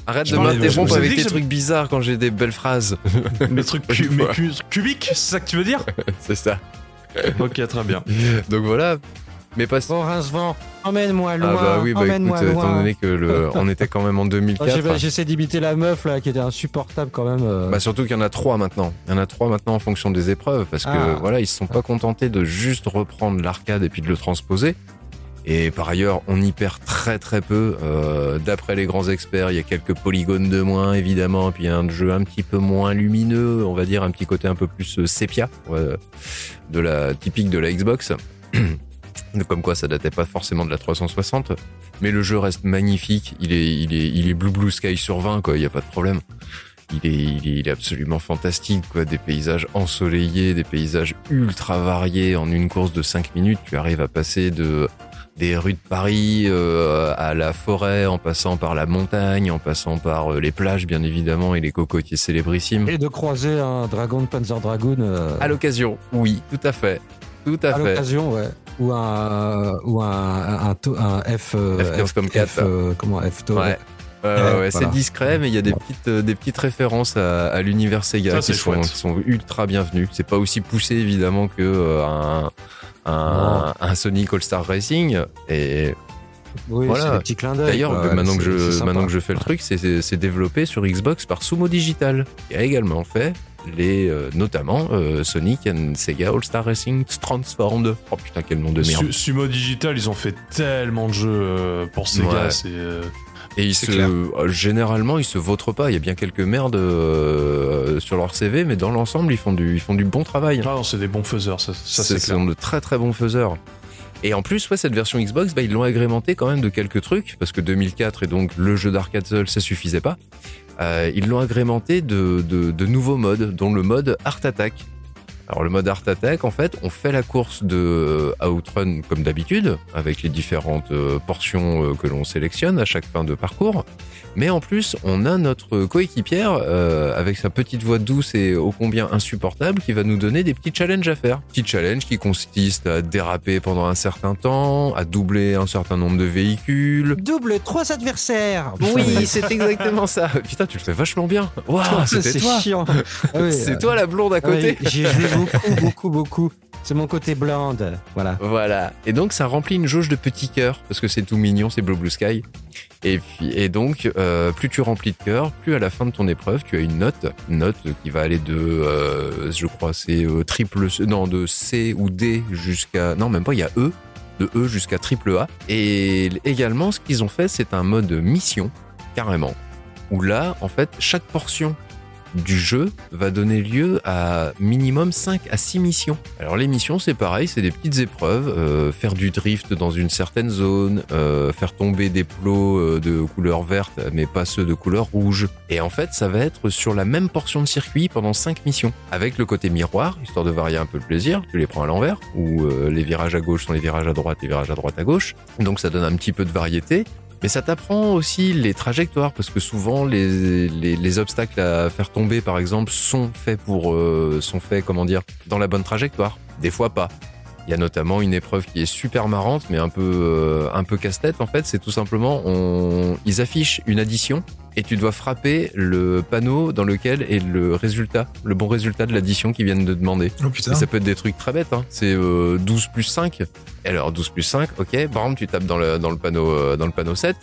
Arrête Je de m'interrompre avec des trucs bizarres quand j'ai des belles phrases. [LAUGHS] Mes trucs cu- mes cu- cubiques, c'est ça que tu veux dire [LAUGHS] c'est ça. Ok, très bien. [LAUGHS] Donc voilà. Mais pas Bon, Rincevent, emmène-moi Ah loin, bah oui, bah écoute, emmène-moi étant loin. donné que le, on était quand même en Ah, 2004. j'ai- J'essaie d'imiter la meuf là qui était insupportable quand même. euh. Bah surtout qu'il y en a trois maintenant. Il y en a trois maintenant en fonction des épreuves parce que Ah. voilà, ils se sont pas contentés de juste reprendre l'arcade et puis de le transposer. Et par ailleurs, on y perd très très peu. Euh, D'après les grands experts, il y a quelques polygones de moins évidemment, puis un jeu un petit peu moins lumineux, on va dire un petit côté un peu plus euh, sépia, ouais, de la typique de la Xbox. [CLEARS THROAT] Comme quoi, ça datait pas forcément de la 360, mais le jeu reste magnifique. Il est, il est, il est blue blue sky sur 20, quoi. Il y a pas de problème. Il est, il est, il est absolument fantastique, quoi. Des paysages ensoleillés, des paysages ultra variés. En une course de 5 minutes, tu arrives à passer de des rues de Paris euh, à la forêt, en passant par la montagne, en passant par euh, les plages, bien évidemment, et les cocotiers célébrissimes. Et de croiser un dragon de Panzer Dragoon euh, À l'occasion, oui, tout à fait, tout à, à fait. l'occasion, ouais. Ou un, ou un, un, un, to- un F, F comme F, comment F Ouais. Ouais, voilà. c'est discret, mais il y a des petites, euh, des petites références à, à l'univers Sega Ça, qui sont, chouette. qui sont ultra bienvenues. C'est pas aussi poussé évidemment que euh, un, un, un Sonic All Star Racing, et Oui, Voilà. c'est des petits clins d'œil. D'ailleurs, maintenant, que je, maintenant que je fais le truc, c'est- c'est c'est développé sur Xbox par Sumo Digital, qui a également fait les, euh, notamment euh, Sonic and Sega All-Star Racing Transformed. Oh putain, quel nom de merde. Su- Sumo Digital, ils ont fait tellement de jeux pour Sega. Ouais. C'est euh, Et ils se, clair. euh, généralement, ils se vautrent pas. Il y a bien quelques merdes euh, sur leur CV, mais dans l'ensemble, ils font du, ils font du bon travail. ah non, c'est des bons faiseurs, ça, ça Ce c'est clair. sont de très très bons faiseurs. Et en plus, ouais, cette version Xbox, bah, ils l'ont agrémenté quand même de quelques trucs, parce que 2004 et donc le jeu d'arcade seul, ça suffisait pas. Euh, ils l'ont agrémenté de, de, de nouveaux modes, dont le mode Art Attack. Alors le mode Art Attack, en fait, on fait la course de euh, Outrun comme d'habitude, avec les différentes euh, portions euh, que l'on sélectionne à chaque fin de parcours. Mais en plus, on a notre coéquipière euh, avec sa petite voix douce et ô combien insupportable qui va nous donner des petits challenges à faire. Petits challenges qui consistent à déraper pendant un certain temps, à doubler un certain nombre de véhicules. Double trois adversaires. Oui, c'est exactement ça. [LAUGHS] Putain, tu le fais vachement bien. Waouh, c'était c'est toi. Ah [LAUGHS] C'est toi la blonde à ah oui, côté. J'y ai joué beaucoup, beaucoup, beaucoup. C'est mon côté blonde. Voilà. Voilà. Et donc ça remplit une jauge de petits cœurs parce que c'est tout mignon, c'est Blue Blue Sky. Et puis et donc euh, plus tu remplis de cœurs, plus à la fin de ton épreuve tu as une note, une note qui va aller de, euh, je crois c'est triple, C- non de C ou D jusqu'à, non même pas, il y a E, de E jusqu'à triple A. Et également ce qu'ils ont fait c'est un mode mission carrément où là en fait chaque portion du jeu va donner lieu à minimum 5 à 6 missions. Alors les missions c'est pareil, c'est des petites épreuves, euh, faire du drift dans une certaine zone, euh, faire tomber des plots euh, de couleur verte mais pas ceux de couleur rouge. Et en fait ça va être sur la même portion de circuit pendant 5 missions, avec le côté miroir, histoire de varier un peu le plaisir, tu les prends à l'envers, où euh, les virages à gauche sont les virages à droite, les virages à droite à gauche, donc ça donne un petit peu de variété. Mais ça t'apprend aussi les trajectoires, parce que souvent les, les, les obstacles à faire tomber, par exemple, sont faits pour, euh, sont faits, comment dire, dans la bonne trajectoire. Des fois pas. Il y a notamment une épreuve qui est super marrante, mais un peu, euh, un peu casse-tête. En fait, c'est tout simplement, on, ils affichent une addition et tu dois frapper le panneau dans lequel est le résultat, le bon résultat de l'addition qu'ils viennent de demander. Oh putain. Et ça peut être des trucs très bêtes, hein. C'est euh, 12 plus 5. Et alors 12 plus 5, ok, bam, tu tapes dans le, dans le panneau euh, dans le panneau 7.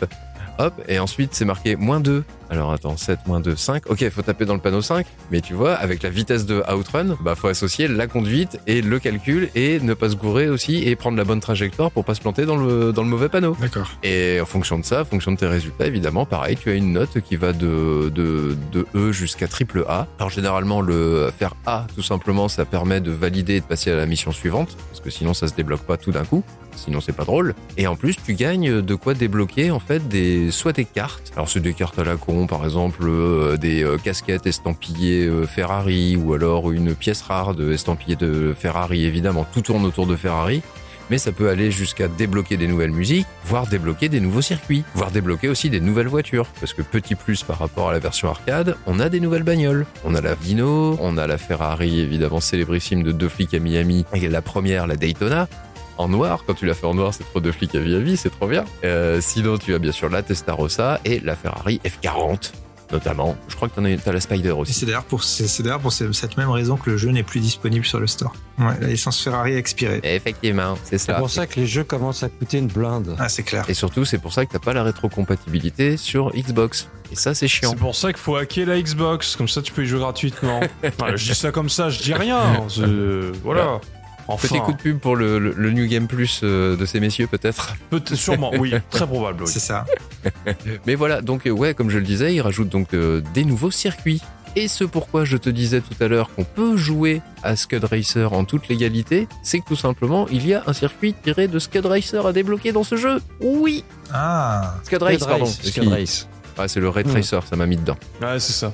Hop, et ensuite c'est marqué moins 2. Alors attends, 7 moins 2, 5. Ok, faut taper dans le panneau 5. Mais tu vois, avec la vitesse de Outrun, bah faut associer la conduite et le calcul et ne pas se gourer aussi et prendre la bonne trajectoire pour pas se planter dans le, dans le mauvais panneau. D'accord. Et en fonction de ça, en fonction de tes résultats, évidemment, pareil, tu as une note qui va de, de, de E jusqu'à triple A. Alors généralement, le faire A, tout simplement, ça permet de valider et de passer à la mission suivante, parce que sinon ça se débloque pas tout d'un coup. Sinon c'est pas drôle. Et en plus, tu gagnes de quoi débloquer en fait des soit des cartes. Alors c'est des cartes à la con, par exemple euh, des euh, casquettes estampillées euh, Ferrari, ou alors une pièce rare de estampillée de Ferrari. Évidemment, tout tourne autour de Ferrari mais ça peut aller jusqu'à débloquer des nouvelles musiques, voire débloquer des nouveaux circuits, voire débloquer aussi des nouvelles voitures. Parce que petit plus par rapport à la version arcade, on a des nouvelles bagnoles. On a la Dino, on a la Ferrari évidemment célébrissime de deux flics à Miami, et la première, la Daytona. En noir, quand tu l'as fait en noir, c'est trop deux flics à Miami, c'est trop bien. Euh, sinon, tu as bien sûr la Testarossa et la Ferrari F40, notamment. Je crois que t'en as, la Spider aussi. c'est d'ailleurs pour, c'est c'est d'ailleurs pour ce- cette même raison que le jeu n'est plus disponible sur le store. Ouais, la licence Ferrari a expiré. Effectivement, c'est C'est ça. pour ça que les jeux commencent à coûter une blinde. Ah, c'est clair. Et surtout, c'est pour ça que t'as pas la rétrocompatibilité sur Xbox. Et ça, c'est chiant. C'est pour ça qu'il faut hacker la Xbox, comme ça tu peux y jouer gratuitement. [LAUGHS] Je dis ça comme ça, je dis rien. [LAUGHS] c'est- Voilà. Enfin, Petit coup de pub pour le, le- le New Game Plus euh, de ces messieurs, peut-être. peut- sûrement, oui, [LAUGHS] très probable. oui. C'est ça. [LAUGHS] Mais voilà, donc, euh, ouais, comme je le disais, ils rajoutent donc euh, des nouveaux circuits. Et ce pourquoi je te disais tout à l'heure qu'on peut jouer à Scud Racer en toute légalité, c'est que tout simplement, il y a un circuit tiré de Scud Racer à débloquer dans ce jeu. Oui Ah. Scud Race, Scud pardon. Race, Scud. Race. Ouais, c'est le Ray Hmm. Tracer, ça m'a mis dedans. Ouais, c'est ça.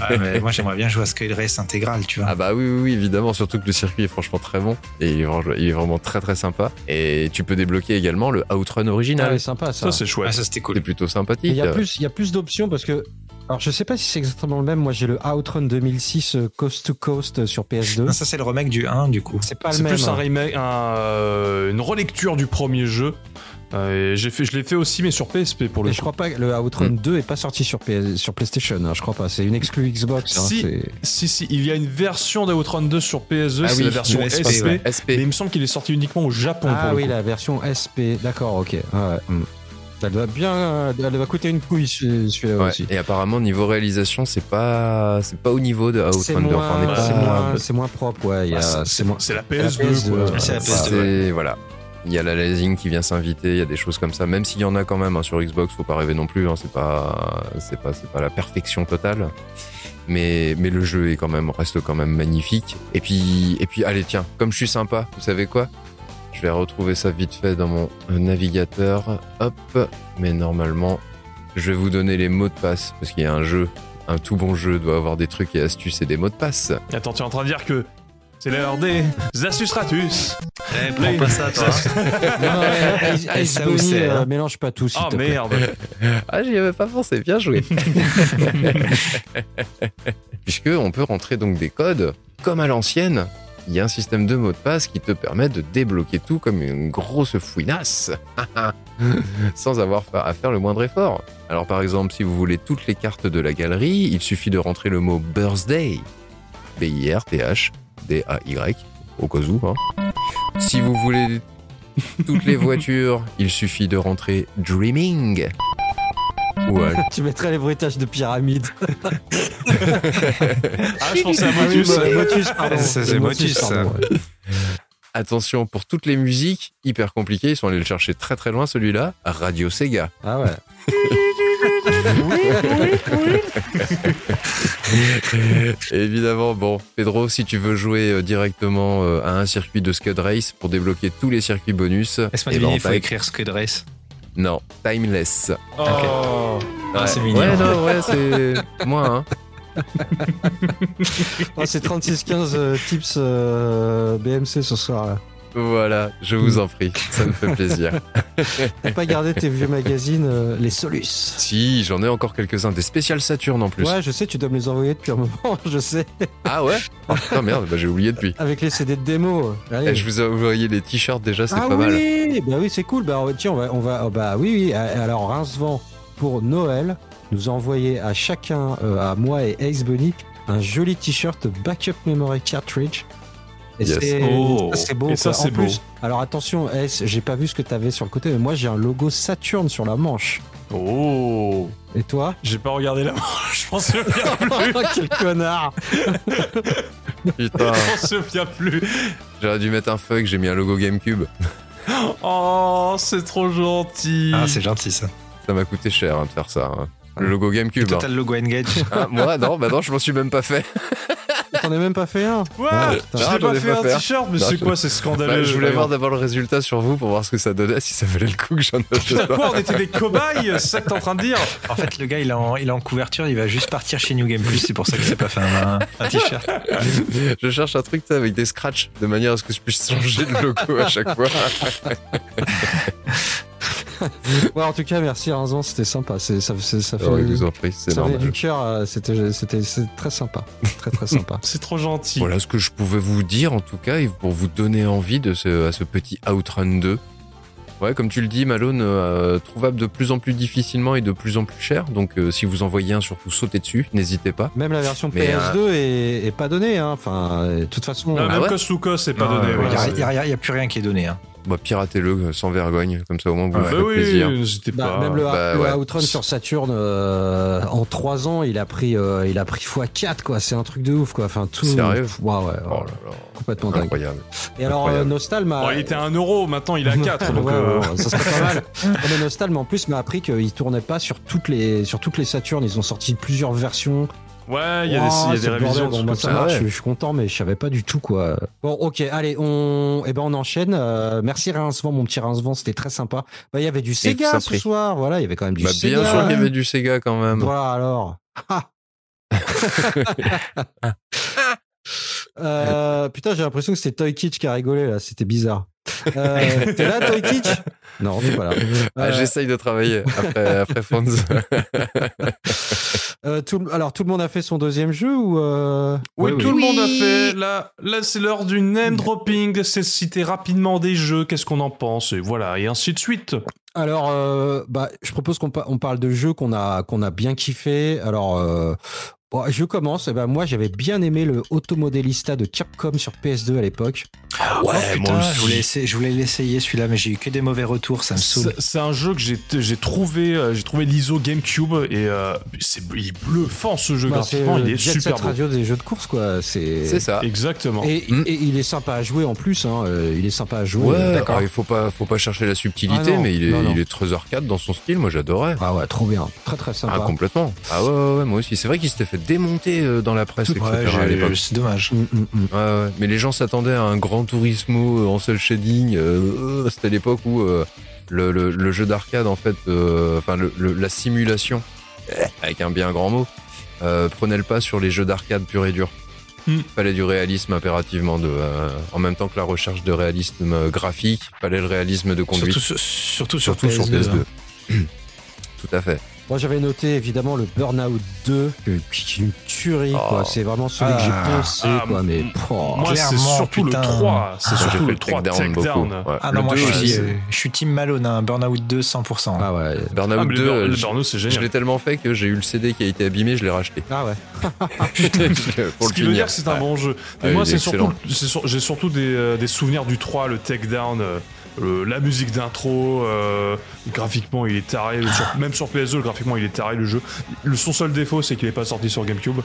Ah, mais moi, j'aimerais bien jouer à Sky Race intégral, tu vois. Ah bah oui, oui, oui, évidemment, surtout que le circuit est franchement très bon. Et il est vraiment, très très sympa. Et tu peux débloquer également le Outrun Ah, original. ouais, sympa ça. Ça, c'est Ah, chouette. ça, c'était cool. c'est plutôt sympathique. Il y a plus, il y a plus d'options parce que. Alors, je sais pas si c'est exactement le même. Moi, j'ai le Outrun 2006 euh, Coast to Coast euh, sur PS2. Ah, ça, c'est le remake du 1, du coup. C'est pas le C'est même. plus un hein. remake, un, euh, une relecture du premier jeu. Euh, j'ai fait, je l'ai fait aussi, mais sur PSP pour le Et coup. je crois pas que le Outrun 2 est pas sorti sur, PS sur PlayStation, hein, je crois pas. C'est une exclue Xbox. hein, Si. c'est- Si, si, il y a une version d'Outrun 2 sur PS2, Ah c'est oui, la version SP, SP. ouais. Mais il me semble qu'il est sorti uniquement au Japon. Ah pour le oui, coup. la version SP. D'accord, ok. Ah ouais, hmm. Elle doit bien. Elle va coûter une couille celui- celui-là Ouais. aussi. Et apparemment niveau réalisation, c'est pas c'est pas au niveau de C'est Outrun 2. moins, Enfin, c'est moins, c'est moins propre, ouais. il y a- Ah, c'est- c'est moins. C'est la la PS2. PS2, quoi. ouais. C'est la Ouais. PS2. C'est voilà. Il y a la lasing qui vient s'inviter, il y a des choses comme ça. Même s'il y en a quand même hein, sur Xbox, faut pas rêver non plus. Hein, c'est pas, c'est pas, c'est pas la perfection totale. Mais, mais le jeu est quand même reste quand même magnifique. Et puis, et puis, allez tiens, comme je suis sympa, vous savez quoi? Je vais retrouver ça vite fait dans mon navigateur. Hop. Mais normalement, je vais vous donner les mots de passe parce qu'il y a un jeu. Un tout bon jeu doit avoir des trucs et astuces et des mots de passe. Attends, tu es en train de dire que c'est l'heure des Astuces Ratus. Eh, prends pas ça, toi. [LAUGHS] Non, ouais, Ice- Eh, ça c'est, hein. euh, mélange pas tout, Oh te plaît. merde. [LAUGHS] Ah, j'y avais pas pensé, bien joué. [LAUGHS] Puisque on peut rentrer donc des codes comme à l'ancienne. Il y a un système de mots de passe qui te permet de débloquer tout comme une grosse fouinasse, sans avoir à faire le moindre effort. Alors par exemple, si vous voulez toutes les cartes de la galerie, il suffit de rentrer le mot birthday, B-I-R-T-H, D-A-Y, au cas où. hein. Si vous voulez toutes les voitures, [LAUGHS] il suffit de rentrer dreaming. [LAUGHS] Tu mettrais les bruitages de pyramide. [LAUGHS] Ah, je pensais à Ah Motus. Motus, pardon. Ça, c'est Motus, ça. Attention, pour toutes les musiques, hyper compliqué, ils sont allés le chercher très très loin celui-là, Radio Sega. Ah ouais. Évidemment, bon, Pedro, si tu veux jouer euh, directement euh, à un circuit de Scud Race pour débloquer tous les circuits bonus, eh ben, il faut t'a- écrire Scud Race. non, Timeless. Oh. Ah, Ouais. c'est mignon. Ouais, non, ouais, c'est moi, hein. [LAUGHS] Oh, c'est 3615 euh, tips euh, BMC ce soir. là. Voilà, je vous en prie, ça me fait plaisir. [LAUGHS] T'as pas gardé tes vieux magazines, euh, les Solus si, j'en ai encore quelques-uns, des spéciales Saturn en plus. Ouais, je sais, tu dois me les envoyer depuis un moment, [LAUGHS] je sais. Ah ouais? Oh putain, merde, bah, j'ai oublié depuis. Avec les CD de démo. Allez. Eh, je vous ai envoyé les t-shirts déjà, c'est ah pas mal. oui, bah oui, c'est cool. Bah tiens, on va, on va, oh, bah oui, oui. euh, Alors Rincevent pour Noël nous a envoyé à chacun, euh, à moi et Ace Bunny, un joli t-shirt Backup Memory Cartridge. Yes. c'est Oh. ça, c'est beau. Et ça, c'est beau. plus, alors attention, Ace, j'ai pas vu ce que t'avais sur le côté, mais moi j'ai un logo Saturn sur la manche. Oh. Et toi J'ai pas regardé la [LAUGHS] manche, je m'en souviens [LAUGHS] plus. Quel connard Putain, Je m'en souviens plus. j'aurais dû mettre un fuck, j'ai mis un logo GameCube. Oh, c'est trop gentil. Ah, c'est gentil ça. Ça m'a coûté cher hein, de faire ça. hein. Le logo Et GameCube. toi, hein. t'as le logo Engage. Ah, moi, non, bah non, je m'en suis même pas fait. [LAUGHS] T'en as même pas fait un Ouais, Ah, putain. T'ai j'en pas pas un fait un. t-shirt, mais Non, c'est je- quoi, c'est scandaleux. Bah, je voulais voir d'abord le résultat sur vous pour voir ce que ça donnait, si ça valait le coup que j'en Putain, achète pas. quoi, on était des cobayes, c'est ça que t'es en train de dire En fait, le gars, il est en, il est en couverture, il va juste partir chez New Game Plus, c'est pour ça qu'il s'est pas fait un, un t-shirt. Je cherche un truc avec des scratchs, de manière à ce que je puisse changer de logo à chaque fois. [LAUGHS] [LAUGHS] Ouais, en tout cas, merci Rincevent, c'était sympa. C'est, ça, c'est- ça fait, Oh, en prie, c'est ça normal. du cœur. euh, C'était, très sympa. Très très sympa. [LAUGHS] C'est trop gentil. Voilà ce que je pouvais vous dire en tout cas, et pour vous donner envie de ce, à ce petit Outrun 2. Ouais, comme tu le dis, Malone, euh, trouvable de plus en plus difficilement et de plus en plus cher. Donc, euh, si vous en voyez un, surtout sautez dessus, n'hésitez pas. Même la version Mais, PS2 est, est pas donnée. Hein. Enfin, euh, de toute façon. Non, euh, même ouais Cos Lucas, c'est pas Non, donné. euh, ouais, Il y a- c'est- il y a, il y a plus rien qui est donné. Hein. Bah, piratez-le euh, sans vergogne, comme ça au moins vous Bah vous faites oui, plaisir. bah, pas. même le, Bah, le ouais. Outrun sur Saturn euh, en 3 ans il a pris euh, il a pris x4 quoi c'est un truc de ouf quoi enfin tout Sérieux ouais ouais, ouais, Oh là là, complètement dingue incroyable. et alors incroyable. euh, Nostal m'a Bon, il était à 1 euro, maintenant il est à [LAUGHS] 4. donc, Ouais, euh, ouais, ouais, ça serait pas mal. Non, mais Nostal, mais en plus, m'a appris qu'il tournait pas sur toutes les, sur toutes les Saturnes. Ils ont sorti plusieurs versions. Ouais, il y a Wow, des, il y a des révisions. bordel. Bon, bah, ça comme marche, ouais. je, je suis content, mais je savais pas du tout quoi. Bon, ok, allez, on, eh ben, on enchaîne. Euh, merci Rincevent, mon petit Rincevent, c'était très sympa. Bah, il y avait du Sega ce prie. soir. Voilà, il y avait quand même du Bah, Sega. bien sûr qu'il y avait du Sega quand même. Voilà alors. Ah. [LAUGHS] [LAUGHS] Euh, [LAUGHS] putain, j'ai l'impression que c'était Toy Kitsch qui a rigolé là, c'était bizarre. Euh, [LAUGHS] T'es là, Toy Kitsch? Non, t'es pas là. Ah, Euh, J'essaye de travailler après, après Fonz. [LAUGHS] euh, tout, alors, tout le monde a fait son deuxième jeu ou euh, Oui, Oui, tout oui. le monde a fait. Là, là c'est l'heure du name dropping. C'est citer rapidement des jeux. Qu'est-ce qu'on en pense? Et voilà, et ainsi de suite. Alors, euh, bah, je propose qu'on pa- on parle de jeux qu'on a qu'on a bien kiffé. Alors, euh, bon, je commence. Eh ben, moi, j'avais bien aimé le Automodelista de Capcom sur PS2 à l'époque. Ouais, moi putain, aussi. je voulais, essayer- je voulais l'essayer celui-là, mais j'ai eu que des mauvais retours, ça me saoule. C'est un jeu que j'ai trouvé, euh, j'ai trouvé l'ISO GameCube et euh, c'est il est bluffant ce jeu Bah, graphiquement, il le est Jet super beau. Radio des jeux de course, quoi. C'est ça. Exactement. Et, Mm. et il est sympa à jouer en plus. Hein. euh, Il est sympa à jouer. Ouais, euh, d'accord. alors il faut pas, faut pas chercher la subtilité, Ah non, mais il est, non, non. il est très arcade dans son style. Moi, j'adorais. Ah ouais, trop bien. Très très sympa. Ah, complètement. Ah ouais, ouais, ouais, moi aussi. C'est vrai qu'il s'était fait démonter euh, dans la presse. Ouais, à l'époque. c'est dommage. Mm, mm, mm. Ouais. Mais les gens s'attendaient à un grand Turismo euh, en seul shading. euh, C'était l'époque où euh, le, le, le jeu d'arcade, en fait, enfin le, la simulation, avec un bien grand mot, prenait le pas sur les jeux d'arcade pur et dur. Hmm. Fallait du réalisme impérativement, de, euh, en même temps que la recherche de réalisme graphique, fallait le réalisme de conduite, Surtout, sur- surtout sur surtout sur PS2. PS2. hein. Tout à fait. Moi j'avais noté évidemment le Burnout 2, que- qui est une tuerie. Oh. quoi. C'est vraiment celui que Ah. j'ai. Ah, quoi, mais m- oh. Moi, c'est surtout putain. le 3. C'est Moi, j'ai surtout fait le le 3 takedown. Ouais. Ah Le non, moi 2 je suis, euh, je suis Team Malone, un Burnout 2 100%. Ah ouais. Burnout Ah, mais 2, le, Bur- le je- Burnout, c'est je génial. l'ai tellement fait que j'ai eu le CD qui a été abîmé, je l'ai racheté. Ah ouais. [LAUGHS] Pour Ce le qui veut dire que c'est un Ouais. bon jeu. Ah, Et moi, c'est surtout, c'est j'ai surtout des, euh, des souvenirs du 3, le takedown, euh, le- la musique d'intro, euh, graphiquement il est taré, sur- même sur PS2 graphiquement il est taré le jeu. Le, son seul défaut c'est qu'il n'est pas sorti sur GameCube,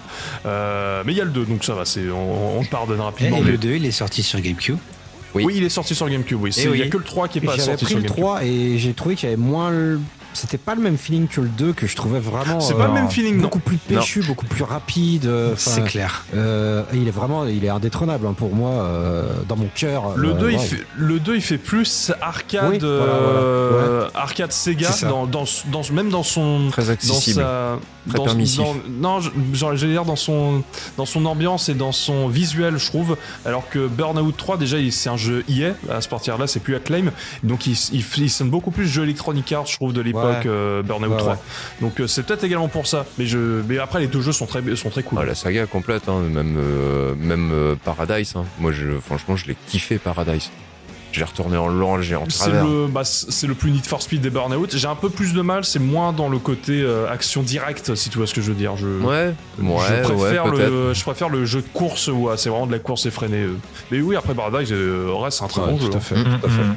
Euh, mais il y a le 2 donc ça va, c'est, on, on le pardonne Et rapidement. mais- le 2, il est sorti sur GameCube. Oui. oui. il est sorti sur GameCube, oui. C'est- Il oui. y a que le 3 qui est pas sorti pris sur le GameCube. 3 et j'ai trouvé qu'il y avait moins. le- C'était pas le même feeling que le 2 que je trouvais vraiment. C'est euh, pas le même feeling, non. Beaucoup plus péchu, beaucoup plus rapide. euh, C'est clair. euh, il est vraiment, il est indétrônable hein, pour moi euh, dans mon cœur. Le, euh, 2, il fait, le 2, il fait plus arcade, Oui, voilà, voilà. euh, arcade Sega, dans, dans, dans, même dans son, Très dans accessible. sa Très dans, permissif. dans- non j'allais dire dans son dans son ambiance et dans son visuel je trouve alors que Burnout 3 déjà c'est un jeu EA à ce partir là c'est plus Acclaim donc il, il, il sonne beaucoup plus jeu Electronic Arts je trouve de l'époque Ouais. Euh, Burnout Ouais, 3 ouais. donc euh, c'est peut-être également pour ça mais je mais après les deux jeux sont très sont très cool Ah, la saga complète, hein, même, euh, même euh, Paradise. hein. Moi, je, franchement, je l'ai kiffé Paradise. Je l'ai retourné en long, j'ai en c'est travers. le, bah, c'est le plus Need for Speed des Burnout. J'ai un peu plus de mal, c'est moins dans le côté euh, action directe, si tu vois ce que je veux dire. Je, Ouais, je ouais, préfère, ouais, le, je préfère le jeu de course où ah, c'est vraiment de la course effrénée. Mais oui, après Paradise, euh, reste un très Ouais, bon tout jeu. à fait. Mm, tout à fait. Mhm.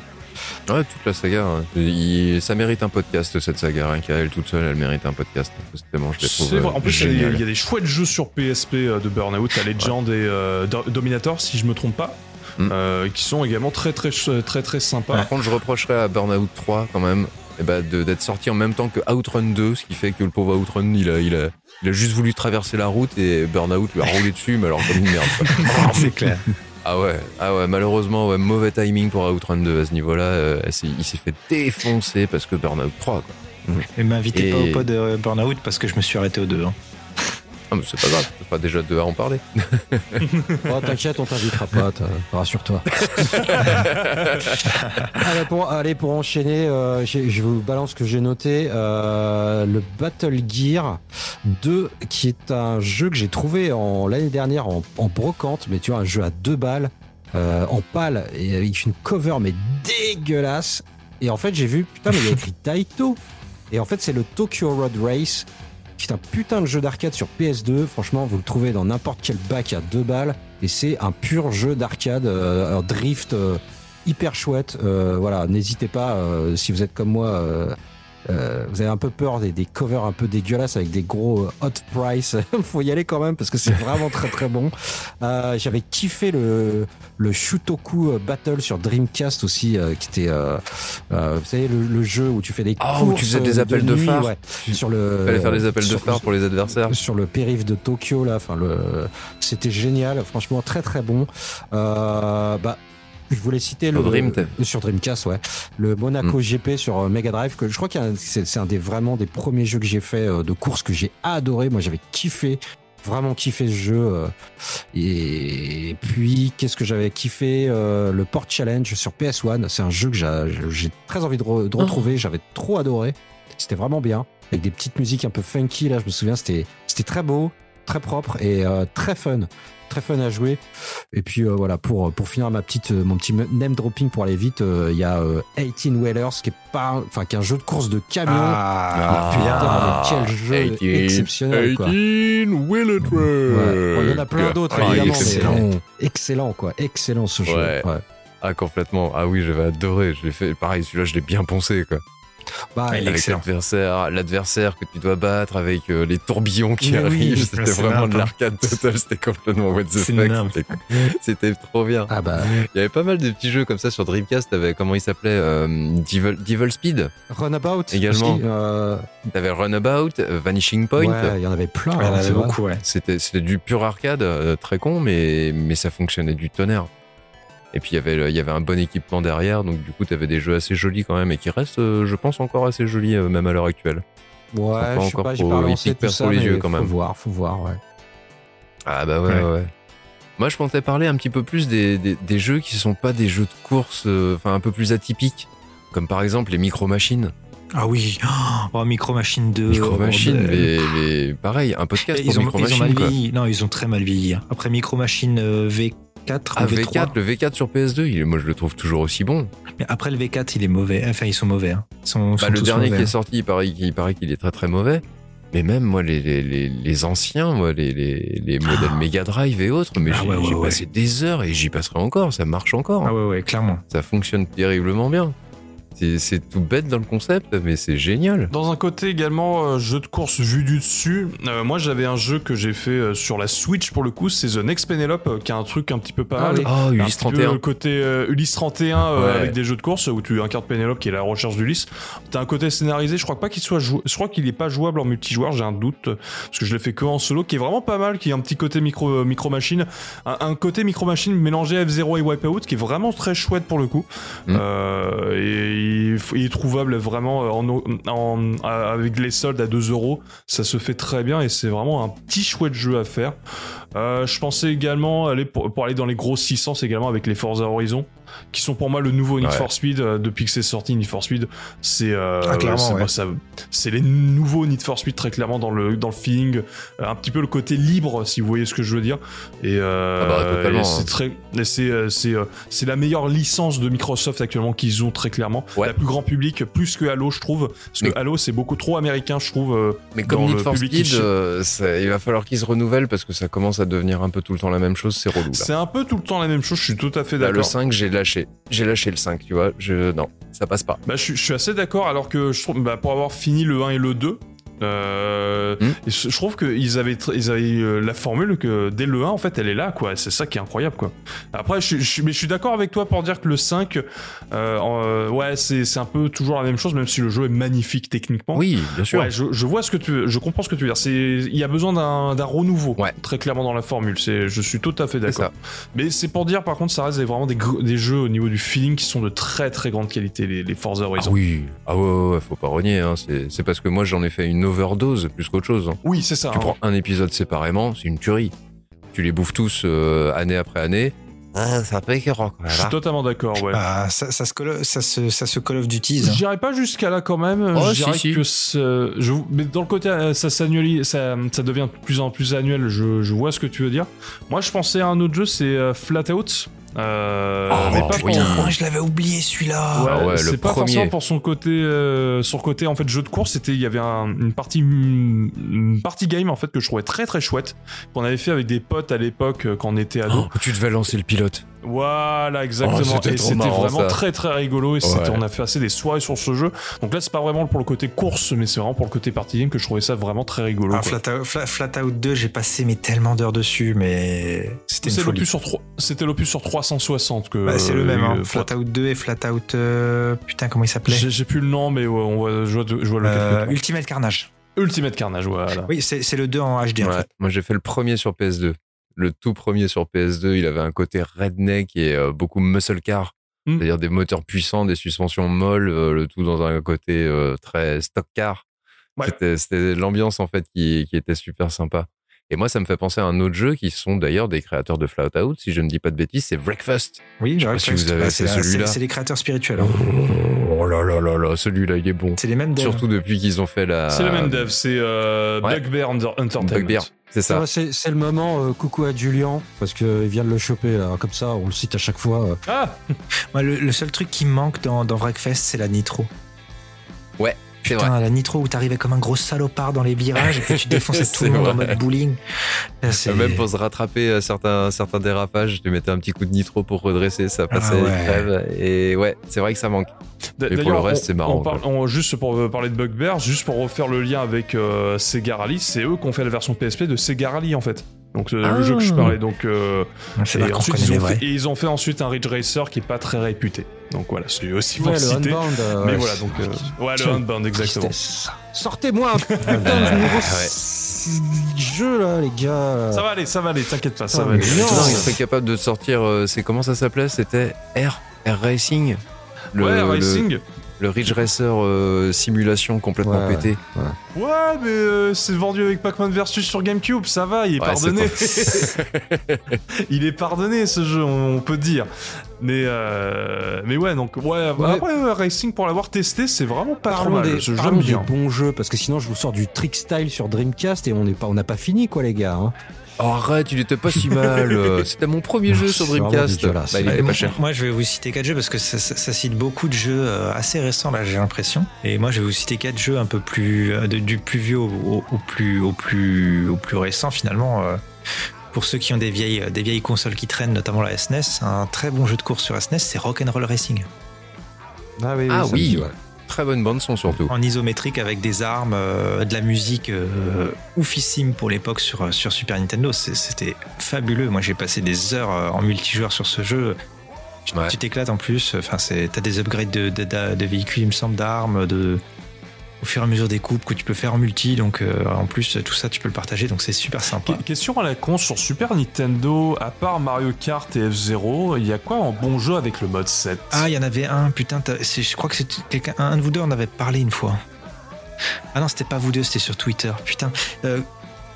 Ouais, toute la saga. hein. Il- ça mérite un podcast, cette saga. Rien qu'à elle toute seule, elle mérite un podcast. Tellement, je les trouve C'est vrai. En plus, il y, a des- géniales. il y a des chouettes jeux sur PSP euh, de Burnout, à Legend et euh, Do- Dominator, si je me trompe pas, Mm. euh, qui sont également très très très très, très sympas. Par contre, je reprocherais à Burnout 3 quand même eh ben, de- d'être sorti en même temps que Outrun 2, ce qui fait que le pauvre Outrun, il a, il a, il a juste voulu traverser la route et Burnout lui a roulé dessus, mais alors comme une merde. [LAUGHS] C'est clair. Ah ouais, ah ouais, malheureusement, ouais, mauvais timing pour Outrun 2 à ce niveau-là. euh, il s'est fait défoncer parce que Burnout 3, quoi. Et m'invitez Et- pas au pod de Burnout parce que je me suis arrêté au 2. hein. Ah, mais c'est pas grave, fera déjà deux à en parler. [LAUGHS] Oh, t'inquiète, on t'invitera pas, rassure-toi. [LAUGHS] allez, pour, allez, pour enchaîner, euh, je vous balance ce que j'ai noté. euh, le Battle Gear 2, qui est un jeu que j'ai trouvé en- l'année dernière en, en brocante, mais tu vois, un jeu à deux balles, euh, en pâle, et avec une cover, mais dégueulasse. Et en fait, j'ai vu, putain, mais il y a écrit Taito. Et en fait, c'est le Tokyo Road Race, qui est un putain de jeu d'arcade sur PS2. Franchement, vous le trouvez dans n'importe quel bac à deux balles. Et c'est un pur jeu d'arcade, euh, un drift euh, hyper chouette. Euh, voilà, n'hésitez pas, euh, si vous êtes comme moi, euh, vous avez un peu peur des, des covers un peu dégueulasses avec des gros euh, hot price. [LAUGHS] Faut y aller quand même parce que c'est vraiment très très bon. Euh, J'avais kiffé le, le Shutoku euh, Battle sur Dreamcast aussi, euh, qui était, euh, euh, vous savez, le, le jeu où tu fais des Ah, où tu courses faisais des appels de nuit, phare. ouais, sur le. Fallait faire des appels de sur- phare pour les adversaires. sur le périph de Tokyo là enfin le c'était génial franchement très très bon euh, bah je voulais citer le Sur euh, sur Dreamcast ouais le Mm. Monaco GP sur euh, Mega Drive que je crois que c'est un des vraiment des premiers jeux que j'ai fait euh, de course que j'ai adoré moi j'avais kiffé vraiment kiffé ce jeu. Et puis, qu'est-ce que j'avais kiffé Le Port Challenge sur PS1. C'est un jeu que j'a- j'ai très envie de, re- de retrouver. J'avais trop adoré. C'était vraiment bien. Avec des petites musiques un peu funky. Là, je me souviens, c'était c'était très beau, très propre et euh, très fun. Très fun à jouer. Et puis euh, voilà, pour, pour finir ma petite, euh, mon petit name dropping pour aller vite, euh, il y a euh, 18 Whalers qui est pas, enfin qui est un jeu de course de camion. Ah, putain, mais quel jeu 18, exceptionnel, quoi. 18 Willet Ouais. Bon, il y en a plein d'autres, Ah, est évidemment. excellent. excellent, quoi. Excellent ce jeu. Ouais. Ouais. Ah, complètement. Ah oui, j'avais adoré. Je l'ai fait. Pareil, celui-là, je l'ai bien poncé, quoi. Bah, Ouais, avec l'adversaire, l'adversaire que tu dois battre avec euh, les tourbillons qui Mais arrivent. C'était vraiment de l'arcade totale. C'était complètement what the fuck. C'était- trop bien. ah bah, Il y avait pas mal de petits jeux comme ça sur Dreamcast. T'avais, comment il s'appelait euh, Devil, Devil Speed. Runabout Également. euh, T'avais Runabout, Vanishing Point. ouais, il y en avait plein. Il y en hein, beaucoup, ouais. C'était, c'était du pur arcade, euh, très con, mais, mais ça fonctionnait du tonnerre. Et puis il y avait, y un bon équipement derrière, donc du coup t'avais des jeux assez jolis quand même, et qui restent, euh, je pense, encore assez jolis, euh, même à l'heure actuelle. Ouais, pas je sais encore pas, j'ai trop- pas ça, les yeux, quand même. Faut voir, faut voir, ouais. Ah bah ouais, Ouais. ouais. Moi je pensais parler un petit peu plus des, des, des jeux qui sont pas des jeux de course, euh, enfin un peu plus atypiques, comme par exemple les micro-machines. Ah oui, [GASPS] oh, Micro Machine 2. Micro Machine, bordel. mais, mais pareil, un podcast Et pour ils, ont, Micro ils ont mal Machine. quoi. vieilli. Non, ils ont très mal vieilli. Après Micro Machine euh, V4 Ah, ou V3. V4, le V4 sur PS2, il est- moi je le trouve toujours aussi bon. Mais après le V4, il est mauvais. Enfin, ils sont mauvais. hein. Ils sont, Bah, sont le dernier mauvais, qui est hein. sorti, il paraît, il paraît qu'il est très très mauvais. Mais même moi, les, les, les, les anciens, moi, les, les, les modèles Mega Drive et autres, mais Ah j'ai ouais, ouais, j'ai ouais. passé des heures et j'y passerai encore, ça marche encore. Ah ouais, ouais, clairement. Ça fonctionne terriblement bien. C'est- tout bête dans le concept, mais c'est génial. Dans un côté également euh, jeu de course vu du dessus, euh, moi j'avais un jeu que j'ai fait euh, sur la Switch pour le coup, c'est The Next Penelope, euh, qui a un truc un petit peu pas Ah mal. oui. Oh, Ulysse petit peu 31. le côté Ulysse 31 euh, Ouais. avec des jeux de course où tu incarnes Pénélope qui est la recherche d'Ulysse. T'as un côté scénarisé, je crois pas qu'il soit je crois qu'il est pas jouable en multijoueur, j'ai un doute parce que je l'ai fait que en solo qui est vraiment pas mal, qui est un petit côté micro micro machine, un, un côté micro machine mélangé F0 et Wipeout qui est vraiment très chouette pour le coup. Mm. Euh, et il, est trouvable vraiment euh, à- avec les soldes à 2 euros, ça se fait très bien et c'est vraiment un petit chouette jeu à faire. Euh, je pensais également aller pour, aller dans les grosses licences également avec les Forza Horizon, qui sont pour moi le nouveau Need Ouais. for Speed euh, depuis que c'est sorti. Need for Speed, c'est euh, Ah, ouais. les nouveaux Need for Speed très clairement dans le dans le feeling, euh, un petit peu le côté libre si vous voyez ce que je veux dire. Et, euh, Ah bah, totalement, et c'est hein. très, et c'est euh, c'est c'est la meilleure licence de Microsoft actuellement qu'ils ont très clairement. Ouais. La plus grand public, plus que Halo, je trouve, parce que Mais- Halo c'est beaucoup trop américain, je trouve. Mais comme Need le for Speed, euh, ça- il va falloir qu'il se renouvelle parce que ça commence à devenir un peu tout le temps la même chose, c'est relou. C'est un peu tout le temps la même chose, je suis tout à fait le d'accord. 5, j'ai J'ai lâché le 5, tu vois. Je... Non, ça passe pas. Bah, je, suis- je suis assez d'accord, alors que je trouve, bah, pour avoir fini le 1 et le 2, euh, Hmm. et je trouve qu'ils avaient, ils avaient euh, la formule que dès le 1, en fait, elle est là, quoi. C'est ça qui est incroyable, quoi. Après, je, mais je suis d'accord avec toi pour dire que le 5, euh, ouais, c'est un peu toujours la même chose, même si le jeu est magnifique techniquement. Oui, bien sûr. Ouais, je, je vois ce que tu, je comprends ce que tu veux dire. Il y a besoin d'un, renouveau, Ouais. très clairement dans la formule. C'est, je suis tout à fait d'accord. Mais c'est pour dire, par contre, ça reste vraiment des, des jeux au niveau du feeling qui sont de très très grande qualité, les, les Forza Ah Horizon. oui, ah ouais, ouais, ouais, faut pas renier. Hein. C'est parce que moi j'en ai fait une overdose plus qu'autre chose. hein. Oui, c'est ça. Tu hein. prends un épisode séparément, c'est une tuerie. Tu les bouffes tous euh, année après année. Ah, ça peut écœurant quand Je même. suis hein. totalement d'accord, ouais. Ah, ça, ça, se call, ça, se, ça se Call of Duty. Je dirais pas jusqu'à là quand même. Oh, je si, dirais si. que c'est- je, mais dans le côté euh, ça s'annualise, ça, ça devient de plus en plus annuel. Je, je vois ce que tu veux dire. Moi, je pensais à un autre jeu, c'est euh, Flatout. Euh, Oh, mais pas oui. pour- Putain, je l'avais oublié celui-là. Ouais, Ah ouais, c'est pas premier. forcément pour son côté, euh, son côté en fait jeu de course. C'était, il y avait un- une partie, une partie game en fait que je trouvais très très chouette qu'on avait fait avec des potes à l'époque euh, quand on était ado. Oh, tu devais lancer le pilote. Voilà, exactement. Oh, c'était et c'était vraiment ça. très très rigolo. Et Ouais. on a fait assez des soirées sur ce jeu. Donc là, c'est pas vraiment pour le côté course, mais c'est vraiment pour le côté party game que je trouvais ça vraiment très rigolo. Ah. Flat, Out, Fla- Flat Out 2, j'ai passé mais tellement d'heures dessus, mais c'était une l'opus sur, c'était l'opus sur 360 que. Bah, c'est le même, hein. euh, Flat Out 2 et Flat Out. euh, putain, comment il s'appelait J'ai plus le nom, mais ouais, on voit, je vois, de- je vois lequel Euh, Ultimate Carnage. Ultimate Carnage, voilà. Oui, c'est le 2 en HD en fait. Moi j'ai fait le premier sur PS2. Le tout premier sur PS2, il avait un côté redneck et euh, beaucoup muscle car. Mm. C'est-à-dire des moteurs puissants, des suspensions molles, euh, le tout dans un côté euh, très stock car. Ouais. C'était- l'ambiance en fait qui, qui était super sympa. Et moi, ça me fait penser à un autre jeu qui sont d'ailleurs des créateurs de Flatout, si je ne dis pas de bêtises, c'est Breakfast. Oui, Je si vous avez Bah, fait c'est celui-là. c'est- les créateurs spirituels. hein. Oh là là là là, celui-là, il est bon. C'est les mêmes devs. Surtout depuis qu'ils ont fait la. C'est le même dev, c'est euh, ouais. Bugbear Entertainment. Bugbear, c'est Ça C'est c'est le moment, euh, coucou à Julian, parce qu'il vient de le choper, là, comme ça, on le cite à chaque fois. euh. Ah, Moi, le, le seul truc qui me manque dans, dans Breakfast, c'est la nitro. C'est Putain, la nitro où t'arrivais comme un gros salopard dans les virages et que tu [LAUGHS] défonçais tout le monde en mode bowling. Là, Même pour se rattraper à certains, certains dérapages, tu mettais un petit coup de nitro pour redresser, ça passait Ah ouais. crève. Et ouais, c'est vrai que ça manque. Et pour le reste, c'est marrant, on parle- on- juste pour euh, parler de Bugbear, juste pour refaire le lien avec euh, Sega Rally, c'est eux qui ont fait la version PSP de Sega Rally en fait. Donc euh, Ah. le jeu que je parlais. Donc euh, C'est et ensuite ils ont, fait, et ils ont fait ensuite un Ridge Racer qui est pas très réputé. Donc voilà, c'est aussi pour Ouais, le le citer. Unbound. euh, Mais ouais. voilà, donc euh, ouais, le Quelle Unbound exactement. Sortez-moi un [LAUGHS] putain de nouveau jeu, là, les gars. Ça va aller, ça va aller, t'inquiète pas, ça Ah, va aller. non. Putain, il serait capable de sortir. euh, c'est comment ça s'appelait? C'était R R Racing. Le, ouais, le- Racing. Le, Ridge Racer euh, simulation complètement Ouais. pété. Ouais, mais euh, c'est vendu avec Pac-Man Versus sur GameCube, ça va, il est Ouais, pardonné. [LAUGHS] il est pardonné ce jeu, on peut dire. Mais euh, mais ouais, donc ouais, Ouais. après Racing pour l'avoir testé, c'est vraiment pas trop mal. des, Ce jeu, parlons j'aime des bien. bons jeux, parce que sinon je vous sors du trick style sur Dreamcast et on n'est pas, on n'a pas fini, quoi, les gars. hein. Oh, arrête, il était pas si mal. [LAUGHS] C'était mon premier jeu sur Dreamcast. Bah, il était moi, pas cher. moi, je vais vous citer quatre jeux parce que ça, ça- ça cite beaucoup de jeux euh, assez récents là, j'ai l'impression. Et moi, je vais vous citer quatre jeux un peu plus euh, de- du plus vieux au, au- au plus au plus au plus récent finalement. euh, pour ceux qui ont des vieilles des vieilles consoles qui traînent, notamment la SNES, un très bon jeu de course sur SNES, c'est Rock'n'Roll Racing Ah oui, Ah oui. Très bonne bande son surtout. en isométrique avec des armes, euh, de la musique euh, oufissime pour l'époque sur sur Super Nintendo. C'était fabuleux. Moi, j'ai passé des heures euh, en multijoueur sur ce jeu. Tu Ouais. t'éclates en plus. Enfin, t'as des upgrades de, de, de- de véhicules, il me semble, d'armes, de au fur et à mesure des coupes que tu peux faire en multi. Donc, euh, en plus, tout ça, tu peux le partager. Donc, c'est super sympa. Que- Question à la con sur Super Nintendo, à part Mario Kart et F-Zero, il y a quoi en bon jeu avec le mode 7 Ah, il y en avait un. Putain, je crois que c'est quelqu'un, un de vous deux en avait parlé une fois. Ah non, c'était pas vous deux, c'était sur Twitter. Putain, Euh,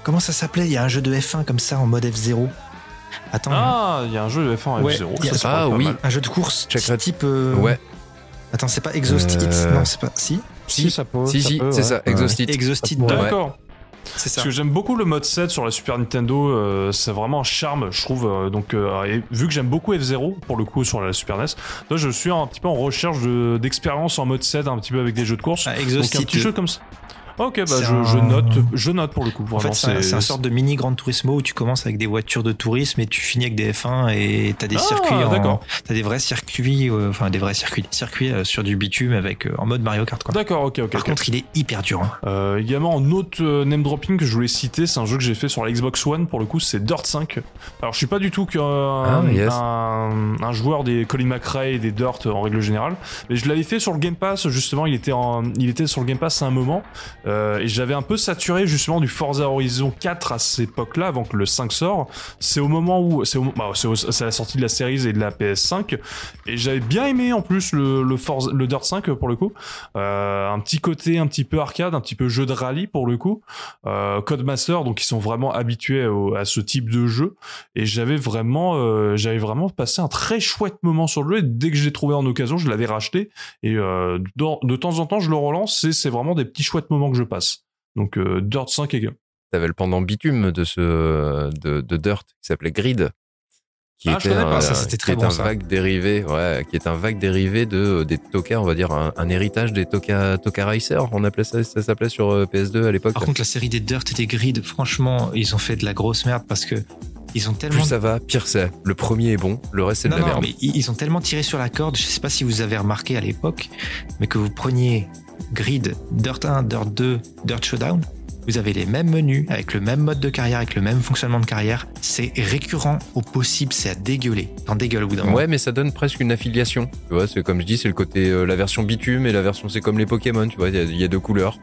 comment ça s'appelait? Il y a un jeu de F1 comme ça en mode F0. Attends. Ah, il y a un jeu de F1 Ouais, F-Zero, il y a- ça, ça Ah oui. mal. Un jeu de course type. euh, Ouais. Attends, c'est pas Exhaust Euh, Hits? Non, c'est pas. Si? Si, ça peut. si, si, c'est ouais. ça, Exhaust It. Exhaust Hits Ouais. 2. D'accord. C'est ça. Parce que j'aime beaucoup le mode 7 sur la Super Nintendo, euh, c'est vraiment un charme, je trouve. euh, donc, euh, et vu que j'aime beaucoup F0 pour le coup sur la Super NES, là je suis un petit peu en recherche de- d'expérience en mode 7, un petit peu avec des jeux de course. Ah, donc un petit 2. jeu comme ça. Ok, bah C'est je, je un- note, je note pour le coup. En Vraiment, fait, c'est un, c'est un sorte de mini Grand Turismo où tu commences avec des voitures de tourisme et tu finis avec des F1 et t'as des Ah, circuits en, d'accord. t'as des vrais circuits, euh, enfin des vrais circuits, circuits euh, sur du bitume avec euh, en mode Mario Kart quoi. D'accord, ok, ok. Par ok. contre, il est hyper dur. hein. Euh, également, un autre euh, name dropping que je voulais citer, c'est un jeu que j'ai fait sur la Xbox One pour le coup, c'est Dirt 5. Alors, je suis pas du tout qu'un Ah, yes. un, un joueur des Colin McRae et des Dirt en règle générale, mais je l'avais fait sur le Game Pass justement. Il était en, il était sur le Game Pass à un moment euh, et j'avais un peu saturé justement du Forza Horizon 4 à cette époque-là, avant que le 5 sort. C'est au moment où, c'est bah, à la sortie de la série et de la PS5, et j'avais bien aimé en plus le le, Forza, le Dirt 5 pour le coup. Euh, un petit côté un petit peu arcade, un petit peu jeu de rallye pour le coup. Euh, Codemaster, donc ils sont vraiment habitués à ce type de jeu. Et j'avais vraiment, j'avais vraiment passé un très chouette moment sur le jeu. Et dès que je l'ai trouvé en occasion, je l'avais racheté. Et de temps en temps, je le relance. Et c'est vraiment des petits chouettes moments que je passe. Donc euh, Dirt 5 et T'avais le pendant bitume de ce de, de Dirt qui s'appelait Grid. Qui Ah, je connais pas, ça, c'était qui très est bon, un ça. vague dérivé, ouais, qui est un vague dérivé de des Toka, on va dire un, un héritage des Toka Toka Racer, on appelait ça, ça s'appelait sur euh, PS2 à l'époque. Par contre, la série des Dirt et des Grid, franchement, ils ont fait de la grosse merde parce que ils ont tellement Plus ça va, pire c'est. Le premier est bon, le reste c'est de non, la non, merde. mais ils ils ont tellement tiré sur la corde, je sais pas si vous avez remarqué à l'époque, mais que vous preniez Grid, Dirt 1, Dirt 2, Dirt Showdown, vous avez les mêmes menus, avec le même mode de carrière, avec le même fonctionnement de carrière. C'est récurrent au possible, c'est à dégueuler. T'en dégueules au bout d'un moment. Ouais, mais ça donne presque une affiliation. Tu vois, c'est comme je dis, c'est le côté euh, la version bitume et la version c'est comme les Pokémon. Tu vois, il y a- il y, a deux couleurs.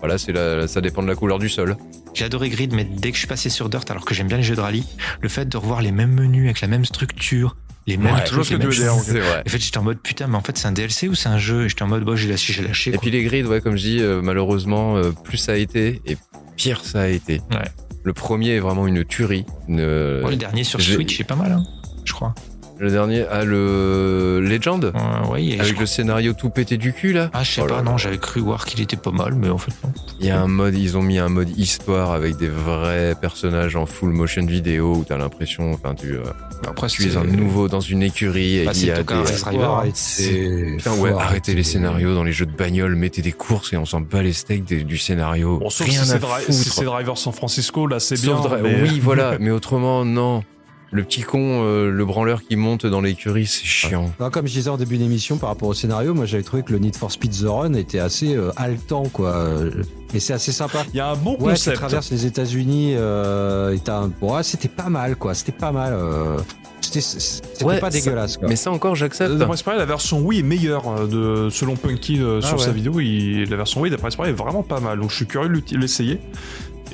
Voilà, c'est la, ça dépend de la couleur du sol. J'ai adoré Grid, mais dès que je suis passé sur Dirt, alors que j'aime bien les jeux de rallye, le fait de revoir les mêmes menus avec la même structure, les mêmes Ouais, trucs, les mêmes veux dire. C'est vrai. En fait, j'étais en mode putain, mais en fait, c'est un DLC ou c'est un jeu? Et j'étais en mode, bon, j'ai lâché, j'ai lâché. Et puis les grids, ouais, comme je dis, euh, malheureusement, euh, plus ça a été et pire ça a été. Ouais. Le premier est vraiment une tuerie. Une- Ouais, le dernier sur Switch est pas mal, hein, je crois. Le dernier, ah, le Legend Euh, Avec crois- le scénario tout pété du cul, là Ah, je sais Oh pas, là. non, j'avais cru voir qu'il était pas mal, mais en fait, non. Il y a un mode, ils ont mis un mode histoire avec des vrais personnages en full motion vidéo où t'as l'impression, enfin, tu, euh, Après, tu es un nouveau dans une écurie et Bah, il y a des. C'est- Putain, ouais, arrêtez les scénarios dans les jeux de bagnole, mettez des courses et on s'en bat les steaks des- du scénario. Bon, sauf Rien si à c'est Dri- foutre. si c'est Driver San Francisco, là c'est bien. Sauf Dri- mais- Oui, voilà, [LAUGHS] mais autrement, non. Le petit con, euh, le branleur qui monte dans l'écurie, c'est chiant. Non, comme je disais en début d'émission par rapport au scénario, moi j'avais trouvé que le Need for Speed The Run était assez euh, haletant quoi. Et c'est assez sympa. Il y a un bon Ouais, tu concept. traverses les États-Unis euh, un... ouais, c'était pas mal quoi. C'était pas mal. euh, C'était Ouais, pas ça- dégueulasse quoi. Mais ça encore, j'accepte. D'après ce que la version Wii est meilleure euh, de, selon Punky euh, Ah sur sa vidéo. Il, la version Wii, d'après ce est vraiment pas mal. Donc je suis curieux de l'essayer.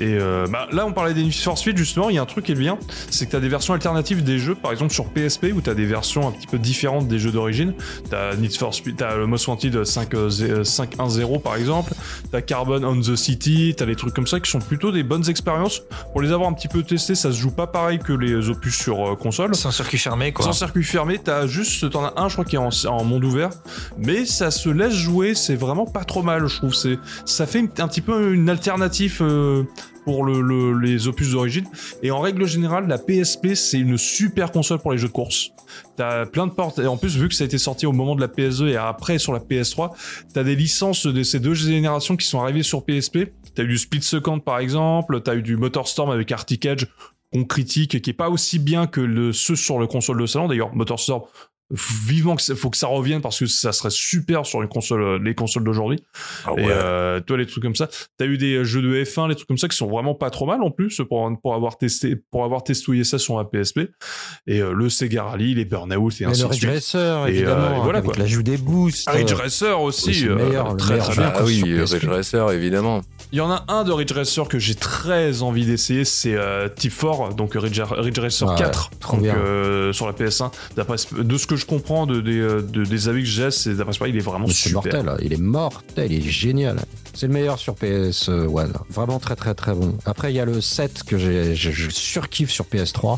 Et euh, bah, là, on parlait des Need for Speed, justement. Il y a un truc qui est bien c'est que tu as des versions alternatives des jeux, par exemple sur PSP, où tu as des versions un petit peu différentes des jeux d'origine. Tu as Need for Speed, tu as le Most Wanted 5, euh, 5.1.0 par exemple. Tu as Carbon on the City, tu as des trucs comme ça qui sont plutôt des bonnes expériences. Pour les avoir un petit peu testés, ça se joue pas pareil que les opus sur euh, console. Sans circuit fermé, quoi. Sans circuit fermé, t'as juste, t'en as un, je crois, qui est en, en monde ouvert, mais ça se laisse jouer, c'est vraiment pas trop mal, je trouve. C'est, ça fait un petit peu une alternative euh, pour le, le- les opus d'origine. Et en règle générale, la PSP, c'est une super console pour les jeux de course. T'as plein de portes, et en plus, vu que ça a été sorti au moment de la PS2 et après sur la PS3, t'as des licences de ces deux générations qui sont arrivées sur PSP. T'as eu du Split Second par exemple, t'as eu du Motorstorm avec Arctic Edge qu'on critique, qui est pas aussi bien que le, ceux sur le console de salon. D'ailleurs, Motorstorm, vivement que ça- faut que ça revienne parce que ça serait super sur une console, euh, les consoles d'aujourd'hui. Ah Et euh, toi, les trucs comme ça. T'as eu des jeux de F1, les trucs comme ça qui sont vraiment pas trop mal en plus pour, pour avoir testé, pour avoir testouillé ça sur un PSP. Et euh, le Sega Rally, les Burnout et ainsi le de Ridge suite. Racer, Et, évidemment, euh, et voilà, avec l'ajout des boosts. Ridge euh, Racer aussi, euh, meilleur, le très meilleur très bien. Ah oui, euh. Ridge Racer, évidemment. Il y en a un de Ridge Racer que j'ai très envie d'essayer, c'est euh, Type 4, donc Ridge, Ridge Racer Ouais, 4, trop donc, euh, sur la PS1. D'après ce- de ce que je comprends de, des, euh, de- des avis que j'ai, c'est d'après ce il est vraiment c'est super. mortel, hein. il est mortel, il est génial. C'est le meilleur sur PS1, vraiment très très très bon. Après il y a le 7 que je surkiffe sur PS3.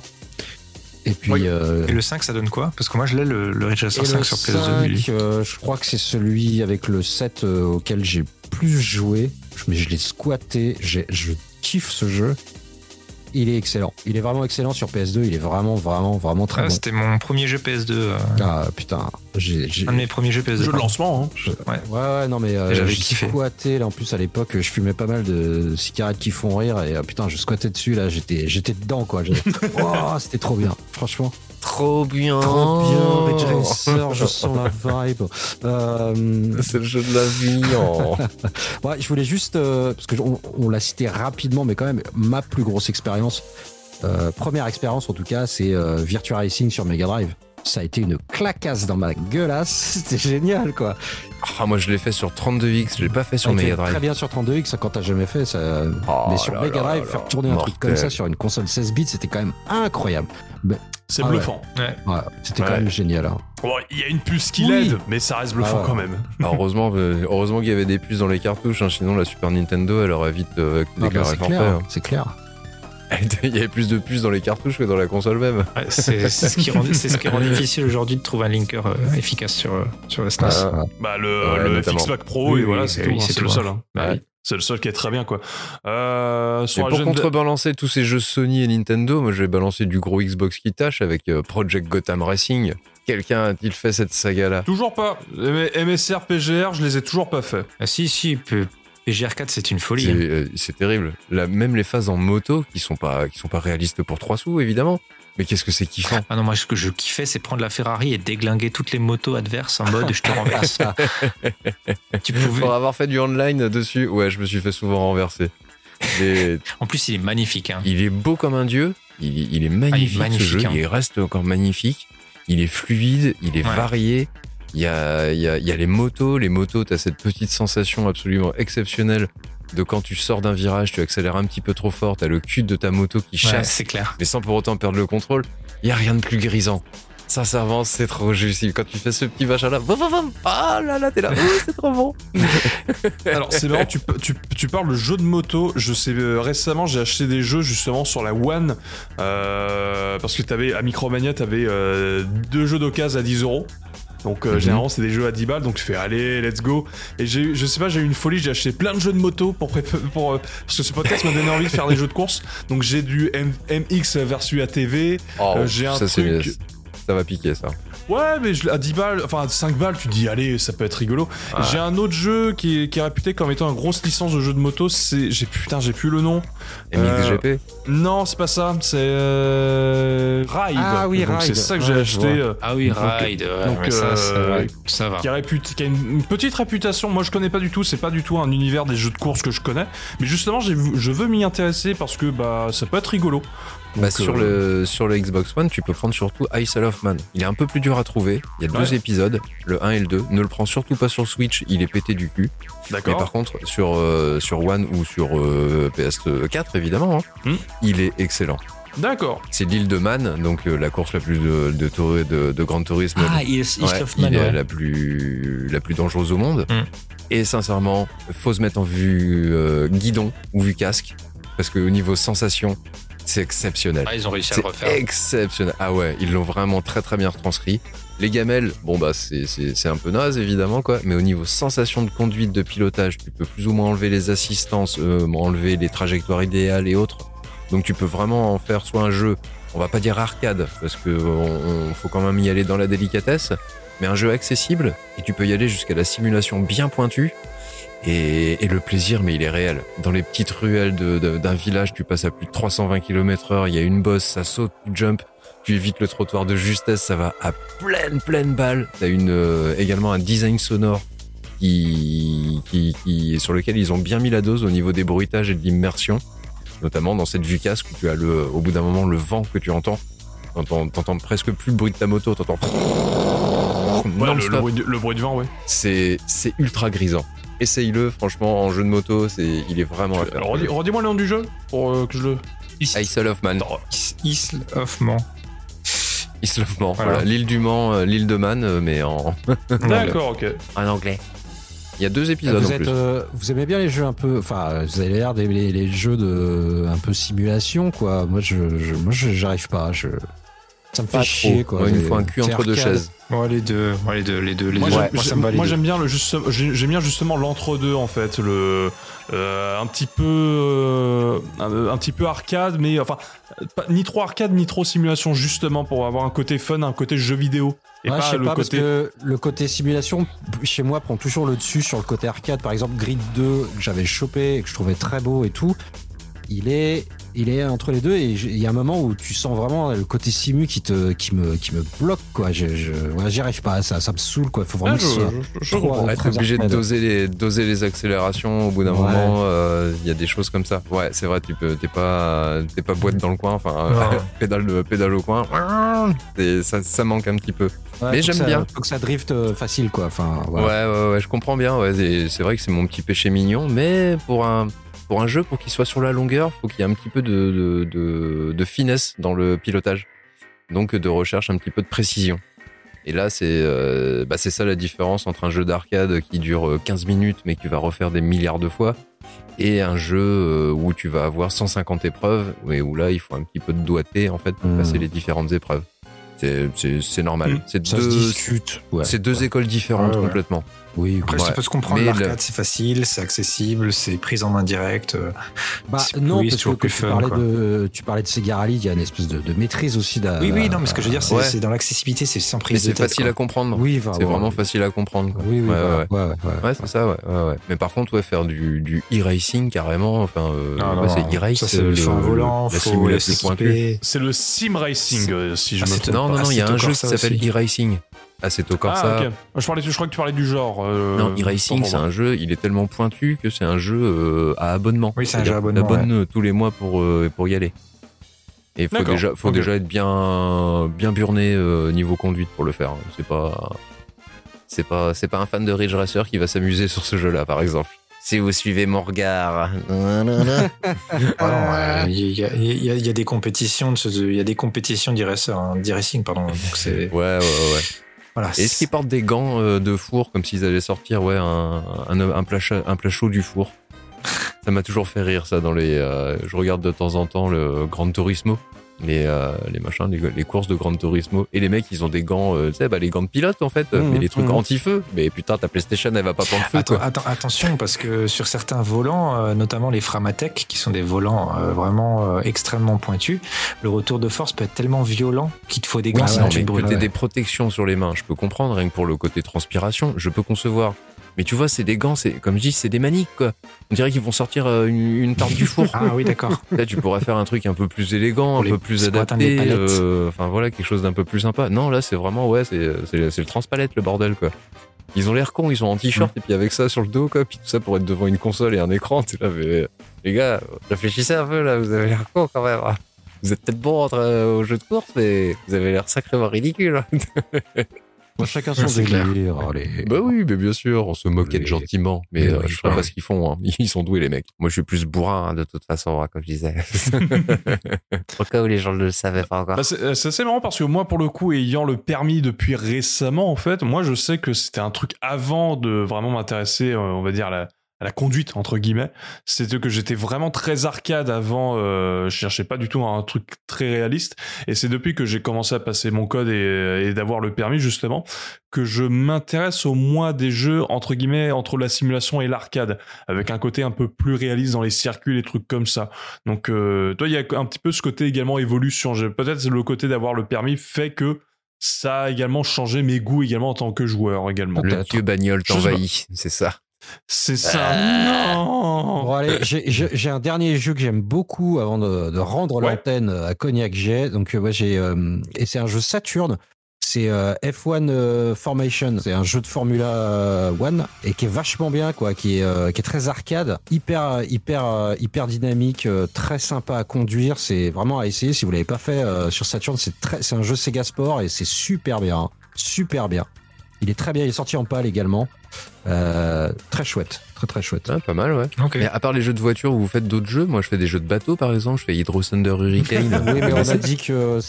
Et puis Oui. euh, Et le 5, ça donne quoi? Parce que moi, je l'ai, le, le Ridge Racer et 5 le sur PS2. lui. 5, euh, je crois que c'est celui avec le 7 euh, auquel j'ai plus joué. Mais je l'ai squatté, j'ai- je kiffe ce jeu. Il est excellent. Il est vraiment excellent sur PS2. Il est vraiment, vraiment, vraiment très Ah, bon. C'était mon premier jeu PS2. euh, Ah putain, j'ai, j'ai- un de mes premiers jeux PS2. Jeu de lancement, hein. Ouais. Ouais, ouais, non, mais euh, J'avais kiffé. squatté. Là, en plus, à l'époque, je fumais pas mal de cigarettes qui font rire. Et euh, putain, je squattais dessus. Là, j'étais, j'étais dedans, quoi. [LAUGHS] Oh, c'était trop bien. Franchement, Trop bien. trop bien. Ridge Racer, je [LAUGHS] sens la vibe. Euh, C'est le jeu de la vie. oh. [LAUGHS] ouais, je voulais juste, euh, parce que on, on l'a cité rapidement, mais quand même, ma plus grosse expérience, euh, première expérience en tout cas, c'est Virtua Racing sur Mega Drive. Ça a été une clacasse dans ma gueulasse. [LAUGHS] C'était génial, quoi. Ah, moi, je l'ai fait sur 32X, je l'ai pas fait sur Mega Très Drive. bien sur 32X, ça, quand t'as jamais fait, ça. Oh mais sur Mega Drive, faire tourner un truc comme ça sur une console 16 bits, c'était quand même incroyable. C'est Ah ouais. bluffant. Ouais, c'était quand même génial. hein. Bon, il y a une puce qui Oui. l'aide, mais ça reste bluffant Ah quand même. Ah, heureusement, euh, heureusement qu'il y avait des puces dans les cartouches, hein, sinon la Super Nintendo, elle aurait vite euh, Ah bah, déclaré c'est clair, hein. c'est clair. [LAUGHS] Il y avait plus de puces dans les cartouches que dans la console même. Ouais, c'est ce qui rend, c'est ce qui rend [LAUGHS] difficile aujourd'hui de trouver un linker euh, efficace sur, euh, sur la SNES. Ah. Bah, le, Ouais, le Pro, Oui, et voilà, c'est oui, tout. hein, c'est c'est le seul. hein. hein. Bah oui. C'est le seul qui est très bien, quoi. Euh, sur pour contrebalancer tous ces jeux Sony et Nintendo, moi je vais balancer du gros Xbox qui tâche avec euh, Project Gotham Racing. Quelqu'un a-t-il fait cette saga-là? Toujours pas. MSR, PGR, je les ai toujours pas fait. Ah, si, si, PGR4, c'est une folie. C'est hein. euh, c'est terrible. Là, même les phases en moto, qui sont pas, qui sont pas réalistes pour 3 sous, évidemment. Mais qu'est-ce que c'est kiffant Ah non, moi, ce que je kiffais, c'est prendre la Ferrari et déglinguer toutes les motos adverses en mode je te renverse. [LAUGHS] tu pouvais. Pour avoir fait du online dessus, ouais, je me suis fait souvent renverser. [LAUGHS] En plus, il est magnifique. Hein. il est beau comme un dieu. Il, il est magnifique, magnifique, ce jeu. hein. Il reste encore magnifique. Il est fluide, il est Ouais. varié. Il y a, il y, a, il y a les motos. Les motos, t'as cette petite sensation absolument exceptionnelle de quand tu sors d'un virage, tu accélères un petit peu trop fort, t'as le cul de ta moto qui Ouais, chasse, c'est clair. mais sans pour autant perdre le contrôle. Il y a rien de plus grisant. Sincèrement, c'est trop juste. Quand tu fais ce petit machin là, vam, ah là là, t'es là, oh, c'est trop bon. [LAUGHS] Alors c'est marrant, tu, tu, tu parles de jeux de moto. Je sais euh, récemment j'ai acheté des jeux justement sur la One euh, parce que t'avais à Micromania t'avais euh, deux jeux d'occasion à 10 euros. Donc euh, Mhm. généralement c'est des jeux à 10 balles donc je fais allez let's go et j'ai eu- je sais pas j'ai eu une folie j'ai acheté plein de jeux de moto pour, prépa- pour euh, parce que ce podcast m'a donné envie de faire des jeux de course donc j'ai du M- MX versus ATV Oh, Euh, j'ai un ça, c'est- truc- ça va piquer ça. Ouais, mais je- à 10 balles, enfin à 5 balles, tu te dis, allez, ça peut être rigolo. Ouais. J'ai un autre jeu qui est, qui est réputé comme étant une grosse licence de jeu de moto, c'est. J'ai putain, j'ai plus le nom. MXGP. Non, c'est pas ça, c'est. Euh, Ride. Ah oui, Donc, Ride. C'est ça que j'ai acheté. euh, Ah oui, Donc, Ride. ouais, donc, ouais, ça, ça, euh, va. qui, a réputé- qui a une, une petite réputation. Moi, je connais pas du tout. C'est pas du tout un univers des jeux de course que je connais. Mais justement, j'ai je veux m'y intéresser parce que bah, ça peut être rigolo. Bah, sur, euh, le, sur le Xbox One, tu peux prendre surtout Isle of Man. Il est un peu plus dur à trouver. Il y a deux épisodes, le 1 et le 2. Ne le prends surtout pas sur Switch, il est pété du cul. Mais D'accord. par contre, sur, euh, sur One ou sur euh, PS4, évidemment, hein, Hmm. il est excellent. D'accord. C'est l'île de Man, donc euh, la course la plus de, de, tour- de, de grand tourisme. Ah, Ouais, Man, il est ouais. la plus la plus dangereuse au monde. Mm. Et sincèrement, faut se mettre en vue euh, guidon ou vue casque parce que au niveau sensation, c'est exceptionnel. Ah, ils ont réussi à le refaire. exceptionnel. Ah ouais, ils l'ont vraiment très très bien retranscrit. Les gamelles, bon bah c'est un peu naze évidemment quoi, mais au niveau sensation de conduite, de pilotage, tu peux plus ou moins enlever les assistances, euh, enlever les trajectoires idéales et autres. Donc tu peux vraiment en faire soit un jeu, on va pas dire arcade parce que on, on- faut quand même y aller dans la délicatesse, mais un jeu accessible et tu peux y aller jusqu'à la simulation bien pointue. Et, et le plaisir, mais il est réel. Dans les petites ruelles d'un village, tu passes à plus de 320 km heure, il y a une bosse, ça saute, tu jump, tu évites le trottoir de justesse, ça va à pleine, pleine balle. T'as une, euh, également un design sonore qui, qui, qui, sur lequel ils ont bien mis la dose au niveau des bruitages et de l'immersion. Notamment dans cette vue casque où tu as le, au bout d'un moment le vent que tu entends. T'entends, presque plus le bruit de ta moto, t'entends Ouais, le, le bruit de, le bruit de vent, ouais. C'est, c'est ultra grisant. Essaye-le, franchement, en jeu de moto, c'est, il est vraiment à faire. Alors, redis- redis-moi le nom du jeu pour euh, que je le. Isle of Man, Isle of Man. Isle of Man, Voilà. voilà. l'île du Mans, euh, l'île de Man, euh, mais en, [LAUGHS] D'accord, ok. en anglais. Il y a deux épisodes vous, en êtes, plus. euh, vous aimez bien les jeux un peu, enfin, vous avez l'air d'aimer les, les jeux de un peu simulation, quoi. Moi, je, je- moi, je- j'arrive pas. Je, ça me fait Pas chier, trop. quoi. Me C'est- faut un cul entre deux chaises. Ouais, les deux. Ouais, les deux. Les deux. Les Moi, deux. j'aime- Ouais, ça j'aime me va, les moi, j'aime bien le juste, j'ai- j'aime bien justement l'entre-deux en fait, le euh, un petit peu euh, un, un petit peu arcade, mais enfin pas- ni trop arcade ni trop simulation justement pour avoir un côté fun, un côté jeu vidéo et Ouais, je pas sais le pas, parce côté. que le côté simulation, chez moi, prend toujours le dessus sur le côté arcade. Par exemple, Grid 2, que j'avais chopé et que je trouvais très beau et tout. Il est, il est entre les deux et il y a un moment où tu sens vraiment le côté simu qui te, qui me, qui me bloque, quoi. Je, je, ouais, j'y arrive pas, ça, ça me saoule, quoi. Faut vraiment Ah, que je, je- trop très obligé de doser les, doser les accélérations au bout d'un Ouais. moment. euh, Il y a des choses comme ça. Ouais, c'est vrai, tu peux, t'es pas, t'es pas boîte dans le coin. Enfin, [LAUGHS] pédale, pédale au coin. Ça, ça manque un petit peu. Ouais, Mais j'aime ça- bien. Faut que ça drift euh, facile, quoi. Enfin, voilà. Ouais, ouais, ouais, je comprends bien. Ouais, c'est- c'est vrai que c'est mon petit péché mignon, mais pour un, pour un jeu, pour qu'il soit sur la longueur, faut qu'il y ait un petit peu de, de, de, de finesse dans le pilotage. Donc de recherche, un petit peu de précision. Et là, c'est euh, bah, ça la différence entre un jeu d'arcade qui dure euh, 15 minutes mais que tu vas refaire des milliards de fois et un jeu euh, où tu vas avoir 150 épreuves mais où là, il faut un petit peu de doigté en fait pour Mhm. passer les différentes épreuves. C'est- normal. Mhm. C'est Ça se deux, discute. Ouais. c'est deux écoles différentes ouais. complètement. Oui. Après, Ouais. ça peut se comprendre. Mais L'arcade, le- c'est facile, c'est accessible, c'est prise en main directe. euh, Bah, non, parce que tu parlais quoi. de, tu parlais de Sega Rally, il y a une espèce de, de maîtrise aussi. d'un- Oui, oui, non, mais ce que je veux dire, c'est Ouais. dans l'accessibilité, c'est sans Mais prise de c'est facile quoi. à comprendre. Oui, enfin, C'est vraiment facile à comprendre. quoi. Oui, oui, Ouais, voilà. ouais, ouais, ouais, ouais. Ouais, c'est ça, ouais, ouais, ouais. Mais par contre, ouais, faire du, du e-racing carrément, enfin, euh, c'est e-race, ça, c'est le- volant. C'est le sim racing euh, si je Ah, me trompe. Non, non, non, il y a Assetto un jeu qui s'appelle e-racing. Assetto Corsa. Ah ok. Je parlais, je crois que tu parlais du genre. euh, Non, e-racing, c'est un jeu, il est tellement pointu que c'est un jeu euh, à abonnement. Oui, c'est un jeu à abonnement, t'abonnes, euh, tous les mois pour, euh, pour y aller. Et faut déjà, faut déjà être bien, bien burné euh, niveau conduite pour le faire. C'est pas, c'est pas, c'est pas un fan de Ridge Racer qui va s'amuser sur ce jeu-là, par exemple. si vous suivez mon regard. Ah [LAUGHS] non, Il y, y y a des compétitions, de y a des compétitions d'e-racer, hein, d'e-racing, pardon. Donc Ouais, ouais, ouais. Voilà. Est-ce qu'ils portent des gants euh, de four comme s'ils allaient sortir ouais, un, un, un plat, un plat chaud du four? [LAUGHS] Ça m'a toujours fait rire, ça. Dans les, euh, je regarde de temps en temps le Gran Turismo, les, euh, les machins, les, les courses de Gran Turismo. Et les mecs, ils ont des gants, euh, tu sais, bah, les gants de pilote en fait, Mhm, mais les trucs mhm. anti-feu. Mais putain, ta PlayStation, elle va pas prendre feu, Attends, quoi. attends, attention, parce que sur certains volants, euh, notamment les Framatech, qui sont des volants euh, vraiment euh, extrêmement pointus, le retour de force peut être tellement violent qu'il te faut des gants Oui, sinon non, tu mais te brûles. que t'aies des protections sur les mains, je peux comprendre, rien que pour le côté transpiration, je peux concevoir. Mais tu vois, c'est des gants, c'est comme je dis, c'est des maniques, quoi. On dirait qu'ils vont sortir euh, une, une tarte du four. [LAUGHS] Ah oui, d'accord. [LAUGHS] Là, tu pourrais faire un truc un peu plus élégant, Pour un peu plus adapté. euh, Enfin voilà, quelque chose d'un peu plus sympa. Non, là, c'est vraiment ouais, c'est le transpalette le bordel quoi. Ils ont l'air cons, ils sont en t-shirt Mm. et puis avec ça sur le dos quoi, puis tout ça pour être devant une console et un écran. Tu là, mais les gars, réfléchissez un peu là, vous avez l'air cons quand même. hein. Vous êtes peut-être bon entre, euh, au jeu de course, mais vous avez l'air sacrément ridicule. hein. [LAUGHS] Bon, chacun son délire. allez. Bah oui, mais bien sûr, on se Les- gentiment, mais les euh, je sais pas ce qu'ils font. hein. [LAUGHS] Ils sont doués les mecs. Moi, je suis plus bourrin hein, de toute façon, hein, comme je disais. [LAUGHS] Au cas où les gens ne le savaient pas encore. Bah, c'est euh, c'est assez marrant parce que moi, pour le coup, ayant le permis depuis récemment, en fait, moi, je sais que c'était un truc avant de vraiment m'intéresser, euh, on va dire, à la, à la conduite, entre guillemets. C'était que j'étais vraiment très arcade avant, euh, je cherchais pas du tout un truc très réaliste. Et c'est depuis que j'ai commencé à passer mon code et, et d'avoir le permis, justement, que je m'intéresse au moins des jeux, entre guillemets, entre la simulation et l'arcade, avec un côté un peu plus réaliste dans les circuits, les trucs comme ça. Donc, euh, toi, il y a un petit peu ce côté également évolution. Peut-être le côté d'avoir le permis fait que ça a également changé mes goûts également en tant que joueur également. Le bagnole t'envahit, c'est ça. C'est ça. Euh. Non. Bon, allez, j'ai- un dernier jeu que j'aime beaucoup avant de, de rendre Ouais. l'antenne à Cognac Jet. Donc, euh, ouais, j'ai euh, et c'est un jeu Saturn. C'est euh, F1 euh, Formation. C'est un jeu de Formula euh, One et qui est vachement bien, quoi. Qui est euh, qui est très arcade, hyper hyper euh, hyper dynamique, euh, très sympa à conduire. C'est vraiment à essayer si vous l'avez pas fait euh, sur Saturn. C'est très, c'est un jeu Sega Sport et c'est super bien, hein. super bien. Il est très bien. Il est sorti en pâle également. Euh, très chouette, très très chouette. Ah, pas mal, ouais. Mais à part les jeux de voiture, vous faites d'autres jeux Moi, je fais des jeux de bateau, par exemple. Je fais Hydro Thunder Hurricane. [LAUGHS] Oui, mais on a dit que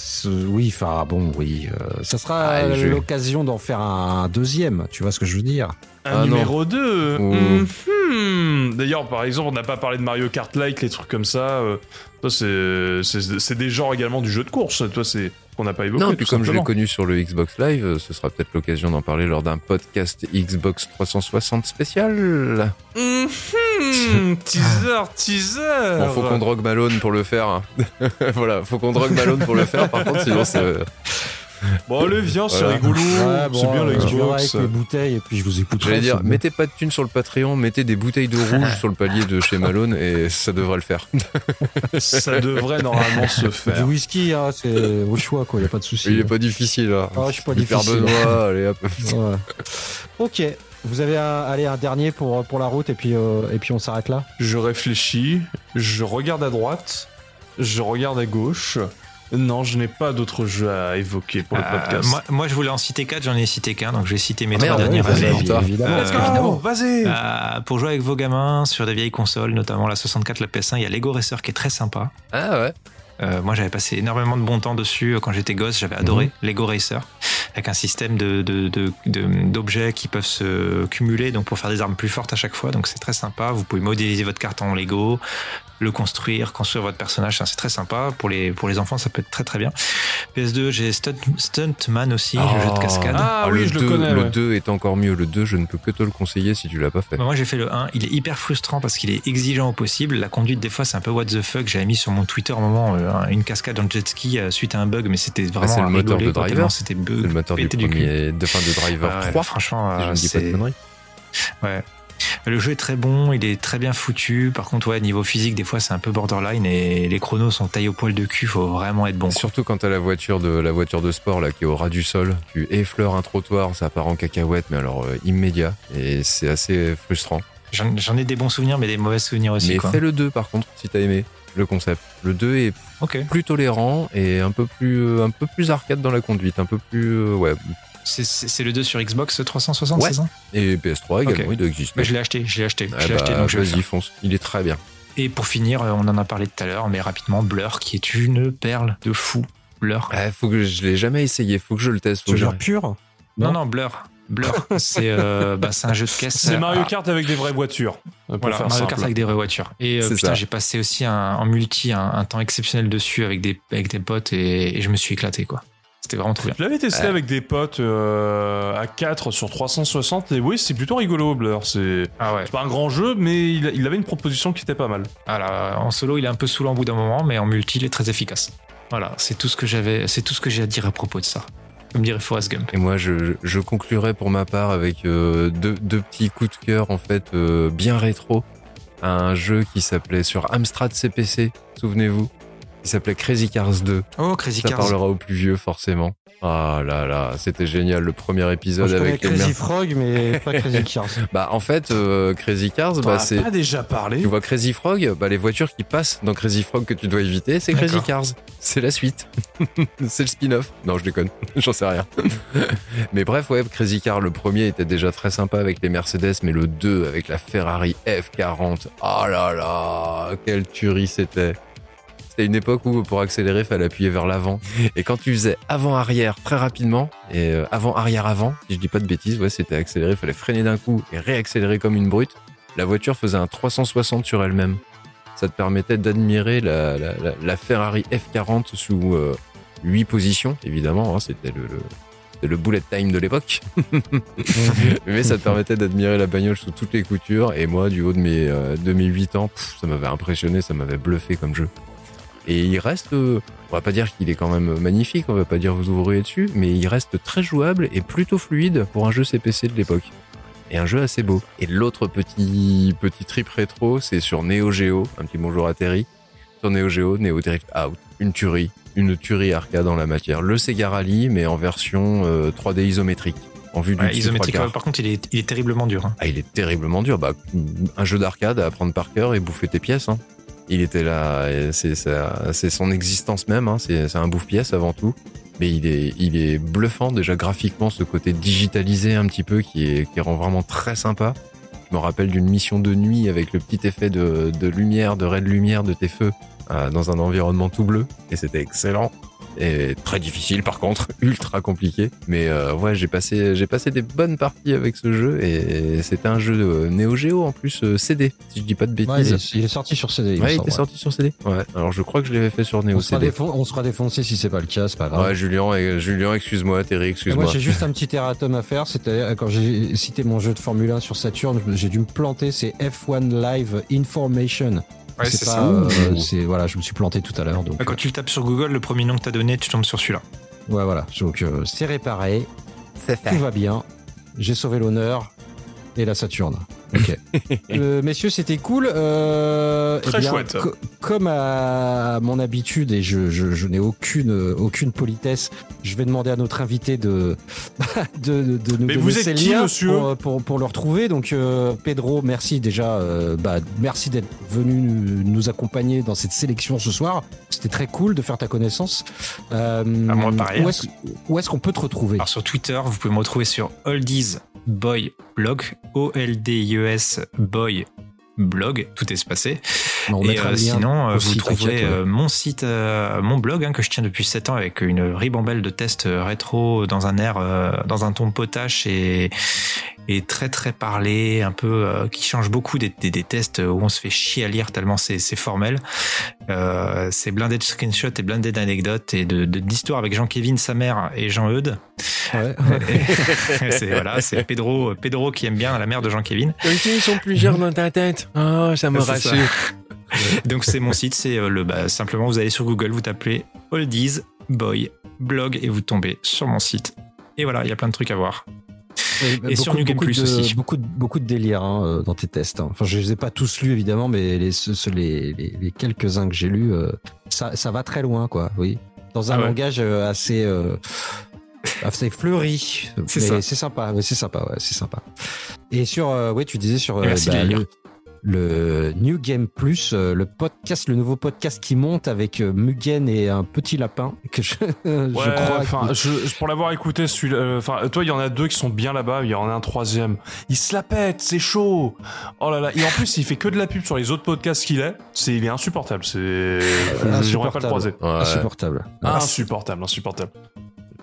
oui, enfin bon, oui, euh, ça sera Ah, l'occasion d'en faire un deuxième. Tu vois ce que je veux dire Un Ah, numéro 2. Ouh. D'ailleurs, par exemple, on n'a pas parlé de Mario Kart Like, les trucs comme ça. euh, ça, c'est- c'est c'est des genres également du jeu de course. Toi, c'est qu'on n'a pas évoqué. non, puis comme je l'ai connu sur le Xbox Live, euh, ce sera peut-être l'occasion d'en parler lors d'un podcast Xbox 360 spécial. Mhm, [LAUGHS] teaser, teaser. Bon, faut qu'on drogue Malone pour le faire. [LAUGHS] voilà, faut qu'on drogue Malone pour le faire. Par contre, sinon, c'est... Bon, allez, viens, c'est Voilà. rigolo. Ouais, c'est bien euh, la Xbox. avec mes bouteilles et puis je vous écouterai. J'allais dire, mettez pas de thunes sur le Patreon, mettez des bouteilles de rouge [LAUGHS] sur le palier de chez Malone et ça devrait le faire. [LAUGHS] Ça devrait normalement se du faire. whisky, hein, c'est au choix, quoi. Y a pas de souci. Il est pas difficile, là. Ah, je suis pas Hyper difficile. Benoît, allez hop. [LAUGHS] Ouais. Ok. Vous avez un, allez, un dernier pour, pour la route et puis, euh, et puis on s'arrête là? Je réfléchis, je regarde à droite, je regarde à gauche. Non, je n'ai pas d'autres jeux à évoquer pour le Euh, podcast. moi, moi, je voulais en citer 4, j'en ai cité qu'un, donc je vais citer mes Ah, trois putain. évidemment. Euh, Let's go, évidemment. vas-y. Euh, pour jouer avec vos gamins sur des vieilles consoles, notamment la 64, la PS1, il y a Lego Racer qui est très sympa. Ah ouais. Euh, moi, j'avais passé énormément de bon temps dessus quand j'étais gosse. J'avais adoré Lego Racer, avec un système de de- de- de- d'objets qui peuvent se cumuler, donc pour faire des armes plus fortes à chaque fois. Donc c'est très sympa. Vous pouvez modéliser votre carte en Lego, le construire, construire votre personnage. C'est très sympa. Pour les pour les enfants, ça peut être très très bien. PS2, j'ai Stunt, Stuntman aussi, le jeu de cascade. Ah oui, je le 2, connais, Le ouais. 2 est encore mieux. Le 2, je ne peux que te le conseiller si tu l'as pas fait. Bah, Moi j'ai fait le 1, il est hyper frustrant parce qu'il est exigeant au possible. La conduite des fois c'est un peu what the fuck. J'avais mis sur mon Twitter un moment euh, une cascade en jet ski euh, suite à un bug, mais c'était vraiment c'est le moteur de Driver. C'était bug, C'est le moteur du premier, de fin de Driver Ah ouais, 3. franchement, si je euh, ne dis pas de conneries. ouais. Le jeu est très bon, il est très bien foutu. Par contre, ouais, niveau physique, des fois, c'est un peu borderline et les chronos sont taillés au poil de cul. Faut vraiment être bon. Surtout quand t'as la voiture de la voiture de sport là qui est au ras du sol, tu effleures un trottoir, ça part en cacahuète, mais alors euh, immédiat et c'est assez frustrant. J'en ai des bons souvenirs, mais des mauvais souvenirs aussi. mais quoi. fais le 2 par contre si t'as aimé le concept. Le 2 est plus tolérant et un peu plus euh, un peu plus arcade dans la conduite, un peu plus euh, ouais C'est- le 2 sur Xbox 360, Ouais. c'est ça? Et PS3 également, Ok. il doit exister. Mais je l'ai acheté, je l'ai acheté, Ah je l'ai bah, acheté, donc je vais le vas-y, fonce. Il est très bien. Et pour finir, euh, on en a parlé tout à l'heure, mais rapidement, Blur, qui est une perle de fou. Blur. Ah, faut que je l'ai jamais essayé. Faut que je le teste. Dire pur? Non, non, Blur. Blur, [LAUGHS] c'est euh, bah, c'est un jeu de caisse. C'est Mario Ah, Kart avec des vraies voitures. Voilà, Mario simple. Kart avec des vraies voitures. Et euh, putain, j'ai passé aussi un, en multi un, un temps exceptionnel dessus avec des, avec des potes et, et je me suis éclaté, quoi. C'était vraiment trop bien. Je l'avais testé Ouais. avec des potes euh, à 4 sur 360 et oui, c'est plutôt rigolo Blur. C'est Ah ouais. pas un grand jeu, mais il, il avait une proposition qui était pas mal. Voilà, en solo, il est un peu saoulant au bout d'un moment, mais en multi, il est très efficace. Voilà, c'est tout ce que j'avais, c'est tout ce que j'ai à dire à propos de ça. Comme dirait Forrest Gump. Et moi, je, je conclurai pour ma part avec euh, deux, deux petits coups de cœur en fait euh, bien rétro. Un jeu qui s'appelait sur Amstrad CPC, souvenez-vous, qui s'appelait Crazy Cars 2. Oh, Crazy Ça Cars. parlera aux plus vieux forcément. Ah là là, c'était génial le premier Moi, épisode je avec Crazy. Frog, mais [LAUGHS] pas Crazy Cars. Bah en fait, euh, Crazy Cars, bah c'est pas déjà parlé tu vois Crazy Frog, bah les voitures qui passent dans Crazy Frog que tu dois éviter, c'est Crazy. Cars. C'est la suite. [LAUGHS] c'est le spin-off. Non, je déconne. [LAUGHS] J'en sais rien. mais bref, ouais, Crazy Car, le premier était déjà très sympa avec les Mercedes, mais le 2 avec la Ferrari F40. Oh là là, quelle tuerie c'était. C'était une époque où pour accélérer, fallait appuyer vers l'avant. Et quand tu faisais avant-arrière très rapidement, et euh, avant-arrière-avant, si je dis pas de bêtises, ouais, c'était accéléré, fallait freiner d'un coup et réaccélérer comme une brute. La voiture faisait un 360 sur elle-même. Ça te permettait d'admirer la, Ferrari F40 sous euh, 8 positions, évidemment. hein, c'était le, bullet time de l'époque. [LAUGHS] Mais ça te permettait d'admirer la bagnole sous toutes les coutures. Et moi, du haut de mes, euh, de mes 8 ans, pff, ça m'avait impressionné, ça m'avait bluffé comme jeu. Et il reste, euh, on va pas dire qu'il est quand même magnifique, on va pas dire vous ouvriez dessus, mais il reste très jouable et plutôt fluide pour un jeu CPC de l'époque. Et un jeu assez beau. Et l'autre petit, petit trip rétro, c'est sur Neo Geo. Un petit bonjour à Terry. Sur Neo Geo, Neo Drift Out. Une tuerie. Une tuerie arcade en la matière. Le Sega Rally, mais en version euh, 3D isométrique. En vue du Ouais, isométrique, ouais, par contre, il est, il est terriblement dur. hein. Ah, il est terriblement dur. Bah, un jeu d'arcade à apprendre par cœur et bouffer tes pièces. Hein. Il était là, c'est son existence même. Hein. C'est c'est un bouffe-pièce avant tout. Mais il est, il est bluffant déjà graphiquement, ce côté digitalisé un petit peu qui, est, qui rend vraiment très sympa. Je me rappelle d'une mission de nuit avec le petit effet de, de lumière, de ray de lumière de tes feux euh, dans un environnement tout bleu. Et c'était excellent. Et très difficile par contre, [LAUGHS] ultra compliqué. Mais euh, ouais, j'ai passé, j'ai passé des bonnes parties avec ce jeu et c'était un jeu de Neo Geo en plus euh, CD, si je dis pas de bêtises. Ouais, il, est, il est sorti sur CD. il Ouais, il était ouais. sorti sur CD. Ouais. Alors je crois que je l'avais fait sur Neo On sera, CD. défon- on sera défoncé si c'est pas le cas, c'est pas grave. Ouais, Julien, et, Julien, excuse-moi, Terry, excuse-moi. moi, j'ai juste un [LAUGHS] petit erratum à faire. C'était quand j'ai cité mon jeu de Formule 1 sur Saturn, j'ai dû me planter. C'est F1 Live Information. Ouais, c'est pas. ça. euh, c'est voilà, je me suis planté tout à l'heure. Donc Quand tu le tapes sur Google, le premier nom que t'as donné, tu tombes sur celui-là. ouais, voilà. Donc euh, c'est réparé, C'est tout va bien. J'ai sauvé l'honneur et la Saturne. Ok. [LAUGHS] Euh, messieurs, c'était cool. Euh, eh Très bien, chouette. co- comme à mon habitude, et je, je, je n'ai aucune, aucune politesse, je vais demander à notre invité de, [LAUGHS] de, de, de nous Mais donner vous êtes ses qui, liens monsieur pour, pour, pour le retrouver. Donc, euh, Pedro, merci déjà. euh, bah, merci d'être venu nous accompagner dans cette sélection ce soir. C'était très cool de faire ta connaissance. Euh, À moi, pareil. Où est-ce où est-ce qu'on peut te retrouver? Alors sur Twitter, vous pouvez me retrouver sur Oldies Boy Blog, O-L-D-I-E-S Boy Blog, tout est spacé. On Et euh, sinon, euh, vous trouverez euh, mon site, mon blog hein, que je tiens depuis 7 ans avec une ribambelle de tests rétro dans un air, dans un ton potache et, et très très parlé, un peu euh, qui change beaucoup des, des, des tests où on se fait chier à lire tellement c'est formel. Euh, c'est blindé de screenshots et blindé d'anecdotes et de d'histoires avec Jean-Kévin, sa mère et Jean-Eudes. Ouais. [LAUGHS] c'est voilà, c'est Pedro, Pedro qui aime bien la mère de Jean-Kévin. Ils sont plusieurs dans ta tête. Oh, ça me ça. rassure. [LAUGHS] Donc c'est mon site, c'est euh, le bah, simplement vous allez sur Google, vous tapez Oldies Boy Blog et vous tombez sur mon site. Et voilà, il y a plein de trucs à voir. Et sur New Game beaucoup Plus de, aussi. Beaucoup beaucoup de délire hein, euh, dans tes tests. hein. Enfin, je les ai pas tous lus évidemment, mais les, les quelques-uns que j'ai lus, euh, ça, ça va très loin, quoi. Oui, dans un Ah ouais. langage euh, assez, euh, assez fleuri. C'est sympa. c'est sympa. Ouais, c'est sympa. Et sur, euh, ouais, tu disais sur le, le New Game Plus, euh, le podcast, le nouveau podcast qui monte avec euh, Mugen et un petit lapin que je, [LAUGHS] je Ouais, crois. enfin, que- je, je- pour l'avoir écouté, celui euh, enfin, toi, il y en a deux qui sont bien là-bas, il y en a un troisième. Il se la pète, c'est chaud. Oh là là. Et en plus, il fait que de la pub sur les autres podcasts qu'il est. C'est, il est insupportable. C'est, j'aimerais pas le croiser. Ouais. insupportable. Insupportable, insupportable.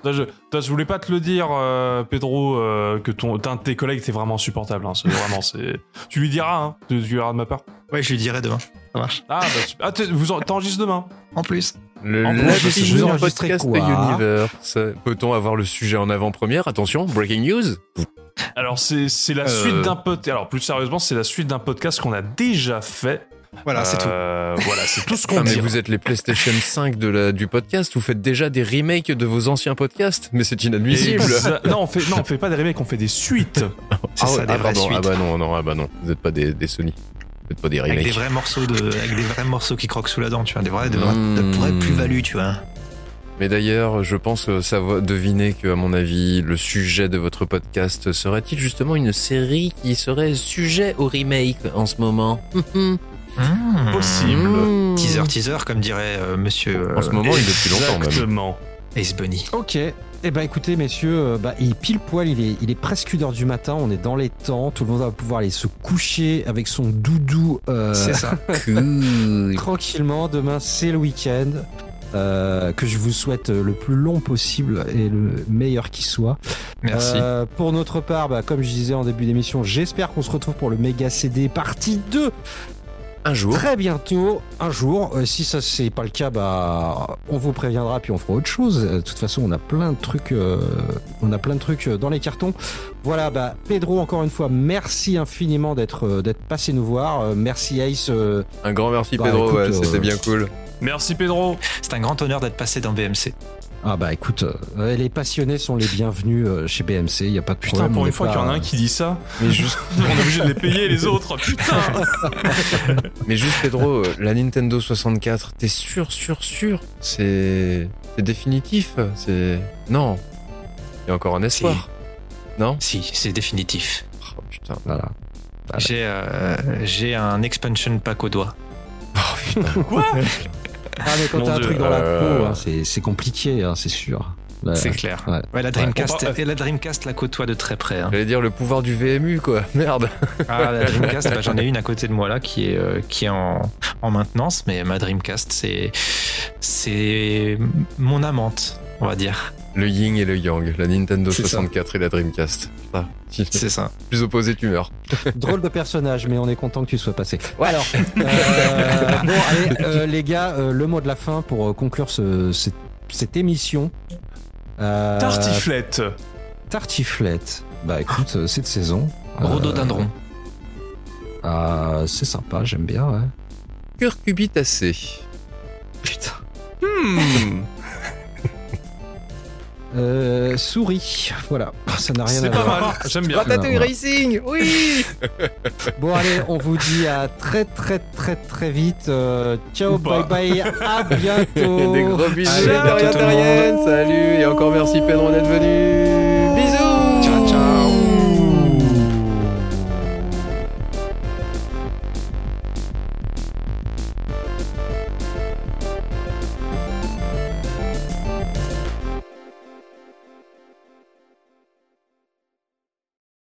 Je, je voulais pas te le dire, euh, Pedro, euh, que ton, de tes collègues était vraiment insupportable. Hein, c'est vraiment, c'est. Tu lui diras, hein, tu, tu lui diras de ma part. Ouais, je lui dirai demain. Ça marche. Ah, bah, tu- ah, t'es- vous en- t'enregistres demain. En plus. Le En plus, enregistrer podcast quoi? Universe. Peut-on avoir le sujet en avant-première? Attention, breaking news. Alors, c'est, c'est la Euh. suite d'un podcast. Alors, plus sérieusement, c'est la suite d'un podcast qu'on a déjà fait. Voilà, c'est tout. Euh, Voilà, c'est tout ce Ah, qu'on mais dit. vous êtes les PlayStation 5 de la, du podcast. Vous faites déjà des remakes de vos anciens podcasts. Mais c'est inadmissible. Non, on fait, non, on fait pas des remakes, on fait des suites. C'est [LAUGHS] Ah ça, ouais, des ah, vraies pardon. suites. Ah bah non, non, ah bah non. Vous n'êtes pas des, des Sony. Vous faites pas des Avec remakes. des vrais morceaux de, avec des vrais morceaux qui croquent sous la dent, tu vois, des vrais, de, Mmh. de vraies plus-values, tu vois. Mais d'ailleurs, je pense que ça va deviner que, à mon avis, le sujet de votre podcast serait-il justement une série qui serait sujet au remake en ce moment? [LAUGHS] Mmh. Possible. Mmh. Teaser, teaser, comme dirait euh, monsieur euh, En ce moment, il est depuis longtemps même. Exactement. Ace Bunny. Ok. Eh ben écoutez messieurs, euh, bah, il pile poil, il est, il est presque une heure du matin, on est dans les temps, tout le monde va pouvoir aller se coucher avec son doudou euh, C'est ça. [LAUGHS] Cool. tranquillement. Demain c'est le week-end. euh, que je vous souhaite le plus long possible et le meilleur qui soit. Merci. Euh, pour notre part, bah, comme je disais en début d'émission, j'espère qu'on se retrouve pour le méga CD partie 2 Un jour. très bientôt, un jour. Euh, si ça c'est pas le cas, bah on vous préviendra puis on fera autre chose. Euh, De toute façon, on a plein de trucs, euh, on a plein de trucs dans les cartons. Voilà, bah Pedro encore une fois, merci infiniment d'être euh, d'être passé nous voir. Euh, merci Ace. euh, Un grand merci, Bah, Pedro. ouais, euh, c'était bien cool. Merci Pedro. C'est un grand honneur d'être passé dans BMC. Ah bah écoute, euh, les passionnés sont les bienvenus euh, chez BMC. Il y a pas de Putain, problème. pour on une fois pas- qu'il y en a un qui dit ça, Mais juste, [LAUGHS] on est obligé de les payer les autres. Putain. [LAUGHS] mais juste Pedro, euh, la Nintendo 64, t'es sûr, sûr, sûr? C'est c'est définitif C'est. Non. Il y a encore un espoir. Non? Si, c'est définitif. Oh putain. Voilà. Voilà. J'ai euh, j'ai un expansion pack au doigt. Quoi? [LAUGHS] Ah mais quand t'as un truc dans la Euh, peau, hein, c'est compliqué, hein, c'est sûr. C'est clair. ouais. Ouais, la Dreamcast, et la Dreamcast la côtoie de très près. hein. J'allais dire le pouvoir du VMU, quoi. [LAUGHS] Merde. Ah, la Dreamcast, bah, j'en ai une à côté de moi là qui est, euh, qui est en, en maintenance, mais ma Dreamcast, c'est, c'est mon amante, on va dire. Le yin et le yang, la Nintendo C'est ça. 64 et la Dreamcast. Ah, si C'est ça. plus opposé, tu meurs. [LAUGHS] Drôle de personnage, mais on est content que tu sois passé. Alors, euh, [LAUGHS] bon, allez, euh, les gars, euh, le mot de la fin pour conclure ce- cette, cette émission. Euh, Tartiflette. Tartiflette. Bah écoute, cette saison. euh, Rhododendron. ah, c'est sympa, j'aime bien, ouais. Curcubitacé. Putain. Hmm. [LAUGHS] Euh, souris, voilà, ça n'a rien à C'est pas voir. mal. J'aime bien. Ratatouille Voilà. Racing Oui [LAUGHS] Bon allez, on vous dit à très très très très vite. Euh, ciao, bye bye, à [LAUGHS] bientôt. Des gros bisous, terriens, Salut et encore merci Pedro d'être venu. Bisous